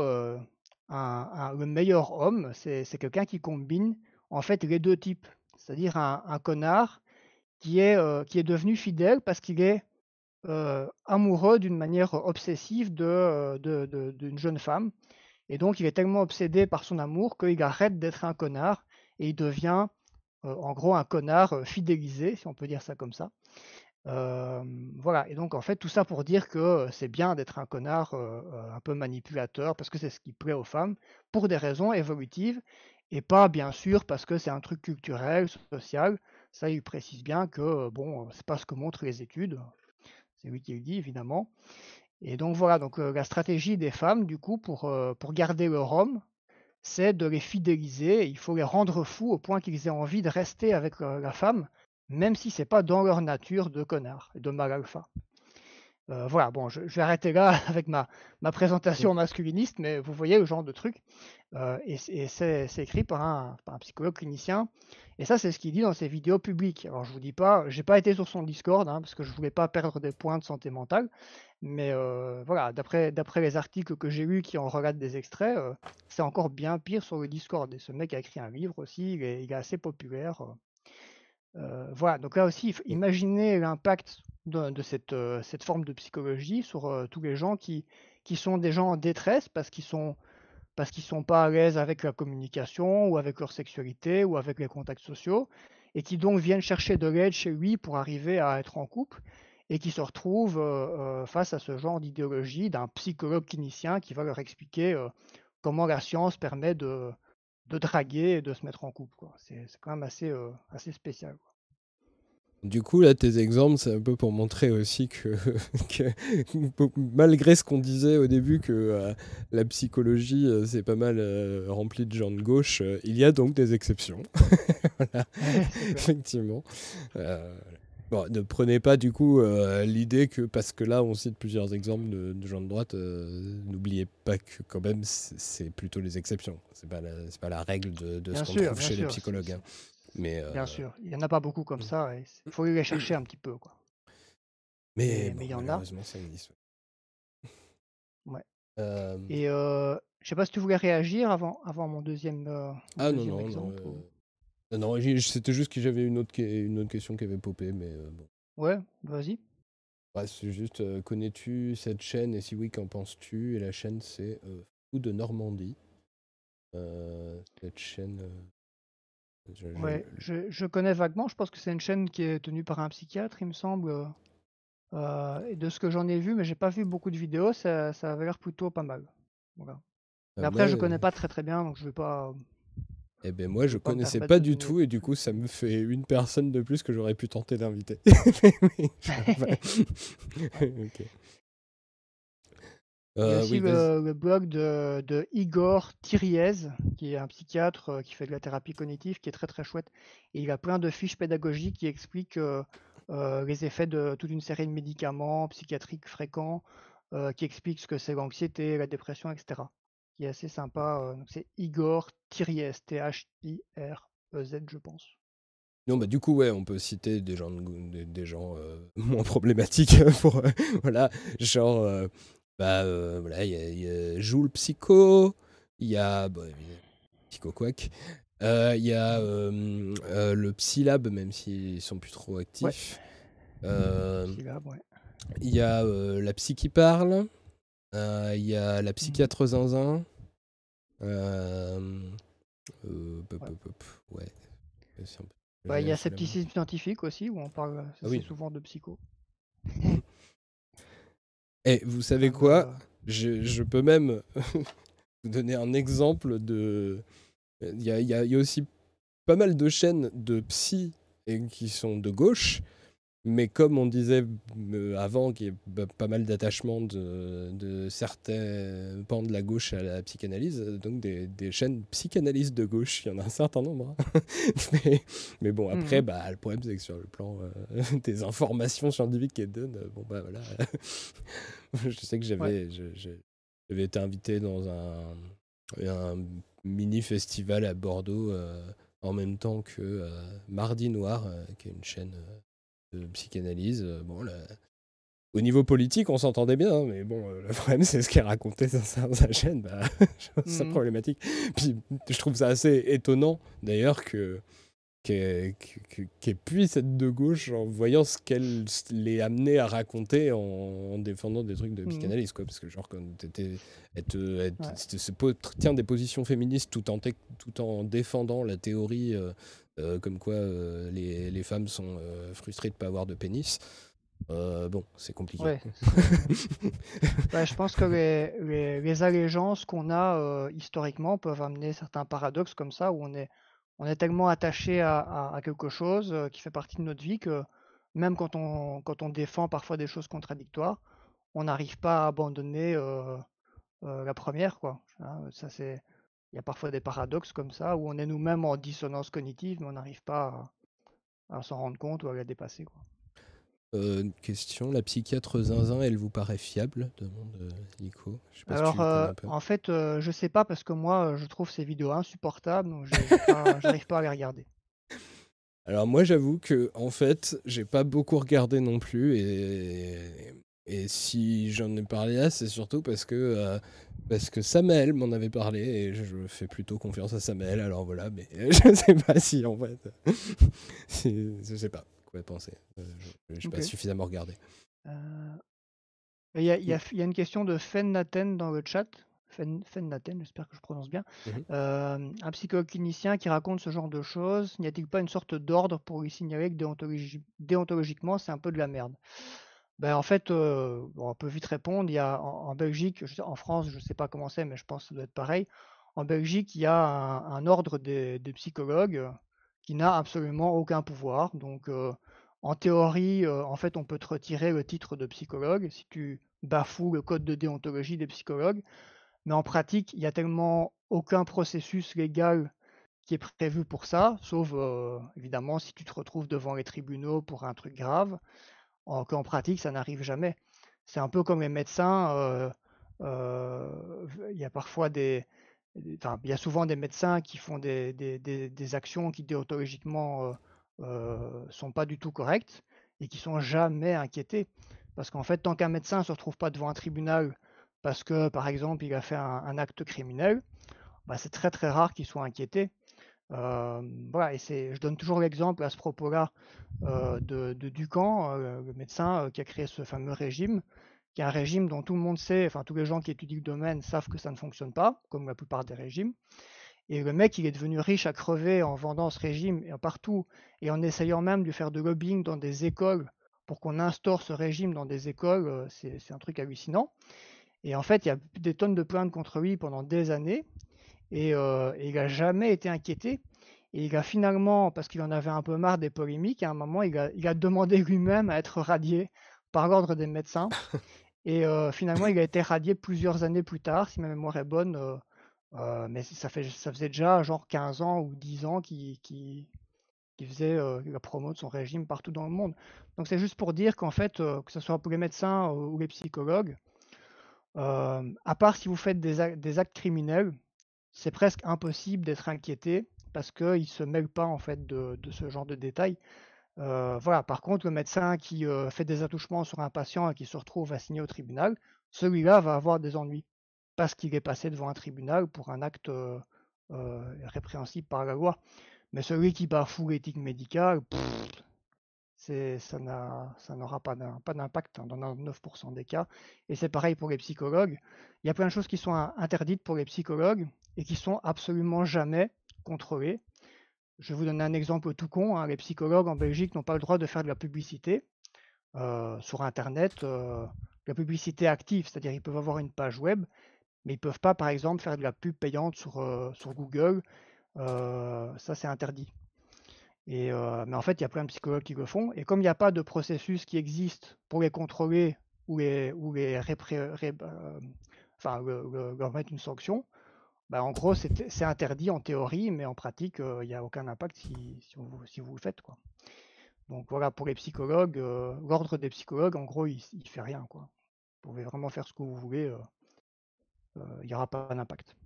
le meilleur homme, c'est quelqu'un qui combine en fait les deux types. C'est-à-dire un, connard qui est, qui est devenu fidèle parce qu'il est amoureux d'une manière obsessive d'une de, jeune femme. Et donc, il est tellement obsédé par son amour qu'il arrête d'être un connard et il devient, en gros, un connard fidélisé, si on peut dire ça comme ça voilà, et donc en fait, tout ça pour dire que c'est bien d'être un connard un peu manipulateur, parce que c'est ce qui plaît aux femmes, pour des raisons évolutives, et pas bien sûr parce que c'est un truc culturel, social. Ça, il précise bien que bon, c'est pas ce que montrent les études. C'est lui qui le dit, évidemment. Et donc voilà, donc la stratégie des femmes, du coup, pour, pour garder leur homme, c'est de les fidéliser. Il faut les rendre fous au point qu'ils aient envie de rester avec la femme, même si c'est pas dans leur nature de connard de mal alpha. Euh, voilà, bon, je, vais arrêter là avec ma, ma présentation masculiniste, mais vous voyez le genre de truc. Euh, et, c'est écrit par un, un, psychologue clinicien. Et ça, c'est ce qu'il dit dans ses vidéos publiques. Alors, je vous dis pas, j'ai pas été sur son Discord, hein, parce que je voulais pas perdre des points de santé mentale. Mais euh, voilà, d'après les articles que j'ai lus qui en relatent des extraits, c'est encore bien pire sur le Discord. Et ce mec a écrit un livre aussi, il est, il est assez populaire. Voilà, donc là aussi, imaginez l'impact de, cette, forme de psychologie sur tous les gens qui, sont des gens en détresse parce qu'ils sont sont pas à l'aise avec la communication ou avec leur sexualité ou avec les contacts sociaux et qui donc viennent chercher de l'aide chez lui pour arriver à être en couple et qui se retrouvent face à ce genre d'idéologie d'un psychologue clinicien qui va leur expliquer comment la science permet de, de draguer et de se mettre en couple. C'est, quand même assez, euh, assez spécial. Du coup, là, tes exemples, c'est un peu pour montrer aussi que, malgré ce qu'on disait au début, que euh, la psychologie, euh, c'est pas mal rempli de gens de gauche, il y a donc des exceptions. voilà, effectivement. Bon, ne prenez pas du coup euh, l'idée que parce que là on cite plusieurs exemples de, gens de droite, euh, n'oubliez pas que quand même c'est plutôt les exceptions. C'est pas pas la règle de, ce qu'on trouve chez les psychologues. Hein. Mais bien euh, sûr, il y en a pas beaucoup comme mm. ça. Il faut les chercher un petit peu quoi. Mais, il y en a. Ça existe. Ouais. Et je sais pas si tu voulais réagir avant, avant mon deuxième. ah non non exemple, non, c'était juste que j'avais une autre, une autre question qui avait popé, mais euh, bon. Ouais, vas-y. c'est juste, euh, connais-tu cette chaîne? Et si oui, qu'en penses-tu? Et la chaîne, c'est euh, Fou de Normandie. cette chaîne. Je, ouais, je, connais vaguement. Je pense que c'est une chaîne qui est tenue par un psychiatre, il me semble. et de ce que j'en ai vu, mais j'ai pas vu beaucoup de vidéos, ça, ça avait l'air plutôt pas mal. Voilà. Mais après, je connais pas très très bien, donc je vais pas. Eh ben moi, je connaissais pas du tout et du coup, ça me fait une personne de plus que j'aurais pu tenter d'inviter. Il y a euh, aussi le, blog de, de, Igor Thiriez, qui est un psychiatre euh, qui fait de la thérapie cognitive, qui est très très chouette. Et il a plein de fiches pédagogiques qui expliquent euh, les effets de toute une série de médicaments psychiatriques fréquents, qui expliquent ce que c'est l'anxiété, la dépression, etc qui est assez sympa. c'est Igor Thiriez, T-H-I-R-E-Z, je pense. Non, bah du coup, ouais, on peut citer des gens, des, gens moins problématiques pour, voilà, genre, bah, voilà, il y, a Joule Psycho, il y a, bah, Psycho Quack, il y a le Psylab, même s'ils sont plus trop actifs. Il y a la Psy qui parle. Euh, il y a la mmh. psychiatre zinzin. Euh, euh, ouais. Bah, il y a scepticisme scientifique aussi, où on parle ah souvent de psycho. Et eh, vous savez quoi? je, je, peux même vous donner un exemple de. Il y a, y a, aussi pas mal de chaînes de psy et qui sont de gauche mais comme on disait avant, qu'il y a pas mal d'attachement de, certains pans de la gauche à la psychanalyse, donc des, chaînes psychanalystes de gauche, il y en a un certain nombre. Hein. mais, bon, après, mmh. bah, le problème, c'est que sur le plan des informations scientifiques qu'elles donnent, bon, bah voilà. je sais que j'avais été invité dans un, un mini festival à Bordeaux en même temps que Mardi Noir, qui est une chaîne de psychanalyse. Euh, bon, au niveau politique, on s'entendait bien, hein, mais bon, euh, le problème, c'est ce est raconté sur sa, chaîne, bah, c'est mmh. problématique. Puis je trouve ça assez étonnant, d'ailleurs, que qu'elle puisse être de gauche en voyant ce qu'elle l'est amenée à raconter en, défendant des trucs de mmh. psychanalyse quoi parce que genre quand elle, te, tient des positions féministes tout en, tout en défendant la théorie euh, euh, comme quoi euh, les, les, femmes sont euh, frustrées de ne pas avoir de pénis. bon, c'est compliqué. je pense que les, les, allégeances qu'on a historiquement peuvent amener certains paradoxes comme ça, où on est, on est tellement attaché à, à, quelque chose qui fait partie de notre vie que même quand on, quand on défend parfois des choses contradictoires, on n'arrive pas à abandonner la première. Quoi. Hein, ça, c'est il y a parfois des paradoxes comme ça, où on est nous-mêmes en dissonance cognitive, mais on n'arrive pas à, s'en rendre compte ou à la dépasser. Quoi. Euh, question, la psychiatre Zinzin, elle vous paraît fiable? Demande euh, Nico. Alors, euh, en fait, je sais pas parce que moi, je trouve ces vidéos insupportables, donc j'arrive pas à les regarder. Alors moi, j'avoue que en fait, j'ai pas beaucoup regardé non plus, et, et si j'en ai parlé là, c'est surtout parce que parce que Samuel m'en avait parlé et je fais plutôt confiance à Samuel. Alors voilà, mais je ne sais pas si en fait. je ne sais pas quoi penser. Euh, je n'ai pas suffisamment regardé. Euh, il y, a, y, a, y, a, une question de Fennaten dans le chat. Fen, Fennaten, j'espère que je prononce bien. Mhm. Euh, un psychologue clinicien qui raconte ce genre de choses. N'y a-t-il pas une sorte d'ordre pour lui signaler que déontologiquement, c'est un peu de la merde? Ben, en fait, on peut vite répondre. Il y a en, Belgique, en France, je ne sais pas comment c'est, mais je pense que ça doit être pareil. En Belgique, il y a un, ordre des, psychologues qui n'a absolument aucun pouvoir. Donc, en théorie, en fait, on peut te retirer le titre de psychologue si tu bafoues le code de déontologie des psychologues. Mais en pratique, il n'y a tellement aucun processus légal qui est prévu pour ça, sauf évidemment si tu te retrouves devant les tribunaux pour un truc grave qu'en pratique, ça n'arrive jamais. C'est un peu comme les médecins. Euh, euh, il y a parfois des, enfin, il y a souvent des médecins qui font des, des, des, actions qui déontologiquement euh, sont pas du tout correctes et qui sont jamais inquiétés. Parce qu'en fait, tant qu'un médecin ne se retrouve pas devant un tribunal parce que, par exemple, il a fait un, acte criminel, bah, c'est très très rare qu'il soit inquiété. Euh, voilà, et c'est, je donne toujours l'exemple à ce propos-là euh, de, de, Ducamp, euh, le médecin qui a créé ce fameux régime, qui est un régime dont tout le monde sait, enfin tous les gens qui étudient le domaine savent que ça ne fonctionne pas, comme la plupart des régimes. Et le mec, il est devenu riche à crever en vendant ce régime partout et en essayant même de faire de lobbying dans des écoles pour qu'on instaure ce régime dans des écoles. C'est, c'est un truc hallucinant. Et en fait, il y a des tonnes de plaintes contre lui pendant des années. Euh, et, il n'a jamais été inquiété. Et il a finalement, parce qu'il en avait un peu marre des polémiques, à un moment, il a, demandé lui-même à être radié par l'ordre des médecins. Et euh, finalement, il a été radié plusieurs années plus tard, si ma mémoire est bonne. Euh, mais ça, faisait déjà genre 15 ans ou 10 ans qu'il faisait la promo de son régime partout dans le monde. Donc c'est juste pour dire qu'en fait, que ce soit pour les médecins ou les psychologues, à part si vous faites des actes criminels, c'est presque impossible d'être inquiété parce qu'ils ne se mêlent pas en fait de, ce genre de détails. Euh, voilà. Par contre, le médecin qui euh, fait des attouchements sur un patient et qui se retrouve assigné au tribunal, celui-là va avoir des ennuis parce qu'il est passé devant un tribunal pour un acte euh, répréhensible par la loi. Mais celui qui bafoue l'éthique médicale, ça n'aura pas d'impact hein, dans 99% des cas. Et c'est pareil pour les psychologues. Il y a plein de choses qui sont interdites pour les psychologues et qui sont absolument jamais contrôlées. Je vais vous donner un exemple tout con. Hein. Les psychologues en Belgique n'ont pas le droit de faire de la publicité euh, sur Internet, euh, la publicité active, c'est-à-dire ils peuvent avoir une page web, mais ils ne peuvent pas, par exemple, faire de la pub payante sur, euh, Google. ça, c'est interdit. Mais en fait, il y a plein de psychologues qui le font. Et comme il n'y a pas de processus qui existe pour les contrôler ou les, ou les enfin, leur mettre une sanction, bah, en gros, c'est interdit en théorie, mais en pratique, il n'y a aucun impact si, si, vous, si, vous, le faites. Quoi. Donc voilà, pour les psychologues, l'ordre des psychologues, en gros, il ne fait rien. Quoi. Vous pouvez vraiment faire ce que vous voulez, il n'y aura pas d'impact.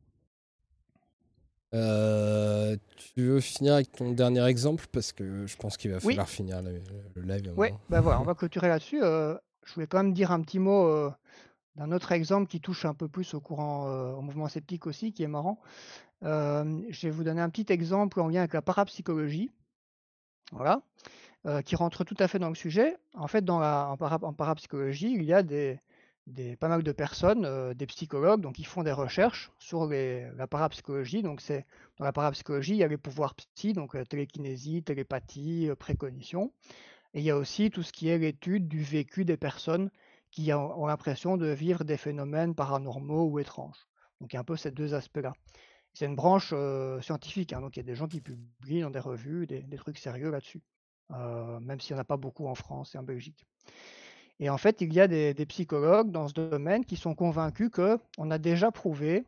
Euh, tu veux finir avec ton dernier exemple? Parce que je pense qu'il va falloir finir le, live. Oui, ben voilà, on va clôturer là-dessus. je voulais quand même dire un petit mot d'un autre exemple qui touche un peu plus au courant, au mouvement sceptique aussi, qui est marrant. je vais vous donner un petit exemple en lien avec la parapsychologie. Voilà. qui rentre tout à fait dans le sujet. En fait, en parapsychologie, il y a pas mal de personnes, euh, des psychologues, donc ils font des recherches sur la parapsychologie. Donc c'est dans la parapsychologie, il y a les pouvoirs psy, donc euh, télékinésie, télépathie, euh, précognition. Et il y a aussi tout ce qui est l'étude du vécu des personnes qui ont, l'impression de vivre des phénomènes paranormaux ou étranges. Donc il y a un peu ces deux aspects-là. C'est une branche scientifique, hein, donc il y a des gens qui publient dans des revues des, trucs sérieux là-dessus, même s'il n'y en a pas beaucoup en France et en Belgique. Et en fait, il y a des, psychologues dans ce domaine qui sont convaincus qu'on a déjà prouvé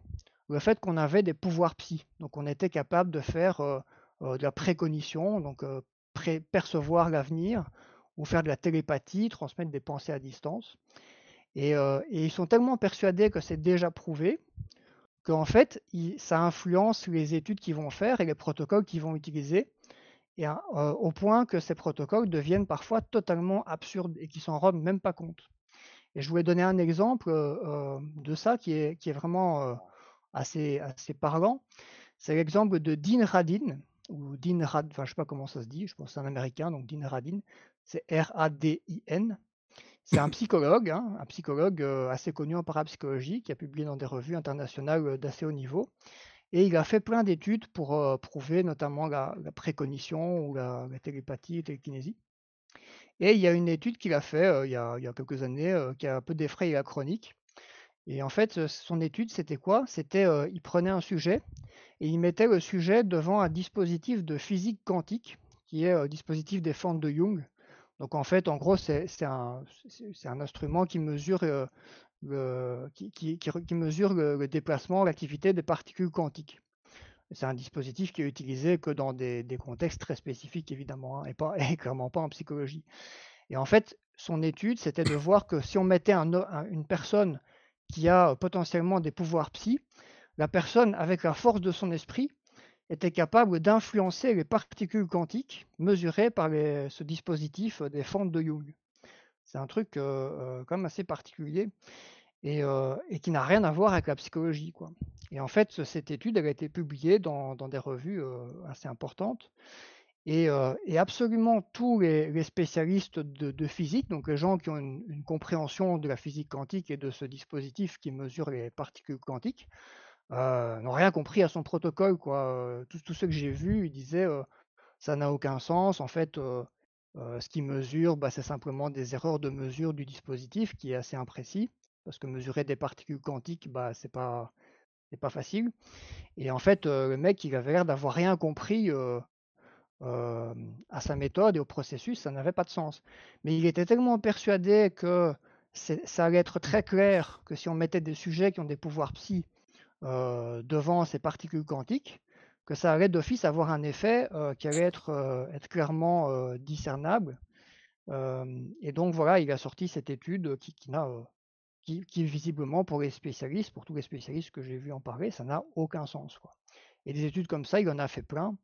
le fait qu'on avait des pouvoirs psy. Donc on était capable de faire euh, euh, de la précognition, donc euh, percevoir l'avenir, ou faire de la télépathie, transmettre des pensées à distance. Et, ils sont tellement persuadés que c'est déjà prouvé qu'en fait, ça influence les études qu'ils vont faire et les protocoles qu'ils vont utiliser et au point que ces protocoles deviennent parfois totalement absurdes et qui s'en rendent même pas compte. Et je voulais donner un exemple de ça qui est, vraiment assez, assez parlant. C'est l'exemple de Dean Radin, ou Dean Rad, enfin je sais pas comment ça se dit, je pense que c'est un américain, donc Dean Radin, c'est R-A-D-I-N. C'est un psychologue, hein, un psychologue assez connu en parapsychologie, qui a publié dans des revues internationales d'assez haut niveau, et il a fait plein d'études pour euh, prouver notamment la, précognition ou la, télépathie, la télékinésie. Et il y a une étude qu'il a fait euh, il, y a, quelques années euh, qui a un peu défrayé la chronique. Et en fait, son étude, c'était quoi? C'était il prenait un sujet et il mettait le sujet devant un dispositif de physique quantique, qui est un dispositif des fentes de Young. Donc en fait, en gros, c'est un, instrument qui mesure mesure le, déplacement, l'activité des particules quantiques. C'est un dispositif qui est utilisé que dans des, contextes très spécifiques, évidemment, hein, et, pas, clairement pas en psychologie. Et en fait, son étude, c'était de voir que si on mettait une personne qui a potentiellement des pouvoirs psy, la personne, avec la force de son esprit, était capable d'influencer les particules quantiques mesurées par ce dispositif des fentes de Young. C'est un truc euh, euh, quand même assez particulier et, qui n'a rien à voir avec la psychologie. Quoi. Et en fait, cette étude elle a été publiée dans, des revues assez importantes. Et, absolument tous les, spécialistes de, physique, donc les gens qui ont une, compréhension de la physique quantique et de ce dispositif qui mesure les particules quantiques, n'ont rien compris à son protocole. Quoi. Tous, ceux que j'ai vus, ils disaient ça n'a aucun sens. En fait, ce qui mesure, bah, c'est simplement des erreurs de mesure du dispositif qui est assez imprécis parce que mesurer des particules quantiques, bah, c'est pas, c'est pas facile. Et en fait, le mec, il avait l'air d'avoir rien compris à sa méthode et au processus, ça n'avait pas de sens. Mais il était tellement persuadé que ça allait être très clair que si on mettait des sujets qui ont des pouvoirs psy devant ces particules quantiques, que ça allait d'office avoir un effet qui allait être, être clairement discernable. et donc voilà, il a sorti cette étude qui, qui n'a qui, visiblement pour les spécialistes, pour tous les spécialistes que j'ai vu en parler, ça n'a aucun sens. Quoi. Et des études comme ça, il en a fait plein.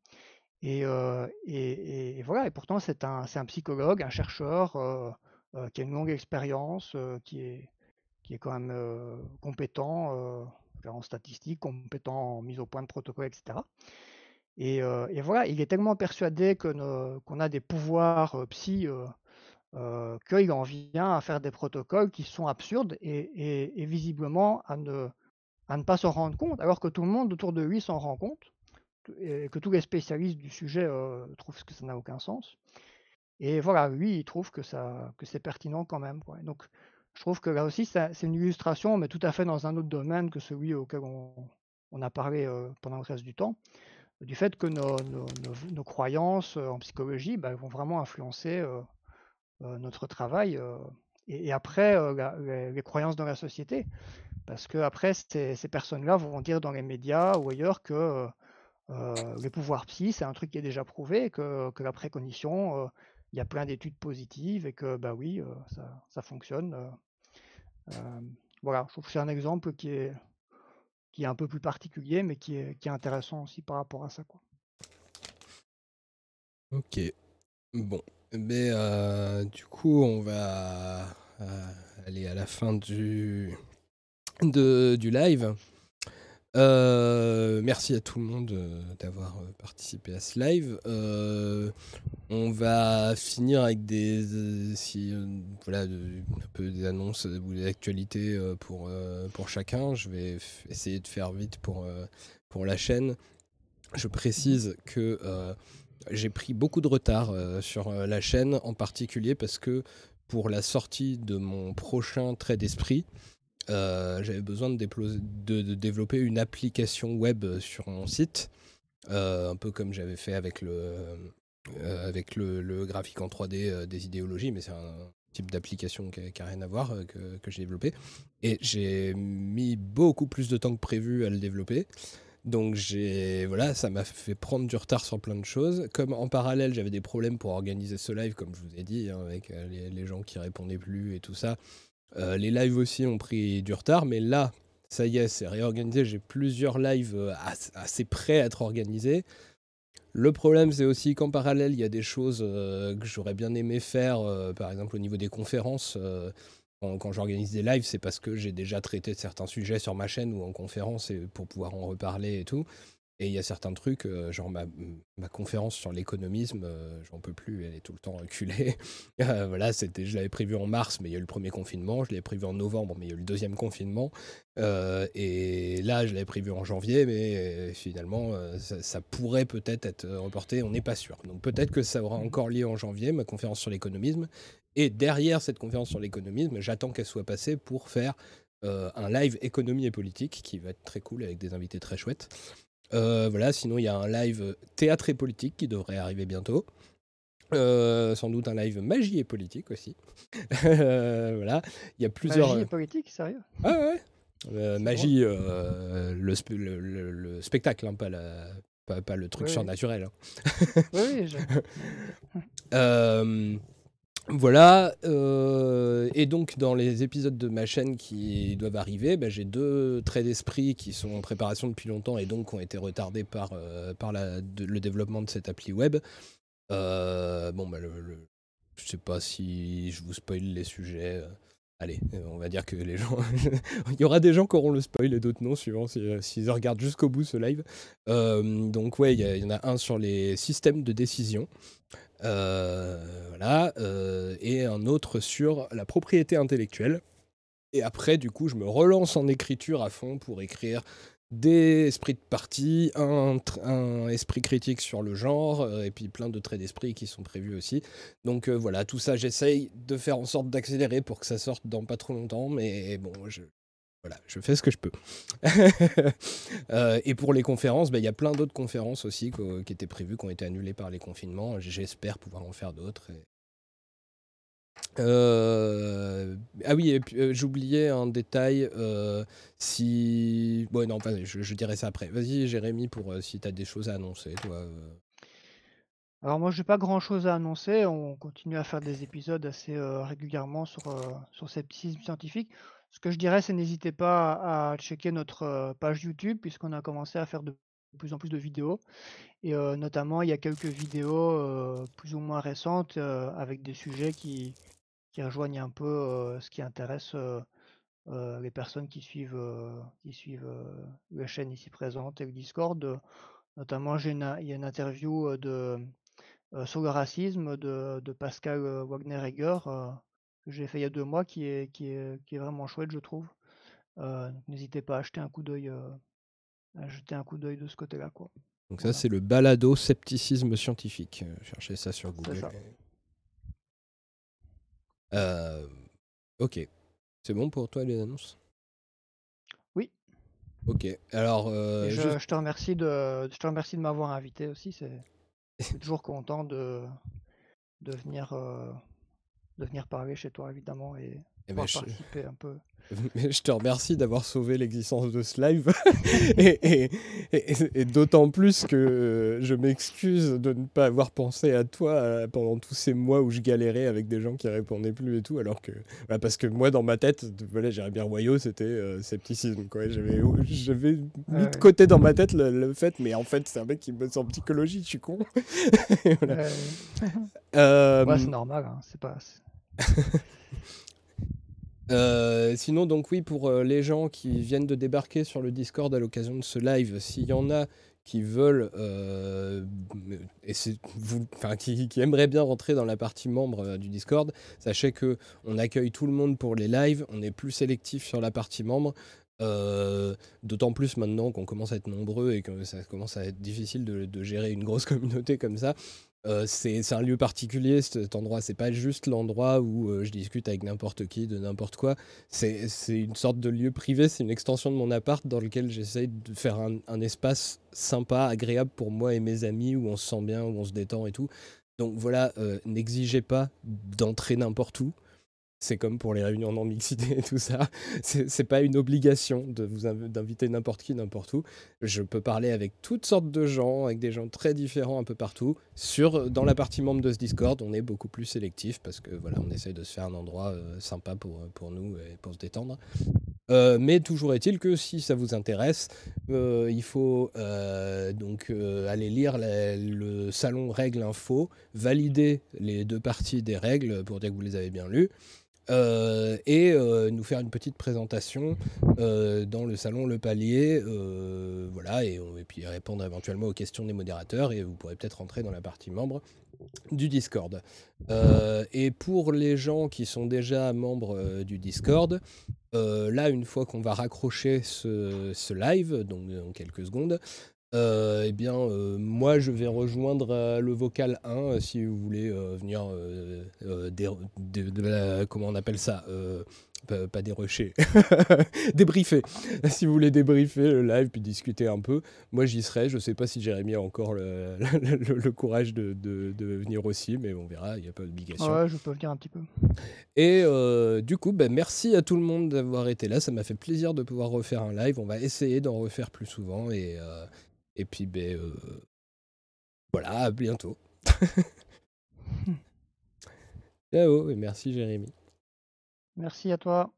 Et, euh, et, voilà, et pourtant c'est un, un, psychologue, un chercheur euh, euh, qui a une longue expérience, qui, est, qui est quand même compétent en statistique, en mise au point de protocole, etc. Et, voilà, il est tellement persuadé qu'on a des pouvoirs psy euh, qu'il en vient à faire des protocoles qui sont absurdes et, visiblement à ne, pas s'en rendre compte, alors que tout le monde autour de lui s'en rend compte, et que tous les spécialistes du sujet euh, trouvent que ça n'a aucun sens. Et voilà, lui, il trouve que c'est pertinent quand même. Donc, je trouve que là aussi, c'est une illustration, mais tout à fait dans un autre domaine que celui auquel on, a parlé euh, pendant le reste du temps, du fait que nos, croyances en psychologie bah, vont vraiment influencer notre travail et, après les, croyances dans la société. Parce que après, ces, personnes-là vont dire dans les médias ou ailleurs que les pouvoirs psy, c'est un truc qui est déjà prouvé, que, la précognition, il y a plein d'études positives et que, bah oui, ça, fonctionne. Voilà, je trouve que c'est un exemple qui est, un peu plus particulier, mais qui est, intéressant aussi par rapport à ça. Quoi. Ok. Bon. Mais du coup, on va aller à la fin du live. Euh, merci à tout le monde euh, d'avoir euh, participé à ce live. on va finir avec des, voilà, un peu des annonces ou des actualités pour, pour chacun. Je vais essayer de faire vite pour, pour la chaîne. Je précise que j'ai pris beaucoup de retard sur la chaîne, en particulier parce que pour la sortie de mon prochain trait d'esprit, euh, j'avais besoin de, développer une application web sur mon site, euh, un peu comme j'avais fait avec le, euh, graphique en 3D des idéologies, mais c'est un type d'application qui n'a rien à voir que, j'ai développé. Et j'ai mis beaucoup plus de temps que prévu à le développer. Donc voilà, ça m'a fait prendre du retard sur plein de choses. Comme en parallèle, j'avais des problèmes pour organiser ce live, comme je vous ai dit, hein, avec les, gens qui répondaient plus et tout ça. Euh, les lives aussi ont pris du retard, mais là, ça y est, c'est réorganisé. J'ai plusieurs lives euh, assez prêts à être organisés. Le problème, c'est aussi qu'en parallèle, il y a des choses euh, que j'aurais bien aimé faire, par exemple au niveau des conférences. quand, j'organise des lives, c'est parce que j'ai déjà traité certains sujets sur ma chaîne ou en conférence pour pouvoir en reparler et tout. Et il y a certains trucs, euh, genre ma, conférence sur l'économisme, euh, j'en peux plus, elle est tout le temps reculée. Euh, voilà, c'était, je l'avais prévu en mars, mais il y a eu le premier confinement. Je l'avais prévu en novembre, mais il y a eu le deuxième confinement. et là, je l'avais prévu en janvier, mais finalement, ça, pourrait peut-être être reporté, on n'est pas sûr. Donc peut-être que ça aura encore lieu en janvier, ma conférence sur l'économisme. Et derrière cette conférence sur l'économisme, j'attends qu'elle soit passée pour faire un live économie et politique qui va être très cool avec des invités très chouettes. Euh, voilà, sinon il y a un live théâtre et politique qui devrait arriver bientôt. Euh, sans doute un live magie et politique aussi. Euh, voilà, il y a plusieurs. Magie et politique, sérieux? Ah ouais. magie, le, le, spectacle, hein, pas, la, pas, le truc surnaturel. Hein. oui, je... Voilà, euh, et donc dans les épisodes de ma chaîne qui doivent arriver, bah, j'ai deux traits d'esprit qui sont en préparation depuis longtemps et donc ont été retardés par, euh, le développement de cette appli web. Euh, bon, bah, le, sais pas si je vous spoil les sujets. Allez, on va dire que les gens. Il y aura des gens qui auront le spoil et d'autres non, suivant s'ils regardent jusqu'au bout ce live. donc, ouais, il y, en a un sur les systèmes de décision. Euh, voilà, euh, et un autre sur la propriété intellectuelle. Et après, du coup, je me relance en écriture à fond pour écrire des esprits de parti, un, un, esprit critique sur le genre, euh, et puis plein de traits d'esprit qui sont prévus aussi. Donc voilà, tout ça, j'essaye de faire en sorte d'accélérer pour que ça sorte dans pas trop longtemps, mais bon, je, fais ce que je peux. Euh, et pour les conférences, bah, il y a plein d'autres conférences aussi qui étaient prévues, qui ont été annulées par les confinements. J'espère pouvoir en faire d'autres. Euh, ah oui, euh, j'oubliais un détail. si. Bon, non, je, je, dirai ça après. Vas-y, Jérémy, pour si tu as des choses à annoncer, toi. Alors moi, j'ai pas grand-chose à annoncer. On continue à faire des épisodes assez régulièrement sur, sur scepticisme scientifique. Ce que je dirais, c'est n'hésitez pas à checker notre page YouTube, puisqu'on a commencé à faire de plus en plus de vidéos. Et notamment, il y a quelques vidéos plus ou moins récentes avec des sujets qui, qui rejoignent un peu ce qui intéresse les personnes qui suivent, qui suivent la chaîne ici présente et le Discord. Notamment, il y a une interview de, sur le racisme de, de Pascal Wagner-Egger que j'ai fait il y a deux mois qui est, qui est, qui est vraiment chouette, je trouve. N'hésitez pas à jeter un coup d'œil, jeter un coup d'œil de ce côté-là, quoi. Donc ça, c'est le balado scepticisme scientifique. Euh, cherchez ça sur Google. ok. C'est bon pour toi les annonces? Oui. Ok, alors. je, te remercie de, je te remercie de m'avoir invité aussi. C'est toujours content de, de, venir, de venir parler chez toi, évidemment, et, eh ben, participer un peu. je te remercie d'avoir sauvé l'existence de ce live. et, d'autant plus que je m'excuse de ne pas avoir pensé à toi euh, pendant tous ces mois où je galérais avec des gens qui répondaient plus et tout. Alors que, bah, parce que moi, dans ma tête, voilà, j'irais bien Royaux, c'était euh, scepticisme. J'avais, j'avais mis de côté dans ma tête le, fait, mais en fait, c'est un mec qui me en psychologie, je suis con. Euh, ouais, c'est normal, hein, c'est pas. Euh, sinon, donc oui, pour euh, les gens qui viennent de débarquer sur le Discord à l'occasion de ce live, s'il y en a qui veulent, euh, et vous, qui, qui, aimeraient bien rentrer dans la partie membre du Discord, sachez que on accueille tout le monde pour les lives, on est plus sélectif sur la partie membre. D'autant plus maintenant qu'on commence à être nombreux et que ça commence à être difficile de gérer une grosse communauté comme ça. Euh, c'est un lieu particulier cet endroit, c'est pas juste l'endroit où euh, je discute avec n'importe qui de n'importe quoi, c'est une sorte de lieu privé, c'est une extension de mon appart dans lequel j'essaye de faire un, espace sympa, agréable pour moi et mes amis, où on se sent bien, où on se détend et tout. Donc voilà, euh, n'exigez pas d'entrer n'importe où. C'est comme pour les réunions non mixité et tout ça. C'est pas une obligation de vous d'inviter n'importe qui, n'importe où. Je peux parler avec toutes sortes de gens, avec des gens très différents un peu partout. Sur, dans la partie membre de ce Discord, on est beaucoup plus sélectif parce que voilà, on essaye de se faire un endroit euh, sympa pour, pour nous et pour se détendre. Euh, mais toujours est-il que si ça vous intéresse, euh, il faut donc aller lire le salon règles info, valider les deux parties des règles pour dire que vous les avez bien lues. Euh, et euh, nous faire une petite présentation euh, dans le salon Le Palier, voilà, et, puis répondre éventuellement aux questions des modérateurs, et vous pourrez peut-être rentrer dans la partie membre du Discord. et pour les gens qui sont déjà membres du Discord, là, une fois qu'on va raccrocher ce, ce live, donc dans quelques secondes, euh, eh bien, euh, moi, je vais rejoindre euh, le vocal 1 si vous voulez venir. comment on appelle ça pas, dérocher, débriefer. si vous voulez débriefer le live puis discuter un peu, moi j'y serai. Je sais pas si Jérémy a encore le, le, courage de, de, venir aussi, mais on verra, il n'y a pas d'obligation. Ouais, je peux venir un petit peu. Et du coup, ben, merci à tout le monde d'avoir été là. Ça m'a fait plaisir de pouvoir refaire un live. On va essayer d'en refaire plus souvent et, et puis, ben, euh, voilà, à bientôt. Ciao et merci Jérémy. Merci à toi.